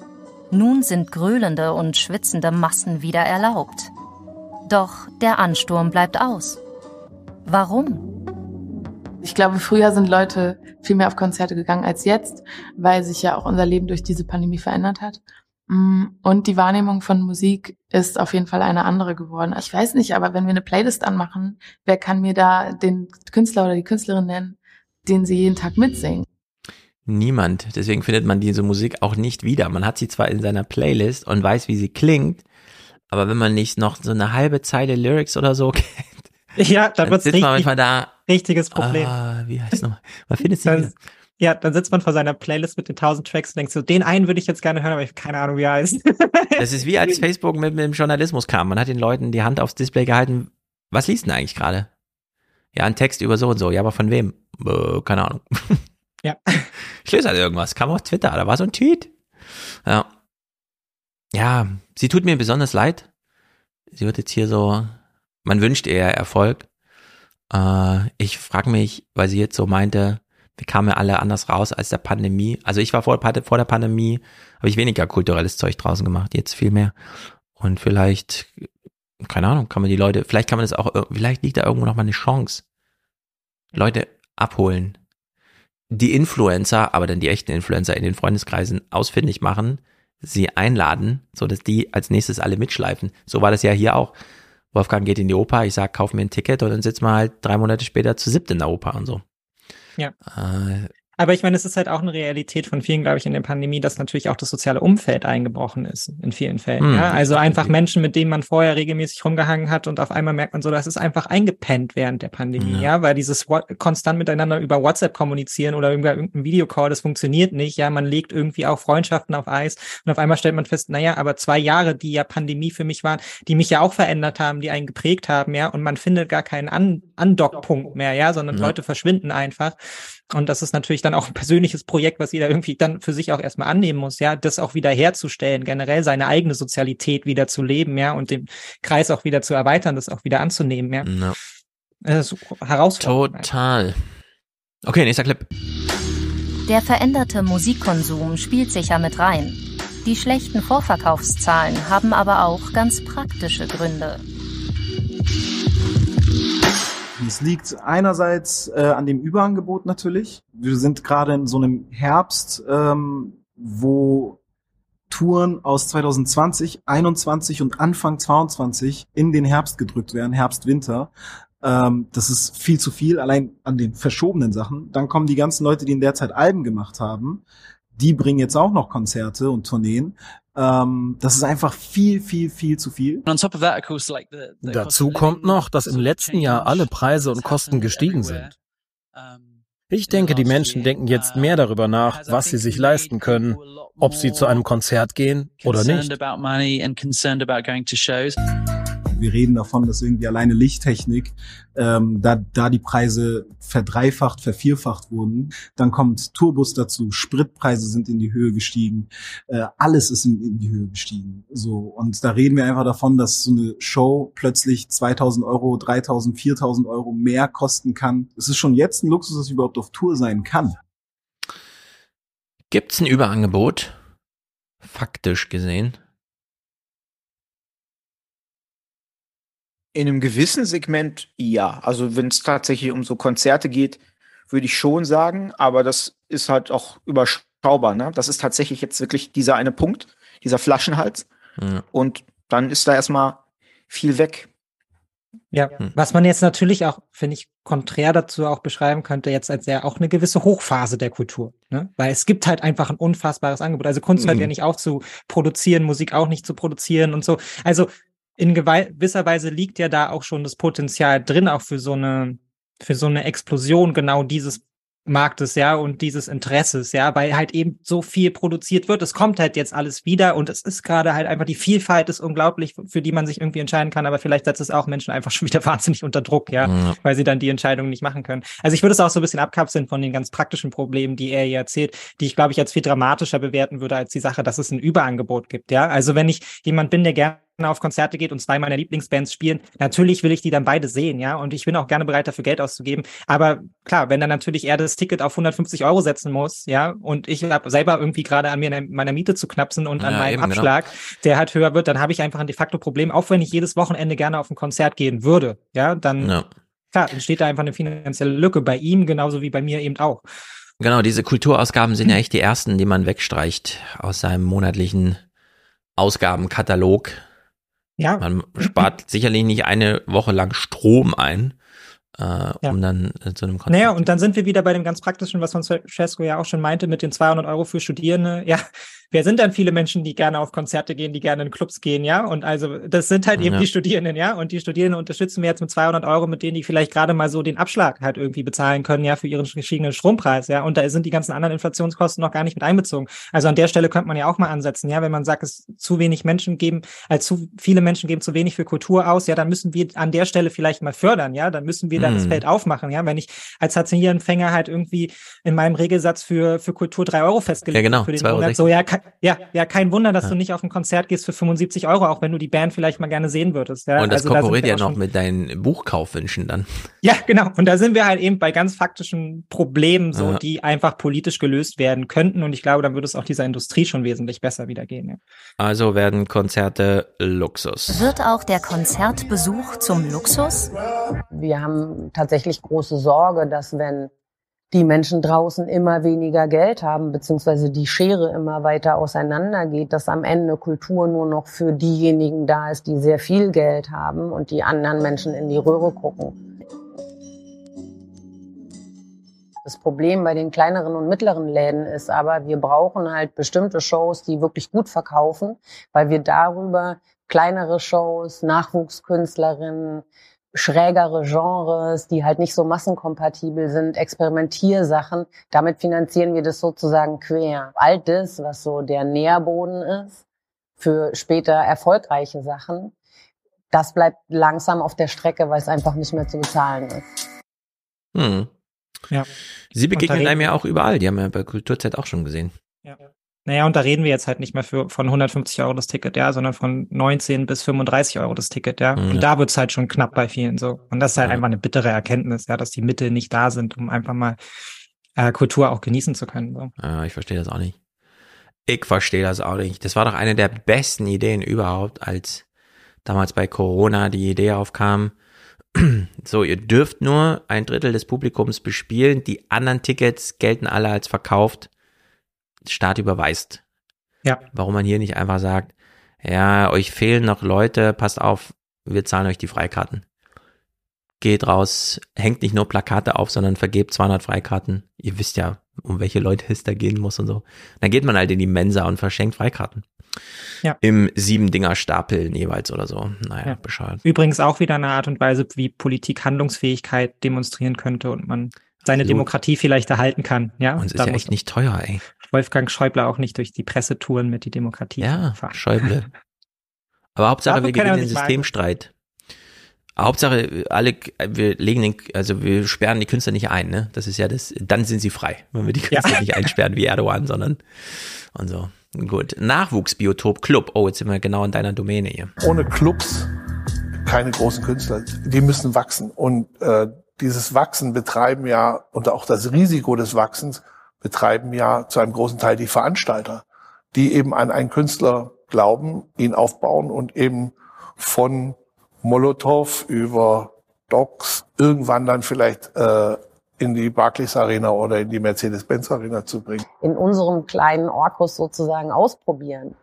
Nun sind gröhlende und schwitzende Massen wieder erlaubt. Doch der Ansturm bleibt aus. Warum? Ich glaube, früher sind Leute viel mehr auf Konzerte gegangen als jetzt, weil sich ja auch unser Leben durch diese Pandemie verändert hat. Mm, Und die Wahrnehmung von Musik ist auf jeden Fall eine andere geworden. Ich weiß nicht, aber wenn wir eine Playlist anmachen, wer kann mir da den Künstler oder die Künstlerin nennen, den sie jeden Tag mitsingen? Niemand. Deswegen findet man diese Musik auch nicht wieder. Man hat sie zwar in seiner Playlist und weiß, wie sie klingt, aber wenn man nicht noch so eine halbe Zeile Lyrics oder so kennt, Ja, dann dann wird's sitzt man richtig, manchmal da. richtiges Problem. Ah, wie heißt nochmal? Man findet sie wieder. Dann, ja, dann sitzt man vor seiner Playlist mit den 1000 Tracks und denkt so, den einen würde ich jetzt gerne hören, aber ich habe keine Ahnung, wie er heißt. Das ist wie als Facebook mit, mit dem Journalismus kam. Man hat den Leuten die Hand aufs Display gehalten. Was liest denn eigentlich gerade? Ja, ein Text über so und so. Ja, aber von wem? Äh, keine Ahnung. Ja. Ich lese halt irgendwas. Kam auf Twitter. Da war so ein Tweet. Ja. Ja, sie tut mir besonders leid. Sie wird jetzt hier so, man wünscht ihr Erfolg. Äh, ich frage mich, weil sie jetzt so meinte, wir kamen ja alle anders raus als der Pandemie. Also ich war vor, vor der Pandemie, habe ich weniger kulturelles Zeug draußen gemacht, jetzt viel mehr. Und vielleicht, keine Ahnung, kann man die Leute, vielleicht kann man das auch, ir- vielleicht liegt da irgendwo noch mal eine Chance. Leute abholen. Die Influencer, aber dann die echten Influencer in den Freundeskreisen ausfindig machen, sie einladen, so dass die als nächstes alle mitschleifen. So war das ja hier auch. Wolfgang geht in die Oper, ich sag, kauf mir ein Ticket und dann sitzen wir halt drei Monate später zu siebt in der Oper und so. Ja. Äh, Aber ich meine, es ist halt auch eine Realität von vielen, glaube ich, in der Pandemie, dass natürlich auch das soziale Umfeld eingebrochen ist, in vielen Fällen. Hm, ja? Also einfach. Menschen, mit denen man vorher regelmäßig rumgehangen hat und auf einmal merkt man so, das ist einfach eingepennt während der Pandemie, Ja. ja, weil dieses konstant miteinander über WhatsApp kommunizieren oder über irgendeinen Videocall, das funktioniert nicht, ja, man legt irgendwie auch Freundschaften auf Eis und auf einmal stellt man fest, naja, aber zwei Jahre, die ja Pandemie für mich waren, die mich ja auch verändert haben, die einen geprägt haben, ja, und man findet gar keinen An Andockpunkt mehr, ja, sondern Ja. Leute verschwinden einfach. Und das ist natürlich dann auch ein persönliches Projekt, was jeder irgendwie dann für sich auch erstmal annehmen muss, ja, das auch wieder herzustellen, generell seine eigene Sozialität wieder zu leben, ja, und den Kreis auch wieder zu erweitern, das auch wieder anzunehmen, ja. Ja. Das ist herausfordernd. Total. Okay, nächster Clip. Der veränderte Musikkonsum spielt sicher mit rein. Die schlechten Vorverkaufszahlen haben aber auch ganz praktische Gründe. Es liegt einerseits äh, an dem Überangebot natürlich. Wir sind gerade in so einem Herbst, ähm, wo Touren aus 2020, 21 und Anfang 22 in den Herbst gedrückt werden, Herbst, Winter. Ähm, das ist viel zu viel, allein an den verschobenen Sachen. Dann kommen die ganzen Leute, die in der Zeit Alben gemacht haben. Die bringen jetzt auch noch Konzerte und Tourneen. Ähm, das ist einfach viel, viel, viel zu viel. Dazu kommt noch, dass im letzten Jahr alle Preise und Kosten gestiegen sind. Ich denke, die Menschen denken jetzt mehr darüber nach, was sie sich leisten können, ob sie zu einem Konzert gehen oder nicht. Wir reden davon, dass irgendwie alleine Lichttechnik, ähm, da, da die Preise verdreifacht, vervierfacht wurden. Dann kommt Tourbus dazu, Spritpreise sind in die Höhe gestiegen, äh, alles ist in, in die Höhe gestiegen. So und da reden wir einfach davon, dass so eine Show plötzlich 2000 Euro, 3000, 4000 Euro mehr kosten kann. Es ist schon jetzt ein Luxus, dass ich überhaupt auf Tour sein kann. Gibt's ein Überangebot? Faktisch gesehen. In einem gewissen Segment ja. Also wenn es tatsächlich um so Konzerte geht, würde ich schon sagen, aber das ist halt auch überschaubar. Ne? Das ist tatsächlich jetzt wirklich dieser eine Punkt, dieser Flaschenhals. Ja. Und dann ist da erstmal viel weg. Ja, was man jetzt natürlich auch, finde ich, konträr dazu auch beschreiben könnte, jetzt als ja auch eine gewisse Hochphase der Kultur. Ne? Weil es gibt halt einfach ein unfassbares Angebot. Also Kunst hört Mhm. ja nicht auf zu produzieren, Musik auch nicht zu produzieren und so. Also in gewisser Weise liegt ja da auch schon das Potenzial drin, auch für so eine, für so eine Explosion genau dieses Marktes, ja, und dieses Interesses, ja, weil halt eben so viel produziert wird. Es kommt halt jetzt alles wieder und es ist gerade halt einfach die Vielfalt ist unglaublich, für die man sich irgendwie entscheiden kann, aber vielleicht setzt es auch Menschen einfach schon wieder wahnsinnig unter Druck, ja, Ja. weil sie dann die Entscheidung nicht machen können. Also ich würde es auch so ein bisschen abkapseln von den ganz praktischen Problemen, die er hier erzählt, die ich glaube ich als viel dramatischer bewerten würde als die Sache, dass es ein Überangebot gibt, ja. Also wenn ich jemand bin, der gerne auf Konzerte geht und zwei meiner Lieblingsbands spielen, natürlich will ich die dann beide sehen, ja, und ich bin auch gerne bereit dafür Geld auszugeben, aber klar, wenn dann natürlich er das Ticket auf 150 Euro setzen muss, ja, und ich habe selber irgendwie gerade an mir meiner Miete zu knapsen und an Ja, meinem eben, genau. Abschlag, der halt höher wird, dann habe ich einfach ein de facto Problem, auch wenn ich jedes Wochenende gerne auf ein Konzert gehen würde, ja, dann Ja. klar, entsteht da einfach eine finanzielle Lücke bei ihm genauso wie bei mir eben auch. Genau, diese Kulturausgaben sind ja echt die ersten, die man wegstreicht aus seinem monatlichen Ausgabenkatalog. Ja. Man spart sicherlich nicht eine Woche lang Strom ein, äh, um dann äh, zu einem Konzert. Naja, und dann sind wir wieder bei dem ganz praktischen, was Francesco ja auch schon meinte, mit den 200 Euro für Studierende. Ja, wer sind dann viele Menschen, die gerne auf Konzerte gehen, die gerne in Clubs gehen, ja? Und also, das sind halt eben Ja. die Studierenden, ja? Und die Studierenden unterstützen wir jetzt mit 200 Euro, mit denen die vielleicht gerade mal so den Abschlag halt irgendwie bezahlen können, ja, für ihren gestiegenen Strompreis, ja? Und da sind die ganzen anderen Inflationskosten noch gar nicht mit einbezogen. Also an der Stelle könnte man ja auch mal ansetzen, ja? Wenn man sagt, es zu wenig Menschen geben, als zu viele Menschen geben zu wenig für Kultur aus, ja, dann müssen wir an der Stelle vielleicht mal fördern, ja? Dann müssen wir da das Mhm. Feld aufmachen, ja? Wenn ich als Hartz-IV-Empfänger halt irgendwie in meinem Regelsatz für, für Kultur drei Euro festgelegt Ja, genau, für den 2,60 Monat, so, ja, ja, ja, kein Wunder, dass Ja. du nicht auf ein Konzert gehst für 75 Euro, auch wenn du die Band vielleicht mal gerne sehen würdest, ja? und das Also da konkurriert wir ja noch mit deinen Buchkaufwünschen dann. ja, genau. Und da sind wir halt eben bei ganz faktischen Problemen, so, Ja. die einfach politisch gelöst werden könnten. Und ich glaube, dann würde es auch dieser Industrie schon wesentlich besser wieder gehen. Ja. Also werden Konzerte Luxus. Wird auch der Konzertbesuch zum Luxus? Wir haben tatsächlich große Sorge, dass wenn die Menschen draußen immer weniger Geld haben, beziehungsweise die Schere immer weiter auseinandergeht, dass am Ende Kultur nur noch für diejenigen da ist, die sehr viel Geld haben und die anderen Menschen in die Röhre gucken. Das Problem bei den kleineren und mittleren Läden ist aber, wir brauchen halt bestimmte Shows, die wirklich gut verkaufen, weil wir darüber kleinere Shows, Nachwuchskünstlerinnen, schrägere Genres, die halt nicht so massenkompatibel sind, Experimentiersachen. Damit finanzieren wir das sozusagen quer. All das, was so der Nährboden ist für später erfolgreiche Sachen, das bleibt langsam auf der Strecke, weil es einfach nicht mehr zu bezahlen ist. Hm. Ja. Sie begegnen einem ja auch überall. Die haben wir bei Kulturzeit auch schon gesehen. Naja, und da reden wir jetzt halt nicht mehr für, von 150 Euro das Ticket, ja, sondern von 19 bis 35 Euro das Ticket, ja. Mhm. Und da wird's halt schon knapp bei vielen so. Und das ist halt Ja. einfach eine bittere Erkenntnis, ja, dass die Mittel nicht da sind, um einfach mal äh, Kultur auch genießen zu können. So. Ja, ich verstehe das auch nicht. Ich verstehe das auch nicht. Das war doch eine der besten Ideen überhaupt, als damals bei Corona die Idee aufkam. So, ihr dürft nur ein Drittel des Publikums bespielen. Die anderen Tickets gelten alle als verkauft. Staat überweist. Ja. Warum man hier nicht einfach sagt, ja, euch fehlen noch Leute, passt auf, wir zahlen euch die Freikarten. Geht raus, hängt nicht nur Plakate auf, sondern vergebt 200 Freikarten. Ihr wisst ja, um welche Leute es da gehen muss und so. Dann geht man halt in die Mensa und verschenkt Freikarten. Ja. Im Sieben-Dinger-Stapel jeweils oder so. Naja, Ja. Bescheid. Übrigens auch wieder eine Art und Weise, wie Politik Handlungsfähigkeit demonstrieren könnte und man seine Absolut. Demokratie vielleicht erhalten kann. Ja, Und es ist ja echt nicht teuer, ey. Wolfgang Schäuble auch nicht durch die Presse touren mit die Demokratie. Ja, fahren. Schäuble. Aber Hauptsache, wir gewinnen den Systemstreit. Hauptsache, alle, wir legen den, also wir sperren die Künstler nicht ein, ne? Das ist ja das, dann sind sie frei, wenn wir die Künstler nicht einsperren wie Erdogan, sondern und so. Gut. Nachwuchsbiotop Club. Oh, jetzt sind wir genau in deiner Domäne hier. Ohne Clubs keine großen Künstler. Die müssen wachsen. Und äh, dieses Wachsen betreiben ja, und auch das Risiko des Wachsens betreiben ja zu einem großen Teil die Veranstalter, die eben an einen Künstler glauben, ihn aufbauen und eben von Molotow über Docs irgendwann dann vielleicht äh, in die Barclays Arena oder in die Mercedes-Benz Arena zu bringen. In unserem kleinen Orkus sozusagen ausprobieren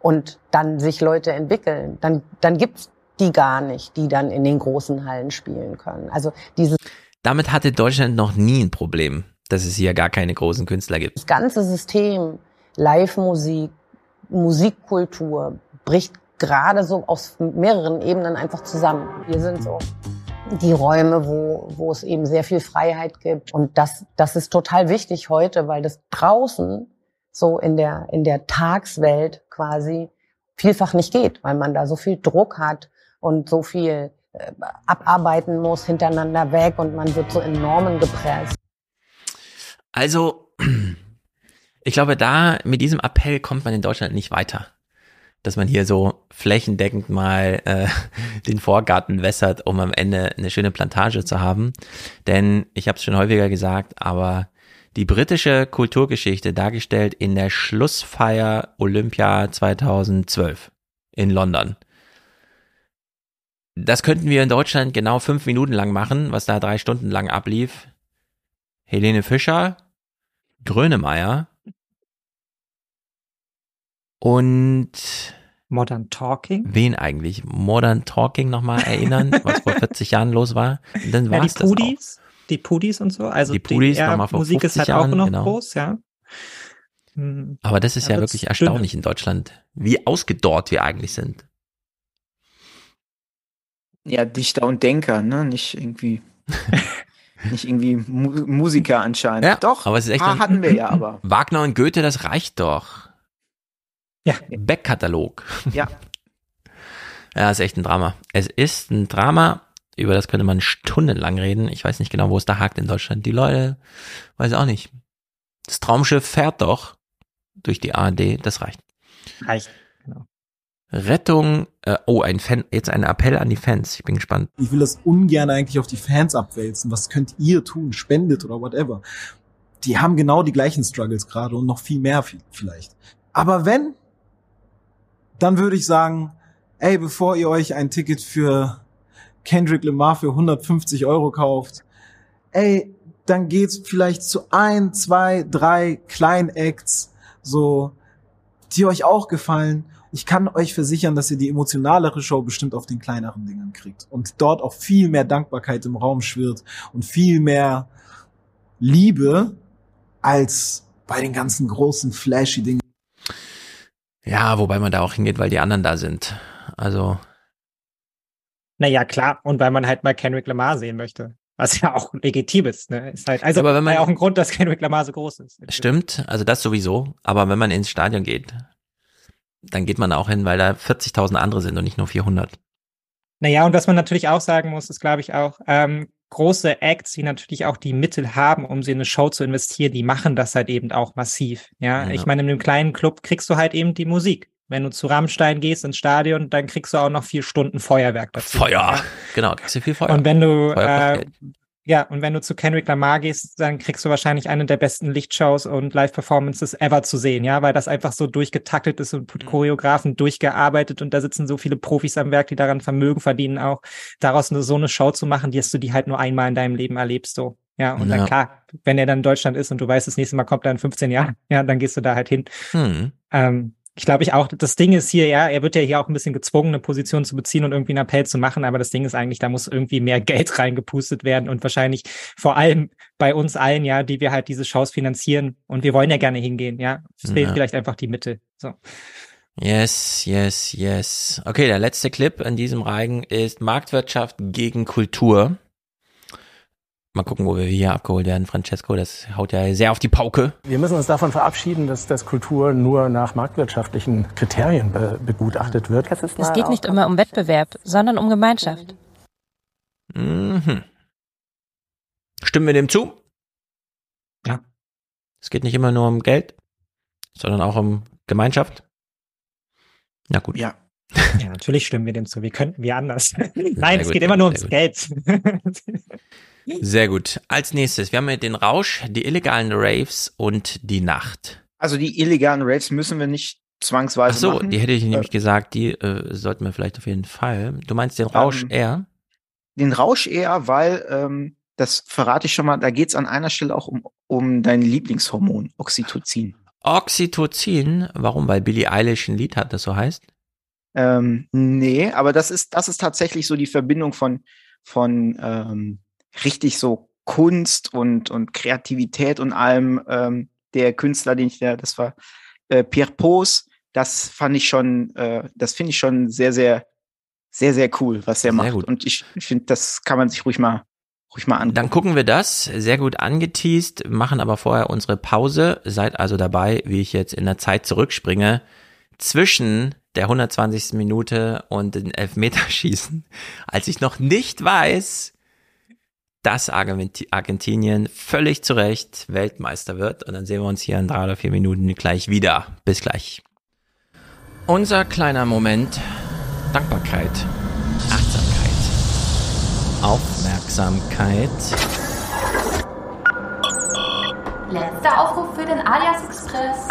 und dann sich Leute entwickeln. Dann, dann gibt's die gar nicht, die dann in den großen Hallen spielen können. Also dieses Damit hatte Deutschland noch nie ein Problem, dass es hier gar keine großen Künstler gibt. Das ganze System, Live-Musik, Musikkultur, bricht gerade so aus mehreren Ebenen einfach zusammen. Wir sind so die Räume, wo, wo es eben sehr viel Freiheit gibt. Und das, das ist total wichtig heute, weil das draußen so in der, in der Tagswelt quasi vielfach nicht geht, weil man da so viel Druck hat und so viel äh, abarbeiten muss hintereinander weg und man wird so in Normen gepresst. Also, ich glaube, da mit diesem Appell kommt man in Deutschland nicht weiter. Dass man hier so flächendeckend mal äh, den Vorgarten wässert, um am Ende eine schöne Plantage zu haben. Denn ich habe es schon häufiger gesagt, aber die britische Kulturgeschichte dargestellt in der Schlussfeier Olympia 2012 in London. Das könnten wir in Deutschland genau fünf Minuten lang machen, was da drei Stunden lang ablief. Helene Fischer, Grönemeyer und Modern Talking. Wen eigentlich? Modern Talking nochmal erinnern, was vor 40 Jahren los war. Und dann Ja, war's die das auch. Pudis, die Pudis und so. Also Die Pudis ja, nochmal vor Musik ist 50 halt Jahren, auch noch genau. groß, ja. Hm. Aber das ist ja, wirklich erstaunlich in Deutschland, wie ausgedorrt wir eigentlich sind. Ja, Dichter und Denker, ne? Nicht irgendwie. nicht irgendwie Mu Musiker anscheinend. Ja, Doch, aber es ist echt ein- hatten wir ja aber. Wagner und Goethe, das reicht doch. Ja. Beck-Katalog. Ja. Ja, ist echt ein Drama. Es ist ein Drama, über das könnte man stundenlang reden. Ich weiß nicht genau, wo es da hakt in Deutschland. Die Leute, weiß auch nicht. Das Traumschiff fährt doch durch die ARD, das reicht. Reicht. Rettung, äh, oh, ein Fan, jetzt ein Appell an die Fans. Ich bin gespannt. Ich will das ungern eigentlich auf die Fans abwälzen. Was könnt ihr tun? Spendet oder whatever. Die haben genau die gleichen Struggles gerade und noch viel mehr vi- vielleicht. Aber wenn, dann würde ich sagen, ey, bevor ihr euch ein Ticket für Kendrick Lamar für 150 Euro kauft, ey, dann geht's vielleicht zu ein, zwei, drei kleinen Acts, so, die euch auch gefallen. Ich kann euch versichern, dass ihr die emotionalere Show bestimmt auf den kleineren Dingern kriegt und dort auch viel mehr Dankbarkeit im Raum schwirrt und viel mehr Liebe als bei den ganzen großen flashy Dingen. Ja, wobei man da auch hingeht, weil die anderen da sind. Also, Naja, klar. Und weil man halt mal Kendrick Lamar sehen möchte. Was ja auch legitim ist, ne? Ist halt, also, Aber wenn man- ja auch ein Grund, dass Kendrick Lamar so groß ist. stimmt, also das sowieso. Aber wenn man ins Stadion geht, dann geht man auch hin, weil da 40.000 andere sind und nicht nur 400. Naja, und was man natürlich auch sagen muss, ist, glaube ich, auch, ähm, große Acts, die natürlich auch die Mittel haben, um sie in eine Show zu investieren, die machen das halt eben auch massiv. Ja, Ja. ich meine, in einem kleinen Club kriegst du halt eben die Musik. Wenn du zu Rammstein gehst ins Stadion, dann kriegst du auch noch vier Stunden Feuerwerk dazu. Feuer, Ja? genau, kriegst du viel Feuer. Und wenn du, äh, ja, und wenn du zu Kendrick Lamar gehst, dann kriegst du wahrscheinlich eine der besten Lichtshows und Live-Performances ever zu sehen, ja, weil das einfach so durchgetaktet ist und Mhm. mit Choreografen durchgearbeitet und da sitzen so viele Profis am Werk, die daran Vermögen verdienen auch, daraus eine, so eine Show zu machen, die dass du die halt nur einmal in deinem Leben erlebst, so. Ja, und Ja. dann klar, wenn er dann in Deutschland ist und du weißt, das nächste Mal kommt er in 15 Jahren, ja, dann gehst du da halt hin. Hm. Ähm, ich glaube ich auch, das Ding ist hier, ja, er wird ja hier auch ein bisschen gezwungen, eine Position zu beziehen und irgendwie einen Appell zu machen, aber das Ding ist eigentlich, da muss irgendwie mehr Geld reingepustet werden und wahrscheinlich vor allem bei uns allen, ja, die wir halt diese Shows finanzieren und wir wollen ja gerne hingehen, ja. Es fehlt Ja. vielleicht einfach die Mitte. So. Yes, yes, yes. Okay, der letzte Clip in diesem Reigen ist Marktwirtschaft gegen Kultur. Mal gucken, wo wir hier abgeholt werden. Francesco, das haut ja sehr auf die Pauke. Wir müssen uns davon verabschieden, dass, dass Kultur nur nach marktwirtschaftlichen Kriterien be begutachtet wird. Es geht nicht immer um Wettbewerb, sondern um Gemeinschaft. Mhm. Stimmen wir dem zu? Ja. Es geht nicht immer nur um Geld, sondern auch um Gemeinschaft. Na gut. Ja. Ja, natürlich stimmen wir dem zu. Wie könnten wir anders? Nein, Sehr es gut, geht immer nur ums. Geld. Sehr gut. Als nächstes, wir haben hier den Rausch, die illegalen Raves und die Nacht. Also die illegalen Raves müssen wir nicht Ach zwangsweise so, machen. die hätte ich Äh, nämlich gesagt, die äh, sollten wir vielleicht auf jeden Fall. Du meinst den Rausch Ähm, eher? Den Rausch eher, weil, ähm, das verrate ich schon mal, da geht's an einer Stelle auch um, um dein Lieblingshormon, Oxytocin. Oxytocin, warum? Weil Billie Eilish ein Lied hat, das so heißt? Ähm, nee, aber das ist, das ist tatsächlich so die Verbindung von, von ähm, richtig so Kunst und, und Kreativität und allem. Ähm, der Künstler, den ich da, das war äh, Pierre Pos, das fand ich schon, äh, das finde ich schon sehr, sehr sehr, sehr cool, was er macht. Und ich, ich finde, das kann man sich ruhig mal, ruhig mal angucken. Dann gucken wir das. Sehr gut angeteased, machen aber vorher unsere Pause. Seid also dabei, wie ich jetzt in der Zeit zurückspringe. Zwischen der 120. Minute und den Elfmeterschießen, als ich noch nicht weiß, dass Argentinien völlig zu Recht Weltmeister wird. Und dann sehen wir uns hier in drei oder vier Minuten gleich wieder. Bis gleich. Unser kleiner Moment. Dankbarkeit. Achtsamkeit. Aufmerksamkeit. Letzter Aufruf für den Alias Express.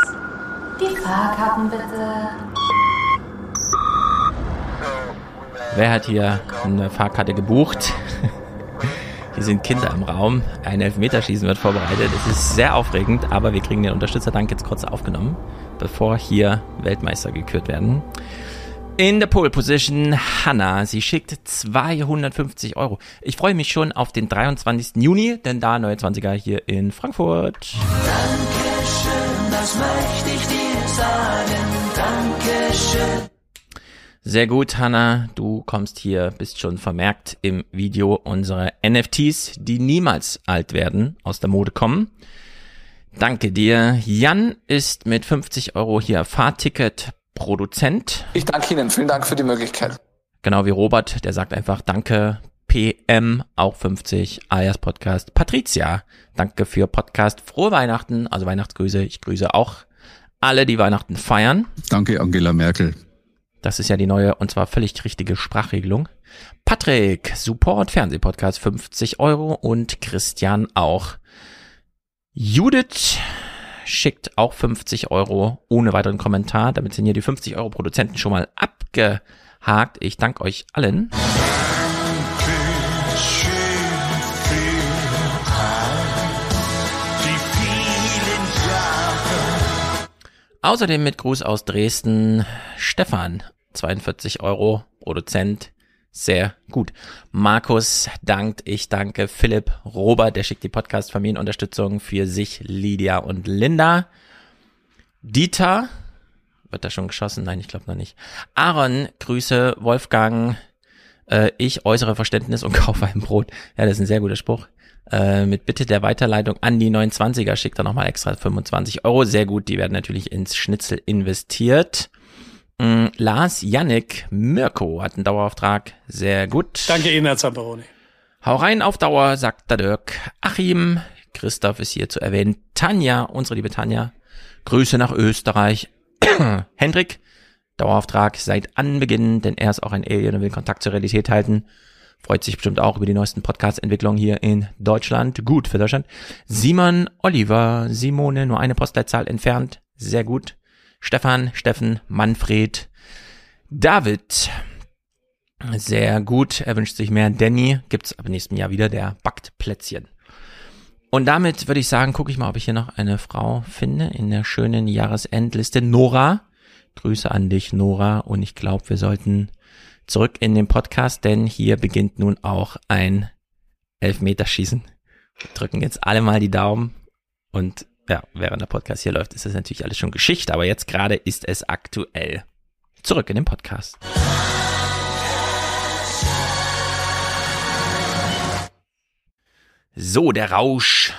Die Fahrkarten bitte. Wer hat hier eine Fahrkarte gebucht? Hier sind Kinder im Raum. Ein Elfmeterschießen wird vorbereitet. Es ist sehr aufregend, aber wir kriegen den Unterstützerdank jetzt kurz aufgenommen, bevor hier Weltmeister gekürt werden. In der Pole Position Hannah. Sie schickt 250 Euro. Ich freue mich schon auf den 23. Juni, denn da neue 20er hier in Frankfurt. Dankeschön, das möchte ich dir sagen. Dankeschön. Sehr gut, Hanna. Du kommst hier, bist schon vermerkt im Video unserer NFTs, die niemals alt werden, aus der Mode kommen. Danke dir. Jan ist mit 50 Euro hier Fahrticket Produzent. Ich danke Ihnen. Vielen Dank für die Möglichkeit. Genau wie Robert, der sagt einfach Danke. PM, auch 50, alias Podcast. Patricia, danke für Podcast. Frohe Weihnachten, also Weihnachtsgrüße. Ich grüße auch alle, die Weihnachten feiern. Danke, Angela Merkel. Das ist ja die neue und zwar völlig richtige Sprachregelung. Patrick, Support Fernsehpodcast 50 Euro und Christian auch. Judith schickt auch 50 Euro ohne weiteren Kommentar. Damit sind hier die 50 Euro Produzenten schon mal abgehakt. Ich danke euch allen. Außerdem mit Gruß aus Dresden Stefan, 42 Euro, Produzent, sehr gut. Markus dankt, ich danke Philipp, Robert, der schickt die Podcast Familienunterstützung für sich, Lydia und Linda. Dieter, wird da schon geschossen? Nein, ich glaube noch nicht. Aaron, Grüße, Wolfgang, äh, ich äußere Verständnis und kaufe ein Brot. Ja, das ist ein sehr guter Spruch. Äh, mit Bitte der Weiterleitung an die 29er schickt er nochmal extra 25 Euro. Sehr gut, die werden natürlich ins Schnitzel investiert. Mm, Lars Yannick Mirko hat einen Dauerauftrag. Sehr gut. Danke Ihnen, Herr Zamperoni. Hau rein auf Dauer, sagt der Dirk. Achim, Christoph ist hier zu erwähnen. Tanja, unsere liebe Tanja. Grüße nach Österreich. Hendrik, Dauerauftrag seit Anbeginn, denn er ist auch ein Alien und will Kontakt zur Realität halten. Freut sich bestimmt auch über die neuesten Podcast-Entwicklungen hier in Deutschland. Gut für Deutschland. Simon Oliver, Simone, nur eine Postleitzahl entfernt. Sehr gut. Stefan, Steffen, Manfred, David. Sehr gut. Er wünscht sich mehr. Danny gibt's ab nächstem Jahr wieder. Der backt Plätzchen. Und damit würde ich sagen, gucke ich mal, ob ich hier noch eine Frau finde in der schönen Jahresendliste. Nora. Grüße an dich, Nora. Und ich glaube, wir sollten zurück in den Podcast, denn hier beginnt nun auch ein Elfmeterschießen. Wir drücken jetzt alle mal die Daumen und ja, während der Podcast hier läuft, ist das natürlich alles schon Geschichte, aber jetzt gerade ist es aktuell. Zurück in den Podcast. So, der Rausch.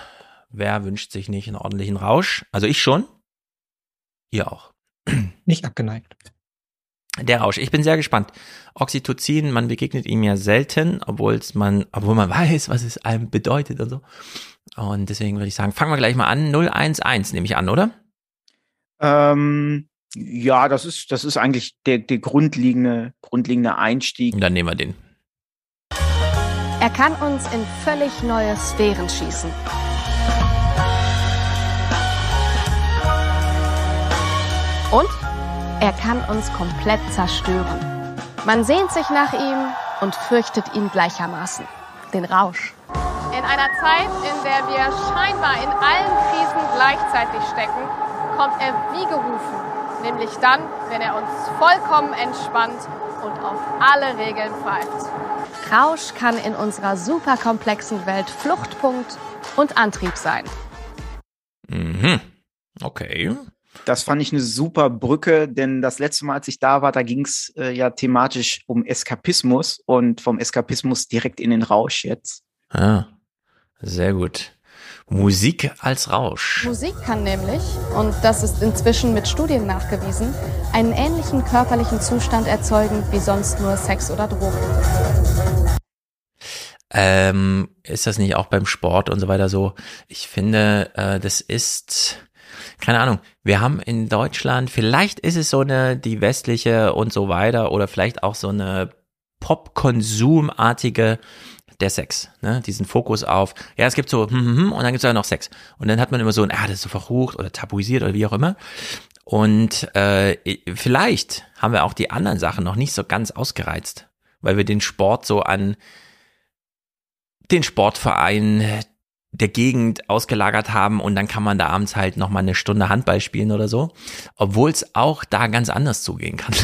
Wer wünscht sich nicht einen ordentlichen Rausch? Also ich schon. Ihr auch. Nicht abgeneigt. Der Rausch. Ich bin sehr gespannt. Oxytocin, man begegnet ihm ja selten, obwohl man, obwohl man weiß, was es einem bedeutet und so. Und deswegen würde ich sagen, fangen wir gleich mal an. 011 nehme ich an, oder? Ähm, ja, das ist, das ist eigentlich der, der grundlegende, grundlegende Einstieg. Dann nehmen wir den. Er kann uns in völlig neue Sphären schießen. Und er kann uns komplett zerstören. Man sehnt sich nach ihm und fürchtet ihn gleichermaßen. Den Rausch. In einer Zeit, in der wir scheinbar in allen Krisen gleichzeitig stecken, kommt er wie gerufen. Nämlich dann, wenn er uns vollkommen entspannt und auf alle Regeln pfeift. Rausch kann in unserer superkomplexen Welt Fluchtpunkt und Antrieb sein. Mhm. Okay. Das fand ich eine super Brücke, denn das letzte Mal, als ich da war, da ging es äh, ja thematisch um Eskapismus und vom Eskapismus direkt in den Rausch jetzt. Ah, sehr gut. Musik als Rausch. Musik kann nämlich, und das ist inzwischen mit Studien nachgewiesen, einen ähnlichen körperlichen Zustand erzeugen wie sonst nur Sex oder Drogen. Ähm, ist das nicht auch beim Sport und so weiter so? Ich finde, äh, das ist, keine Ahnung, wir haben in Deutschland, vielleicht ist es so eine, die westliche und so weiter, oder vielleicht auch so eine Popkonsumartige der Sex, ne? Diesen Fokus auf, ja, es gibt so, hm, hm, hm, und dann gibt es ja noch Sex. Und dann hat man immer so ein, ah, das ist so verrucht oder tabuisiert oder wie auch immer. Und äh, vielleicht haben wir auch die anderen Sachen noch nicht so ganz ausgereizt, weil wir den Sport so an den Sportverein der Gegend ausgelagert haben und dann kann man da abends halt noch mal eine Stunde Handball spielen oder so, obwohl es auch da ganz anders zugehen kann.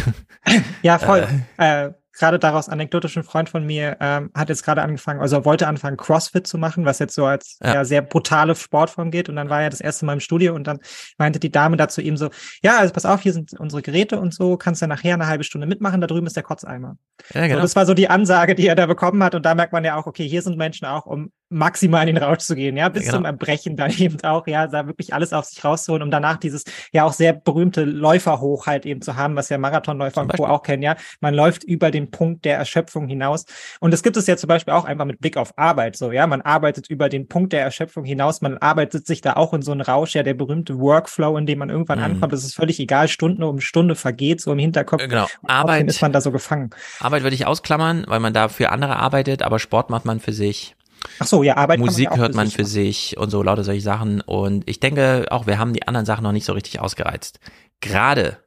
Ja, voll. Äh, äh, gerade daraus anekdotisch ein Freund von mir ähm, hat jetzt gerade angefangen, also wollte anfangen CrossFit zu machen, was jetzt so als ja. ja. sehr brutale Sportform geht. Und dann war er das erste Mal im Studio und dann meinte die Dame dazu ihm so, ja, also pass auf, hier sind unsere Geräte und so, kannst du nachher eine halbe Stunde mitmachen, da drüben ist der Kotzeimer. Ja, genau. So, das war so die Ansage, die er da bekommen hat. Und da merkt man ja auch, okay, hier sind Menschen auch, um maximal in den Rausch zu gehen, ja, bis ja, genau. zum Erbrechen dann eben auch, ja, da wirklich alles auf sich rauszuholen, um danach dieses ja auch sehr berühmte Läuferhoch halt eben zu haben, was ja Marathonläufer und Co. auch kennen, ja. Man läuft über den Punkt der Erschöpfung hinaus. Und das gibt es ja zum Beispiel auch einfach mit Blick auf Arbeit, so, ja. Man arbeitet über den Punkt der Erschöpfung hinaus, man arbeitet sich da auch in so einen Rausch, ja, der berühmte Workflow, in dem man irgendwann mhm. ankommt. Es ist völlig egal, Stunde um Stunde vergeht, so im Hinterkopf. Äh, genau. Arbeit ist man da so gefangen. Arbeit würde ich ausklammern, weil man da für andere arbeitet, aber Sport macht man für sich. Ach so, ja, Arbeit Musik man hört man für sich und so lauter solche Sachen. Und ich denke auch, wir haben die anderen Sachen noch nicht so richtig ausgereizt. Gerade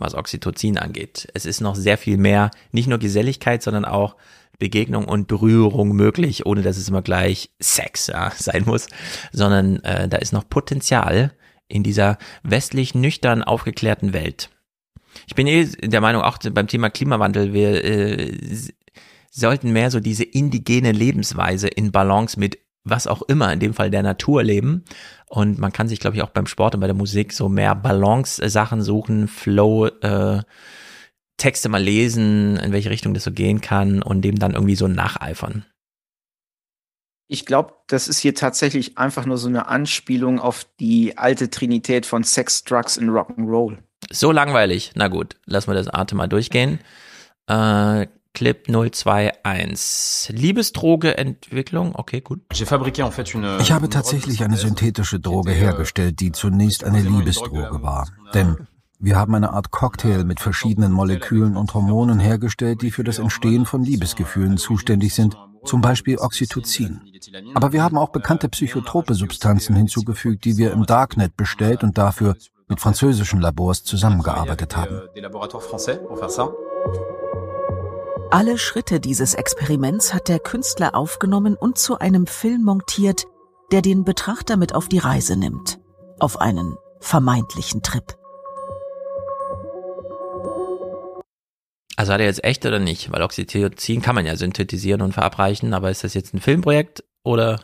was Oxytocin angeht. Es ist noch sehr viel mehr, nicht nur Geselligkeit, sondern auch Begegnung und Berührung möglich, ohne dass es immer gleich Sex ja, sein muss, sondern äh, da ist noch Potenzial in dieser westlich nüchtern aufgeklärten Welt. Ich bin eh der Meinung, auch beim Thema Klimawandel, wir äh, sollten mehr so diese indigene Lebensweise in Balance mit was auch immer, in dem Fall der Natur leben. Und man kann sich, glaube ich, auch beim Sport und bei der Musik so mehr Balance-Sachen suchen, Flow, äh, Texte mal lesen, in welche Richtung das so gehen kann und dem dann irgendwie so nacheifern. Ich glaube, das ist hier tatsächlich einfach nur so eine Anspielung auf die alte Trinität von Sex, Drugs und Rock'n'Roll. So langweilig. Na gut, lassen wir das Atem mal durchgehen. Äh, Clip 021. Liebesdrogeentwicklung. Okay, gut. Ich habe tatsächlich eine synthetische Droge hergestellt, die zunächst eine Liebesdroge war. Denn wir haben eine Art Cocktail mit verschiedenen Molekülen und Hormonen hergestellt, die für das Entstehen von Liebesgefühlen zuständig sind, zum Beispiel Oxytocin. Aber wir haben auch bekannte psychotrope Substanzen hinzugefügt, die wir im Darknet bestellt und dafür mit französischen Labors zusammengearbeitet haben. Alle Schritte dieses Experiments hat der Künstler aufgenommen und zu einem Film montiert, der den Betrachter mit auf die Reise nimmt, auf einen vermeintlichen Trip. Also hat er jetzt echt oder nicht? Weil Oxytocin kann man ja synthetisieren und verabreichen, aber ist das jetzt ein Filmprojekt oder?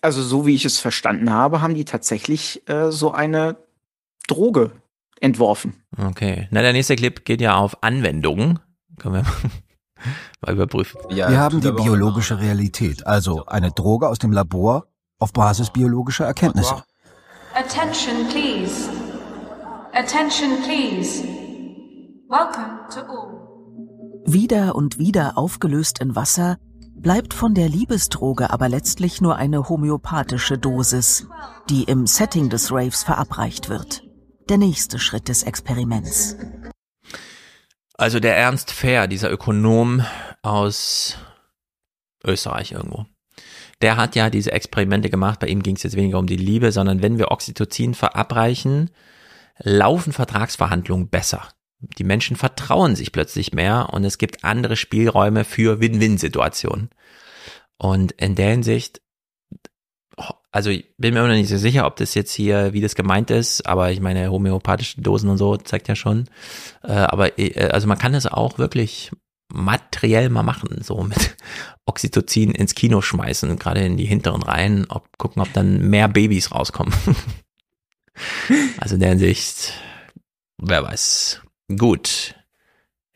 Also so wie ich es verstanden habe, haben die tatsächlich äh, so eine Droge entworfen. Okay. Na, der nächste Clip geht ja auf Anwendungen. Können wir mal überprüfen. Ja, wir haben die biologische Realität, also eine Droge aus dem Labor auf Basis biologischer Erkenntnisse. Attention please. Attention please. Welcome to all. Wieder und wieder aufgelöst in Wasser bleibt von der Liebesdroge aber letztlich nur eine homöopathische Dosis, die im Setting des Raves verabreicht wird. Der nächste Schritt des Experiments. Also der Ernst Fair, dieser Ökonom aus Österreich irgendwo, der hat ja diese Experimente gemacht. Bei ihm ging es jetzt weniger um die Liebe, sondern wenn wir Oxytocin verabreichen, laufen Vertragsverhandlungen besser. Die Menschen vertrauen sich plötzlich mehr und es gibt andere Spielräume für Win-Win-Situationen. Und in der Hinsicht also ich bin mir noch nicht so sicher, ob das jetzt hier, wie das gemeint ist, aber ich meine, homöopathische Dosen und so zeigt ja schon. Äh, aber äh, also man kann es auch wirklich materiell mal machen, so mit Oxytocin ins Kino schmeißen, gerade in die hinteren Reihen, ob, gucken, ob dann mehr Babys rauskommen. Also in der Hinsicht, wer weiß. Gut.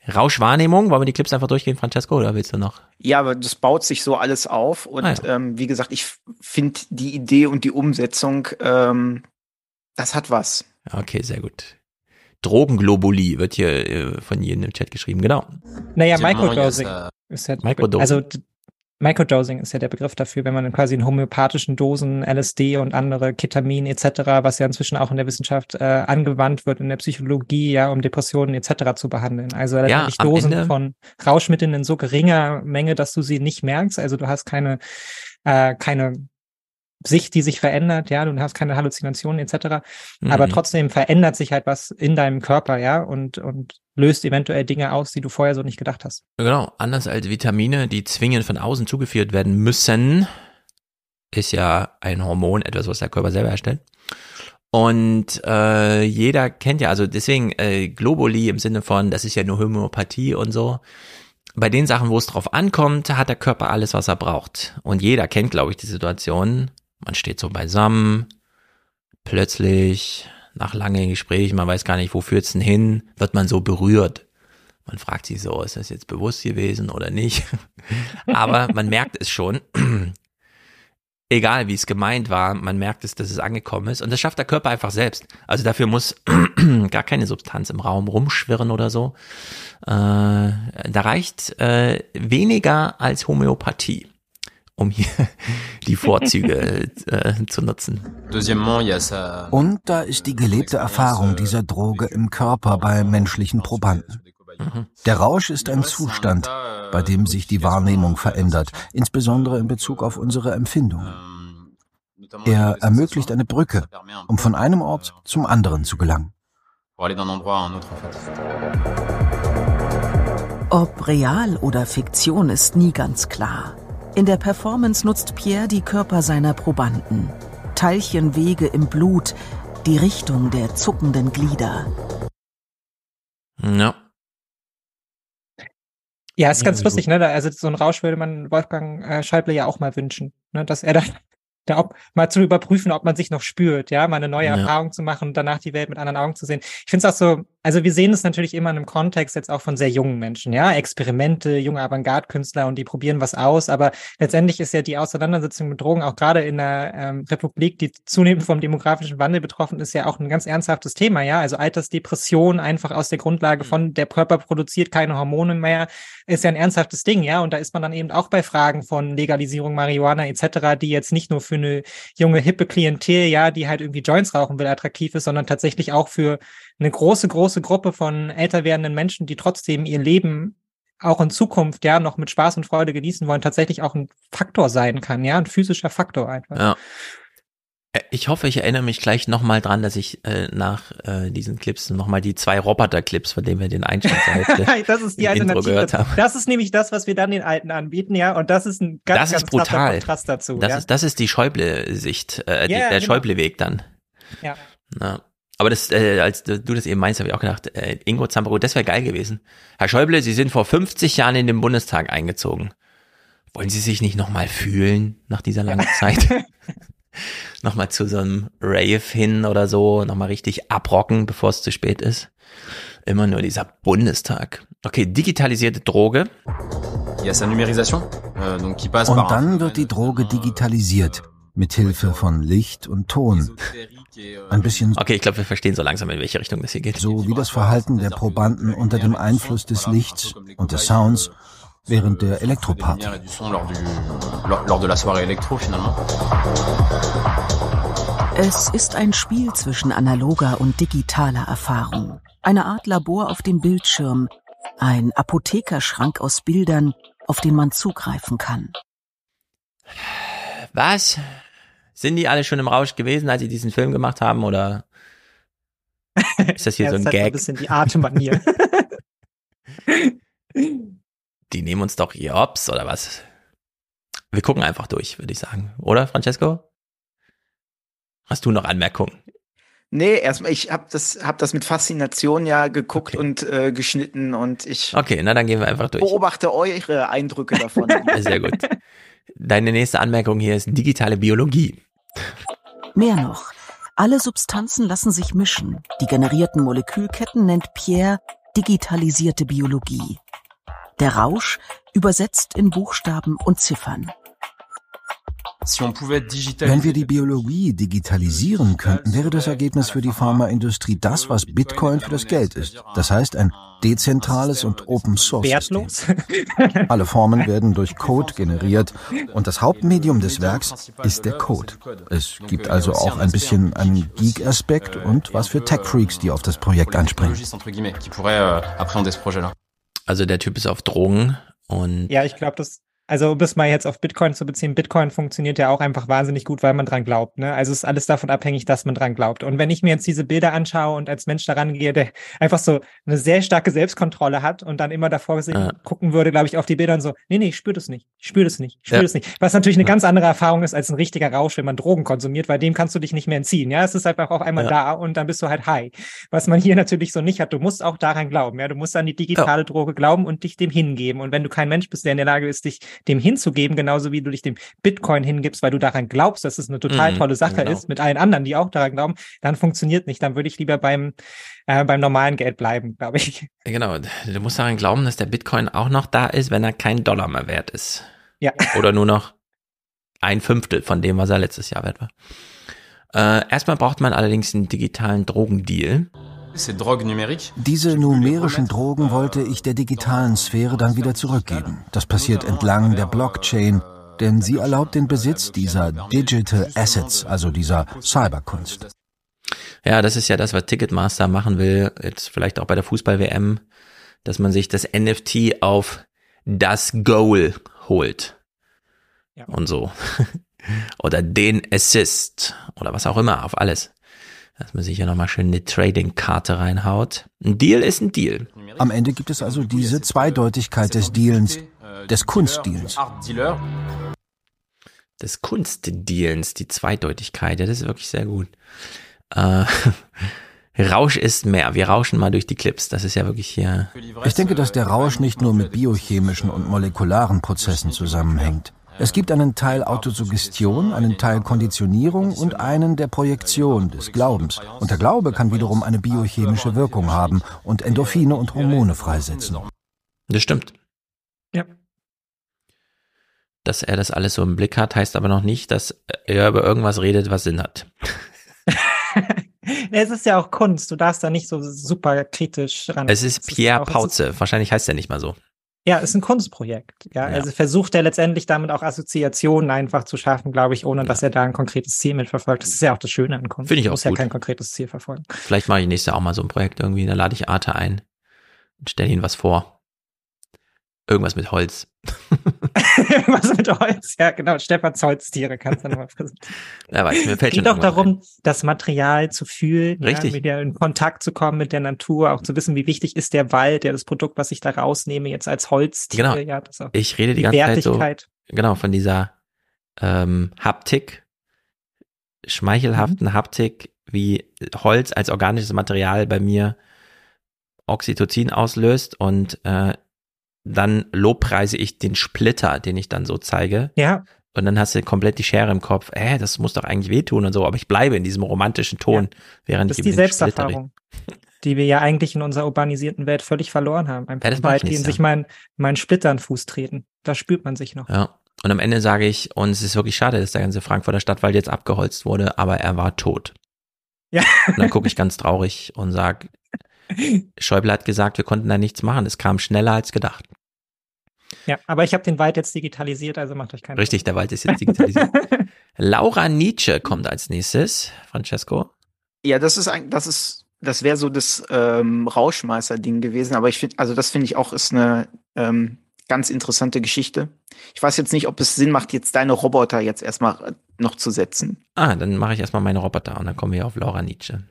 Rauschwahrnehmung, wollen wir die Clips einfach durchgehen, Francesco, oder willst du noch? Ja, aber das baut sich so alles auf. Und Ah, ja. ähm, wie gesagt, ich finde die Idee und die Umsetzung, ähm, das hat was. Okay, sehr gut. Drogenglobulie wird hier äh, von jedem im Chat geschrieben, genau. Naja, Microdosing ist Microdosing. also Microdosing ist ja der Begriff dafür, wenn man in quasi in homöopathischen Dosen LSD und andere Ketamin etc., was ja inzwischen auch in der Wissenschaft äh, angewandt wird, in der Psychologie, ja, um Depressionen etc. zu behandeln. Also letztendlich am Dosen Ende- von Rauschmitteln in so geringer Menge, dass du sie nicht merkst. Also du hast keine, äh, keine Sicht, die sich verändert, ja, du hast keine Halluzinationen etc. Aber Mhm. trotzdem verändert sich halt was in deinem Körper, ja, und, und löst eventuell Dinge aus, die du vorher so nicht gedacht hast. Genau, anders als Vitamine, die zwingend von außen zugeführt werden müssen, ist ja ein Hormon, etwas, was der Körper selber herstellt. Und äh, jeder kennt ja, also deswegen äh, Globuli im Sinne von, das ist ja nur Homöopathie und so. Bei den Sachen, wo es drauf ankommt, hat der Körper alles, was er braucht. Und jeder kennt, glaube ich, die Situation. Man steht so beisammen, plötzlich nach langen Gesprächen, man weiß gar nicht, wo führt's denn hin, wird man so berührt. Man fragt sich so, ist das jetzt bewusst gewesen oder nicht? Aber man merkt es schon. Egal wie es gemeint war, man merkt es, dass es angekommen ist. Und das schafft der Körper einfach selbst. Also dafür muss gar keine Substanz im Raum rumschwirren oder so. Äh, da reicht äh, weniger als Homöopathie, um hier die Vorzüge äh, zu nutzen. Und da ist die gelebte Erfahrung dieser Droge im Körper bei menschlichen Probanden. Der Rausch ist ein Zustand, bei dem sich die Wahrnehmung verändert, insbesondere in Bezug auf unsere Empfindungen. Er ermöglicht eine Brücke, um von einem Ort zum anderen zu gelangen. Ob real oder Fiktion ist nie ganz klar. In der Performance nutzt Pierre die Körper seiner Probanden. Teilchenwege im Blut, die Richtung der zuckenden Glieder. Ja. Ja, ist ganz Ja, lustig, gut. ne? Also so ein Rausch würde man Wolfgang äh, Scheible ja auch mal wünschen, ne? Dass er da, da ob, mal zu überprüfen, ob man sich noch spürt, ja, mal eine neue Ja. Erfahrung zu machen und danach die Welt mit anderen Augen zu sehen. Ich finde es auch so, also wir sehen es natürlich immer in einem Kontext jetzt auch von sehr jungen Menschen, ja, Experimente, junge Avantgarde-Künstler und die probieren was aus, aber letztendlich ist ja die Auseinandersetzung mit Drogen auch gerade in einer ähm, Republik, die zunehmend vom demografischen Wandel betroffen ist, ja auch ein ganz ernsthaftes Thema, ja, also Altersdepression einfach aus der Grundlage von der Körper produziert keine Hormone mehr, ist ja ein ernsthaftes Ding, ja, und da ist man dann eben auch bei Fragen von Legalisierung Marihuana etc., die jetzt nicht nur für eine junge hippe Klientel, ja, die halt irgendwie Joints rauchen will, attraktiv ist, sondern tatsächlich auch für eine große, große Gruppe von älter werdenden Menschen, die trotzdem ihr Leben auch in Zukunft ja noch mit Spaß und Freude genießen wollen, tatsächlich auch ein Faktor sein kann, ja, ein physischer Faktor einfach. Ja. Äh, Ich hoffe, ich erinnere mich gleich nochmal dran, dass ich äh, nach äh, diesen Clips nochmal die zwei Roboter-Clips, von denen wir den Einstand das ist die Alternative. Das ist nämlich das, was wir dann den Alten anbieten, ja, und das ist ein ganz, das ganz ist brutal. Kontrast dazu. Das ja. ist das ist die Schäuble-Sicht, äh, Ja, der genau. Schäuble-Weg dann. ja. Ja. Aber das, äh, als du das eben meinst, habe ich auch gedacht, äh, Ingo Zambrano, das wäre geil gewesen. Herr Schäuble, Sie sind vor 50 Jahren in den Bundestag eingezogen. Wollen Sie sich nicht nochmal fühlen nach dieser langen Zeit? nochmal zu so einem Rave hin oder so, nochmal richtig abrocken, bevor es zu spät ist. Immer nur dieser Bundestag. Okay, digitalisierte Droge. Und dann wird die Droge digitalisiert, mit Hilfe von Licht und Ton. Ein bisschen Okay, ich glaube, wir verstehen so langsam, in welche Richtung das hier geht. so wie das Verhalten der Probanden unter dem Einfluss des Lichts und des Sounds während der Elektroparty. Es ist ein Spiel zwischen analoger und digitaler Erfahrung. Eine Art Labor auf dem Bildschirm, ein Apothekerschrank aus Bildern, auf den man zugreifen kann. Was? Sind die alle schon im Rausch gewesen, als sie diesen Film gemacht haben, oder ist das hier ja, so ein das hat ein Gag? bisschen die Atemmanier. Die nehmen uns doch hier hops, oder was? Wir gucken einfach durch, würde ich sagen. Oder, Francesco? Hast du noch Anmerkungen? Nee, erstmal, ich habe das, hab das mit Faszination ja geguckt und äh, geschnitten und ich Okay, na dann gehen wir einfach durch. beobachte eure Eindrücke davon. Sehr gut. Deine nächste Anmerkung hier ist digitale Biologie. Mehr noch. Alle Substanzen lassen sich mischen. Die generierten Molekülketten nennt Pierre digitalisierte Biologie. Der Rausch übersetzt in Buchstaben und Ziffern. Wenn wir die Biologie digitalisieren könnten, wäre das Ergebnis für die Pharmaindustrie das, was Bitcoin für das Geld ist. Das heißt, ein dezentrales und Open Source. Wertlos. Alle Formen werden durch Code generiert und das Hauptmedium des Werks ist der Code. Es gibt also auch ein bisschen einen Geek-Aspekt und was für Tech-Freaks, die auf das Projekt anspringen. Also der Typ ist auf Drogen und. Ja, ich glaube, das also um das mal jetzt auf Bitcoin zu beziehen, Bitcoin funktioniert ja auch einfach wahnsinnig gut, weil man dran glaubt. Ne? Also ist alles davon abhängig, dass man dran glaubt. Und wenn ich mir jetzt diese Bilder anschaue und als Mensch daran gehe, der einfach so eine sehr starke Selbstkontrolle hat und dann immer davor ja. gucken würde, glaube ich, auf die Bilder und so, nee, nee, ich spüre das nicht, ich spüre das nicht, ich spüre ja. das nicht. Was natürlich eine ja. ganz andere Erfahrung ist als ein richtiger Rausch, wenn man Drogen konsumiert, weil dem kannst du dich nicht mehr entziehen. Ja, es ist einfach auf einmal da und dann bist du halt high. Was man hier natürlich so nicht hat, du musst auch daran glauben. Ja, du musst an die digitale Droge glauben und dich dem hingeben. Und wenn du kein Mensch bist, der in der Lage ist, dich dem hinzugeben, genauso wie du dich dem Bitcoin hingibst, weil du daran glaubst, dass es eine total mhm, tolle Sache genau. ist, mit allen anderen, die auch daran glauben, dann funktioniert nicht. Dann würde ich lieber beim, äh, beim normalen Geld bleiben, glaube ich. Genau, du musst daran glauben, dass der Bitcoin auch noch da ist, wenn er kein Dollar mehr wert ist. Ja. Oder nur noch ein Fünftel von dem, was er letztes Jahr wert war. Äh, erstmal braucht man allerdings einen digitalen Drogendeal. Diese numerischen Drogen wollte ich der digitalen Sphäre dann wieder zurückgeben. Das passiert entlang der Blockchain, denn sie erlaubt den Besitz dieser Digital Assets, also dieser Cyberkunst. Ja, das ist ja das, was Ticketmaster machen will, jetzt vielleicht auch bei der Fußball-WM, dass man sich das NFT auf das Goal holt. Ja. Und so. oder den Assist oder was auch immer, auf alles dass man sich ja nochmal schön eine Trading-Karte reinhaut. Ein Deal ist ein Deal. Am Ende gibt es also diese Zweideutigkeit des Dealens, des Kunstdeals. Des Kunstdealens, die Zweideutigkeit, ja, das ist wirklich sehr gut. Äh, Rausch ist mehr. Wir rauschen mal durch die Clips. Das ist ja wirklich hier. Ich denke, dass der Rausch nicht nur mit biochemischen und molekularen Prozessen zusammenhängt. Es gibt einen Teil Autosuggestion, einen Teil Konditionierung und einen der Projektion, des Glaubens. Und der Glaube kann wiederum eine biochemische Wirkung haben und Endorphine und Hormone freisetzen. Das stimmt. Ja. Dass er das alles so im Blick hat, heißt aber noch nicht, dass er über irgendwas redet, was Sinn hat. es ist ja auch Kunst. Du darfst da nicht so super kritisch ran. Es ist Pierre Pauze. Wahrscheinlich heißt er nicht mal so. Ja, ist ein Kunstprojekt. Ja, ja. also versucht er letztendlich damit auch Assoziationen einfach zu schaffen, glaube ich, ohne ja. dass er da ein konkretes Ziel mitverfolgt. Das ist ja auch das Schöne an Kunst. Finde ich auch Muss gut. ja kein konkretes Ziel verfolgen. Vielleicht mache ich nächstes Jahr auch mal so ein Projekt irgendwie. Da lade ich Arte ein und stelle ihnen was vor. Irgendwas mit Holz. Irgendwas mit Holz, ja, genau. Stefans Holztiere kannst du nochmal präsentieren. Ja, weiß, mir fällt Es geht doch darum, das Material zu fühlen, Richtig. Ja, mit der in Kontakt zu kommen mit der Natur, auch zu wissen, wie wichtig ist der Wald, der das Produkt, was ich da rausnehme, jetzt als Holztier. Genau. Ja, das auch ich rede die ganze Zeit so, genau, von dieser ähm, Haptik, schmeichelhaften mhm. Haptik, wie Holz als organisches Material bei mir Oxytocin auslöst und äh, dann lobpreise ich den Splitter, den ich dann so zeige. Ja. Und dann hast du komplett die Schere im Kopf. Äh, das muss doch eigentlich wehtun und so. Aber ich bleibe in diesem romantischen Ton, ja. während das ich ist die Selbsterfahrung, die wir ja eigentlich in unserer urbanisierten Welt völlig verloren haben. Einfach ja, weit gehen, sich mein, mein Splitter an Fuß treten. Da spürt man sich noch. Ja. Und am Ende sage ich, und es ist wirklich schade, dass der ganze Frankfurter Stadtwald jetzt abgeholzt wurde, aber er war tot. Ja. Und dann gucke ich ganz traurig und sage, Schäuble hat gesagt, wir konnten da nichts machen. Es kam schneller als gedacht. Ja, aber ich habe den Wald jetzt digitalisiert, also macht euch keine Richtig, der Wald ist jetzt digitalisiert. Laura Nietzsche kommt als nächstes. Francesco? Ja, das ist ein, das ist, das wäre so das ähm, Rauschmeißer-Ding gewesen, aber ich finde, also das finde ich auch ist eine ähm, ganz interessante Geschichte. Ich weiß jetzt nicht, ob es Sinn macht, jetzt deine Roboter jetzt erstmal noch zu setzen. Ah, dann mache ich erstmal meine Roboter und dann kommen wir auf Laura Nietzsche.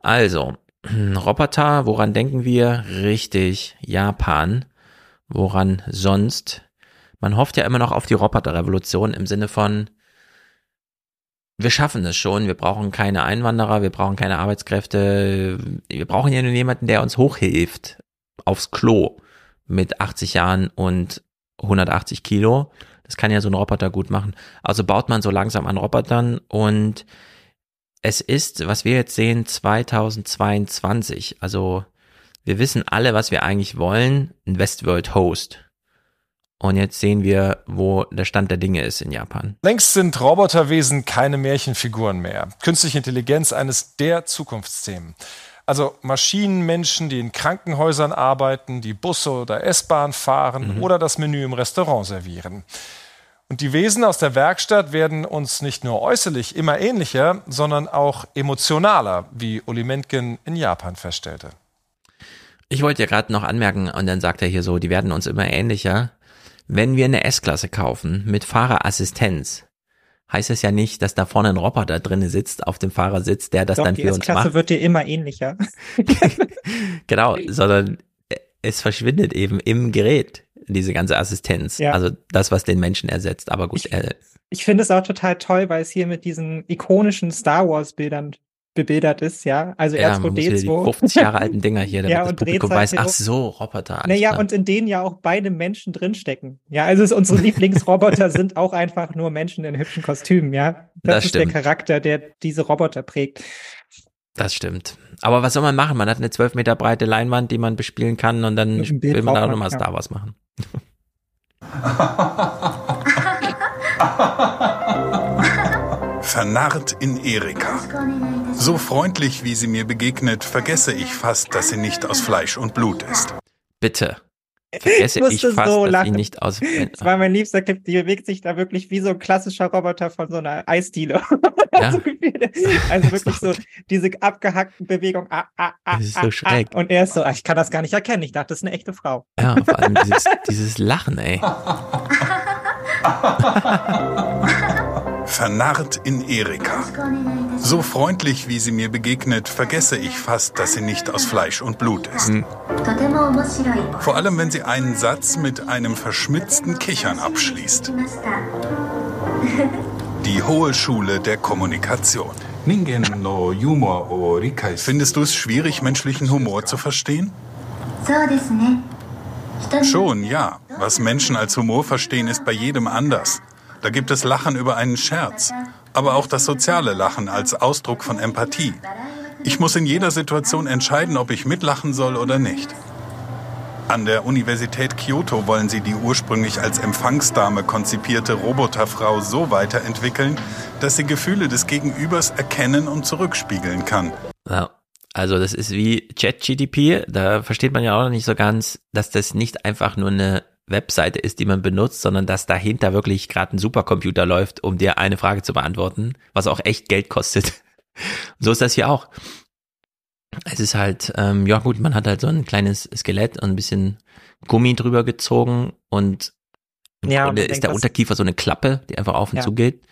Also, Roboter, woran denken wir? Richtig, Japan. Woran sonst? Man hofft ja immer noch auf die Roboterrevolution im Sinne von, wir schaffen es schon, wir brauchen keine Einwanderer, wir brauchen keine Arbeitskräfte, wir brauchen ja nur jemanden, der uns hochhilft aufs Klo mit 80 Jahren und 180 Kilo. Das kann ja so ein Roboter gut machen. Also baut man so langsam an Robotern und es ist, was wir jetzt sehen, 2022. Also wir wissen alle, was wir eigentlich wollen, ein Westworld Host. Und jetzt sehen wir, wo der Stand der Dinge ist in Japan. Längst sind Roboterwesen keine Märchenfiguren mehr. Künstliche Intelligenz eines der Zukunftsthemen. Also Maschinenmenschen, die in Krankenhäusern arbeiten, die Busse oder S-Bahn fahren mhm. oder das Menü im Restaurant servieren. Und die Wesen aus der Werkstatt werden uns nicht nur äußerlich immer ähnlicher, sondern auch emotionaler, wie Uli Mentgen in Japan feststellte. Ich wollte ja gerade noch anmerken, und dann sagt er hier so, die werden uns immer ähnlicher. Wenn wir eine S-Klasse kaufen mit Fahrerassistenz, heißt es ja nicht, dass da vorne ein Roboter drin sitzt, auf dem Fahrersitz, der das Doch, dann die für uns S-Klasse macht. wird dir immer ähnlicher. genau, sondern es verschwindet eben im Gerät, diese ganze Assistenz. Ja. Also das, was den Menschen ersetzt. Aber gut, äh, Ich finde es auch total toll, weil es hier mit diesen ikonischen Star Wars Bildern bebildert ist, ja. Also ja, man muss wieder die R2D2. 50 Jahre alten Dinger hier, damit Ja, das und Publikum weiß, ach so, Roboter. Naja, klar. und in denen ja auch beide Menschen drinstecken. Ja, also es, unsere Lieblingsroboter sind auch einfach nur Menschen in hübschen Kostümen, ja. Das, Das ist stimmt. der Charakter, der diese Roboter prägt. Das stimmt. Aber was soll man machen? Man hat eine 12 Meter breite Leinwand, die man bespielen kann und dann will man da nochmal ja. Star Wars machen. Vernarrt in Erika. So freundlich, wie sie mir begegnet, vergesse ich fast, dass sie nicht aus Fleisch und Blut ist. Bitte. Vergesse ich, musste fast, so dass lachen. sie nicht aus. Das war mein liebster Clip, die bewegt sich da wirklich wie so ein klassischer Roboter von so einer Eisdiele. Ja. also wirklich so diese abgehackten Bewegungen. Ah, ah, ah, Das ist ah, so schräg. Ah. Und er ist so, ah, ich kann das gar nicht erkennen. Ich dachte, das ist eine echte Frau. Ja, vor allem dieses, dieses Lachen, ey. Vernarrt in Erika. So freundlich, wie sie mir begegnet, vergesse ich fast, dass sie nicht aus Fleisch und Blut ist. Vor allem, wenn sie einen Satz mit einem verschmitzten Kichern abschließt. Die Hohe Schule der Kommunikation. Findest du es schwierig, menschlichen Humor zu verstehen? Schon, ja. Was Menschen als Humor verstehen, ist bei jedem anders. Da gibt es Lachen über einen Scherz, aber auch das soziale Lachen als Ausdruck von Empathie. Ich muss in jeder Situation entscheiden, ob ich mitlachen soll oder nicht. An der Universität Kyoto wollen sie die ursprünglich als Empfangsdame konzipierte Roboterfrau so weiterentwickeln, dass sie Gefühle des Gegenübers erkennen und zurückspiegeln kann. Ja. Also das ist wie ChatGDP, da versteht man ja auch noch nicht so ganz, dass das nicht einfach nur eine Webseite ist, die man benutzt, sondern dass dahinter wirklich gerade ein Supercomputer läuft, um dir eine Frage zu beantworten, was auch echt Geld kostet. so ist das hier auch. Es ist halt, ähm, ja gut, man hat halt so ein kleines Skelett und ein bisschen Gummi drüber gezogen und im Ja, und Grunde ist der Unterkiefer so eine Klappe, die einfach auf und Ja. zu geht.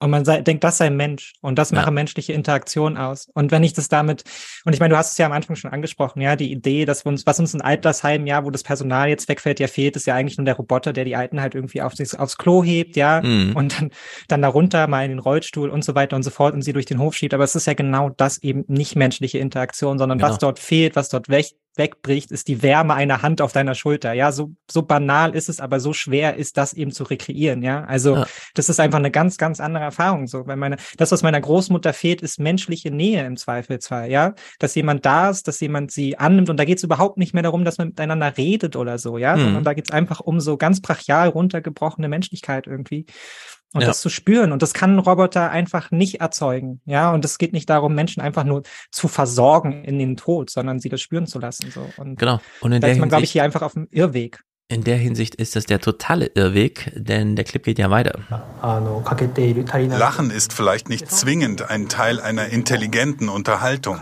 Und man sei, denkt, das sei Mensch. Und das mache menschliche Interaktion aus. Und wenn ich das damit, und ich meine, du hast es ja am Anfang schon angesprochen, ja, die Idee, dass wir uns, was uns in Altersheim, ja, wo das Personal jetzt wegfällt, ja fehlt, ist ja eigentlich nur der Roboter, der die Alten halt irgendwie auf, aufs Klo hebt, ja, Mhm. und dann, dann darunter mal in den Rollstuhl und so weiter und so fort und sie durch den Hof schiebt. Aber es ist ja genau das eben nicht menschliche Interaktion, sondern was Genau. dort fehlt, was dort weg, wegbricht, ist die Wärme einer Hand auf deiner Schulter. Ja, so, so banal ist es, aber so schwer ist das eben zu rekreieren. Ja, also Ja. das ist einfach eine ganz, ganz andere Erfahrung. So, weil meine, das, was meiner Großmutter fehlt, ist menschliche Nähe im Zweifelsfall. Ja, dass jemand da ist, dass jemand sie annimmt. Und da geht es überhaupt nicht mehr darum, dass man miteinander redet oder so. Ja, Mhm. sondern da geht es einfach um so ganz brachial runtergebrochene Menschlichkeit irgendwie. Und Ja. das zu spüren. Und das kann ein Roboter einfach nicht erzeugen. Ja, und es geht nicht darum, Menschen einfach nur zu versorgen in den Tod, sondern sie das spüren zu lassen. So. Und Genau. Und in da der ist man, glaube ich, hier einfach auf dem Irrweg. In der Hinsicht ist das der totale Irrweg, denn der Clip geht ja weiter. Lachen ist vielleicht nicht zwingend ein Teil einer intelligenten Unterhaltung,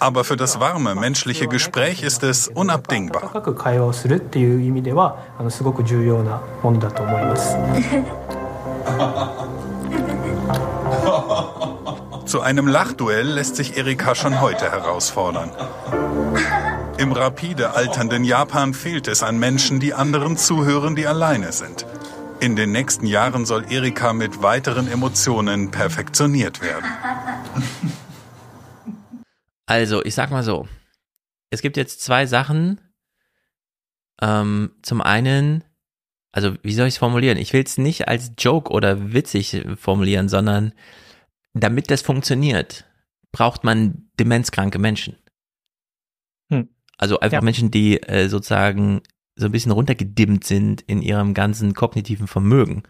aber für das warme menschliche Gespräch ist es unabdingbar. Zu einem Lachduell lässt sich Erika schon heute herausfordern. Im rapide alternden Japan fehlt es an Menschen, die anderen zuhören, die alleine sind. In den nächsten Jahren soll Erika mit weiteren Emotionen perfektioniert werden. Also, ich sag mal so. Es gibt jetzt zwei Sachen. Ähm, zum einen, also wie soll ich es formulieren? Ich will es nicht als Joke oder witzig formulieren, sondern damit das funktioniert, braucht man demenzkranke Menschen. Hm. Also einfach Ja. Menschen, die äh, sozusagen so ein bisschen runtergedimmt sind in ihrem ganzen kognitiven Vermögen.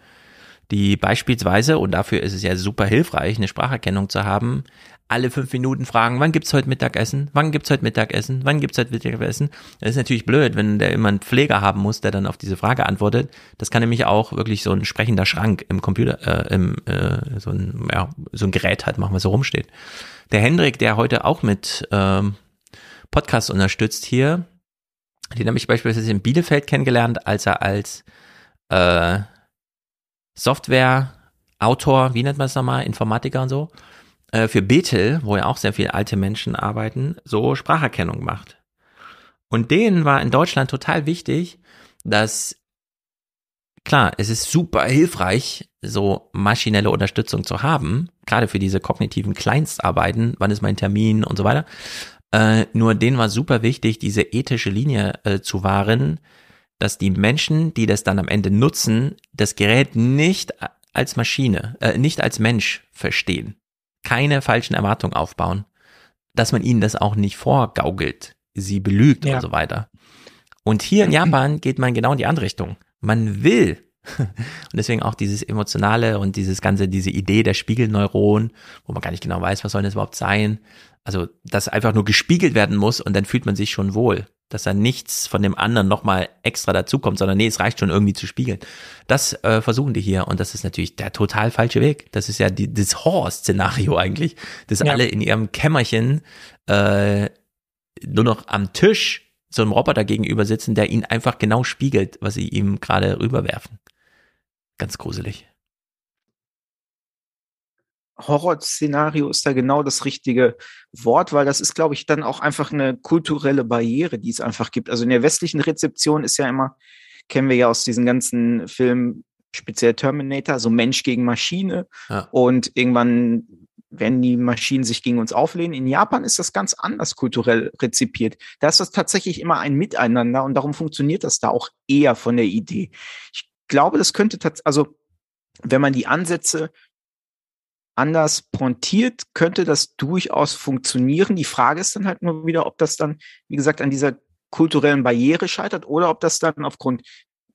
Die beispielsweise, und dafür ist es ja super hilfreich, eine Spracherkennung zu haben, alle fünf Minuten fragen, wann gibt's heute Mittagessen? Wann gibt's heute Mittagessen? Wann gibt's heute Mittagessen? Das ist natürlich blöd, wenn der immer einen Pfleger haben muss, der dann auf diese Frage antwortet. Das kann nämlich auch wirklich so ein sprechender Schrank im Computer, äh, im, äh, so ein, ja, so ein Gerät halt machen, was so rumsteht. Der Hendrik, der heute auch mit ähm, Podcast unterstützt hier, den habe ich beispielsweise in Bielefeld kennengelernt, als er als äh, Software-Autor, wie nennt man es nochmal, Informatiker und so, äh, für Bethel, wo ja auch sehr viele alte Menschen arbeiten, so Spracherkennung macht. Und denen war in Deutschland total wichtig, dass klar, es ist super hilfreich, so maschinelle Unterstützung zu haben, gerade für diese kognitiven Kleinstarbeiten, wann ist mein Termin und so weiter. Äh, nur denen war super wichtig, diese ethische Linie äh, zu wahren, dass die Menschen, die das dann am Ende nutzen, das Gerät nicht als Maschine, äh, nicht als Mensch verstehen. Keine falschen Erwartungen aufbauen. Dass man ihnen das auch nicht vorgaukelt, sie belügt Ja. und so weiter. Und hier in Japan geht man genau in die andere Richtung. Man will. Und deswegen auch dieses Emotionale und dieses ganze, diese Idee der Spiegelneuron, wo man gar nicht genau weiß, was soll das überhaupt sein. Also, dass einfach nur gespiegelt werden muss und dann fühlt man sich schon wohl. Dass da nichts von dem anderen nochmal extra dazukommt, sondern nee, es reicht schon irgendwie zu spiegeln. Das äh, versuchen die hier und das ist natürlich der total falsche Weg. Das ist ja die, das Horror-Szenario eigentlich, dass Ja. alle in ihrem Kämmerchen äh, nur noch am Tisch so einem Roboter gegenüber sitzen, der ihnen einfach genau spiegelt, was sie ihm gerade rüberwerfen. Ganz gruselig. Horrorszenario ist da genau das richtige Wort, weil das ist, glaube ich, dann auch einfach eine kulturelle Barriere, die es einfach gibt. Also in der westlichen Rezeption ist ja immer, kennen wir ja aus diesen ganzen Filmen, speziell Terminator, so Mensch gegen Maschine. Ja. Und irgendwann werden die Maschinen sich gegen uns auflehnen. In Japan ist das ganz anders kulturell rezipiert. Da ist das tatsächlich immer ein Miteinander und darum funktioniert das da auch eher von der Idee. Ich glaube, das könnte tatsächlich, also wenn man die Ansätze anders pointiert, könnte das durchaus funktionieren. Die Frage ist dann halt nur wieder, ob das dann, wie gesagt, an dieser kulturellen Barriere scheitert oder ob das dann aufgrund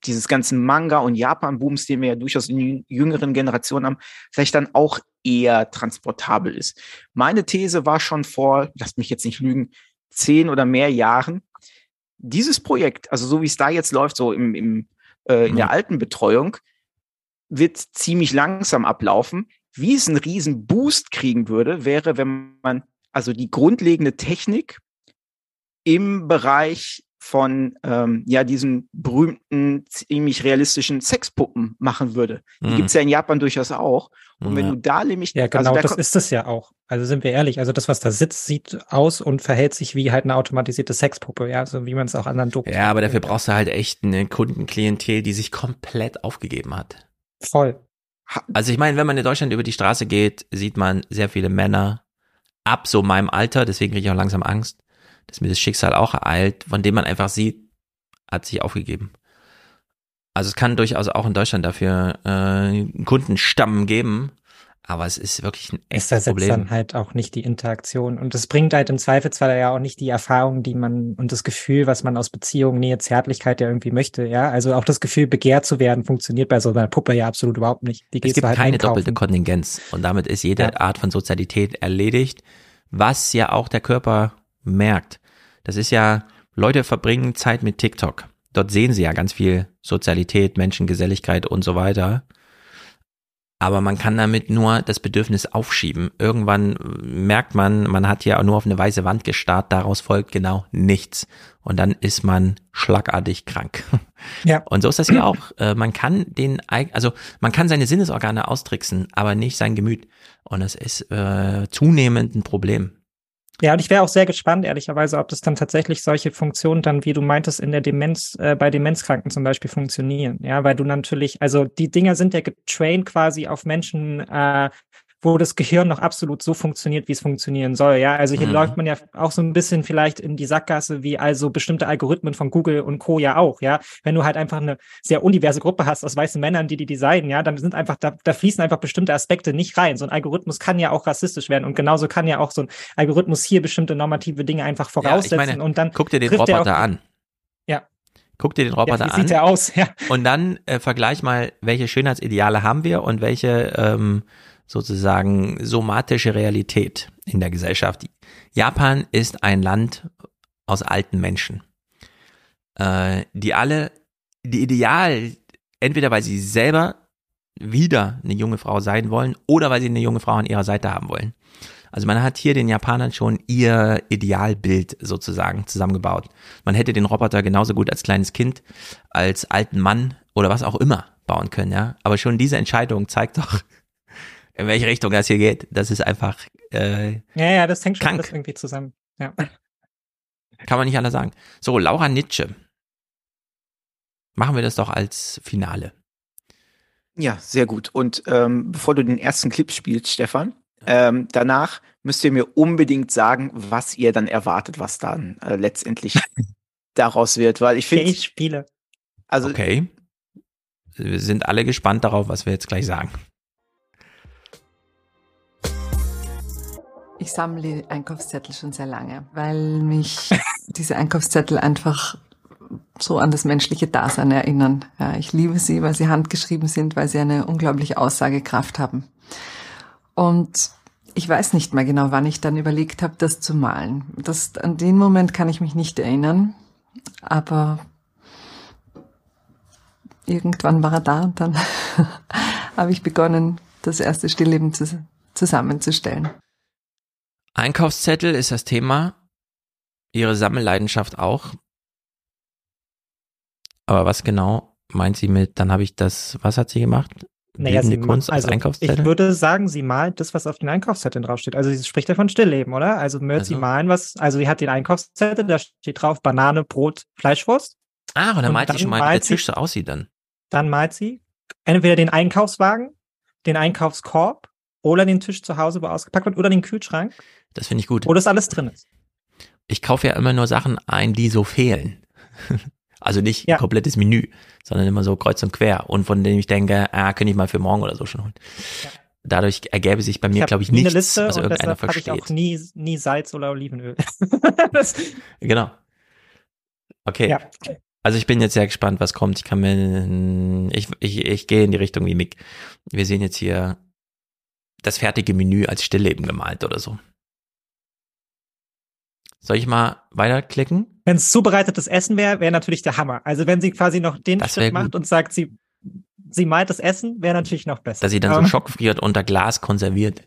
dieses ganzen Manga- und Japan-Booms, den wir ja durchaus in jüng- jüngeren Generationen haben, vielleicht dann auch eher transportabel ist. Meine These war schon vor, lasst mich jetzt nicht lügen, zehn oder mehr Jahren, dieses Projekt, also so wie es da jetzt läuft, so im, im, äh, in der alten Betreuung, wird ziemlich langsam ablaufen. Wie es einen riesen Boost kriegen würde, wäre, wenn man also die grundlegende Technik im Bereich von ähm, ja diesen berühmten, ziemlich realistischen Sexpuppen machen würde. Die Mhm. gibt's ja in Japan durchaus auch. Und wenn Ja. du da nämlich Ja, genau, also da das ist es ja auch. Also sind wir ehrlich, also das, was da sitzt, sieht aus und verhält sich wie halt eine automatisierte Sexpuppe, ja, so wie man es auch anderen Dokus Ja, aber dafür brauchst du halt echt eine Kundenklientel, die sich komplett aufgegeben hat. Voll. Also ich meine, wenn man in Deutschland über die Straße geht, sieht man sehr viele Männer ab so meinem Alter, deswegen kriege ich auch langsam Angst, dass mir das Schicksal auch ereilt, von dem man einfach sieht, hat sich aufgegeben. Also es kann durchaus auch in Deutschland dafür äh, Kundenstamm geben, aber es ist wirklich ein Es echtes ersetzt Problem. dann halt auch nicht die Interaktion. Und es bringt halt im Zweifelsfall ja auch nicht die Erfahrung, die man und das Gefühl, was man aus Beziehung, Nähe, Zärtlichkeit ja irgendwie möchte, ja. Also auch das Gefühl, begehrt zu werden, funktioniert bei so einer Puppe ja absolut überhaupt nicht. Die Es gibt halt keine einkaufen. doppelte Kontingenz und damit ist jede Art von Sozialität erledigt, was ja auch der Körper merkt. Das ist ja, Leute verbringen Zeit mit TikTok. Dort sehen sie ja ganz viel Sozialität, Menschengeselligkeit und so weiter. Aber man kann damit nur das Bedürfnis aufschieben. Irgendwann merkt man, man hat ja nur auf eine weiße Wand gestarrt, daraus folgt genau nichts. Und dann ist man schlagartig krank. Ja. Und so ist das hier auch. Äh, man kann den, also man kann seine Sinnesorgane austricksen, aber nicht sein Gemüt. Und das ist äh, zunehmend ein Problem. Ja, und ich wäre auch sehr gespannt, ehrlicherweise, ob das dann tatsächlich solche Funktionen dann, wie du meintest, in der Demenz, äh, bei Demenzkranken zum Beispiel funktionieren. Ja, weil du natürlich, also die Dinger sind ja getraint quasi auf Menschen, äh, wo das Gehirn noch absolut so funktioniert, wie es funktionieren soll. Ja, also hier Mhm. läuft man ja auch so ein bisschen vielleicht in die Sackgasse, wie also bestimmte Algorithmen von Google und Co. ja auch. Ja, wenn du halt einfach eine sehr universe Gruppe hast aus weißen Männern, die die designen, ja, dann sind einfach da, da fließen einfach bestimmte Aspekte nicht rein. So ein Algorithmus kann ja auch rassistisch werden und genauso kann ja auch so ein Algorithmus hier bestimmte normative Dinge einfach Ja, voraussetzen meine, und dann guck dir den er Roboter an. Ja. Guck dir den Roboter wie an. sieht er aus? Ja. Und dann äh, vergleich mal, welche Schönheitsideale haben wir und welche ähm, sozusagen somatische Realität in der Gesellschaft. Japan ist ein Land aus alten Menschen, äh, die alle, die ideal, entweder weil sie selber wieder eine junge Frau sein wollen oder weil sie eine junge Frau an ihrer Seite haben wollen. Also man hat hier den Japanern schon ihr Idealbild sozusagen zusammengebaut. Man hätte den Roboter genauso gut als kleines Kind, als alten Mann oder was auch immer bauen können, ja. Aber schon diese Entscheidung zeigt doch, in welche Richtung das hier geht. Das ist einfach, äh, Ja, ja, das hängt schon Krank. alles irgendwie zusammen. Ja. kann man nicht anders sagen. So, Laura Nitsche. Machen wir das doch als Finale. Ja, sehr gut. Und ähm, bevor du den ersten Clip spielst, Stefan, ähm, danach müsst ihr mir unbedingt sagen, was ihr dann erwartet, was dann äh, letztendlich daraus wird, weil ich finde, Ich spiele. also Okay. Wir sind alle gespannt darauf, was wir jetzt gleich sagen. Ich sammle Einkaufszettel schon sehr lange, weil mich diese Einkaufszettel einfach so an das menschliche Dasein erinnern. Ja, ich liebe sie, weil sie handgeschrieben sind, weil sie eine unglaubliche Aussagekraft haben. Und ich weiß nicht mehr genau, wann ich dann überlegt habe, das zu malen. Das, an den Moment kann ich mich nicht erinnern, aber irgendwann war er da und dann habe ich begonnen, das erste Stillleben zu, zusammenzustellen. Einkaufszettel ist das Thema. Ihre Sammelleidenschaft auch. Aber was genau meint sie mit, dann habe ich das, was hat sie gemacht? Naja, Bildende sie Kunst als also Einkaufszettel? Ich würde sagen, sie malt das, was auf den Einkaufszetteln draufsteht. Also sie spricht ja von Stillleben, oder? Also wird sie Also. malen was, also sie hat den Einkaufszettel, da steht drauf Banane, Brot, Fleischwurst. Ah, und dann malt sie dann schon mal, wie der malt sie- Tisch so aussieht dann. Dann malt sie entweder den Einkaufswagen, den Einkaufskorb oder den Tisch zu Hause, wo ausgepackt wird, oder den Kühlschrank, Das finde ich gut. wo das alles drin ist. Ich kaufe ja immer nur Sachen ein, die so fehlen. Also nicht ein komplettes Menü, sondern immer so kreuz und quer und von denen ich denke, ah, könnte ich mal für morgen oder so schon holen. Dadurch ergäbe sich bei mir, glaube ich, nie nichts, eine Liste was und irgendeiner habe ich versteht. auch nie, nie Salz oder Olivenöl. Genau. Okay. Ja. Also ich bin jetzt sehr gespannt, was kommt. Ich kann mir, ich, ich, ich gehe in die Richtung wie Mick. Wir sehen jetzt hier das fertige Menü als Stillleben gemalt oder so. Soll ich mal weiterklicken? Wenn es zubereitetes Essen wäre, wäre natürlich der Hammer. Also wenn sie quasi noch den Das Schritt macht gut. und sagt, sie, sie malt das Essen, wäre natürlich noch besser. Dass sie dann so Ähm, schockfriert unter Glas konserviert.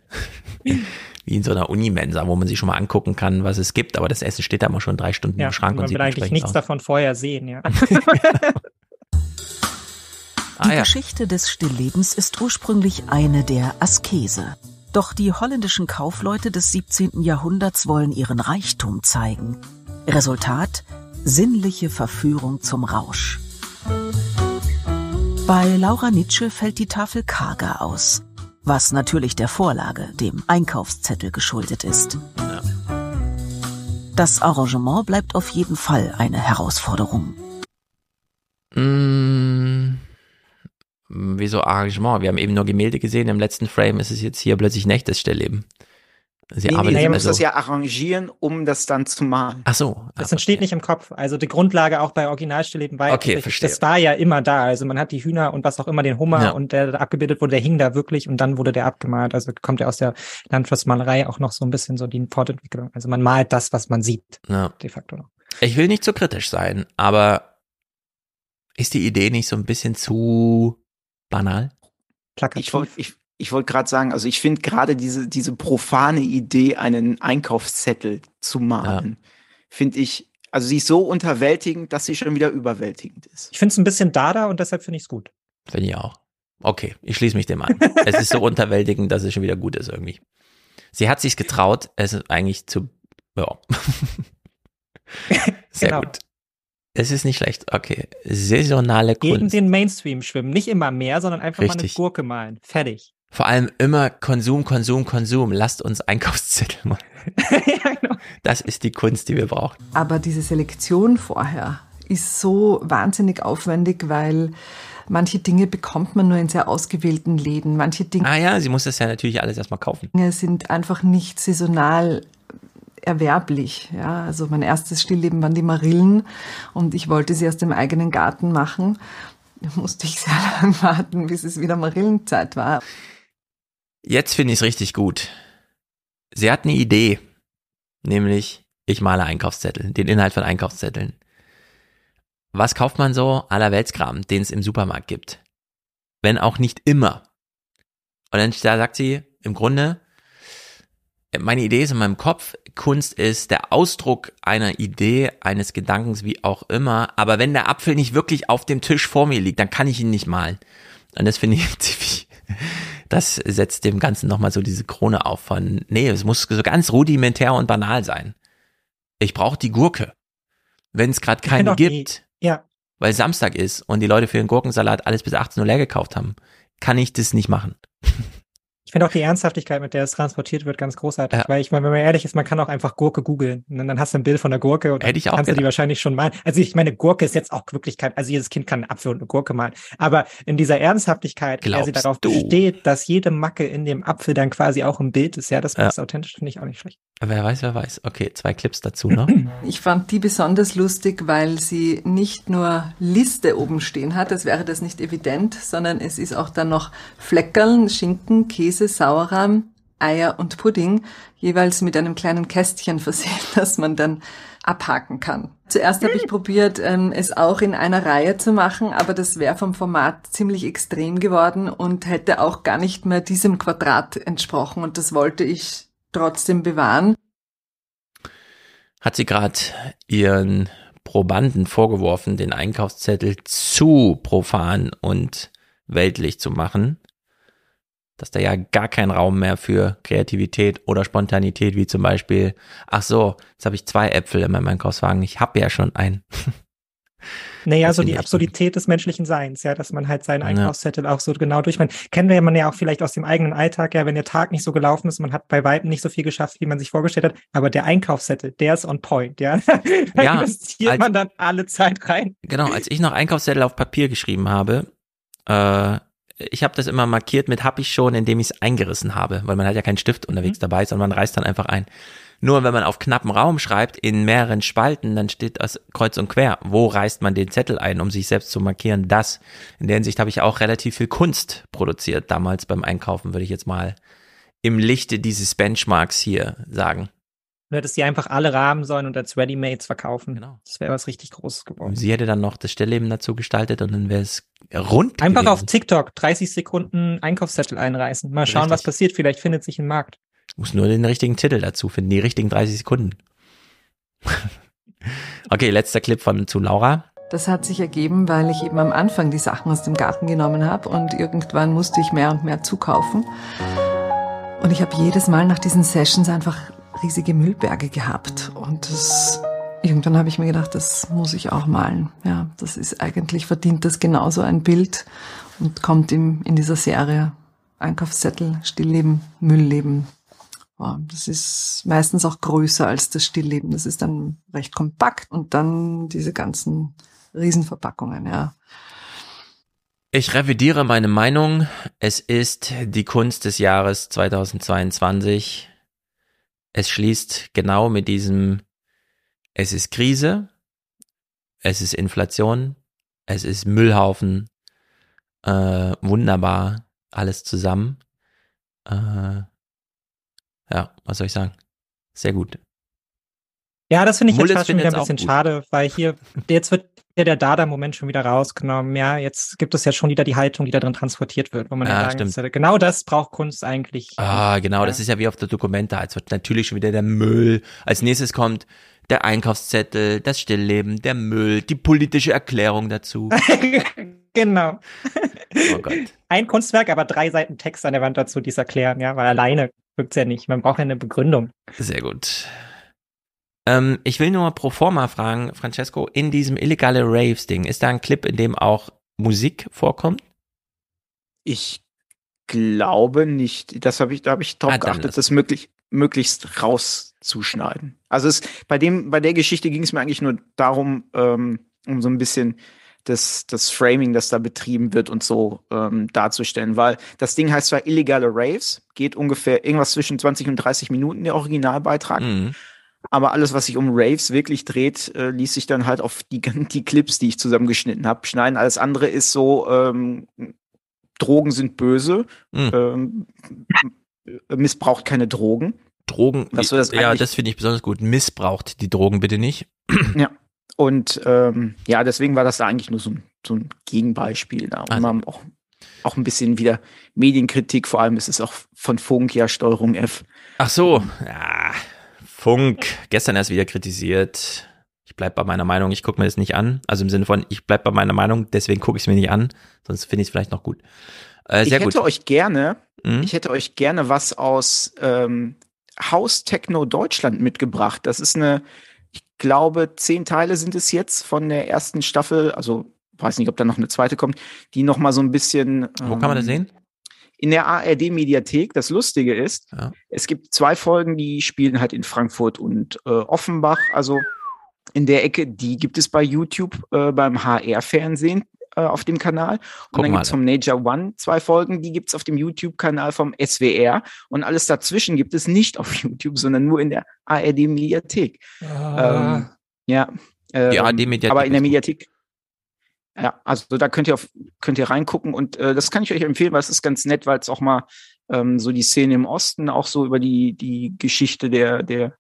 Wie in so einer Unimensa, wo man sich schon mal angucken kann, was es gibt, aber das Essen steht da immer schon drei Stunden ja, im Schrank und, man sieht will eigentlich nichts aus. davon vorher sehen, ja. Die Ah, ja. Geschichte des Stilllebens ist ursprünglich eine der Askese. Doch die holländischen Kaufleute des 17. Jahrhunderts wollen ihren Reichtum zeigen. Resultat? Sinnliche Verführung zum Rausch. Bei Laura Nietzsche fällt die Tafel karger aus, was natürlich der Vorlage, dem Einkaufszettel, geschuldet ist. Das Arrangement bleibt auf jeden Fall eine Herausforderung. Mm, wieso Arrangement? Wir haben eben nur Gemälde gesehen. Im letzten Frame ist es jetzt hier plötzlich ein echtes Stillleben. Sie nee, nee, arbeitet immer muss so. das ja arrangieren, um das dann zu malen. Ach so. Das entsteht nicht im Kopf. Also die Grundlage auch bei Originalstillleben war, Okay, verstehe. das war ja immer da. Also man hat die Hühner und was auch immer, den Hummer Ja. und der da abgebildet wurde, der hing da wirklich und dann wurde der abgemalt. Also kommt ja aus der Landschaftsmalerei auch noch so ein bisschen so die Fortentwicklung. Also man malt das, was man sieht, Ja. de facto noch. Ich will nicht zu kritisch sein, aber ist die Idee nicht so ein bisschen zu banal? Ich wollte ich, ich wollt gerade sagen, also ich finde gerade diese, diese profane Idee, einen Einkaufszettel zu malen, finde ich, also sie ist so unterwältigend, dass sie schon wieder überwältigend ist. Ich finde es ein bisschen dada und deshalb finde ich es gut. Finde ich auch. Okay, ich schließe mich dem an. es ist so unterwältigend, dass es schon wieder gut ist irgendwie. Sie hat sich's getraut, es ist eigentlich zu, ja. Sehr Genau. gut. Es ist nicht schlecht. Okay. Saisonale Gegen Kunst. den Mainstream schwimmen. Nicht immer mehr, sondern einfach mal eine Richtig. Gurke malen. Fertig. Vor allem immer Konsum, Konsum, Konsum. Lasst uns Einkaufszettel machen. ja, genau. Das ist die Kunst, die wir brauchen. Aber diese Selektion vorher ist so wahnsinnig aufwendig, weil manche Dinge bekommt man nur in sehr ausgewählten Läden. Manche Dinge. Ah ja, sie muss das ja natürlich alles erstmal kaufen. Sind einfach nicht saisonal erwerblich. Ja, also mein erstes Stillleben waren die Marillen und ich wollte sie aus dem eigenen Garten machen. Da musste ich sehr lange warten, bis es wieder Marillenzeit war. Jetzt finde ich es richtig gut. Sie hat eine Idee, nämlich ich male Einkaufszettel, den Inhalt von Einkaufszetteln. Was kauft man so aller Weltskram, den es im Supermarkt gibt? Wenn auch nicht immer. Und dann da sagt sie, im Grunde, meine Idee ist in meinem Kopf, Kunst ist der Ausdruck einer Idee, eines Gedankens, wie auch immer. Aber wenn der Apfel nicht wirklich auf dem Tisch vor mir liegt, dann kann ich ihn nicht malen. Und das finde ich ziemlich, das setzt dem Ganzen nochmal so diese Krone auf von, nee, es muss so ganz rudimentär und banal sein. Ich brauche die Gurke. Wenn es gerade keine gibt, ja. weil Samstag ist und die Leute für den Gurkensalat alles bis 18 Uhr leer gekauft haben, kann ich das nicht machen. Ich finde auch die Ernsthaftigkeit, mit der es transportiert wird, ganz großartig. Ja. Weil ich meine, wenn man ehrlich ist, man kann auch einfach Gurke googeln. Und dann hast du ein Bild von der Gurke und Hätte ich auch kannst gedacht. du die wahrscheinlich schon malen. Also ich meine, Gurke ist jetzt auch wirklich kein, also jedes Kind kann einen Apfel und eine Gurke malen. Aber in dieser Ernsthaftigkeit, in der sie darauf du? besteht, dass jede Macke in dem Apfel dann quasi auch ein Bild ist, ja, das ja. ist authentisch, finde ich auch nicht schlecht. Wer weiß, wer weiß. Okay, zwei Clips dazu noch. Ich fand die besonders lustig, weil sie nicht nur Liste oben stehen hat, als wäre das nicht evident, sondern es ist auch dann noch Fleckerln, Schinken, Käse, Sauerrahm, Eier und Pudding, jeweils mit einem kleinen Kästchen versehen, das man dann abhaken kann. Zuerst habe ich probiert, ähm, es auch in einer Reihe zu machen, aber das wäre vom Format ziemlich extrem geworden und hätte auch gar nicht mehr diesem Quadrat entsprochen und das wollte ich trotzdem bewahren. Hat sie gerade ihren Probanden vorgeworfen, den Einkaufszettel zu profan und weltlich zu machen? Dass da ja gar kein Raum mehr für Kreativität oder Spontanität, wie zum Beispiel, ach so, jetzt habe ich zwei Äpfel in meinem Einkaufswagen, ich habe ja schon einen. Naja, so die Absurdität des menschlichen Seins, ja, dass man halt seinen Einkaufszettel ja. auch so genau durchmacht. Kennen wir man ja auch vielleicht aus dem eigenen Alltag, ja, wenn der Tag nicht so gelaufen ist, man hat bei Weitem nicht so viel geschafft, wie man sich vorgestellt hat, aber der Einkaufszettel, der ist on point, ja. da ja, investiert als, man dann alle Zeit rein. Genau, als ich noch Einkaufszettel auf Papier geschrieben habe, äh, ich habe das immer markiert mit hab ich schon, indem ich es eingerissen habe, weil man hat ja keinen Stift unterwegs mhm. dabei, sondern man reißt dann einfach ein. Nur wenn man auf knappen Raum schreibt, in mehreren Spalten, dann steht das kreuz und quer. Wo reißt man den Zettel ein, um sich selbst zu markieren? Das. In der Hinsicht habe ich auch relativ viel Kunst produziert, damals beim Einkaufen, würde ich jetzt mal im Lichte dieses Benchmarks hier sagen. Du hättest die einfach alle rahmen sollen und als Readymates verkaufen. Genau. Das wäre was richtig Großes geworden. Sie hätte dann noch das Stillleben dazu gestaltet und dann wäre es rund. Einfach gewesen. auf TikTok 30 Sekunden Einkaufszettel einreißen. Mal schauen, richtig. was passiert. Vielleicht findet sich ein Markt. Muss nur den richtigen Titel dazu finden, die richtigen 30 Sekunden. okay, letzter Clip von zu Laura. Das hat sich ergeben, weil ich eben am Anfang die Sachen aus dem Garten genommen habe und irgendwann musste ich mehr und mehr zukaufen. Und ich habe jedes Mal nach diesen Sessions einfach riesige Müllberge gehabt. Und das, irgendwann habe ich mir gedacht, das muss ich auch malen. Ja, das ist eigentlich verdient das genauso ein Bild und kommt im, in dieser Serie Einkaufszettel, Stillleben, Müllleben. Das ist meistens auch größer als das Stillleben. Das ist dann recht kompakt und dann diese ganzen Riesenverpackungen, ja. Ich revidiere meine Meinung. Es ist die Kunst des Jahres 2022 es schließt genau mit diesem, es ist Krise, es ist Inflation, es ist Müllhaufen, äh, wunderbar, alles zusammen. Äh, ja, was soll ich sagen? Sehr gut. Ja, das finde ich jetzt fast schon wieder ein bisschen schade, weil hier, jetzt wird der Dada-Moment schon wieder rausgenommen. Ja, jetzt gibt es ja schon wieder die Haltung, die da drin transportiert wird, wo man ja, ja sagen, genau das braucht Kunst eigentlich. Ah, genau, ja. das ist ja wie auf der Dokumenta. Jetzt wird natürlich schon wieder der Müll. Als nächstes kommt der Einkaufszettel, das Stillleben, der Müll, die politische Erklärung dazu. genau. Oh Gott. Ein Kunstwerk, aber drei Seiten Text an der Wand dazu, die es erklären, ja, weil alleine wirkt's ja nicht. Man braucht ja eine Begründung. Sehr gut. Ähm, ich will nur pro forma fragen, Francesco, in diesem illegale Raves-Ding, ist da ein Clip, in dem auch Musik vorkommt? Ich glaube nicht. Das habe ich, da habe ich drauf Ah, geachtet, das möglich, möglichst rauszuschneiden. Also es, bei dem, bei der Geschichte ging es mir eigentlich nur darum, ähm, um so ein bisschen das, das Framing, das da betrieben wird und so ähm, darzustellen, weil das Ding heißt zwar illegale Raves, geht ungefähr irgendwas zwischen 20 und 30 Minuten der Originalbeitrag. Mhm. Aber alles, was sich um Raves wirklich dreht, äh, ließ sich dann halt auf die, die Clips, die ich zusammengeschnitten habe, schneiden. Alles andere ist so, ähm, Drogen sind böse, Mhm. ähm, missbraucht keine Drogen. Drogen, Das das ja, das finde ich besonders gut. Missbraucht die Drogen bitte nicht. Ja. Und ähm, ja, deswegen war das da eigentlich nur so ein, so ein Gegenbeispiel da. Und Also. man auch, auch ein bisschen wieder Medienkritik, vor allem ist es auch von Funk, ja, Steuerung F. Ach so, ja, Funk, gestern erst wieder kritisiert. Ich bleib bei meiner Meinung, ich gucke mir das nicht an. Also im Sinne von, ich bleib bei meiner Meinung, deswegen gucke ich es mir nicht an, sonst finde ich es vielleicht noch gut. Äh, ich hätte gut. euch gerne, Mhm. ich hätte euch gerne was aus ähm, Haus Techno Deutschland mitgebracht. Das ist eine, ich glaube, zehn Teile sind es jetzt von der ersten Staffel. Also weiß nicht, ob da noch eine zweite kommt, die noch mal so ein bisschen. Wo kann man das ähm, sehen? In der ARD-Mediathek. Das Lustige ist, Ja. es gibt zwei Folgen, die spielen halt in Frankfurt und äh, Offenbach. Also in der Ecke, die gibt es bei YouTube äh, beim HR-Fernsehen äh, auf dem Kanal. Guck und dann mal. gibt es vom Nature One zwei Folgen, die gibt es auf dem YouTube-Kanal vom SWR. Und alles dazwischen gibt es nicht auf YouTube, sondern nur in der ARD-Mediathek. Ähm, ja. Ähm, Die ARD-Mediathek Aber in der ist gut. Ja, also da könnt ihr auf, könnt ihr reingucken und äh, das kann ich euch empfehlen, weil es ist ganz nett, weil es auch mal ähm, so die Szene im Osten auch so über die die Geschichte der der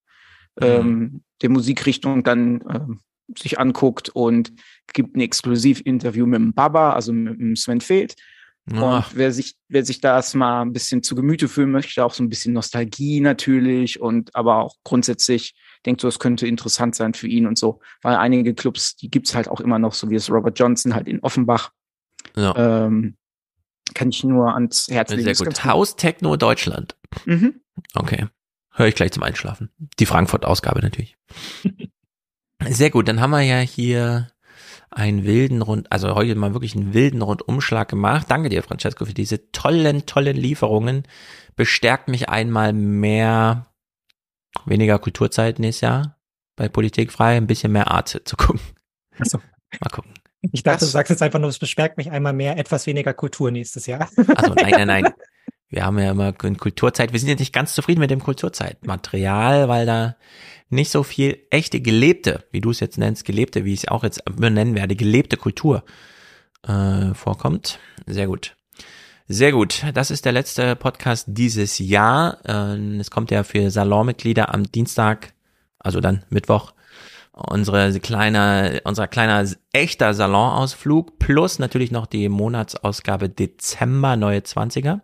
Mhm. ähm, der Musikrichtung dann ähm, sich anguckt und gibt ein Exklusivinterview mit dem Baba, also mit dem Sven Feld. Ach. Und wer sich, wer sich das mal ein bisschen zu Gemüte fühlen möchte, auch so ein bisschen Nostalgie natürlich und aber auch grundsätzlich denkt so, es könnte interessant sein für ihn und so, weil einige Clubs, die gibt's halt auch immer noch, so wie es Robert Johnson halt in Offenbach. Ja. Ähm, kann ich nur ans Herz legen. Sehr Ist gut. Haus Techno Deutschland. Mhm. Okay. Höre ich gleich zum Einschlafen. Die Frankfurt-Ausgabe natürlich. Sehr gut, dann haben wir ja hier einen wilden Rund, also heute mal wirklich einen wilden Rundumschlag gemacht. Danke dir, Francesco, für diese tollen, tollen Lieferungen. Bestärkt mich einmal mehr, weniger Kulturzeit nächstes Jahr bei Politik frei, ein bisschen mehr Art zu gucken. Achso. Mal gucken. Ich dachte, du sagst jetzt einfach nur, es bestärkt mich einmal mehr, etwas weniger Kultur nächstes Jahr. Also nein, nein, nein. Wir haben ja immer Kulturzeit. Wir sind ja nicht ganz zufrieden mit dem Kulturzeitmaterial, weil da nicht so viel echte gelebte, wie du es jetzt nennst, gelebte, wie ich es auch jetzt benennen werde, gelebte Kultur äh, vorkommt. Sehr gut. Sehr gut. Das ist der letzte Podcast dieses Jahr. Äh, es kommt ja für Salonmitglieder am Dienstag, also dann Mittwoch, unsere kleine, unser kleiner echter Salonausflug plus natürlich noch die Monatsausgabe Dezember, neue 20er.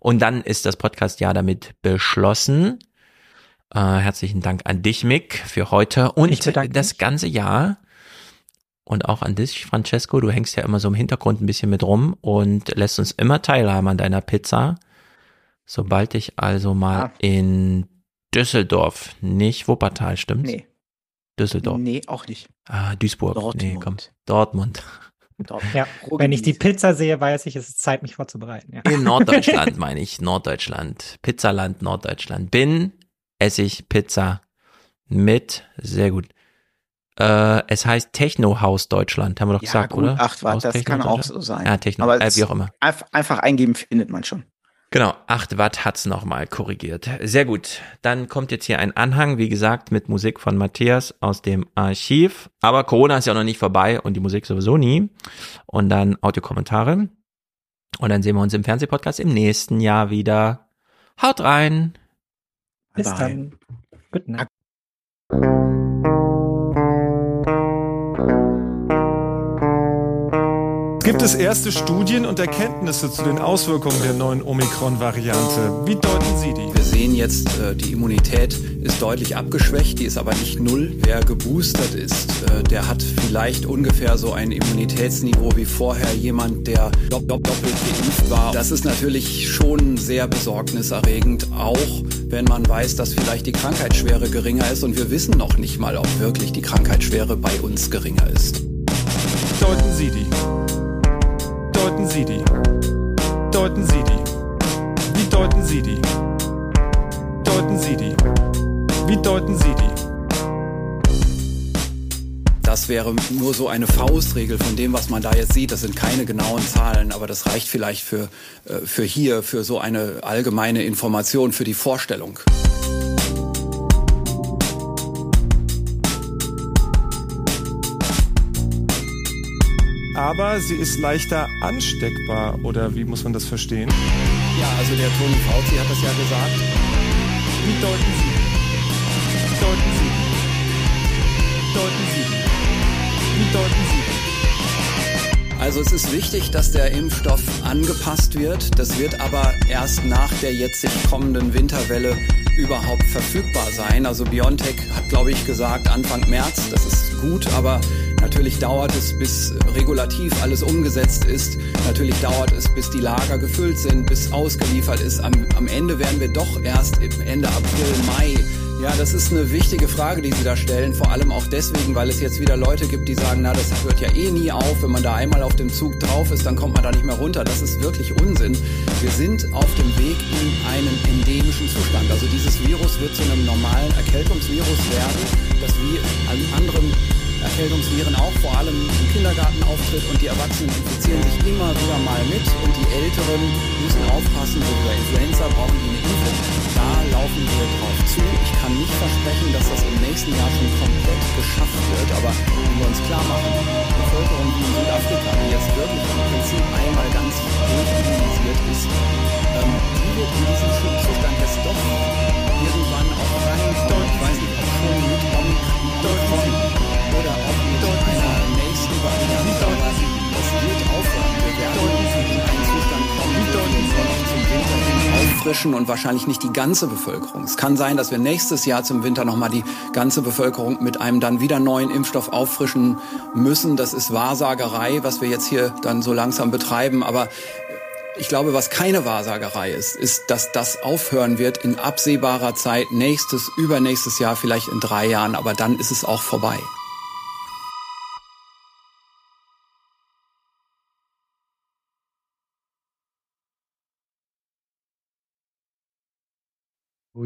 Und dann ist das Podcastjahr damit beschlossen. Äh, herzlichen Dank an dich, Mick, für heute und das ganze Jahr. Und auch an dich, Francesco. Du hängst ja immer so im Hintergrund ein bisschen mit rum und lässt uns immer teilhaben an deiner Pizza. Sobald ich also mal Ah. in Düsseldorf, nicht Wuppertal, stimmt's? Nee. Düsseldorf. Nee, auch nicht. Ah, Duisburg. Nee, Dortmund. komm. Dortmund. Ja, wenn ich die Pizza sehe, weiß ich, es ist Zeit, mich vorzubereiten. Ja. In Norddeutschland meine ich, Norddeutschland. Pizzaland Norddeutschland. Bin, esse ich Pizza mit, sehr gut. Äh, es heißt Techno-Haus Deutschland, haben wir doch Ja, gesagt, gut, oder? ach, warte, Haus das Techno kann auch so sein. Ja, Techno, Aber äh, wie auch immer. Einfach, eingeben findet man schon. Genau, 8 Watt hat's nochmal korrigiert. Sehr gut. Dann kommt jetzt hier ein Anhang, wie gesagt, mit Musik von Matthias aus dem Archiv. Aber Corona ist ja noch nicht vorbei und die Musik sowieso nie. Und dann Audiokommentare. Und dann sehen wir uns im Fernsehpodcast im nächsten Jahr wieder. Haut rein! Bis dann. Gute Nacht. Gibt es erste Studien und Erkenntnisse zu den Auswirkungen der neuen Omikron-Variante? Wie deuten Sie die? Wir sehen jetzt, äh, die Immunität ist deutlich abgeschwächt, die ist aber nicht null. Wer geboostert ist, äh, der hat vielleicht ungefähr so ein Immunitätsniveau wie vorher jemand, der dopp dopp doppelt geimpft war. Das ist natürlich schon sehr besorgniserregend, auch wenn man weiß, dass vielleicht die Krankheitsschwere geringer ist und wir wissen noch nicht mal, ob wirklich die Krankheitsschwere bei uns geringer ist. Deuten Sie die? Deuten Sie die? Deuten Sie die? deuten Sie die? Deuten Sie die? Wie deuten Sie die? Das wäre nur so eine Faustregel von dem, was man da jetzt sieht. Das sind keine genauen Zahlen, aber das reicht vielleicht für, äh, für hier, für so eine allgemeine Information, für die Vorstellung. Aber sie ist leichter ansteckbar, oder wie muss man das verstehen? Ja, also der Toni Fauci hat das ja gesagt. Wie deuten Sie? Deuten Sie? Deuten Sie? Wie deuten Sie? Also es ist wichtig, dass der Impfstoff angepasst wird. Das wird aber erst nach der jetzt sich kommenden Winterwelle überhaupt verfügbar sein. Also BioNTech hat, glaube ich, gesagt Anfang März. Das ist gut, aber Natürlich dauert es, bis regulativ alles umgesetzt ist. Natürlich dauert es, bis die Lager gefüllt sind, bis ausgeliefert ist. Am, am Ende werden wir doch erst Ende April, Mai ja, das ist eine wichtige Frage, die Sie da stellen. Vor allem auch deswegen, weil es jetzt wieder Leute gibt, die sagen, na, das hört ja eh nie auf. Wenn man da einmal auf dem Zug drauf ist, dann kommt man da nicht mehr runter. Das ist wirklich Unsinn. Wir sind auf dem Weg in einen endemischen Zustand. Also dieses Virus wird zu einem normalen Erkältungsvirus werden, das wie an anderen Erkältungsviren auch vor allem im Kindergarten auftritt und die Erwachsenen infizieren sich immer wieder mal mit und die Älteren müssen aufpassen, so bei Influenza brauchen die eine Impfung. Da laufen wir drauf zu. Ich kann nicht versprechen, dass das im nächsten Jahr schon komplett geschafft wird, aber wenn wir uns klar machen, die Bevölkerung wie in Südafrika, die jetzt wirklich im Prinzip einmal ganz durchimmunisiert ist, ähm, die wird in diesem Zustand jetzt doch irgendwann auch reinkommen. Ich weiß nicht, ob schon mit Omikron oder auch mit einer nächsten Variante. Das wird aufhören. Wir werden in einen Zustand kommen, wo wir zum Winter auffrischen und wahrscheinlich nicht die ganze Bevölkerung. Es kann sein, dass wir nächstes Jahr zum Winter nochmal die ganze Bevölkerung mit einem dann wieder neuen Impfstoff auffrischen müssen. Das ist Wahrsagerei, was wir jetzt hier dann so langsam betreiben. Aber ich glaube, was keine Wahrsagerei ist, ist, dass das aufhören wird in absehbarer Zeit, nächstes, übernächstes Jahr, vielleicht in drei Jahren, aber dann ist es auch vorbei.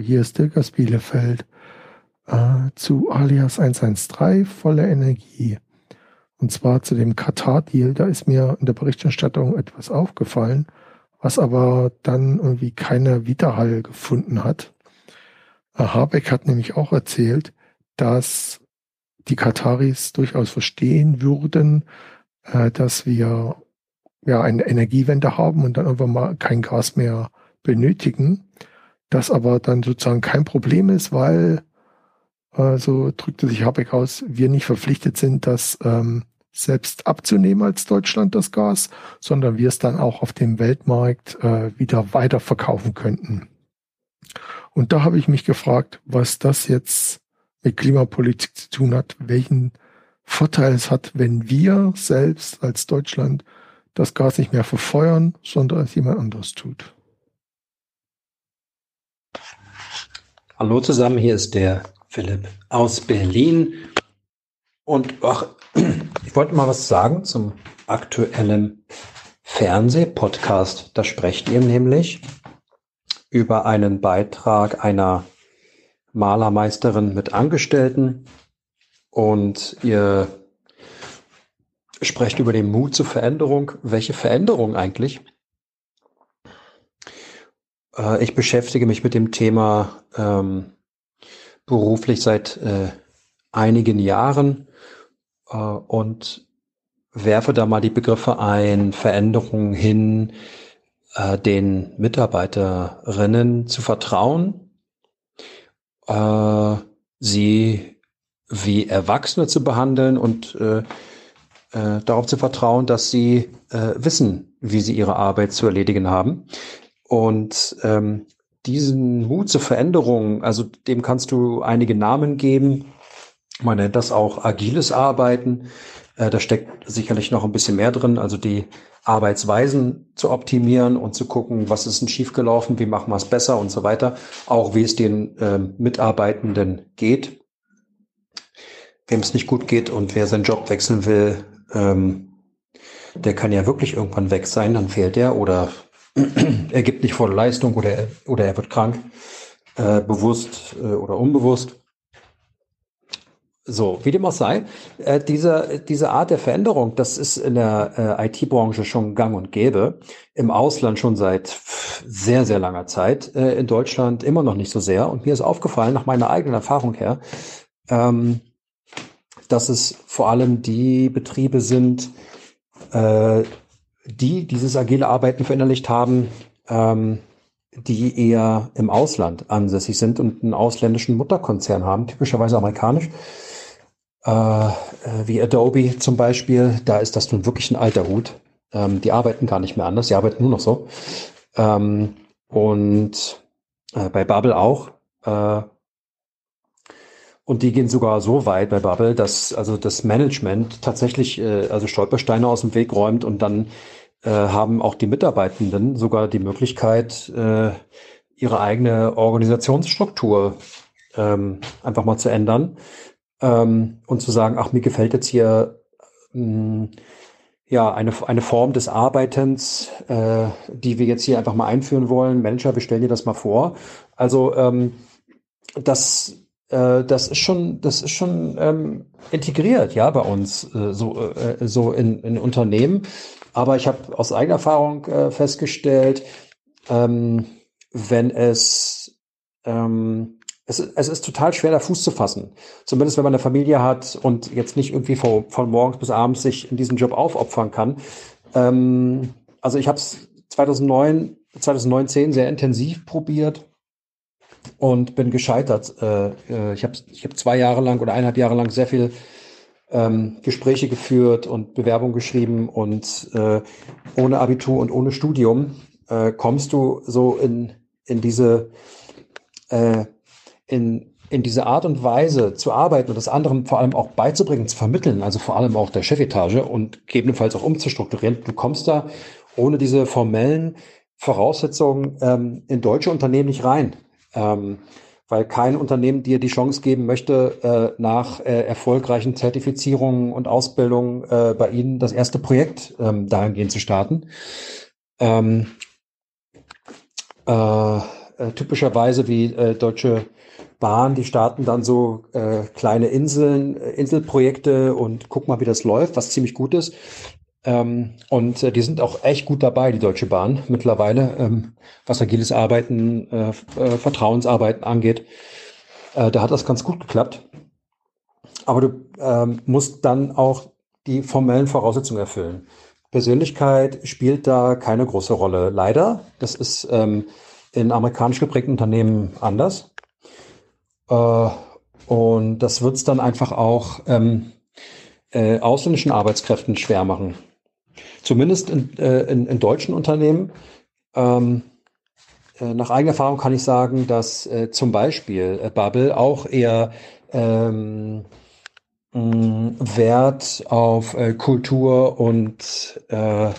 Hier ist Dirk Bielefeld äh, zu Alias 113 voller Energie. Und zwar zu dem Katar-Deal. Da ist mir in der Berichterstattung etwas aufgefallen, was aber dann irgendwie keiner Widerhall gefunden hat. Äh, Habeck hat nämlich auch erzählt, dass die Kataris durchaus verstehen würden, äh, dass wir ja eine Energiewende haben und dann irgendwann mal kein Gas mehr benötigen das aber dann sozusagen kein Problem ist, weil, äh, so drückte sich Habeck aus, wir nicht verpflichtet sind, das ähm, selbst abzunehmen als Deutschland, das Gas, sondern wir es dann auch auf dem Weltmarkt äh, wieder weiterverkaufen könnten. Und da habe ich mich gefragt, was das jetzt mit Klimapolitik zu tun hat, welchen Vorteil es hat, wenn wir selbst als Deutschland das Gas nicht mehr verfeuern, sondern es jemand anderes tut. Hallo zusammen, hier ist der Philipp aus Berlin. Und ach, ich wollte mal was sagen zum aktuellen Fernsehpodcast. Da sprecht ihr nämlich über einen Beitrag einer Malermeisterin mit Angestellten und ihr sprecht über den Mut zur Veränderung. Welche Veränderung eigentlich? Äh, ich beschäftige mich mit dem Thema ähm, beruflich seit äh, einigen Jahren äh, und werfe da mal die Begriffe ein, Veränderungen hin, äh, den Mitarbeiterinnen zu vertrauen, äh, sie wie Erwachsene zu behandeln und äh, äh, darauf zu vertrauen, dass sie äh, wissen, wie sie ihre Arbeit zu erledigen haben. Und ähm, diesen Mut zur Veränderung, also dem kannst du einige Namen geben. Man nennt das auch agiles Arbeiten. Äh, da steckt sicherlich noch ein bisschen mehr drin, also die Arbeitsweisen zu optimieren und zu gucken, was ist denn schiefgelaufen, wie machen wir es besser und so weiter. Auch wie es den ähm, Mitarbeitenden geht. Wem es nicht gut geht und wer seinen Job wechseln will, ähm, der kann ja wirklich irgendwann weg sein, dann fehlt er oder er gibt nicht volle Leistung oder, er- oder er wird krank, äh, bewusst äh, oder unbewusst. So, wie dem auch sei, äh, diese, diese Art der Veränderung, das ist in der äh, IT-Branche schon gang und gäbe. Im Ausland schon seit sehr, sehr langer Zeit. Äh, in Deutschland immer noch nicht so sehr. Und mir ist aufgefallen, nach meiner eigenen Erfahrung her, ähm, dass es vor allem die Betriebe sind, äh, die dieses agile Arbeiten verinnerlicht haben, ähm, die eher im Ausland ansässig sind und einen ausländischen Mutterkonzern haben, typischerweise amerikanisch, äh, äh, wie Adobe zum Beispiel. Da ist das nun wirklich ein alter Hut. Ähm, die arbeiten gar nicht mehr anders, die arbeiten nur noch so. Ähm, und äh, bei Bubble auch. Äh, und die gehen sogar so weit bei Bubble, dass also das Management tatsächlich äh, also Stolpersteine aus dem Weg räumt und dann äh, haben auch die Mitarbeitenden sogar die Möglichkeit, äh, ihre eigene Organisationsstruktur ähm, einfach mal zu ändern ähm, und zu sagen, ach, mir gefällt jetzt hier mh, ja eine, eine Form des Arbeitens, äh, die wir jetzt hier einfach mal einführen wollen. Manager, wir stellen dir das mal vor. Also ähm, das äh, das ist schon, das ist schon ähm, integriert, ja, bei uns äh, so äh, so in, in Unternehmen. Aber ich habe aus eigener Erfahrung äh, festgestellt, ähm, wenn es ähm, es, es ist total schwer, da Fuß zu fassen. Zumindest wenn man eine Familie hat und jetzt nicht irgendwie von, von morgens bis abends sich in diesen Job aufopfern kann. Ähm, also ich habe es 2009, 2019 sehr intensiv probiert und bin gescheitert. Äh, äh, ich habe ich hab zwei Jahre lang oder eineinhalb Jahre lang sehr viel ähm, Gespräche geführt und Bewerbung geschrieben und äh, ohne Abitur und ohne Studium äh, kommst du so in, in diese äh, in, in diese Art und Weise zu arbeiten und das anderen vor allem auch beizubringen, zu vermitteln, also vor allem auch der Chefetage und gegebenenfalls auch umzustrukturieren. Du kommst da ohne diese formellen Voraussetzungen ähm, in deutsche Unternehmen nicht rein. Ähm, weil kein Unternehmen dir die Chance geben möchte, äh, nach äh, erfolgreichen Zertifizierungen und Ausbildungen äh, bei ihnen das erste Projekt ähm, dahingehend zu starten. Ähm, äh, äh, typischerweise wie äh, Deutsche Bahn, die starten dann so kleine Inseln, Inselprojekte und guck mal, wie das läuft, was ziemlich gut ist. Ähm, und äh, die sind auch echt gut dabei, die Deutsche Bahn mittlerweile, ähm, was agiles Arbeiten, äh, äh, Vertrauensarbeiten angeht. Äh, da hat das ganz gut geklappt. Aber du ähm, musst dann auch die formellen Voraussetzungen erfüllen. Persönlichkeit spielt da keine große Rolle. Leider, das ist ähm, in amerikanisch geprägten Unternehmen anders. Äh, und das wird es dann einfach auch ähm, äh, ausländischen Arbeitskräften schwer machen. Zumindest in, äh, in, in deutschen Unternehmen. Ähm, äh, nach eigener Erfahrung kann ich sagen, dass äh, zum Beispiel äh, Bubble auch eher ähm, mh, Wert auf äh, Kultur und äh,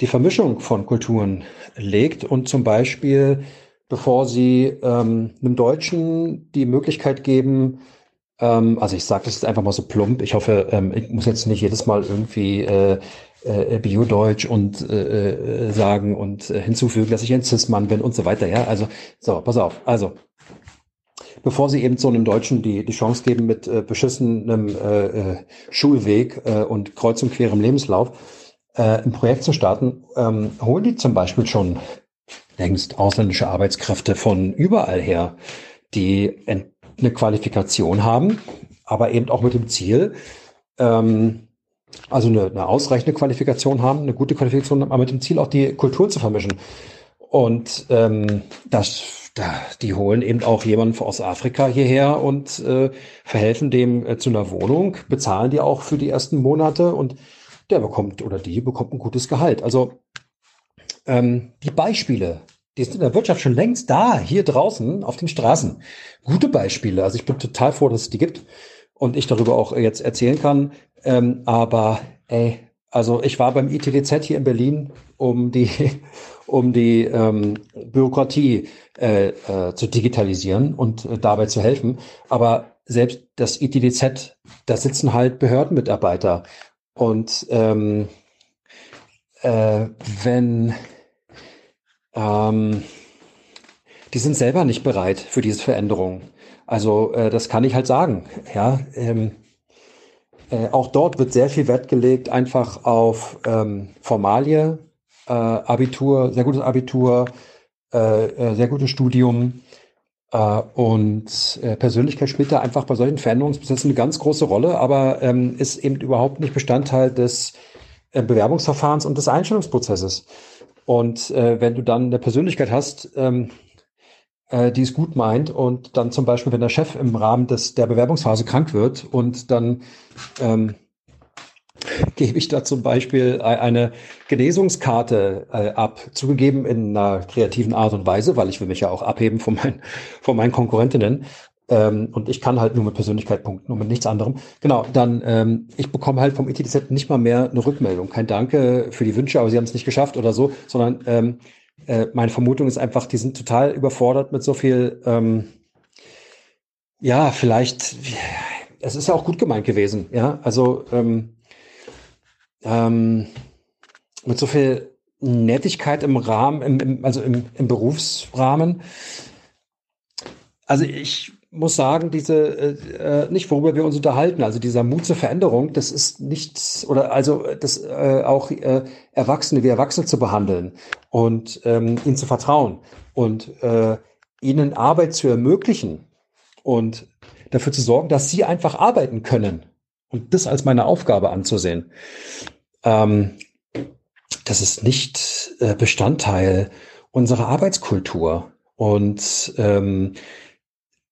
die Vermischung von Kulturen legt und zum Beispiel, bevor sie ähm, einem Deutschen die Möglichkeit geben, ähm, also ich sage das jetzt einfach mal so plump, ich hoffe, ähm, ich muss jetzt nicht jedes Mal irgendwie äh, äh, Bio-Deutsch und äh, äh, sagen und äh, hinzufügen, dass ich ein Cis-Mann bin und so weiter, ja, also so, pass auf, also bevor sie eben so einem Deutschen die, die Chance geben, mit äh, beschissenem äh, äh, Schulweg äh, und kreuz und querem Lebenslauf äh, ein Projekt zu starten, ähm, holen die zum Beispiel schon längst ausländische Arbeitskräfte von überall her, die eine Qualifikation haben, aber eben auch mit dem Ziel, ähm, also eine, eine ausreichende Qualifikation haben, eine gute Qualifikation haben, aber mit dem Ziel auch die Kultur zu vermischen. Und ähm, das, da, die holen eben auch jemanden aus Afrika hierher und äh, verhelfen dem äh, zu einer Wohnung, bezahlen die auch für die ersten Monate und der bekommt oder die bekommt ein gutes Gehalt. Also ähm, die Beispiele, die sind in der Wirtschaft schon längst da, hier draußen auf den Straßen. Gute Beispiele. Also ich bin total froh, dass es die gibt und ich darüber auch jetzt erzählen kann. Ähm, aber ey, also ich war beim ITDZ hier in Berlin, um die, um die ähm, Bürokratie äh, äh, zu digitalisieren und äh, dabei zu helfen. Aber selbst das ITDZ, da sitzen halt Behördenmitarbeiter. Und ähm, äh, wenn ähm, die sind selber nicht bereit für diese Veränderung. Also äh, das kann ich halt sagen. Ja, ähm, äh, auch dort wird sehr viel Wert gelegt einfach auf ähm, Formalie, äh, Abitur, sehr gutes Abitur, äh, äh sehr gutes Studium. Äh, und Persönlichkeit spielt da einfach bei solchen Veränderungsprozessen eine ganz große Rolle, aber ähm, ist eben überhaupt nicht Bestandteil des Bewerbungsverfahrens und des Einstellungsprozesses. Und wenn du dann eine Persönlichkeit hast, ähm, äh, die es gut meint und dann zum Beispiel, wenn der Chef im Rahmen des, der Bewerbungsphase krank wird und dann ähm, gebe ich da zum Beispiel eine Genesungskarte äh, ab, zugegeben in einer kreativen Art und Weise, weil ich will mich ja auch abheben von, mein, von meinen Konkurrentinnen. Ähm, und ich kann halt nur mit Persönlichkeit punkten und mit nichts anderem. Genau, dann, ähm, ich bekomme halt vom ITZ nicht mal mehr eine Rückmeldung. Kein Danke für die Wünsche, aber sie haben es nicht geschafft oder so, sondern ähm, äh, meine Vermutung ist einfach, die sind total überfordert mit so viel, ähm, ja, vielleicht, es ist ja auch gut gemeint gewesen, ja, also ähm, ähm, mit so viel Nettigkeit im Rahmen, im, im, also im, im Berufsrahmen. Also ich muss sagen, diese äh, äh, nicht worüber wir uns unterhalten, also dieser Mut zur Veränderung, das ist nichts oder also das äh, auch äh, Erwachsene wie Erwachsene zu behandeln und ähm, ihnen zu vertrauen und äh, ihnen Arbeit zu ermöglichen und dafür zu sorgen, dass sie einfach arbeiten können und das als meine Aufgabe anzusehen ähm, das ist nicht äh, Bestandteil unserer Arbeitskultur. Und ähm,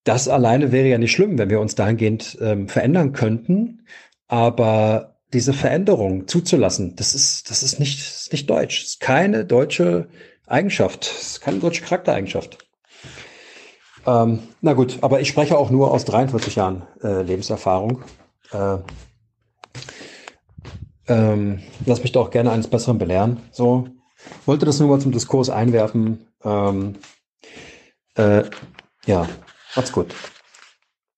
das alleine wäre ja nicht schlimm, wenn wir uns dahingehend ähm, verändern könnten. Aber diese Veränderung zuzulassen, das ist, das ist nicht, ist nicht deutsch. Das ist keine deutsche Eigenschaft. Das ist keine deutsche Charaktereigenschaft. Ähm, na gut, aber ich spreche auch nur aus 43 Jahren äh, Lebenserfahrung. Äh, ähm, lass mich doch gerne eines Besseren belehren. So, wollte das nur mal zum Diskurs einwerfen. Ähm, äh, ja, macht's gut.